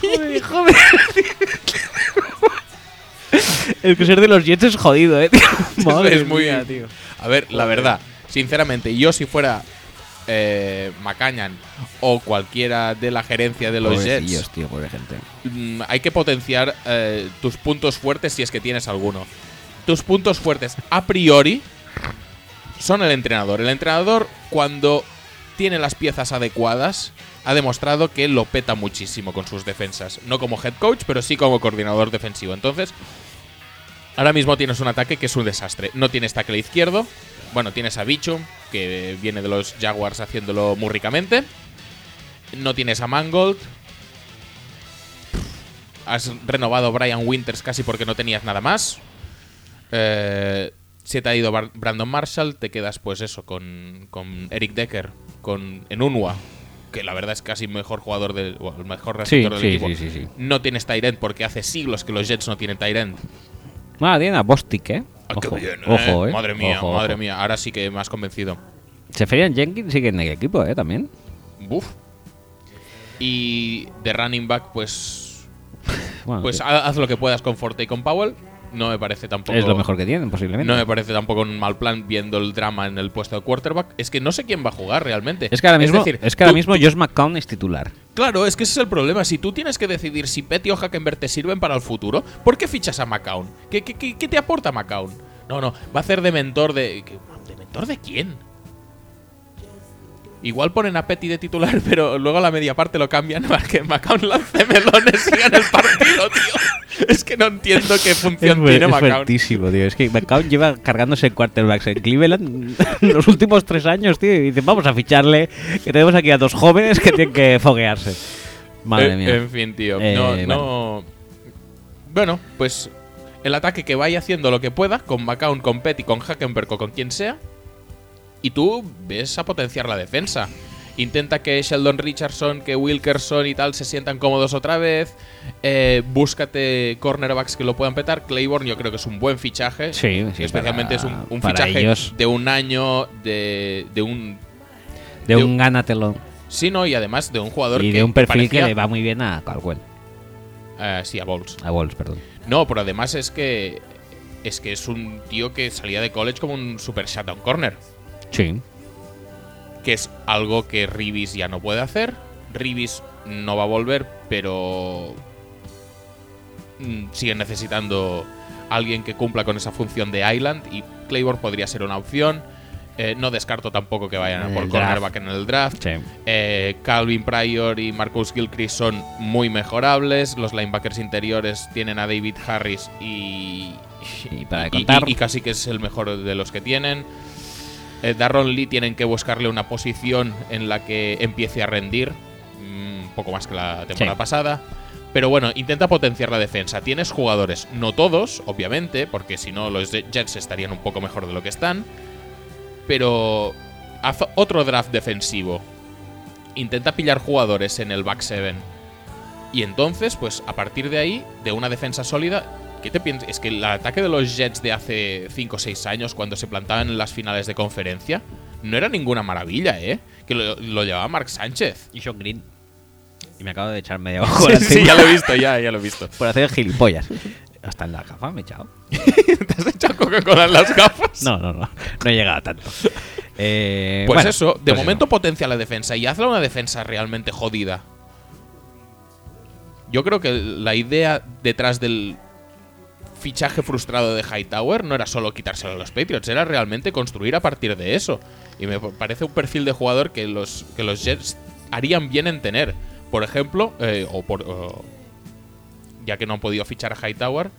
Joder, joder. El que ser de los Jets es jodido, eh. tío. Madre es muy. mía, tío. A ver, la verdad, sinceramente, yo si fuera eh, Macañan o cualquiera de la gerencia de los Pobrecillos, Jets, tío, pobre gente. mm, hay que potenciar eh, tus puntos fuertes si es que tienes alguno. Tus puntos fuertes, a priori, son el entrenador. El entrenador, cuando tiene las piezas adecuadas, ha demostrado que lo peta muchísimo con sus defensas. No como head coach, pero sí como coordinador defensivo. Entonces, ahora mismo tienes un ataque que es un desastre. No tienes tackle izquierdo. Bueno, tienes a Bicho, que viene de los Jaguars haciéndolo muy ricamente. No tienes a Mangold. Has renovado Brian Winters casi porque no tenías nada más. Eh, se te ha ido Brandon Marshall, te quedas pues eso con, con Eric Decker, con Enunwa, que la verdad es casi mejor jugador del, el mejor Sí, receptor del sí, equipo. sí, sí, sí. No tienes Tyrant porque hace siglos que los Jets no tienen Tyrant. Ah, tiene a Bostic, eh. Ah, qué Ojo, bien, ojo, eh. Madre mía, Ojo, madre ojo. mía. Ahora sí que me has convencido. Seferian Jenkins sigue en el equipo, eh, también. Buf. Y de running back, pues. Bueno, Pues haz lo que puedas con Forte y con Powell. No me parece tampoco. es lo mejor que tienen, posiblemente. No me parece tampoco un mal plan viendo el drama en el puesto de quarterback. Es que no sé quién va a jugar realmente. Es que ahora mismo, es, decir, que ahora tú- mismo Josh McCown es titular. Claro, es que ese es el problema. Si tú tienes que decidir si Petty o Hackenberg te sirven para el futuro, ¿por qué fichas a McCown? ¿Qué, qué, qué- qué te aporta McCown? No, no, va a hacer de mentor de. ¿qué- ¿De mentor de quién? Igual ponen a Petty de titular, pero luego a la media parte lo cambian para que McCown lance melones y gane el partido, tío. Es que no entiendo qué función tiene McCown. fuertísimo, tío. Es que McCown lleva cargándose quarterbacks en Cleveland los últimos tres años, tío. Y dicen, vamos a ficharle, que tenemos aquí a dos jóvenes que tienen que foguearse. Madre Eh, mía. En fin, tío. Eh, no, bueno. no. Bueno, pues el ataque que vaya haciendo lo que pueda, con McCown, con Petty, con Hackenberg o con quien sea, y tú ves a potenciar la defensa. Intenta que Sheldon Richardson, que Wilkerson y tal se sientan cómodos otra vez. Eh, búscate cornerbacks que lo puedan petar. Claiborne yo creo que es un buen fichaje. Sí, sí, Especialmente para- es un, fichaje ellos. de un año, de, de un... De de un un- gánatelo. Sí, no, y además de un jugador Y que de un perfil parecía- que le va muy bien a Caldwell. Eh, sí, a Bowles. A Wolves, perdón. No, pero además es que es que es un tío que salía de college como un super shutdown corner, Sí. que es algo que Ribis ya no puede hacer. Ribis no va a volver, pero mm, sigue necesitando alguien que cumpla con esa función de Island y Claiborne podría ser una opción. Eh, no descarto tampoco que vayan a por cornerback en el draft. Sí. Eh, Calvin Pryor y Marcus Gilchrist son muy mejorables. Los linebackers interiores tienen a David Harris y. Y para y- y- y casi que es el mejor de los que tienen. Eh, Darron Lee tienen que buscarle una posición en la que empiece a rendir. mm, Un poco más que la temporada Sí. pasada. Pero bueno, intenta potenciar la defensa. Tienes jugadores, no todos, obviamente, porque si no los Jets estarían un poco mejor de lo que están. Pero haz otro draft defensivo. Intenta pillar jugadores en el back 7. Y entonces, pues a partir de ahí, de una defensa sólida, ¿qué te piensas? Es que el ataque de los Jets de hace 5 o 6 años, cuando se plantaban en las finales de conferencia, no era ninguna maravilla, ¿eh? Que lo, lo llevaba Mark Sánchez. Y Sean Green. Y me acabo de echar media ojo Sí, sí, ya lo he visto, ya, ya lo he visto. Por hacer gilipollas. Hasta en la gafa me he echado. ¿Te has echado Coca-Cola en las gafas? No, no, no. No he llegado a tanto. Eh, Pues bueno, eso, de pues momento potencia la defensa y hazla una defensa realmente jodida. Yo creo que la idea detrás del fichaje frustrado de Hightower no era solo quitárselo a los Patriots, era realmente construir a partir de eso. Y me parece un perfil de jugador que los, que los Jets harían bien en tener. Por ejemplo, eh, o por. ya que no han podido fichar a Hightower,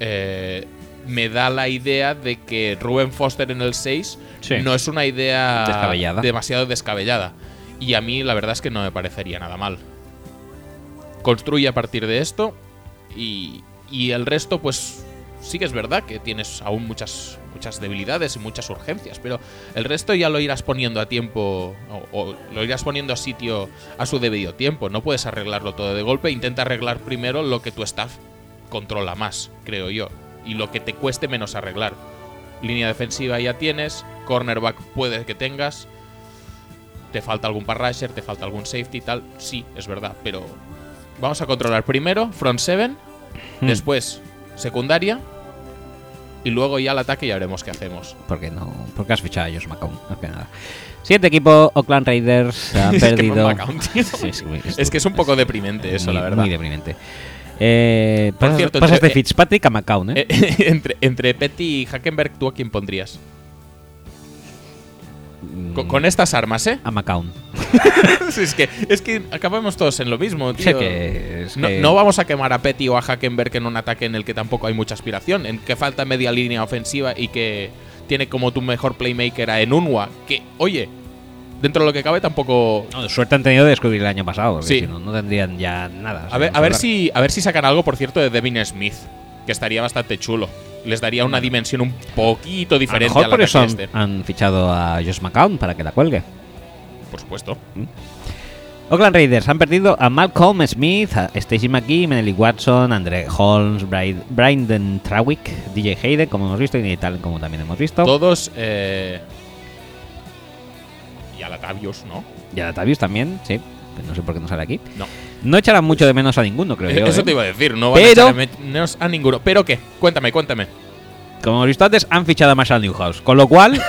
eh, me da la idea de que Ruben Foster en el 6 Sí. no es una idea Descabellada. demasiado descabellada. Y a mí la verdad es que no me parecería nada mal. Construye a partir de esto y, y el resto pues sí que es verdad que tienes aún muchas, muchas debilidades y muchas urgencias, pero el resto ya lo irás poniendo a tiempo o, lo irás poniendo a sitio a su debido tiempo. No puedes arreglarlo todo de golpe, intenta arreglar primero lo que tu staff controla más, creo yo, y lo que te cueste menos arreglar. Línea defensiva ya tienes, cornerback puede que tengas, te falta algún pass rusher, te falta algún safety y tal, sí, es verdad, pero vamos a controlar primero front seven, Hmm. después secundaria y luego ya el ataque y ya veremos qué hacemos. porque no, porque has fichado a Josh McCown, más que nada. Siguiente equipo, Oakland Raiders, Es que perdido. no McCown, tío. Sí, sí, muy- Es que es un poco deprimente eso, muy- la verdad. Muy deprimente. Eh, Por pasas, cierto, pasas entre- de Fitzpatrick a McCown, ¿eh? Eh, entre, entre Petty y Hackenberg, ¿tú a quién pondrías? Con, Mm, con estas armas, ¿eh? A McCown. Sí, es, que, es que acabamos todos en lo mismo, Sé tío. que, es No, que- no vamos a quemar a Petty o a Hackenberg en un ataque en el que tampoco hay mucha aspiración, en que falta media línea ofensiva y que tiene como tu mejor playmaker a Enunwa, que, oye, dentro de lo que cabe tampoco... No, suerte han tenido de descubrir el año pasado, Sí. si no, no tendrían ya nada. o sea, A ver, a, ver si, a ver si sacan algo, por cierto, de Devin Smith, que estaría bastante chulo. Les daría una dimensión un poquito Mm. A lo diferente mejor al por eso han, este. han fichado a Josh McCown para que la cuelgue. Por supuesto. Oakland Raiders han perdido a Malcolm Smith, a Stacey McGee, Menely Watson, Andre Holmes, Bryden Trawick, DJ Hayden, como hemos visto, y tal como también hemos visto. Todos... Eh, y a Latavius, ¿no? Y a Latavius también, sí. No sé por qué no sale aquí. No. No echarán mucho de menos a ninguno, creo yo. Eso ¿eh? te iba a decir, no van Pero- a echar de menos a ninguno. ¿Pero qué? Cuéntame, cuéntame. Como hemos visto antes, han fichado a Marshall Newhouse. Con lo cual,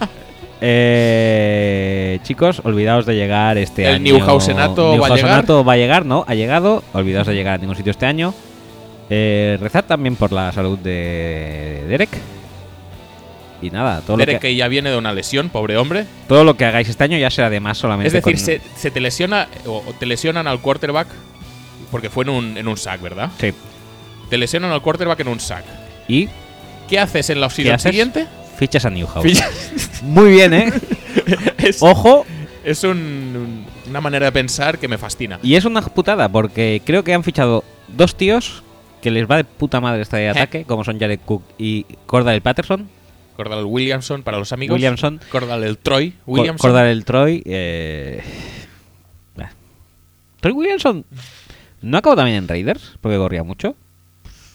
eh, chicos, olvidaos de llegar este El año. Newhousenato va a llegar. Va a llegar, ¿no? Ha llegado. Olvidaos de llegar a ningún sitio este año. Eh, rezad también por la salud de Derek. Y nada, todo, Derek lo que, que ya viene de una lesión, pobre hombre. todo lo que hagáis este año ya será de más solamente. Es decir, con- se, se te lesiona o o te lesionan al quarterback porque fue en un, en un sack, ¿verdad? Sí. Te lesionan al quarterback en un sack. Y ¿Qué haces en la ¿Qué opción siguiente? fichas a Newhouse. Fichas- Muy bien, ¿eh? es Ojo, es un- un- una manera de pensar que me fascina. Y es una putada porque creo que han fichado dos tíos que les va de puta madre este ataque, como son Jared Cook y Cordell Patterson. Cordal Williamson para los amigos. Williamson. Cordal el Troy Williamson. Cordell Troy. Eh... Troy Williamson. ¿No acabó también en Raiders? Porque corría mucho.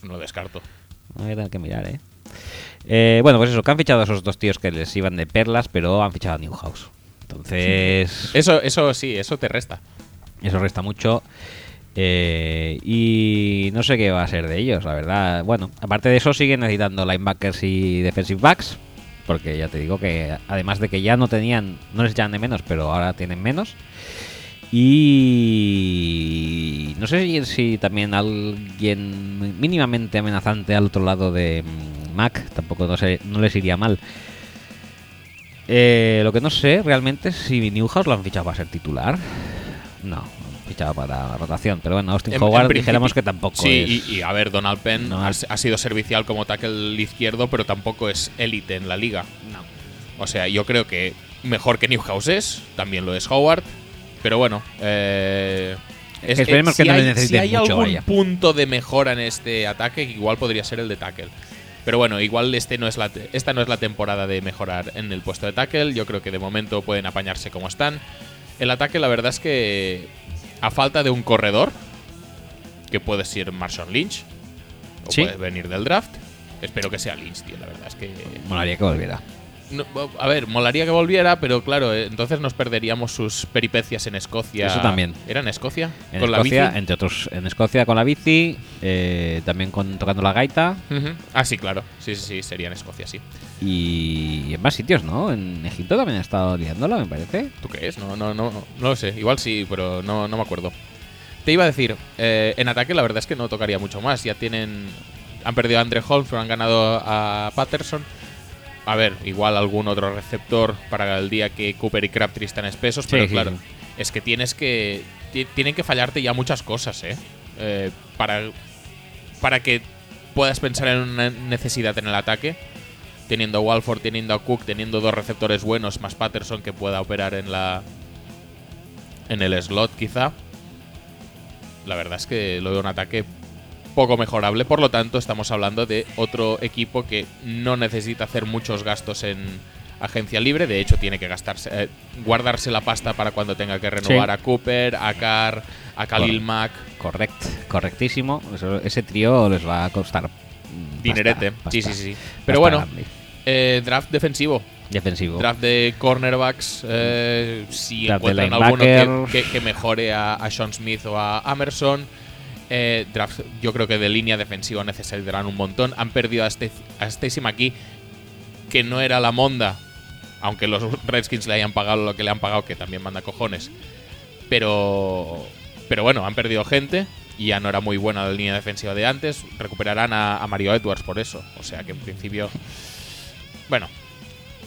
No lo descarto. Voy a tener que mirar, ¿eh? Eh, Bueno, pues eso, que han fichado a esos dos tíos que les iban de perlas, pero han fichado a Newhouse. Entonces, Eso, eso sí, eso te resta. eso resta mucho. Eh, y no sé qué va a ser de ellos, la verdad. Bueno, aparte de eso, siguen necesitando linebackers y defensive backs. Porque ya te digo que además de que ya no tenían, no les echan de menos, pero ahora tienen menos. Y no sé si, también alguien mínimamente amenazante al otro lado de mm, Mac, tampoco no, sé, no les iría mal. Eh, lo que no sé realmente es si Newhouse lo han fichado para ser titular. No, fichado para rotación. Pero bueno, Austin En- Howard dijéramos que tampoco Sí, es. y, y a ver, Donald Penn No. ha, ha sido servicial como tackle izquierdo, pero tampoco es élite en la liga. No. O sea, yo creo que mejor que Newhouse es, también lo es Howard. Pero bueno, eh, es- Esperemos que no hay- necesiten Si hay mucho, algún vaya. punto de mejora en este ataque, igual podría ser el de tackle. Pero bueno, igual este no es la esta no es la temporada de mejorar en el puesto de tackle. Yo creo que de momento pueden apañarse como están. El ataque, la verdad es que a falta de un corredor, que puede ser Marshawn Lynch, o Sí. puede venir del draft. Espero que sea Lynch, tío. La verdad es que. Molaría que volviera. No, a ver, molaría que volviera, pero claro, eh, entonces nos perderíamos sus peripecias en Escocia. Eso también. ¿Era en Escocia? En ¿Con Escocia, la bici? entre otros, en Escocia con la bici, eh, también con, tocando la gaita Ujú. Ah, sí, claro. Sí, sí, sí, sería en Escocia, sí. y en más sitios, ¿no? En Egipto también ha estado liándola, me parece. ¿Tú crees? No, no, no, no lo sé. Igual sí, pero no, no me acuerdo. Te iba a decir, eh, en ataque la verdad es que no tocaría mucho más. Ya tienen. Han perdido a Andre Holmes, pero han ganado a Patterson. A ver, igual algún otro receptor para el día que Cooper y Crabtree están espesos, pero Sí, claro, sí. es que tienes que. ti- Tienen que fallarte ya muchas cosas, ¿eh? Eh, para, para que puedas pensar en una necesidad en el ataque. Teniendo a Walford, teniendo a Cook, teniendo dos receptores buenos, más Patterson que pueda operar en la. en el slot, quizá. La verdad es que lo veo un ataque poco mejorable. Por lo tanto, estamos hablando de otro equipo que no necesita hacer muchos gastos en agencia libre. De hecho, tiene que gastarse, eh, guardarse la pasta para cuando tenga que renovar Sí. a Cooper, a Carr, a Khalil Correcto. Mack. Correct, correctísimo. Eso- ese trío les va a costar. Dinerete. pasta, sí, sí, pasta. sí. Pero bueno, eh, draft defensivo. defensivo. Draft de cornerbacks. eh, si Draft encuentran alguno que, linebacker. que- que mejore a, a Sean Smith o a Amerson. Eh, draft, yo creo que de línea defensiva necesitarán un montón. Han perdido a, Stacy- a Stacy McKee, que no era la monda. Aunque los Redskins le hayan pagado lo que le han pagado, que también manda cojones. Pero. Pero bueno, han perdido gente. Y ya no era muy buena la línea defensiva de antes. Recuperarán a, a Mario Edwards por eso. O sea que en principio. Bueno,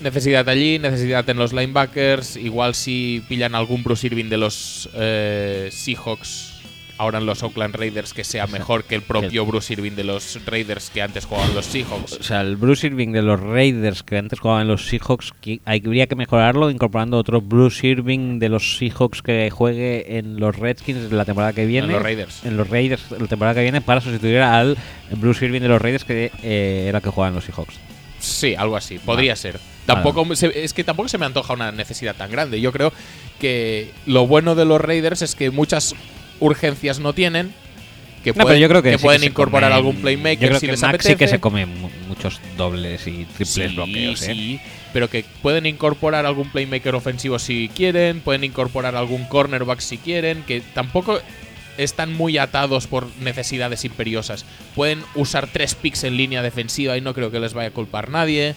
necesidad allí, necesidad en los linebackers. Igual si pillan algún Bruce Irving de los eh, Seahawks, ahora en los Oakland Raiders, que sea mejor que el propio Bruce Irving de los Raiders que antes jugaban los Seahawks. O sea, el Bruce Irving de los Raiders que antes jugaban en los Seahawks, que habría que mejorarlo incorporando otro Bruce Irving de los Seahawks que juegue en los Redskins la temporada que viene. En los Raiders. En los Raiders la temporada que viene para sustituir al Bruce Irving de los Raiders que eh, era el que jugaba en los Seahawks. Sí, algo así, podría ser. Tampoco se- es que tampoco se me antoja una necesidad tan grande. Yo creo que lo bueno de los Raiders es que muchas urgencias no tienen. Que No, pueden, yo creo que, sí pueden incorporar comen- algún playmaker yo creo si que les Mac apetece. sí que se come mu- muchos dobles y triples sí, bloqueos. ¿eh? pero que pueden incorporar algún playmaker ofensivo si quieren, pueden incorporar algún cornerback si quieren, que tampoco están muy atados por necesidades imperiosas. Pueden usar tres picks en línea defensiva y no creo que les vaya a culpar nadie.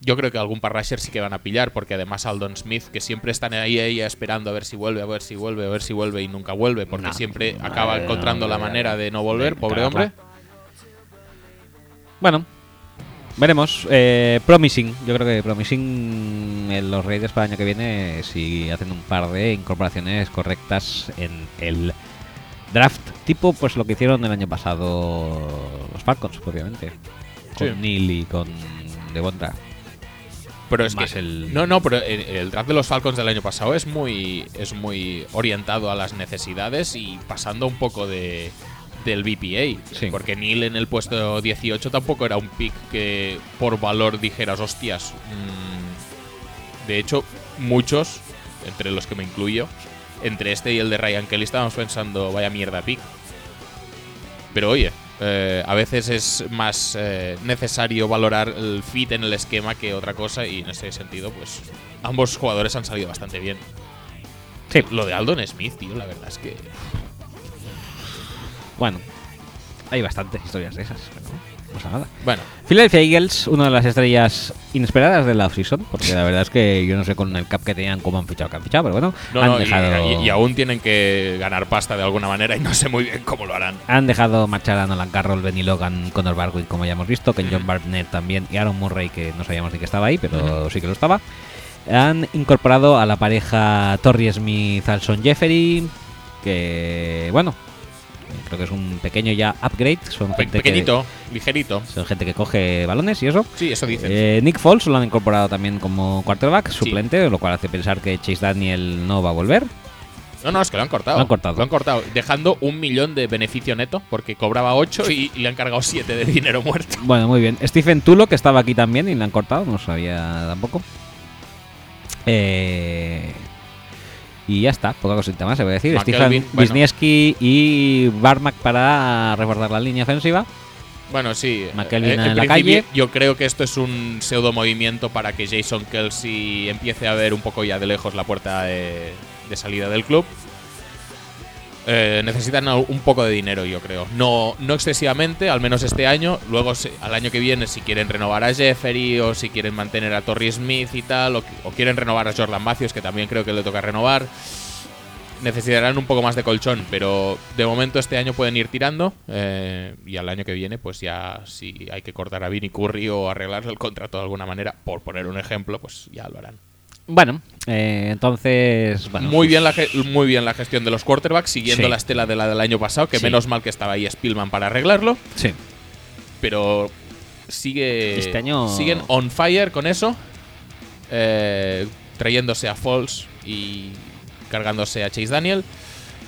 Yo creo que algún parrasher sí que van a pillar, porque además Aldon Smith, que siempre están ahí ella esperando a ver si vuelve, a ver si vuelve, a ver si vuelve y nunca vuelve, porque No. siempre acaba encontrando la manera de no volver, pobre hombre. Bueno, veremos. Eh, promising, yo creo que promising en los Raiders para el año que viene si hacen un par de incorporaciones correctas en el draft, tipo pues lo que hicieron el año pasado los Falcons, obviamente, con Sí. Neil y con Devonta. Pero es Más que el- no, no, pero el, el draft de los Falcons del año pasado es muy es muy orientado a las necesidades y pasando un poco de del BPA. Sí. Porque Neil en el puesto 18 tampoco era un pick que por valor dijeras, hostias. mm". De hecho, muchos, entre los que me incluyo, entre este y el de Ryan Kelly estábamos pensando, vaya mierda pick. Pero oye, eh, a veces es más eh, necesario valorar el fit en el esquema que otra cosa y en ese sentido, pues ambos jugadores han salido bastante bien. Sí. Lo de Aldon Smith, tío, la verdad es que Bueno, hay bastantes historias de esas, pero pasa nada. Bueno, Philadelphia Eagles, una de las estrellas inesperadas de la offseason, porque la verdad es que yo no sé con el cap que tenían cómo han fichado, que han fichado, pero bueno, no, han no, y- dejado... y, y aún tienen que ganar pasta de alguna manera y no sé muy bien cómo lo harán. Han dejado marchar a Nolan Carroll, Benny Logan, Conor Barwin, como ya hemos visto, que John Barnett también, y Aaron Murray, que no sabíamos ni que estaba ahí, pero sí que lo estaba. Han incorporado a la pareja Torrey Smith, Alson Jeffery, que, bueno, creo que es un pequeño ya upgrade. Son Pe- gente pequeñito, ligerito. Que, son gente que coge balones y eso. Sí, eso dicen. Eh, Nick Foles lo han incorporado también como quarterback suplente, lo cual hace pensar que Chase Daniel no va a volver. no, no, es que lo han cortado. Lo han cortado. Lo han cortado, dejando un millón de beneficio neto porque cobraba 8 y, y le han cargado 7 de dinero muerto. Bueno, muy bien. Stephen Tulo, que estaba aquí también y le han cortado, no sabía tampoco. Eh, y ya está, poca cosita más se a decir. Bueno. Wisniewski y Barmack para reforzar la línea ofensiva. Bueno, sí. Eh, en la calle. Yo creo que esto es un pseudo movimiento para que Jason Kelsey empiece a ver un poco ya de lejos la puerta de, de salida del club. Eh, necesitan un poco de dinero, yo creo. No, no excesivamente, al menos este año. Luego, al año que viene, si quieren renovar a Jeffery o si quieren mantener a Torrey Smith y tal, o, o quieren renovar a Jordan Matthews, que también creo que le toca renovar, necesitarán un poco más de colchón. Pero de momento, este año pueden ir tirando. eh, y al año que viene, pues ya si hay que cortar a Vinny Curry o arreglarle el contrato de alguna manera, por poner un ejemplo, pues ya lo harán. Bueno, eh, entonces. Bueno, muy, bien la, muy bien la gestión de los quarterbacks, siguiendo Sí. la estela de la del año pasado, que Sí. menos mal que estaba ahí Spielman para arreglarlo, Sí. pero sigue Este año- siguen on fire con eso, eh, trayéndose a Falls y cargándose a Chase Daniel.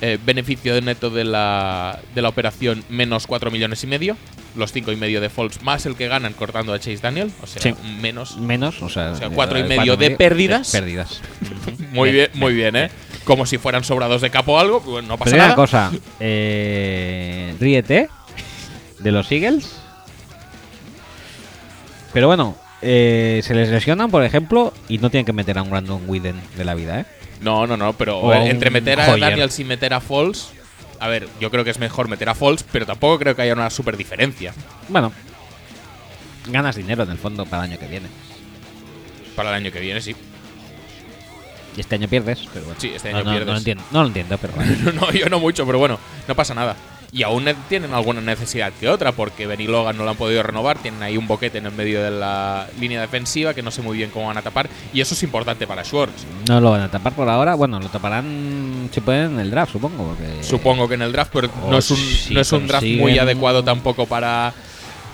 Eh, beneficio de neto de la, de la operación menos 4 millones y medio. Los 5 y medio de Falls más el que ganan cortando a Chase Daniel. O sea, Sí. menos. Menos, o sea. O sea, eh, cuatro y eh, medio de pérdidas. Pérdidas. Muy bien, muy bien, ¿eh? Como si fueran sobrados de capo o algo, pues no pasa Primera nada. cosa, eh, ríete de los Eagles. Pero bueno, eh, se les lesionan, por ejemplo, y no tienen que meter a un Brandon Whedon de la vida, ¿eh? No, no, no, pero O entre meter a Hoyer. Daniels y meter a Falls, a ver, yo creo que es mejor meter a Falls, pero tampoco creo que haya una super diferencia Bueno, ganas dinero en el fondo para el año que viene. para el año que viene, sí. Y este año pierdes, pero bueno. Sí, este No, año no, pierdes. No lo entiendo, no lo entiendo pero bueno. no, yo no mucho, pero bueno, no pasa nada. Y aún ne- tienen alguna necesidad que otra, porque Benny Logan no lo han podido renovar, tienen ahí un boquete en el medio de la línea defensiva que no sé muy bien cómo van a tapar, y eso es importante para Schwartz. no lo van a tapar por ahora. Bueno, lo taparán si pueden en el draft, supongo. Porque Supongo que en el draft, pero no es un, si no es un draft muy adecuado tampoco para,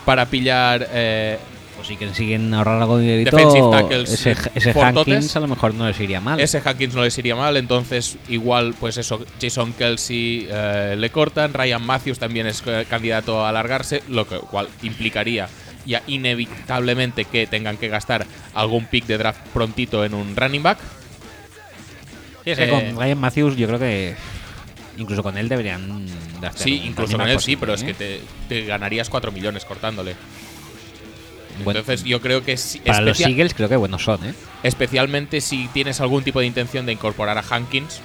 para pillar eh, O si consiguen ahorrar algo de dinerito, Defensive tackles, ese, eh, ese. Hankins a lo mejor no les iría mal. Ese Hankins no les iría mal, entonces igual, pues eso, Jason Kelsey eh, le cortan, Ryan Matthews también es eh, candidato a alargarse, lo que, cual implicaría ya inevitablemente que tengan que gastar algún pick de draft prontito en un running back. Sí, es que con Ryan Matthews yo creo que incluso con él deberían gastar Sí, incluso con él sí, pero es que te, te ganarías 4 millones cortándole. Bueno, Entonces yo creo que para los Eagles creo que buenos son, ¿eh? especialmente si tienes algún tipo de intención de incorporar a Hankins,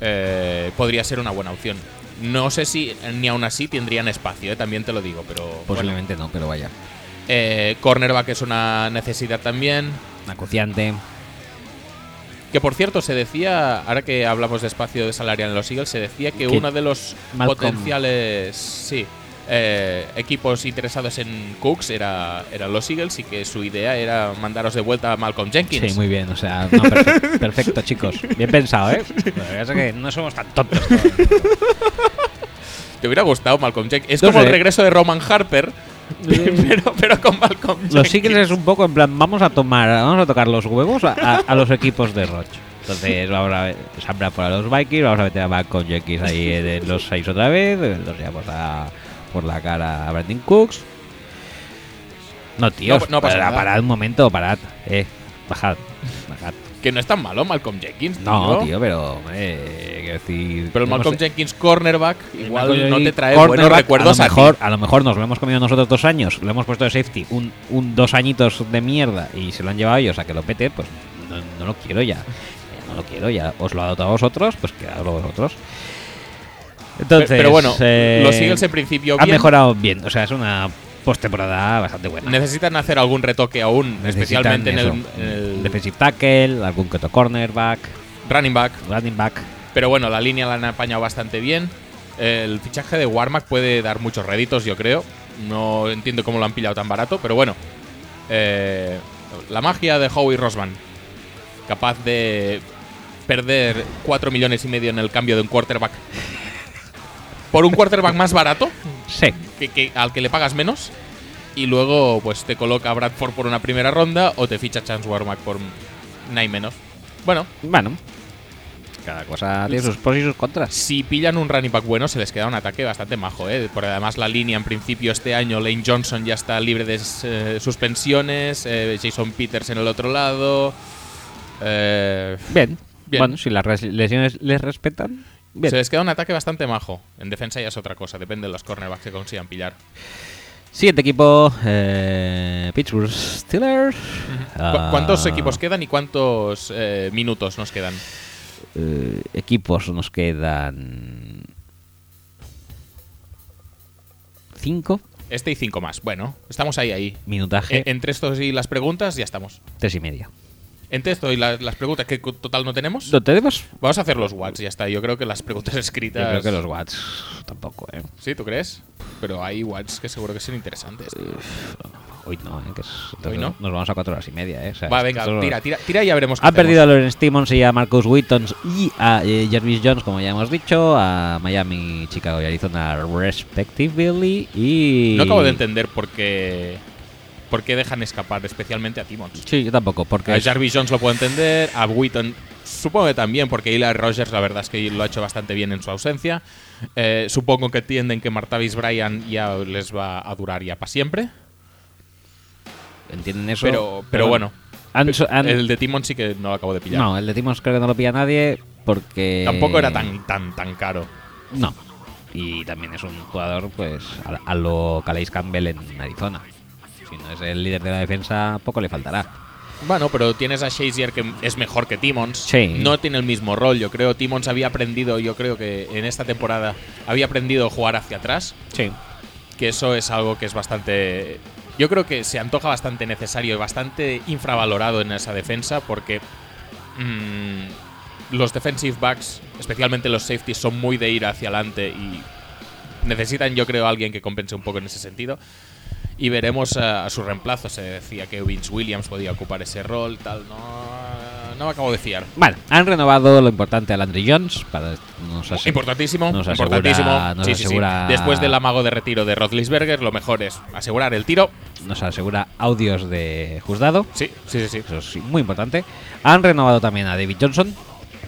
eh, podría ser una buena opción. No sé si ni aún así tendrían espacio, eh, también te lo digo, pero bueno. Posiblemente no, pero vaya. Eh, cornerback es una necesidad también. Acuciante. Que por cierto, se decía, ahora que hablamos de espacio de salarial en los Eagles, se decía que Que uno de los Malcolm- potenciales sí, eh, equipos interesados en Cooks era, eran los Eagles y que su idea era mandaros de vuelta a Malcolm Jenkins. Sí, muy bien. O sea, no, perfecto, perfecto, chicos. Bien pensado, ¿eh? La verdad es que no somos tan tontos. todos. Te hubiera gustado Malcolm Jenkins. Es No como sé. el regreso de Roman Harper, pero, pero con Malcolm Los Jenkins. Eagles es un poco en plan, vamos a tomar, vamos a tocar los huevos a, a- a los equipos de Roch. Entonces vamos a ver, Sambra por los Vikings, vamos a meter a Malcolm Jenkins ahí en los seis otra vez, nos llevamos a, por la cara a Brandon Cooks. No, tío, No- no pasa parad, nada. parad un momento, parad. Eh, bajad, bajad. Que no es tan malo Malcolm Jenkins, No, tío, pero, quiero decir... Pero el Malcolm Jenkins cornerback igual no te trae buenos recuerdos a a, lo mejor, ti. a lo mejor nos lo hemos comido nosotros dos años, lo hemos puesto de safety un, un dos añitos de mierda y se lo han llevado ellos a que lo pete, pues no, no lo quiero ya. Eh, No lo quiero ya. Os lo ha dado a vosotros, pues quedadlo vosotros. Entonces, pero bueno, eh, los Eagles en principio ha bien. mejorado bien. O sea, es una postemporada bastante buena. Necesitan hacer algún retoque aún, Necesitan especialmente en el, eso, en el defensive tackle, algún otro cornerback, running back. running back. Pero bueno, la línea la han apañado bastante bien. El fichaje de Warmack puede dar muchos réditos, yo creo. No entiendo cómo lo han pillado tan barato, pero bueno. Eh, la magia de Howie Rosman. Capaz de perder 4 millones y medio en el cambio de un quarterback. Por un quarterback más barato, Sí, que, que- al que le pagas menos. Y luego, pues te coloca Bradford por una primera ronda o te ficha Chance Warmack por nada menos. Bueno, bueno. Cada cosa tiene sus pros y sus contras. si pillan un running back bueno, se les queda un ataque bastante majo, ¿eh? Porque además la línea en principio este año, Lane Johnson ya está libre de eh, suspensiones, eh, Jason Peters en el otro lado. eh, Bien. Bien. Bueno, si las lesiones les respetan, bien. se les queda un ataque bastante majo. En defensa ya es otra cosa, depende de los cornerbacks que consigan pillar. Siguiente equipo, eh, Pittsburgh Steelers. ¿Cu- Ah, ¿Cuántos equipos quedan y cuántos eh, minutos nos quedan? eh, equipos nos quedan cinco Este y cinco más. Bueno, estamos ahí, ahí. minutaje, E- entre estos y las preguntas ya estamos. tres y media. Entre esto y la- las preguntas que co- total no tenemos, ¿Lo tenemos? vamos a hacer los watts, ya está. Yo creo que las preguntas escritas. Yo creo que los watts tampoco, ¿eh? Sí, ¿tú crees? Pero hay watts que seguro que son interesantes. Hoy no, ¿eh? Que es- Hoy no. Nos vamos a cuatro horas y media, ¿eh? O sea, Va, venga, esto- tira, tira, tira y ya veremos qué Han perdido a hacemos. Lawrence Timmons y a Marcus Wittons y a eh, Jarvis Jones, como ya hemos dicho, a Miami, Chicago y Arizona, respectively. Y. No acabo de entender por qué, por qué dejan escapar, especialmente a Timmons. Sí, yo tampoco, porque. A Jarvis Jones lo puedo entender, a Wheaton supongo que también, porque Eli Rogers la verdad es que lo ha hecho bastante bien en su ausencia. Eh, supongo que entienden que Martavis Bryan ya les va a durar ya para siempre. entienden eso. Pero, pero bueno, el de Timmons sí que no lo acabo de pillar. no, el de Timmons creo que no lo pilla nadie porque. Tampoco era tan, tan, tan caro. No. Y también es un jugador, pues, a, a lo Calais Campbell en Arizona. Si no es el líder de la defensa, poco le faltará. Bueno, pero tienes a Shazier que es mejor que Timmons. Sí. No tiene el mismo rol, yo creo. Timmons había aprendido, yo creo que en esta temporada había aprendido a jugar hacia atrás. Sí. Que eso es algo que es bastante. Yo creo que se antoja bastante necesario y bastante infravalorado en esa defensa porque mm, los defensive backs, especialmente los safeties, son muy de ir hacia adelante y necesitan, yo creo, a alguien que compense un poco en ese sentido. Y veremos a, a su reemplazo. Se decía que Vince Williams podía ocupar ese rol, tal. No, no me acabo de fiar. Vale, han renovado lo importante a Landry Jones para nos asegu- Importantísimo, nos asegura- importantísimo. nos Sí, sí, sí. asegura- Después del amago de retiro de Roethlisberger, lo mejor es asegurar el tiro. nos asegura audios de juzgado. Sí, sí, sí. sí. Eso es muy importante. Han renovado también a David Johnson.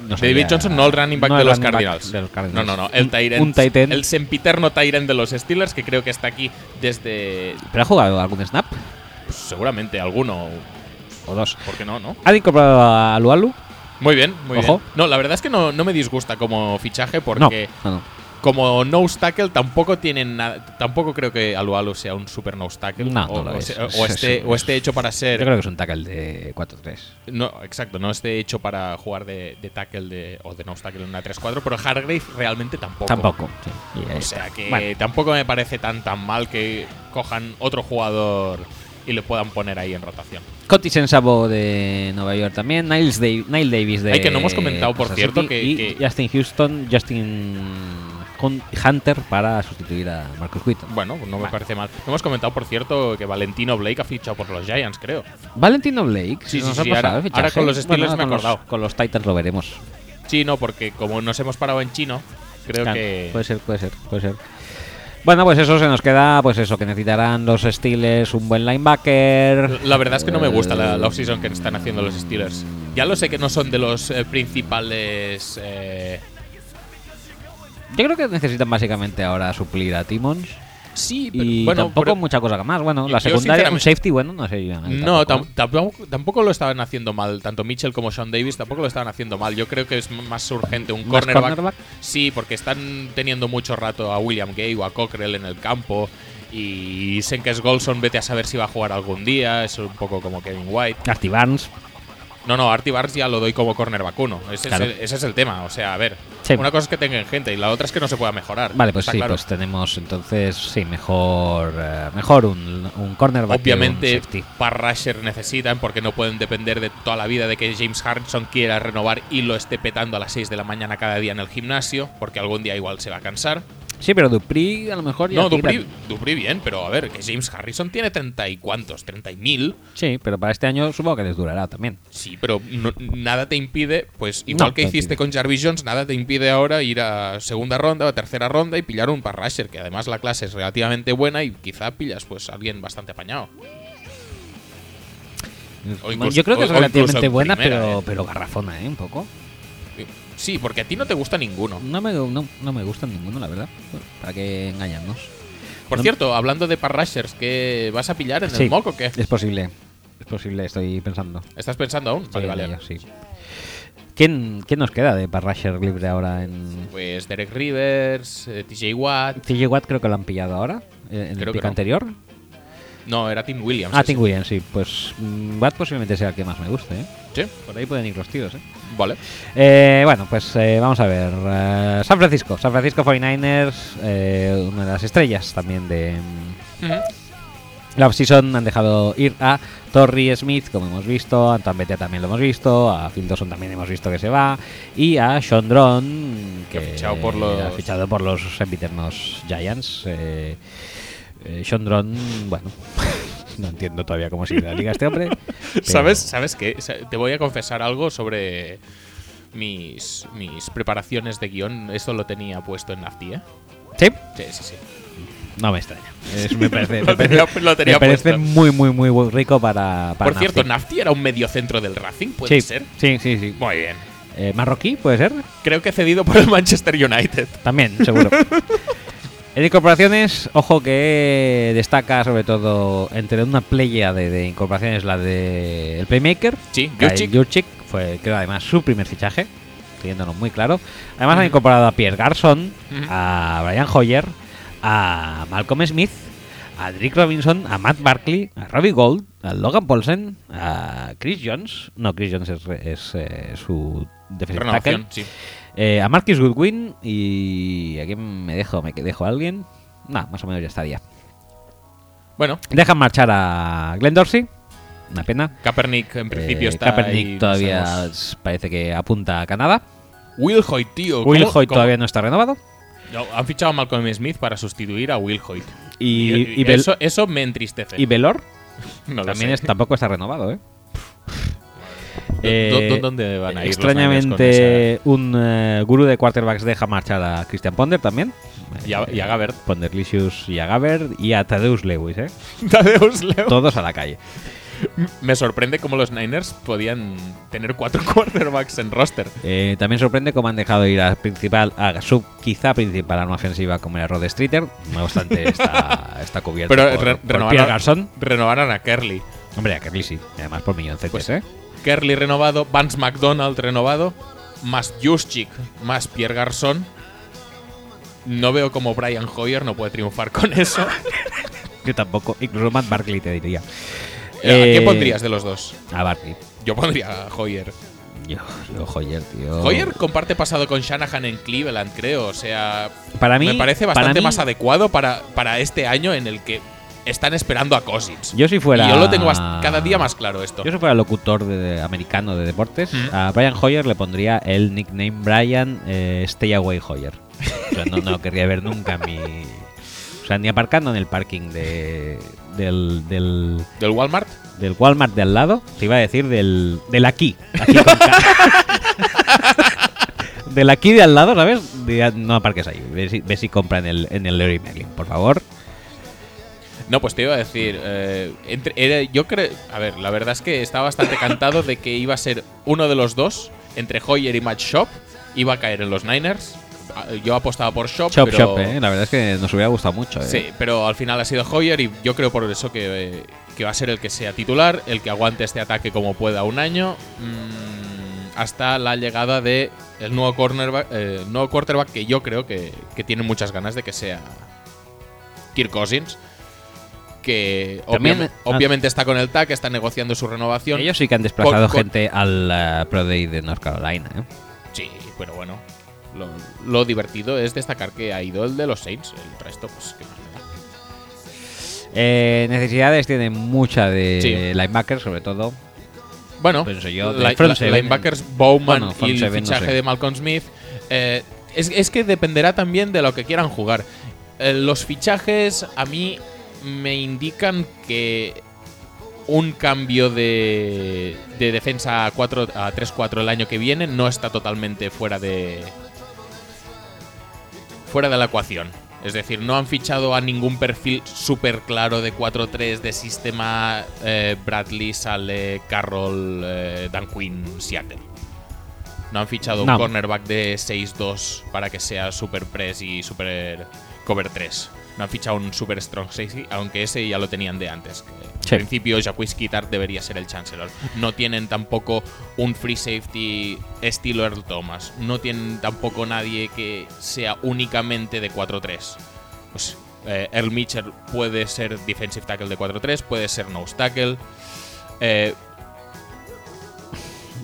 No David Johnson, no el running back no de, el los running back Cardinals. de los Cardinals. No, no, no. El Tyrant. Un end. El sempiterno Tyrant de los Steelers, que creo que está aquí desde. ¿Pero ha jugado algún snap? pues, seguramente alguno. O dos. ¿Por qué no, no? Han incorporado a Lualu. Muy bien, muy Ojo. bien. No, la verdad es que no, no me disgusta como fichaje porque No, no, no. Como nose tackle tampoco tienen nada. Tampoco creo que Alualu sea un super nose tackle. No, o, no lo o es. o Es- esté, es- o esté hecho para Yo ser. creo que es un tackle de 4-3. No, exacto, no esté hecho para jugar de, de tackle de, o de nose tackle en una 3-4, pero Hargrave realmente tampoco. Tampoco. sí. O está. sea que Bueno, tampoco me parece tan tan mal que cojan otro jugador y le puedan poner ahí en rotación. Coti Sensabo de Nueva York también. Niles Dav- Nile Davis de. Ay, que no hemos comentado, por cierto, que- y que- Justin Houston, Justin Hun- Hunter para sustituir a Marcus Wheaton. Bueno, pues no me Vale. parece mal. Hemos comentado, por cierto, que Valentino Blake ha fichado por los Giants, creo. Valentino Blake. Sí, sí, sí, ahora- ahora con los Steelers me he con los- acordado. Con los Titans lo veremos. Sí, no, porque como nos hemos parado en chino, creo Claro, que. Puede ser, puede ser, puede ser. Bueno, pues eso se nos queda, pues eso, que necesitarán los Steelers un buen linebacker. La verdad es que no me gusta la, la offseason que están haciendo los Steelers. Ya lo sé que no son de los eh, principales. eh, Yo creo que necesitan básicamente ahora suplir a Timmons. sí, pero Y bueno, tampoco pero- mucha cosa más. Bueno, la secundaria, un safety bueno, no sé. No, tampoco. tam- tampoco, tampoco lo estaban haciendo mal. Tanto Mitchell como Sean Davis tampoco lo estaban haciendo mal. Yo creo que es más urgente un ¿Más cornerback. cornerback? Sí, porque están teniendo mucho rato a William Gay o a Cockrell en el campo. Y Senkes Golson, vete a saber si va a jugar algún día. Es un poco como Kevin White. Artie Barnes. No, no, Artie Barnes ya lo doy como cornerback uno. Ese, Claro. es el, ese es el tema. O sea, a ver. Sí. Una cosa es que tengan gente y la otra es que no se pueda mejorar. Vale, pues Está sí, claro. pues tenemos entonces, sí, mejor eh, mejor un, un cornerback. Obviamente, para rusher necesitan porque no pueden depender de toda la vida de que James Harrison quiera renovar y lo esté petando a las 6 de la mañana cada día en el gimnasio, porque algún día igual se va a cansar. Sí, pero Dupri a lo mejor ya No. Dupri, Dupri bien, pero a ver, que James Harrison tiene 30 y cuántos, 30 y mil. Sí, pero para este año supongo que les durará también. Sí, pero no- nada te impide, pues igual No, que hiciste impide. con Jarvis Jones, nada te impide ahora ir a segunda ronda o a tercera ronda y pillar un parrasher, que además la clase es relativamente buena y quizá pillas pues a alguien bastante apañado. Incluso- Yo creo que es relativamente buena, primera, pero, ¿eh? pero garrafona, ¿eh? Un poco. Sí, porque a ti no te gusta ninguno. No me, no, no me gustan ninguno, la verdad. ¿Para qué engañarnos? Por No- cierto, hablando de parrashers, ¿qué vas a pillar en Sí. el mock o qué? Es posible. Es posible, estoy pensando. ¿Estás pensando aún? Vale, Sí, vale. en ello, sí. ¿Quién, ¿Quién nos queda de Parrasher libre ahora en. Pues Derek Rivers, eh, TJ Watt. TJ Watt creo que lo han pillado ahora, eh, en Creo el pick no. No, era Tim Williams. Ah, ese. Tim Williams, sí. Pues mm, Watt posiblemente sea el que más me guste, ¿eh? Sí, Por ahí pueden ir los tiros, ¿eh? vale. Eh, bueno, pues eh, vamos a ver. Eh, San Francisco. San Francisco 49ers, eh, una de las estrellas también de mm, Ujú. la offseason. Han dejado ir a Torrey Smith, como hemos visto. A Antoine Bethea también lo hemos visto. A Phil Dawson también hemos visto que se va. Y a Sean Drone, que, Que ha fichado por los- ha fichado por los Giants. Eh, eh, Sean bueno, no entiendo todavía cómo sigue la liga este hombre. pero- ¿Sabes, ¿Sabes qué? Sa- Te voy a confesar algo sobre mis, mis preparaciones de guion. Esto lo tenía puesto en Nafti, ¿eh? Sí, Sí, sí, sí. no me extraña. Es- me parece, Lo me parece- tenía- lo tenía me parece puesto. muy, muy, muy bu- rico para, para Por cierto, Nafti. Nafti era un mediocentro del Racing, ¿puede sí, ser? Sí, sí, sí. Muy bien. Eh, ¿Marroquí puede ser? Creo que cedido por el Manchester United. También, seguro. En incorporaciones, ojo que destaca sobre todo entre una playa de, de incorporaciones la de el Playmaker. Sí, Jurčić. Jurčić, fue creo además su primer fichaje, teniéndolo muy claro. Además han Ujú. incorporado a Pierre Garson, a Brian Hoyer, a Malcolm Smith, a Drake Robinson, a Matt Barkley, a Robbie Gold, a Logan Paulsen, a Chris Jones. No, Chris Jones es, es, eh, su sí. Eh, a Marcus Goodwin y. ¿A quién me dejo? ¿Me dejo a alguien? Nah, más o menos ya estaría. Bueno, Dejan marchar a Glenn Dorsey. Una pena. Kaepernick en principio Eh, está Kaepernick ahí, todavía sabemos. parece que apunta a Canadá. Will Hoyt, tío. Will ¿cómo- Hoyt cómo- todavía no está renovado. No, han fichado a Malcolm Smith para sustituir a Will Hoyt. Y, Y, y, Bel- eso, eso me entristece. y Velor no también es- tampoco está renovado, ¿eh? ¿Dó- Eh, dó- ¿Dónde van a ir los Niners con Extrañamente, un eh, gurú de quarterbacks deja marchar a Christian Ponder también. Y a- y a Gabbert. Ponderlicious y a Gabbert y a Tadeusz Lewis, ¿eh? Leo. Todos a la calle. Me sorprende cómo los Niners podían tener cuatro quarterbacks en roster. Eh, también sorprende cómo han dejado ir a principal, a su quizá principal arma ofensiva como era Rod Streeter. No obstante, está, está cubierto Pero por, re- por renovaron- Pierre Garçon. Renovaron a Kerly. Hombre, a Kerly sí. Además por milloncetes, Pues- ¿eh? Kerly renovado, Vance McDonald renovado, más Juszczyk, más Pierre Garçon. No veo cómo Brian Hoyer no puede triunfar con eso. Yo tampoco. Incluso Matt Barkley te diría. Eh, ¿A qué Eh, pondrías de los dos? A Barkley. Yo pondría a Hoyer. Yo, yo, Hoyer, tío. Hoyer comparte pasado con Shanahan en Cleveland, creo. O sea, Para mí, me parece bastante mí- más adecuado para, para este año en el que están esperando a Cousins. Yo si fuera. Y yo lo tengo cada día más claro esto. Yo si fuera locutor de, de- americano de deportes, Mm. a Brian Hoyer le pondría el nickname Brian eh, Stay Away Hoyer. O sea, no, no querría ver nunca mi. O sea, ni aparcando en el parking de, del, del, Del Walmart. del Walmart de al lado. Te iba a decir del, del aquí. aquí con K. de la aquí de al lado, ¿sabes? No aparques ahí. Ve si, ve si compra en el, en el Leroy Merlin, por favor. No, pues te iba a decir, eh, entre- era- yo creo, a ver, la verdad es que estaba bastante cantado de que iba a ser uno de los dos, entre Hoyer y Match Shop, iba a caer en los Niners. Ah, Yo apostaba por Shop, pero, ¿eh? La verdad es que nos hubiera gustado mucho, ¿eh? Sí, pero al final ha sido Hoyer y yo creo por eso que, eh, que va a ser el que sea titular, el que aguante este ataque como pueda un año, mm, hasta la llegada de el nuevo cornerback, eh, nuevo quarterback que yo creo que, que tiene muchas ganas de que sea Kirk Cousins. Que También, ah, obviamente está con el TAC, está negociando su renovación. Ellos sí que han desplazado Con- con- gente al eh, Pro Day de North Carolina, ¿eh? Sí, pero bueno. Lo, lo divertido es destacar que ha ido el de los Saints. El resto, pues, ¿qué más me da? Eh, necesidades tienen mucha de Sí. linebacker, sobre todo. Bueno, Pienso yo, de la- front la- seven. linebackers Bowman Bueno, y el seven, no fichaje sé. de Malcolm Smith. eh, es, es que dependerá también de lo que quieran jugar. Eh, los fichajes a mí me indican que un cambio de, de defensa a, 4, a 3-4 el año que viene no está totalmente fuera de fuera de la ecuación. Es decir, no han fichado a ningún perfil súper claro de 4-3 de sistema eh, Bradley, Sale, Carroll, eh, Dan Quinn, Seattle. No han fichado No. un cornerback de 6-2 para que sea super press y super cover 3. No han fichado un super strong safety, aunque ese ya lo tenían de antes. Sí. En principio, Jacques Kitar debería ser el chancellor. No tienen tampoco un free safety estilo Earl Thomas. No tienen tampoco nadie que sea únicamente de 4-3. Pues eh, Earl Mitchell puede ser defensive tackle de 4-3, puede ser nose tackle. Eh,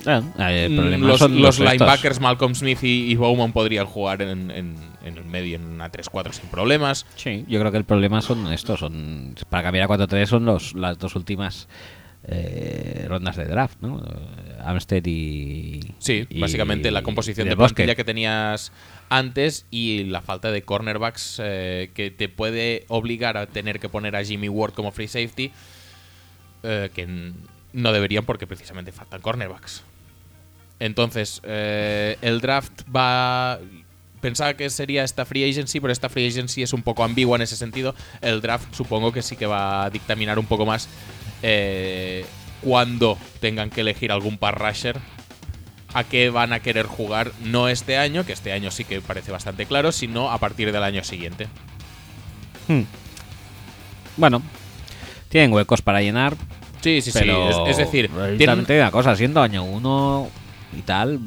Ah, el Mm, los, linebackers Malcolm Smith y, y Bowman podrían jugar en, en- en el medio en una 3-4 sin problemas. Sí, yo creo que el problema son estos. Son, para cambiar a 4-3 son los, las dos últimas eh, rondas de draft, ¿no? Armstead y. Sí, y- básicamente la composición de Bosque. plantilla que tenías antes y la falta de cornerbacks eh, que te puede obligar a tener que poner a Jimmy Ward como free safety, eh, que no deberían porque precisamente faltan cornerbacks. Entonces, eh, el draft va... Pensaba que sería esta free agency, pero esta free agency es un poco ambigua en ese sentido. El draft supongo que sí que va a dictaminar un poco más eh, cuando tengan que elegir algún par rusher a qué van a querer jugar, no este año, que este año sí que parece bastante claro, sino a partir del año siguiente. Hmm. Bueno, tienen huecos para llenar, Sí, sí, pero. sí. Es, es decir, tienen- una cosa, siendo año 1 y tal.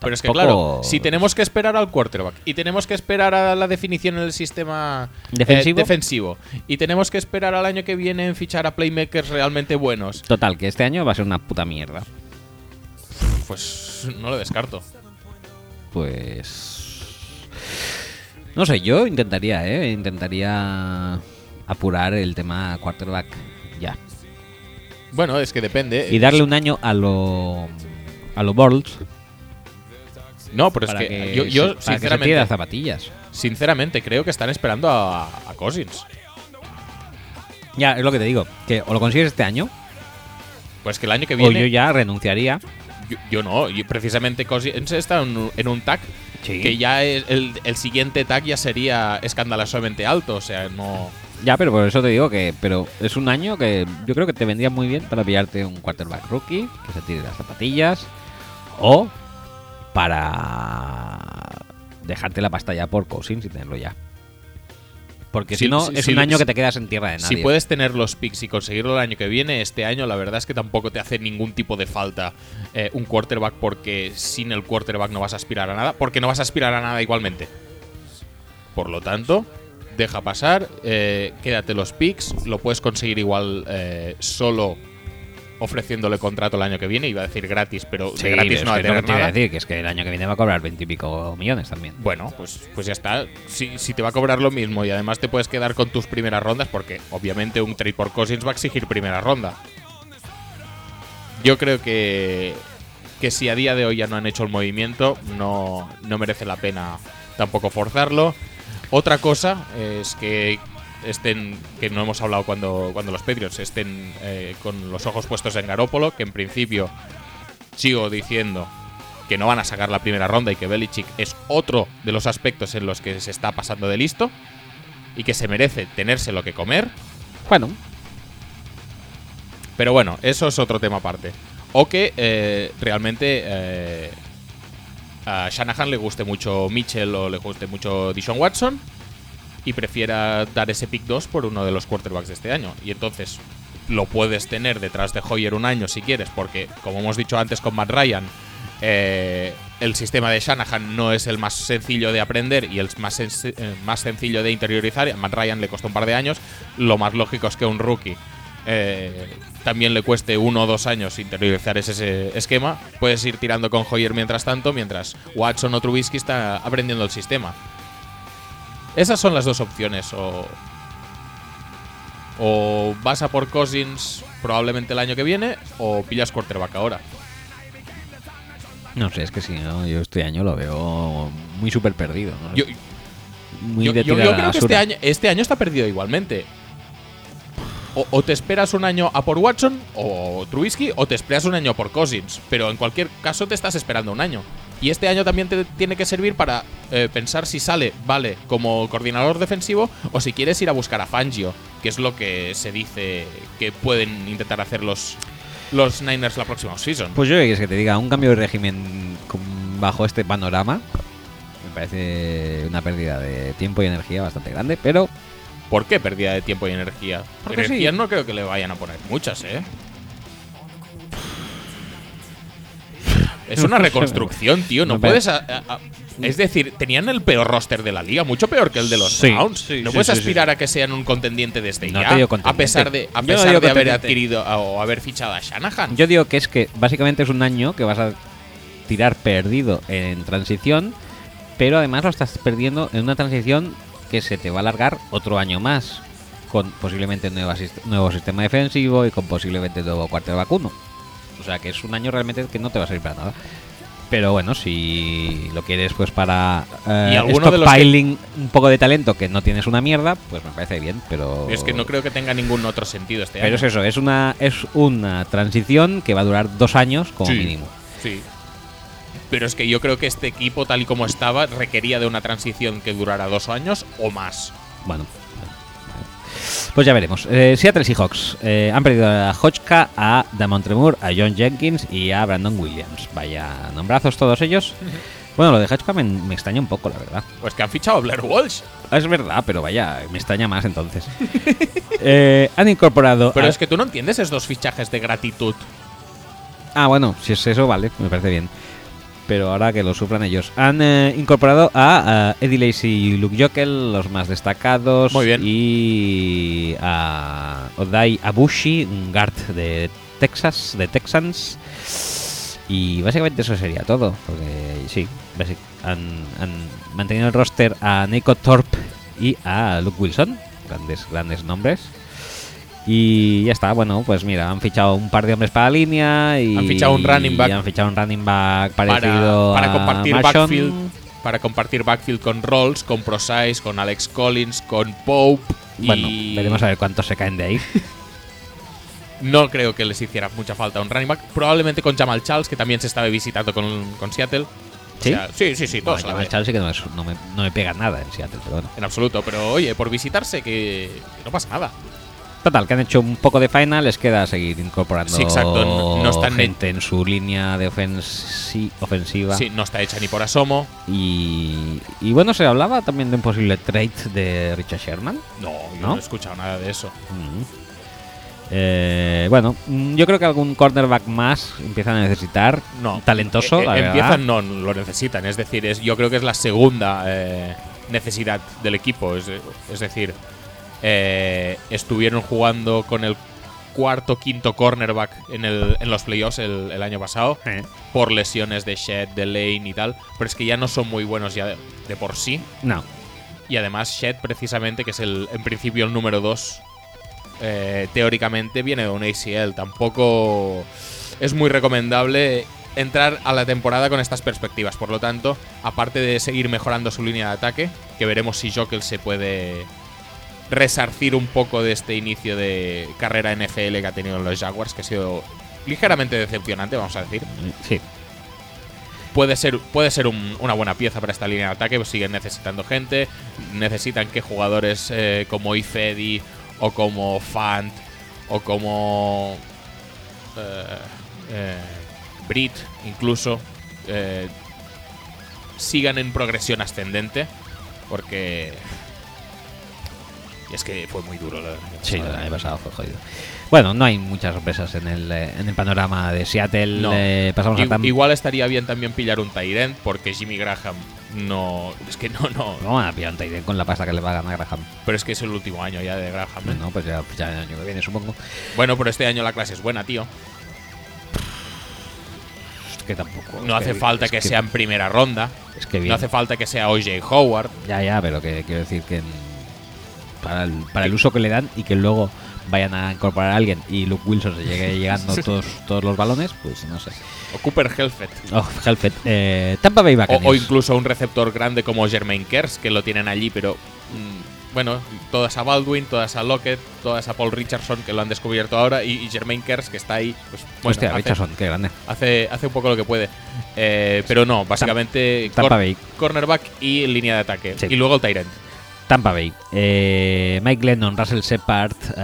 pero es que claro, si tenemos que esperar al quarterback y tenemos que esperar a la definición en el sistema eh, ¿Defensivo? defensivo y tenemos que esperar al año que viene en fichar a playmakers realmente buenos, Total, que este año va a ser una puta mierda. pues no lo descarto. Pues. No sé, yo intentaría, ¿eh? Intentaría apurar el tema quarterback ya. Bueno, es que depende. Y darle un año a lo. a lo Borls. No, pero es que, que, yo, yo se- sinceramente, las zapatillas. sinceramente creo que están esperando a, a Cousins. Ya, es lo que te digo. Que o lo consigues este año, Pues que el año que o viene yo ya renunciaría. Yo, yo no, yo precisamente Cousins está en, un- en un tag Sí. que ya es- el, el siguiente tag ya sería escandalosamente alto, o sea, no... Ya, pero por eso te digo que. Pero es un año que yo creo que te vendría muy bien para pillarte un quarterback rookie, que se tire las zapatillas. O para dejarte la pasta ya por Cousins y tenerlo ya. Porque si, Si- no, es un año que te quedas en tierra de nadie. Si puedes tener los picks y conseguirlo el año que viene, este año la verdad es que tampoco te hace ningún tipo de falta eh, un quarterback porque sin el quarterback no vas a aspirar a nada, porque no vas a aspirar a nada igualmente. Por lo tanto, deja pasar, eh, quédate los picks, lo puedes conseguir igual eh, solo ofreciéndole contrato el año que viene, iba a decir gratis, pero Sí, de gratis no va a tener te iba a nada. decir, que es que el año que viene va a cobrar veintipico millones también. Bueno, pues, pues ya está. Si, si te va a cobrar lo mismo y además te puedes quedar con tus primeras rondas, porque obviamente un trade por Cousins va a exigir primera ronda. Yo creo que, que si a día de hoy ya no han hecho el movimiento, no, no merece la pena tampoco forzarlo. Otra cosa es que estén, que no hemos hablado cuando, cuando los Patriots estén eh, con los ojos puestos en Garópolo, que en principio sigo diciendo que no van a sacar la primera ronda y que Belichick es otro de los aspectos en los que se está pasando de listo y que se merece tenerse lo que comer. Bueno, Pero bueno, eso es otro tema aparte. O que eh, realmente eh, a Shanahan le guste mucho Mitchell o le guste mucho Dishon Watson y prefiera dar ese pick 2 por uno de los quarterbacks de este año. Y entonces lo puedes tener detrás de Hoyer un año si quieres, porque como hemos dicho antes con Matt Ryan, eh, el sistema de Shanahan no es el más sencillo de aprender y el más, eh, más sencillo de interiorizar. A Matt Ryan le costó un par de años. Lo más lógico es que un rookie eh, también le cueste uno o dos años interiorizar ese, ese esquema. Puedes ir tirando con Hoyer mientras tanto, mientras Watson o Trubisky está aprendiendo el sistema. Esas son las dos opciones. O, o vas a por Cousins probablemente el año que viene, o pillas quarterback ahora. no sé, es que si no, yo este año lo veo muy súper perdido. ¿no? Yo, muy yo- de yo- creo que este año, este año está perdido igualmente. O, te esperas un año a por Watson o Trubisky, o te esperas un año por Cousins. Pero en cualquier caso te estás esperando un año. Y este año también te tiene que servir para eh, pensar si sale, vale, como coordinador defensivo, o si quieres ir a buscar a Fangio, que es lo que se dice que pueden intentar hacer los, los Niners la próxima season. Pues yo que que te diga, un cambio de régimen bajo este panorama me parece una pérdida de tiempo y energía bastante grande, pero ¿Por qué pérdida de tiempo y energía? Porque energía sí. no creo que le vayan a poner muchas, ¿eh? Es una reconstrucción, tío. No puedes. a- a- a- es decir, tenían el peor roster de la liga, mucho peor que el de los Sí, Browns. sí, no sí, puedes aspirar a que sean un contendiente desde No ya. digo a pesar de, a no pesar de haber adquirido o haber fichado a Shanahan. yo digo que es que básicamente es un año que vas a tirar perdido en transición, pero además lo estás perdiendo en una transición que se te va a alargar otro año más, con posiblemente nueva nuevo sistema defensivo y con posiblemente nuevo cuartel vacuno. O sea que es un año realmente que no te va a servir para nada. Pero bueno, si lo quieres pues para eh, Y alguno de los que- stockpiling un poco de talento que no tienes una mierda, pues me parece bien, pero... Es que no creo que tenga ningún otro sentido este Pero año. es eso, es una, es una transición que va a durar dos años como Sí. mínimo. Sí. Pero es que yo creo que este equipo, tal y como estaba, requería de una transición que durara dos años o más. Bueno. Pues ya veremos. Eh, Seattle Seahawks eh, han perdido a Hodgka, a Damon Tremur, a John Jenkins y a Brandon Williams. Vaya nombrazos todos ellos. Bueno, lo de Hodgka me, me extraña un poco, la verdad. Pues que han fichado a Blair Walsh. Es verdad, pero vaya, me extraña más entonces. Eh, han incorporado. Pero a- es que tú no entiendes esos dos fichajes de gratitud. Ah, bueno, si es eso, vale, me parece bien. Pero ahora que lo sufran ellos. Han eh, incorporado a, Eddie Lacy y Luke Jokel, los más destacados. Muy bien. Y a Odai Abushi, un guard de Texas, de Texans. Y básicamente eso sería todo. Porque sí, han, han mantenido el roster a Nico Thorpe y a Luke Wilson. Grandes, grandes nombres. Y ya está, bueno, pues mira, han fichado un par de hombres para la línea y Han fichado un running back. han fichado un running back Para, parecido para a compartir Marshawn. backfield. Para compartir backfield con Rolls, con Prosize, con Alex Collins, con Pope. Bueno, y veremos a ver cuántos se caen de ahí. No creo que les hiciera mucha falta un running back. Probablemente con Jamal Charles, que también se estaba visitando con, con Seattle. O ¿Sí? sea, sí, sí, sí, todos Jamal saben. Charles sí que no, es- no me, no me pega nada en Seattle, pero bueno. En absoluto. Pero oye, por visitarse, que, que no pasa nada. Total, que han hecho un poco de final, les queda seguir incorporando Sí, exacto, no- no están gente en su línea de ofensi- ofensiva. Sí, no está hecha ni por asomo. Y, y bueno, se hablaba también de un posible trade de Richard Sherman. No, yo ¿No? no, he escuchado nada de eso. Mm. Eh, bueno, mm, yo creo que algún cornerback más empiezan a necesitar. No. Talentoso, Eh, eh, verdad. Empiezan, no, lo necesitan. Es decir, es, yo creo que es la segunda eh, necesidad del equipo. Es, es decir, eh, estuvieron jugando con el cuarto, quinto cornerback en, el, en los playoffs el, el año pasado Eh, por lesiones de Shed, de Lane y tal. Pero es que ya no son muy buenos ya de, de por sí. No, Y además Shed, precisamente, que es el en principio el número 2, teóricamente viene de un ACL. Tampoco es muy recomendable entrar a la temporada con estas perspectivas. Por lo tanto, aparte de seguir mejorando su línea de ataque, que veremos si Jokel se puede resarcir un poco de este inicio de carrera NFL que ha tenido en los Jaguars, que ha sido ligeramente decepcionante, vamos a decir. Sí. puede ser, puede ser un- una buena pieza para esta línea de ataque, pues siguen necesitando gente, necesitan que jugadores eh, como Ifedi o como Fant o como eh, eh, Brit incluso eh, sigan en progresión ascendente porque es que fue muy duro año Sí, el año pasado fue jodido. Bueno, no hay muchas sorpresas en el, eh, en el panorama de Seattle. No. Eh, pasamos a I- Tam- Igual estaría bien también pillar un Tyrant porque Jimmy Graham no. Es que no, no. No van a pillar un end con la pasta que le va a ganar Graham. Pero es que es el último año ya de Graham. ¿eh? No, pues ya, ya el año que viene, supongo. Bueno, pero este año la clase es buena, tío. Es que tampoco. No hace que- falta que, sea en primera ronda. Es que bien. No hace falta que sea OJ Howard. Ya, ya, pero que quiero decir que en- para el, para el uso que le dan y que luego vayan a incorporar a alguien y Luke Wilson se llegue llegando todos, todos los balones, pues no sé. O Cooper Helfet. Oh, Helfet. Eh, Tampa Bay O, Buccaneers. o incluso un receptor grande como Jermaine Kers, que lo tienen allí, pero. mm, bueno, todas a Baldwin, todas a Lockett, todas a Paul Richardson, que lo han descubierto ahora, y, y Jermaine Kers, que está ahí. Pues, bueno, Hostia, hace- Richardson, qué grande. Hace, hace un poco lo que puede. Eh, pero no, básicamente Tampa cor- Bay. cornerback y línea de ataque. Sí. Y luego el Tyrant. Tampa Bay. Eh, Mike Lennon, Russell Shepard eh,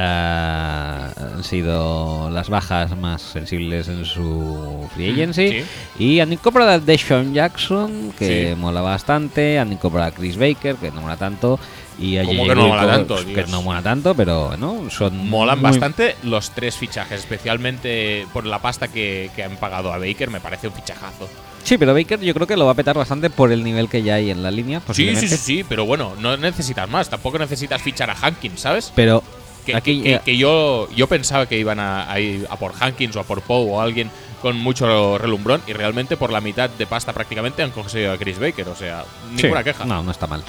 han sido las bajas más sensibles en su free agency. Sí. Y han incorporado a Deshaun Jackson, que Sí. mola bastante. Han incorporado a Chris Baker, que no mola tanto. Y a ¿Cómo JJ que no mola tanto, que Dios? no mola tanto, pero bueno, son. Molan muy- bastante los tres fichajes, especialmente por la pasta que, que han pagado a Baker. Me parece un fichajazo. Sí, pero Baker yo creo que lo va a petar bastante por el nivel que ya hay en la línea. Sí, sí, sí, sí, pero bueno, no necesitas más. Tampoco necesitas fichar a Hankins, ¿sabes? Pero Que, aquí que- yo, yo pensaba que iban a, a ir a por Hankins o a por Poe o alguien con mucho relumbrón y realmente por la mitad de pasta prácticamente han conseguido a Chris Baker. O sea, ninguna Sí, queja. No, no está mal.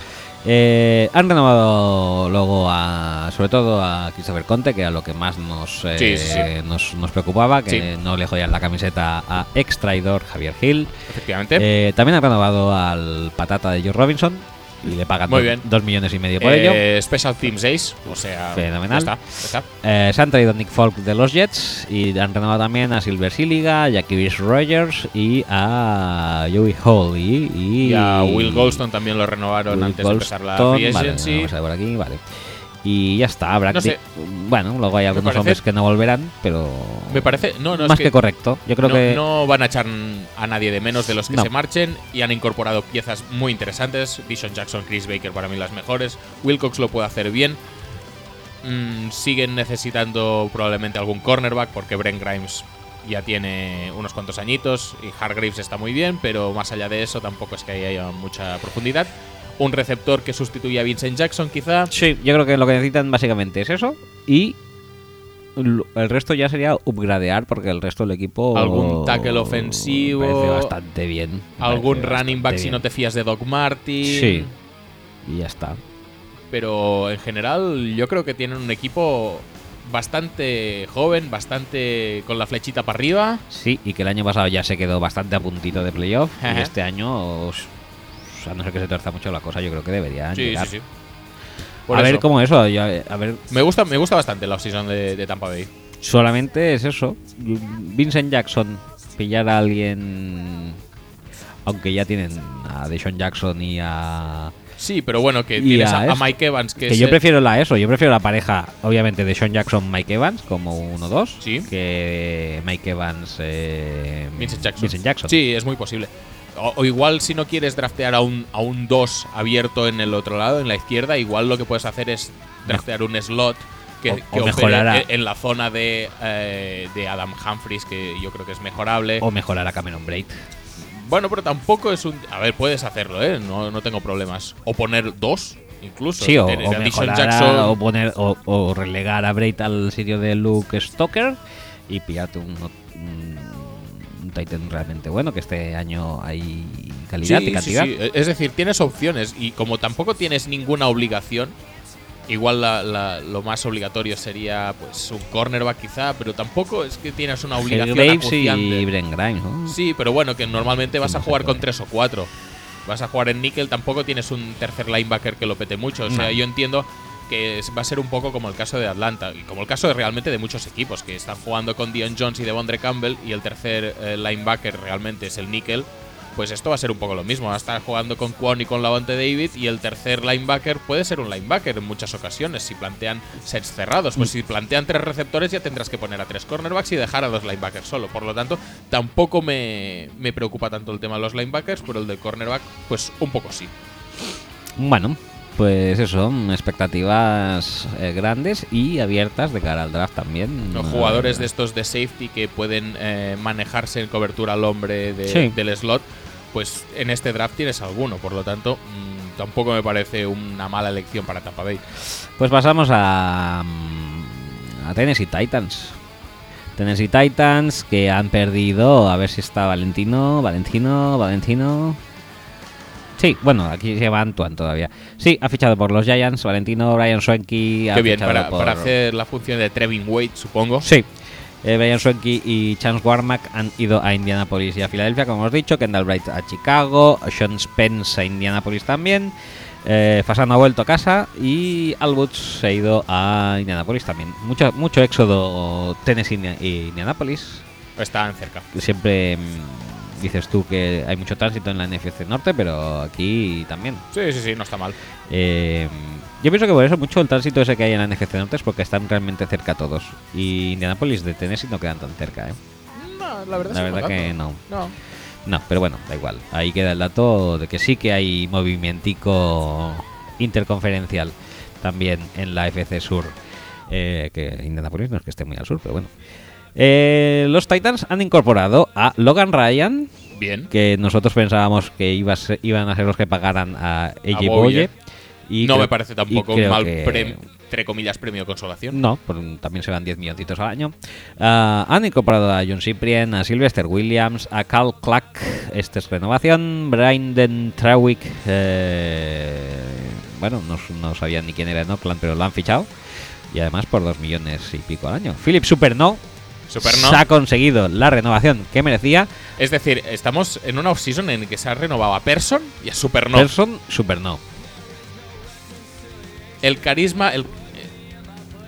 Eh, han renovado luego a, sobre todo a Christopher Conte, que era lo que más nos, eh, Sí, sí, sí. nos, nos preocupaba, que Sí. no le jodían la camiseta a ex traidor Javier Hill. Efectivamente. Eh, también han renovado al patata de George Robinson y le pagan Muy bien. dos millones y medio por ello. Eh, Special Teams Ace, o sea, Fenomenal. Ya está, ya está. Eh, se han traído a Nick Folk de los Jets y han renovado también a Silver Siliga, a Jaquivis Rogers y a Joey Hall. Y, y- Y a Will Golston también lo renovaron Will antes de empezar la free vale, agency. vamos a ver por aquí, vale. Y ya está, habrá No sé. Bueno, luego hay algunos parece- hombres que no volverán, pero. Me parece. No, no, es más que, correcto. Yo creo no, que. no van a echar a nadie de menos de los que No. se marchen y han incorporado piezas muy interesantes. Dishon Jackson, Chris Baker para mí las mejores. Wilcox lo puede hacer bien. Mm, siguen necesitando probablemente algún cornerback porque Brent Grimes ya tiene unos cuantos añitos y Hargraves está muy bien, pero más allá de eso tampoco es que haya mucha profundidad. Un receptor que sustituya a Vincent Jackson quizá. Sí, yo creo que lo que necesitan básicamente es eso. Y. El resto ya sería upgradear porque el resto del equipo. Algún tackle ofensivo. me Parece bastante bien. me Algún running back si no te fías de Doc Martin. Sí. Y ya está. pero en general yo creo que tienen un equipo bastante joven, bastante con la flechita para arriba. Sí, y que el año pasado ya se quedó bastante a puntito de playoff. Y Ajá. este año, os- a no ser que se torza mucho la cosa, yo creo que deberían Sí, llegar. sí, sí. Por a ver cómo eso, yo- a ver, Me gusta, me gusta bastante la offseason de, de Tampa Bay. solamente es eso. Vincent Jackson, pillar a alguien, aunque ya tienen a Deshaun Jackson y a... Sí, pero bueno, que tienes a. Mike Evans, que, Que, es yo prefiero la eso, yo prefiero la pareja, obviamente, de Sean Jackson, Mike Evans, como 1-2, Sí. que Mike Evans, eh, Vincent Jackson. Vincent Jackson. Sí, es muy posible. O, o igual si no quieres draftear a un, a un 2 abierto en el otro lado, en la izquierda, igual lo que puedes hacer es draftear un slot que, O- que en, la zona de, eh, de Adam Humphries, que yo creo que es mejorable. O mejorar a Cameron Braid. Bueno, pero tampoco es un. A ver, puedes hacerlo, ¿eh? No, no tengo problemas. O poner dos, incluso. Sí, o, o a- o poner o, o relegar a Braid al sitio de Luke Stoker y pillarte un Titan realmente bueno, que este año hay calidad Sí, y cantidad. sí. Es decir, tienes opciones y como tampoco tienes ninguna obligación, igual la- la- lo más obligatorio sería pues un cornerback quizá, pero tampoco es que tienes una obligación y Brent Grimes, ¿no? Sí, pero bueno, que normalmente vas a jugar con tres o cuatro. Vas a jugar en nickel, tampoco tienes un tercer linebacker que lo pete mucho. O sea, No. yo entiendo que va a ser un poco como el caso de Atlanta y como el caso de realmente de muchos equipos que están jugando con Dion Jones y Devondre Campbell y el tercer eh, linebacker realmente es el nickel. pues esto va a ser un poco lo mismo. Va a estar jugando con Kwon y con Lavonte David y el tercer linebacker puede ser un linebacker en muchas ocasiones si plantean sets cerrados. Pues si plantean tres receptores ya tendrás que poner a tres cornerbacks y dejar a dos linebackers solo. Por lo tanto, tampoco me, me preocupa tanto el tema de los linebackers, pero el de cornerback, pues un poco sí. Bueno, pues eso, expectativas eh, grandes y abiertas de cara al draft también. Los jugadores de estos de safety que pueden eh, manejarse en cobertura al hombre de- Sí. del slot, pues en este draft tienes alguno. Por lo tanto, mm, tampoco me parece una mala elección para Tampa Bay. Pues pasamos a, mm, a Tennessee Titans. Tennessee Titans que han perdido, a ver si está Valentino, Valentino, Valentino. Sí, bueno, aquí se llama Antoine todavía. Sí, ha fichado por los Giants, Valentino, Brian Swanky. ha Qué bien, para, por- para hacer la función de Trevin Wade, supongo. Sí. Eh, Brian Swanky y Chance Warmack han ido a Indianapolis y a Filadelfia, como hemos dicho. Kendall Bright a Chicago. Sean Spence a Indianapolis también. Eh, Fasan ha vuelto a casa. Y Al Woods se ha ido a Indianapolis también. Mucho, mucho éxodo Tennessee y Indianapolis. Estaban cerca. Siempre dices tú que hay mucho tránsito en la NFC Norte, pero aquí también. Sí, sí, sí, no está mal. Eh, yo pienso que por eso mucho el tránsito ese que hay en la NFC Norte es porque están realmente cerca todos. Y Indianapolis de Tennessee no quedan tan cerca, ¿eh? No, la verdad, La es que verdad no que no. No. No, pero bueno, da igual. Ahí queda el dato de que sí que hay movimientico interconferencial también en la FC Sur. Eh, que Indianapolis no es que esté muy al sur, pero bueno. Eh, los Titans han incorporado a Logan Ryan, Bien. que nosotros pensábamos que iba a ser- iban a ser los que pagaran a AJ Boye. Y no creo- me parece tampoco un mal premio, entre comillas, premio de consolación. no, pues también se van 10 milloncitos al año. Ah, han incorporado a John Cyprien, a Sylvester Williams, a Carl Clack, esta es renovación, Brandon Trawick, eh, bueno, no, no sabían ni quién era en Oakland, pero lo han fichado. Y además por 2 millones y pico al año. Philip Superno Superno. se ha conseguido la renovación que merecía. Es decir, estamos en una off-season en que se ha renovado a Person y a Superno. Person Superno. el carisma. El,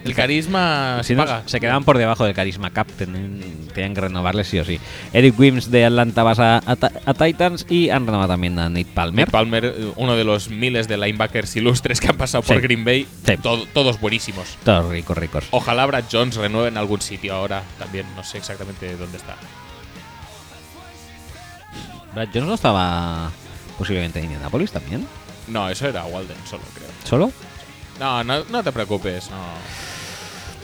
el carisma Si se no, paga. se quedaban por debajo del carisma cap, tenían, tenían que renovarles sí o sí. Eric Wims de Atlanta vas a, a Ti- a Titans y han renovado también a Nate Palmer. Nick Palmer, eh, uno de los miles de linebackers ilustres que han pasado por. Green Bay, Sí. todo- todos buenísimos. Todos ricos, ricos. Ojalá Brad Jones renueve en algún sitio ahora también, no sé exactamente dónde está. Brad Jones no estaba posiblemente en Indianapolis también. No, eso era Walden solo, creo. ¿Solo? No, no, no te preocupes. No.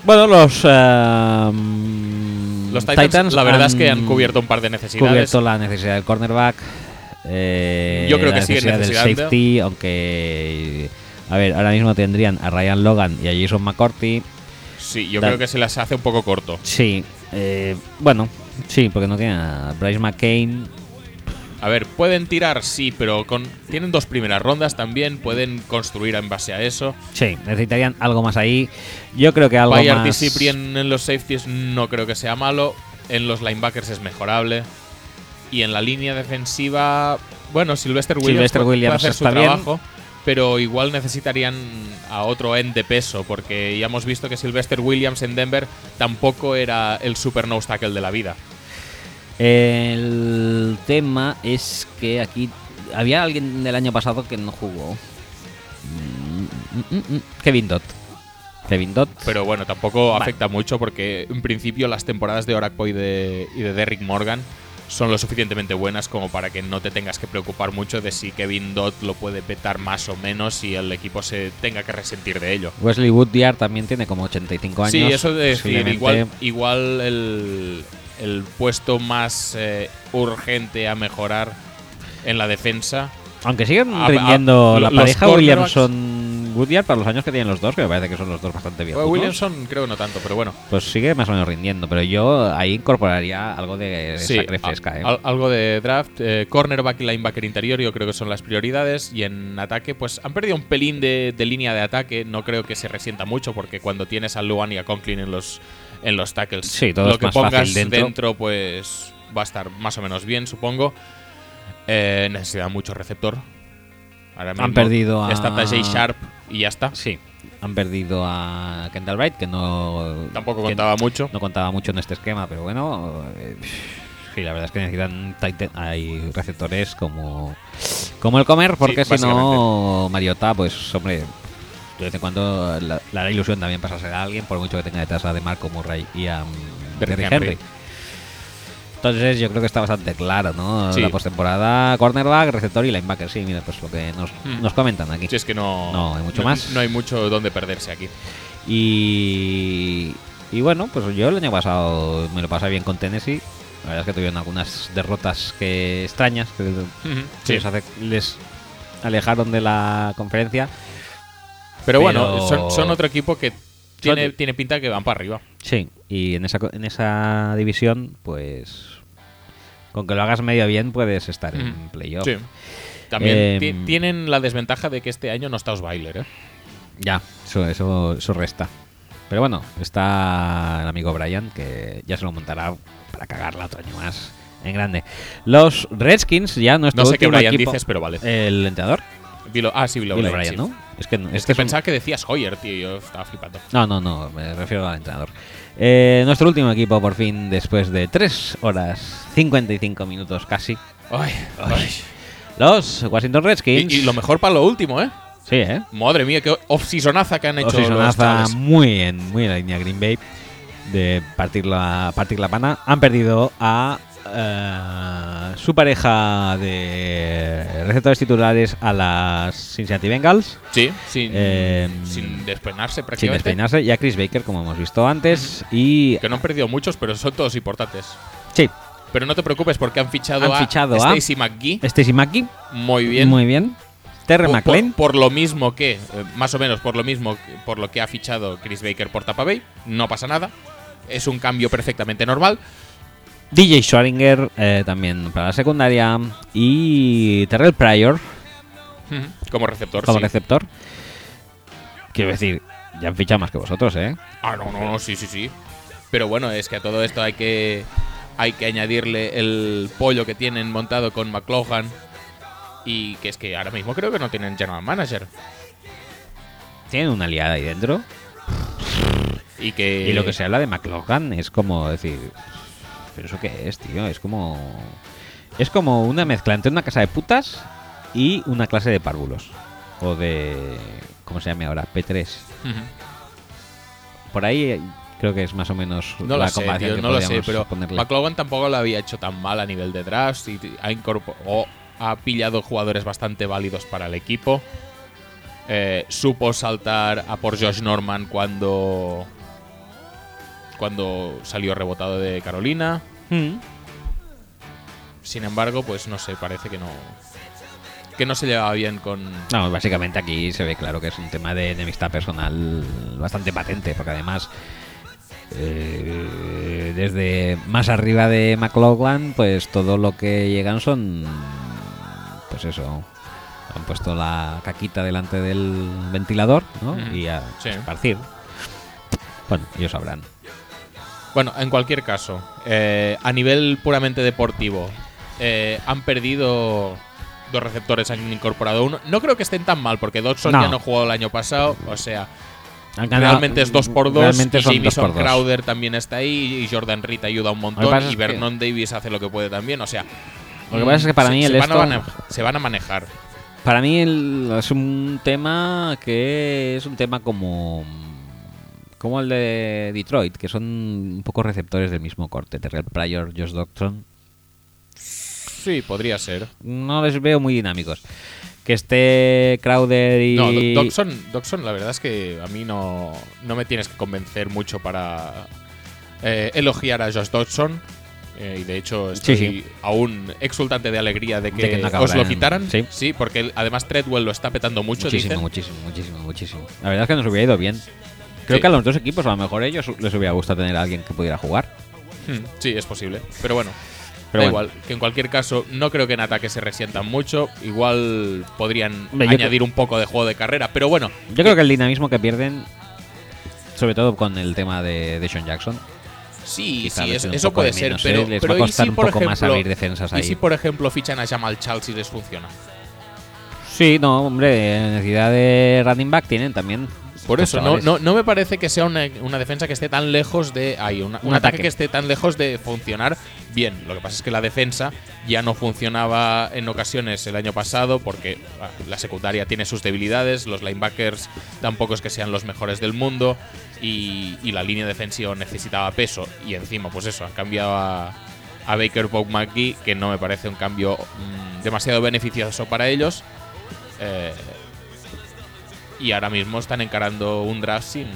Bueno, los, ehm, Los Titans, la verdad es que han cubierto un par de necesidades. cubierto la necesidad del cornerback. eh, Yo creo la que necesidad del safety, aunque. A ver, ahora mismo tendrían a Ryan Logan y a Jason McCourty. Sí, yo Da- creo que se las hace un poco corto. Sí, eh, bueno, sí, porque no tienen a Bryce McCain. A ver, pueden tirar, sí, pero con tienen dos primeras rondas también, pueden construir en base a eso. Sí, necesitarían algo más ahí. Yo creo que algo Bayard y más. Cyprien en los safeties no creo que sea malo. En los linebackers es mejorable. Y en la línea defensiva, bueno, Sylvester Williams, Sylvester puede- Williams puede hacer su está bien. trabajo, pero igual necesitarían a otro end de peso, porque ya hemos visto que Sylvester Williams en Denver tampoco era el super nose tackle de la vida. El tema es que aquí había alguien del año pasado que no jugó. Mm, mm, mm. Kevin Dott. Kevin Dott. Pero bueno, tampoco Vale. afecta mucho porque en principio las temporadas de Orakpo y de, y de Derrick Morgan son lo suficientemente buenas como para que no te tengas que preocupar mucho de si Kevin Dodd lo puede petar más o menos y el equipo se tenga que resentir de ello. Wesley Woodyard también tiene como 85 años. Sí, eso de decir, posiblemente. igual, igual el, el puesto más eh, urgente a mejorar en la defensa. Aunque siguen a- a- rindiendo la pareja Williamson-Woodyard para los años que tienen los dos, que me parece que son los dos bastante bien. Bueno, Williamson creo que no tanto, pero bueno. Pues sigue más o menos rindiendo, pero yo ahí incorporaría algo de Sí, sangre a- fresca. ¿eh? al- algo de draft. eh, cornerback y linebacker interior yo creo que son las prioridades. Y en ataque, pues han perdido un pelín de, de línea de ataque. No creo que se resienta mucho porque cuando tienes a Luan y a Conklin en los, en los tackles, Sí, todo lo es que más pongas fácil dentro. pues va a estar más o menos bien, supongo. Eh, necesita mucho receptor. Ahora mismo perdido a- Está Tajay Sharp y ya está. Sí, han perdido a Kendall Wright, que no. Tampoco que contaba mucho. No contaba mucho en este esquema, pero bueno. eh, Sí, la verdad es que necesitan hay receptores como, como el comer, porque Sí, si no, Mariota, pues hombre, de vez en cuando la, la ilusión también pasa a alguien, por mucho que tenga detrás a de Marco Murray y a Derrick Derrick Henry. Henry. Entonces yo creo que está bastante claro, ¿no? Sí. La postemporada, cornerback, receptor y linebacker. Sí, mira, pues lo que nos, Hmm. nos comentan aquí. Si es que no. No hay mucho más. No hay mucho donde perderse aquí. Y, y bueno, pues yo el año pasado me lo pasé bien con Tennessee. La verdad es que tuvieron algunas derrotas que extrañas que hace- les alejaron de la conferencia. Pero, bueno, son, son otro equipo que tiene, tiene pinta que van para arriba. Sí, y en esa, co- en esa división, pues con que lo hagas medio bien puedes estar en playoff. Sí. También Em, ti- tienen la desventaja de que este año no está Osweiler, ¿eh? Ya, eso, eso, eso resta. Pero bueno, está el amigo Brian, que ya se lo montará para cagarla otro año más en grande. Los Redskins, ya nuestro No sé qué último Brian equipo- dices, pero vale. El entrenador. Bill- ah, sí, Bill O'Brien, sí. ¿no? Es que, Es este que un- pensaba que decías Hoyer, tío. Yo estaba flipando. No, no, no, me refiero al entrenador. Eh, nuestro último equipo, por fin, después de 3 horas 55 minutos casi. Ay, ay. Los Washington Redskins. Y, y lo mejor para lo último, ¿eh? Sí, ¿eh? Madre mía, qué off-seasonaza que han hecho chavales. muy en, muy en la línea Green Bay de partir la, partir la pana. Han perdido a eh, su pareja de receptores titulares a las Cincinnati Bengals. Sí, sin, Eh, sin despeinarse Sin prácticamente. despeinarse. Y a Chris Baker, como hemos visto antes. Y. Que no han perdido muchos, pero son todos importantes. Sí, Pero no te preocupes porque han fichado Han a fichado a- Stacy McGee. Stacy Mackey. Muy bien. Muy bien. Terry Por- McLean. Por, por lo mismo que, eh, más o menos por lo mismo por lo que ha fichado Chris Baker por Tampa Bay, no pasa nada. Es un cambio perfectamente normal. DJ Schwaringer eh, también para la secundaria. Y Terrell Pryor Como receptor. como sí. receptor. Quiero decir, ya han fichado más que vosotros, ¿eh? Ah, no, no, no, sí, sí, sí. Pero bueno, es que a todo esto hay que hay que añadirle el pollo que tienen montado con McLaughlin y que es que ahora mismo creo que no tienen general manager Tienen una liada ahí dentro. y que Y lo que se habla de McLaughlin es como decir. ¿Pero eso qué es, tío? Es como. Es como una mezcla entre una casa de putas y una clase de párvulos. O de. ¿Cómo se llama ahora? P3. Ujú. Por ahí eh, creo que es más o menos No la lo sé, tío, no lo sé, pero ponerle. McLaughlin tampoco lo había hecho tan mal a nivel de draft y ha o ha pillado jugadores bastante válidos para el equipo. Eh, supo saltar a por Josh Norman cuando cuando salió rebotado de Carolina. Mm. Sin embargo, pues no sé, parece que no que no se llevaba bien con No, básicamente aquí se ve claro que es un tema de enemistad personal bastante patente, porque además eh, desde más arriba de McLaughlin, pues todo lo que llegan son, pues eso, han puesto la caquita delante del ventilador, ¿no? Y a Sí. esparcir. Bueno, ellos sabrán. Bueno, en cualquier caso, eh, a nivel puramente deportivo, eh, han perdido dos receptores, han incorporado uno. No creo que estén tan mal, porque Dodson No. ya no jugó el año pasado. O sea, realmente es 2 por 2 realmente y Jamison. Crowder también está ahí. Y Jordan Reed ayuda un montón. Y que- Vernon Davis hace lo que puede también. O sea, Lo que pasa es que para se- mí se el van, a se van a manejar. Para mí el- es un tema que es un tema como como el de Detroit, que son un poco receptores del mismo corte. Terrell Pryor, Josh Doctron. Sí, podría ser. No les veo muy dinámicos. Que esté Crowder y... No, Do- Dodson, Dodson, la verdad es que a mí no, no me tienes que convencer mucho para eh, elogiar a Josh Dodson. Eh, y de hecho estoy Sí, sí. aún exsultante de alegría de que, De que no os lo quitaran. sí. porque él- además Treadwell lo está petando mucho, muchísimo, dicen. muchísimo, muchísimo, muchísimo. La verdad es que nos hubiera ido bien. Creo Sí. que a los dos equipos, a lo mejor a ellos les hubiera gustado tener a alguien que pudiera jugar. Hmm, sí, es posible. Pero bueno, Pero da bueno. igual. Que en cualquier caso, no creo que en ataque se resientan mucho. Igual podrían Hombre, añadir un poco de juego de carrera. Pero bueno, Yo creo que el dinamismo que pierden, sobre todo con el tema de, de Sean Jackson, Sí, sí, eso puede de ser, menos, pero, ¿eh? Les pero va a ¿y costar si, un por poco más ejemplo- abrir defensas ¿Y ahí. si, por ejemplo, fichan a Jamal Charles y les funciona? Sí, no, hombre, necesidad de running back tienen también. Por eso, no, no, no me parece que sea una, una defensa que esté tan lejos de. Hay un, Un ataque ataque. que esté tan lejos de funcionar bien. Lo que pasa es que la defensa ya no funcionaba en ocasiones el año pasado porque ah, la secundaria tiene sus debilidades, los linebackers tampoco es que sean los mejores del mundo y, y la línea defensiva necesitaba peso. Y encima, pues eso, han cambiado a, a Baker Bob McGee, que no me parece un cambio mm, demasiado beneficioso para ellos. Eh, y ahora mismo están encarando un draft sin,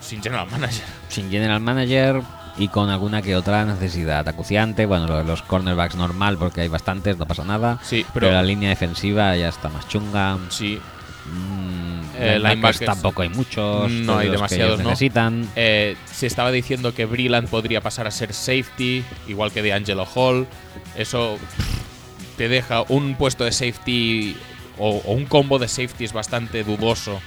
sin general manager. Sin general manager y con alguna que otra necesidad acuciante. Bueno, los cornerbacks normal porque hay bastantes, no pasa nada. Sí, Pero, pero, la línea defensiva ya está más chunga. sí. Mm, Eh, linebackers tampoco hay muchos. no hay que demasiados, necesitan. Eh, se estaba diciendo que Breland podría pasar a ser safety, igual que de Angelo Hall. Eso pff, te deja un puesto de safety o, o un combo de safety es bastante dudoso.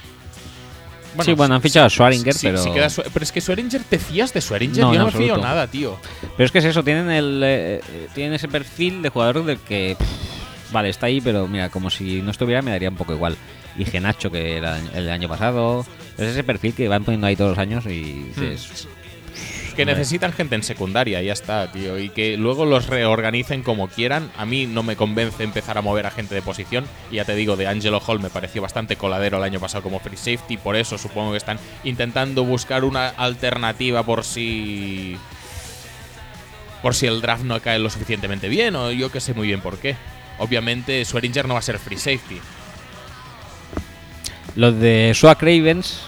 Sí, bueno, han fichado a Schwarzinger, sí, pero- sí queda Schwa- pero es que Schwarzinger, ¿te fías de Schwarzinger? No, Yo no me fío nada, tío. Pero es que es eso, tienen el eh, eh, tienen ese perfil de jugador del que pff, vale, está ahí, pero mira, como si no estuviera me daría un poco igual. Y Genacho que era el año pasado, es ese perfil que van poniendo ahí todos los años y Hmm. Que necesitan gente en secundaria, ya está, tío. Y que luego los reorganicen como quieran. A mí no me convence empezar a mover a gente de posición. Y ya te digo, de Angelo Hall me pareció bastante coladero el año pasado como free safety. Por eso supongo que están intentando buscar una alternativa por si. Por si el draft no cae lo suficientemente bien. O yo que sé muy bien por qué. Obviamente, Swearinger no va a ser free safety. los de Swag Ravens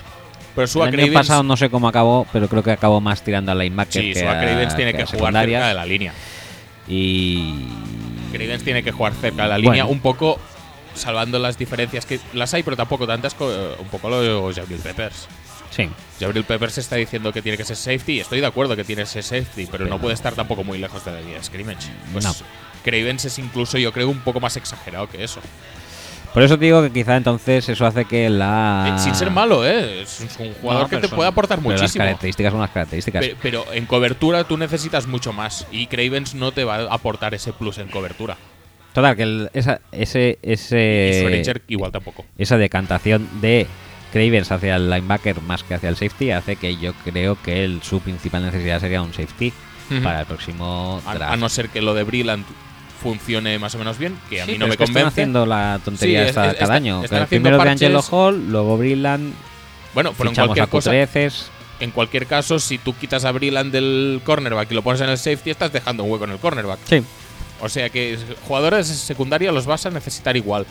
Pero Sua el año Cravens. pasado no sé cómo acabó, pero creo que acabó más tirando a linebacker sí, que Sua a- Cravens tiene que jugar cerca de la línea. Y Cravens tiene que jugar cerca de la Bueno. línea, un poco salvando las diferencias que las hay, pero tampoco tantas, un poco lo de Jabril Peppers. sí, Jabril Peppers está diciendo que tiene que ser safety, y estoy de acuerdo que tiene que ser safety, pero, no. puede estar tampoco muy lejos de la línea de scrimmage. Pues No. Cravens es incluso, yo creo, un poco más exagerado que eso. Por eso te digo que quizá entonces eso hace que la Eh, sin ser malo, ¿eh? Es un jugador No, que te son- puede aportar pero Las muchísimo. características son las características. Pe- Pero en cobertura tú necesitas mucho más, y Cravens no te va a aportar ese plus en cobertura. Total, que el- esa, ese, y ese, Swearinger igual tampoco. esa decantación de Cravens hacia el linebacker más que hacia el safety hace que yo creo que el, su principal necesidad sería un safety para el próximo A, draft. a no ser que lo de Brilland funcione más o menos bien, que a Sí, mí no me que están convence. haciendo la tontería Sí, es- esta es- cada está- año. están primero de parches. Angelo Hall, luego Brilland, Bueno, pero en cualquier cosa, Cutreces. en cualquier caso, si tú quitas a Brilland del cornerback y lo pones en el safety, estás dejando un hueco en el cornerback. Sí, O sea que jugadores secundarios los vas a necesitar igual.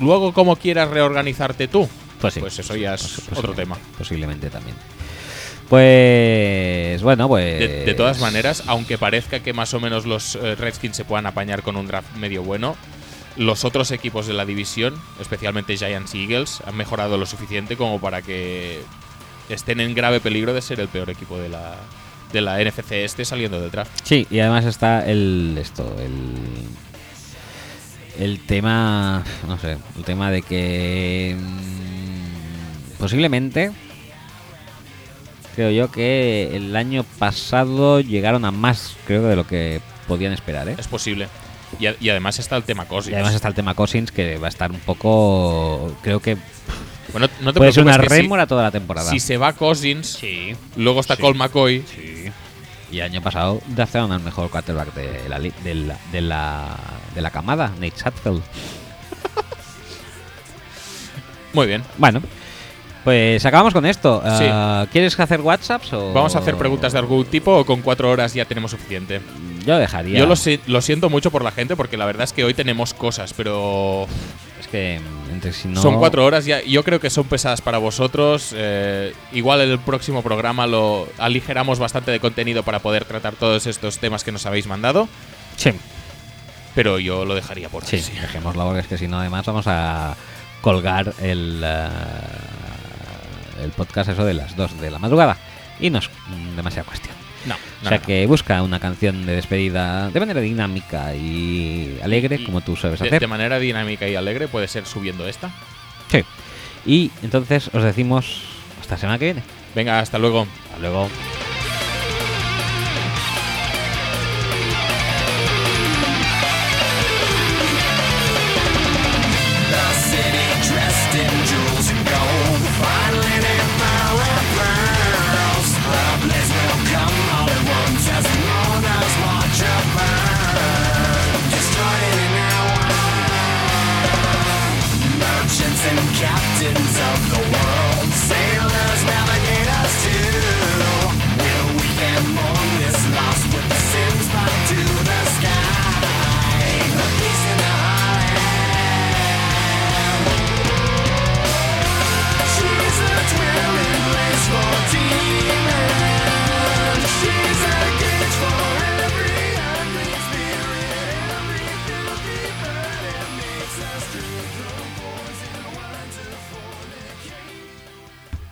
Luego, ¿cómo quieras reorganizarte tú? pues sí. Pues eso ya es Pues- otro tema. Posiblemente también. Pues bueno, pues. De, de todas maneras, aunque parezca que más o menos los eh, Redskins se puedan apañar con un draft medio bueno, los otros equipos de la división, especialmente Giants y Eagles, han mejorado lo suficiente como para que estén en grave peligro de ser el peor equipo de la, de la NFC este saliendo del draft. Sí, y además está el esto, el el tema, no sé, el tema de que mm, posiblemente creo yo que el año pasado llegaron a más, creo de lo que podían esperar, ¿eh? Es posible. Y, a- y además está el tema Cousins. Y además está el tema Cousins que va a estar un poco, creo que Bueno, no te puede ser una si- rémora toda la temporada. Si, se va Cousins, Sí. luego está Sí. Colt McCoy. Y el año pasado draftaron al mejor quarterback de la, de la, de la, de la camada, Nate Satfield. Muy bien. Bueno, pues acabamos con esto. Sí. Ah, ¿Quieres hacer WhatsApps o.? ¿Vamos a hacer preguntas de algún tipo o con cuatro horas ya tenemos suficiente? Yo dejaría. Yo lo, si- lo siento mucho por la gente porque la verdad es que hoy tenemos cosas, pero Es que entre si no. son cuatro horas ya. Yo creo que son pesadas para vosotros. eh, igual en el próximo programa lo aligeramos bastante de contenido para poder tratar todos estos temas que nos habéis mandado, Sí, pero yo lo dejaría por sí, hoy, sí. dejémoslo porque es que si no, además vamos a colgar el. ah, el podcast eso de las 2 de la madrugada. Y no es demasiada cuestión. No, O no, sea no. que busca una canción de despedida de manera dinámica y alegre, Y- como tú sabes de, hacer. de manera dinámica y alegre puede ser subiendo esta. Sí. Y entonces os decimos hasta la semana que viene. Venga, hasta luego. Hasta luego.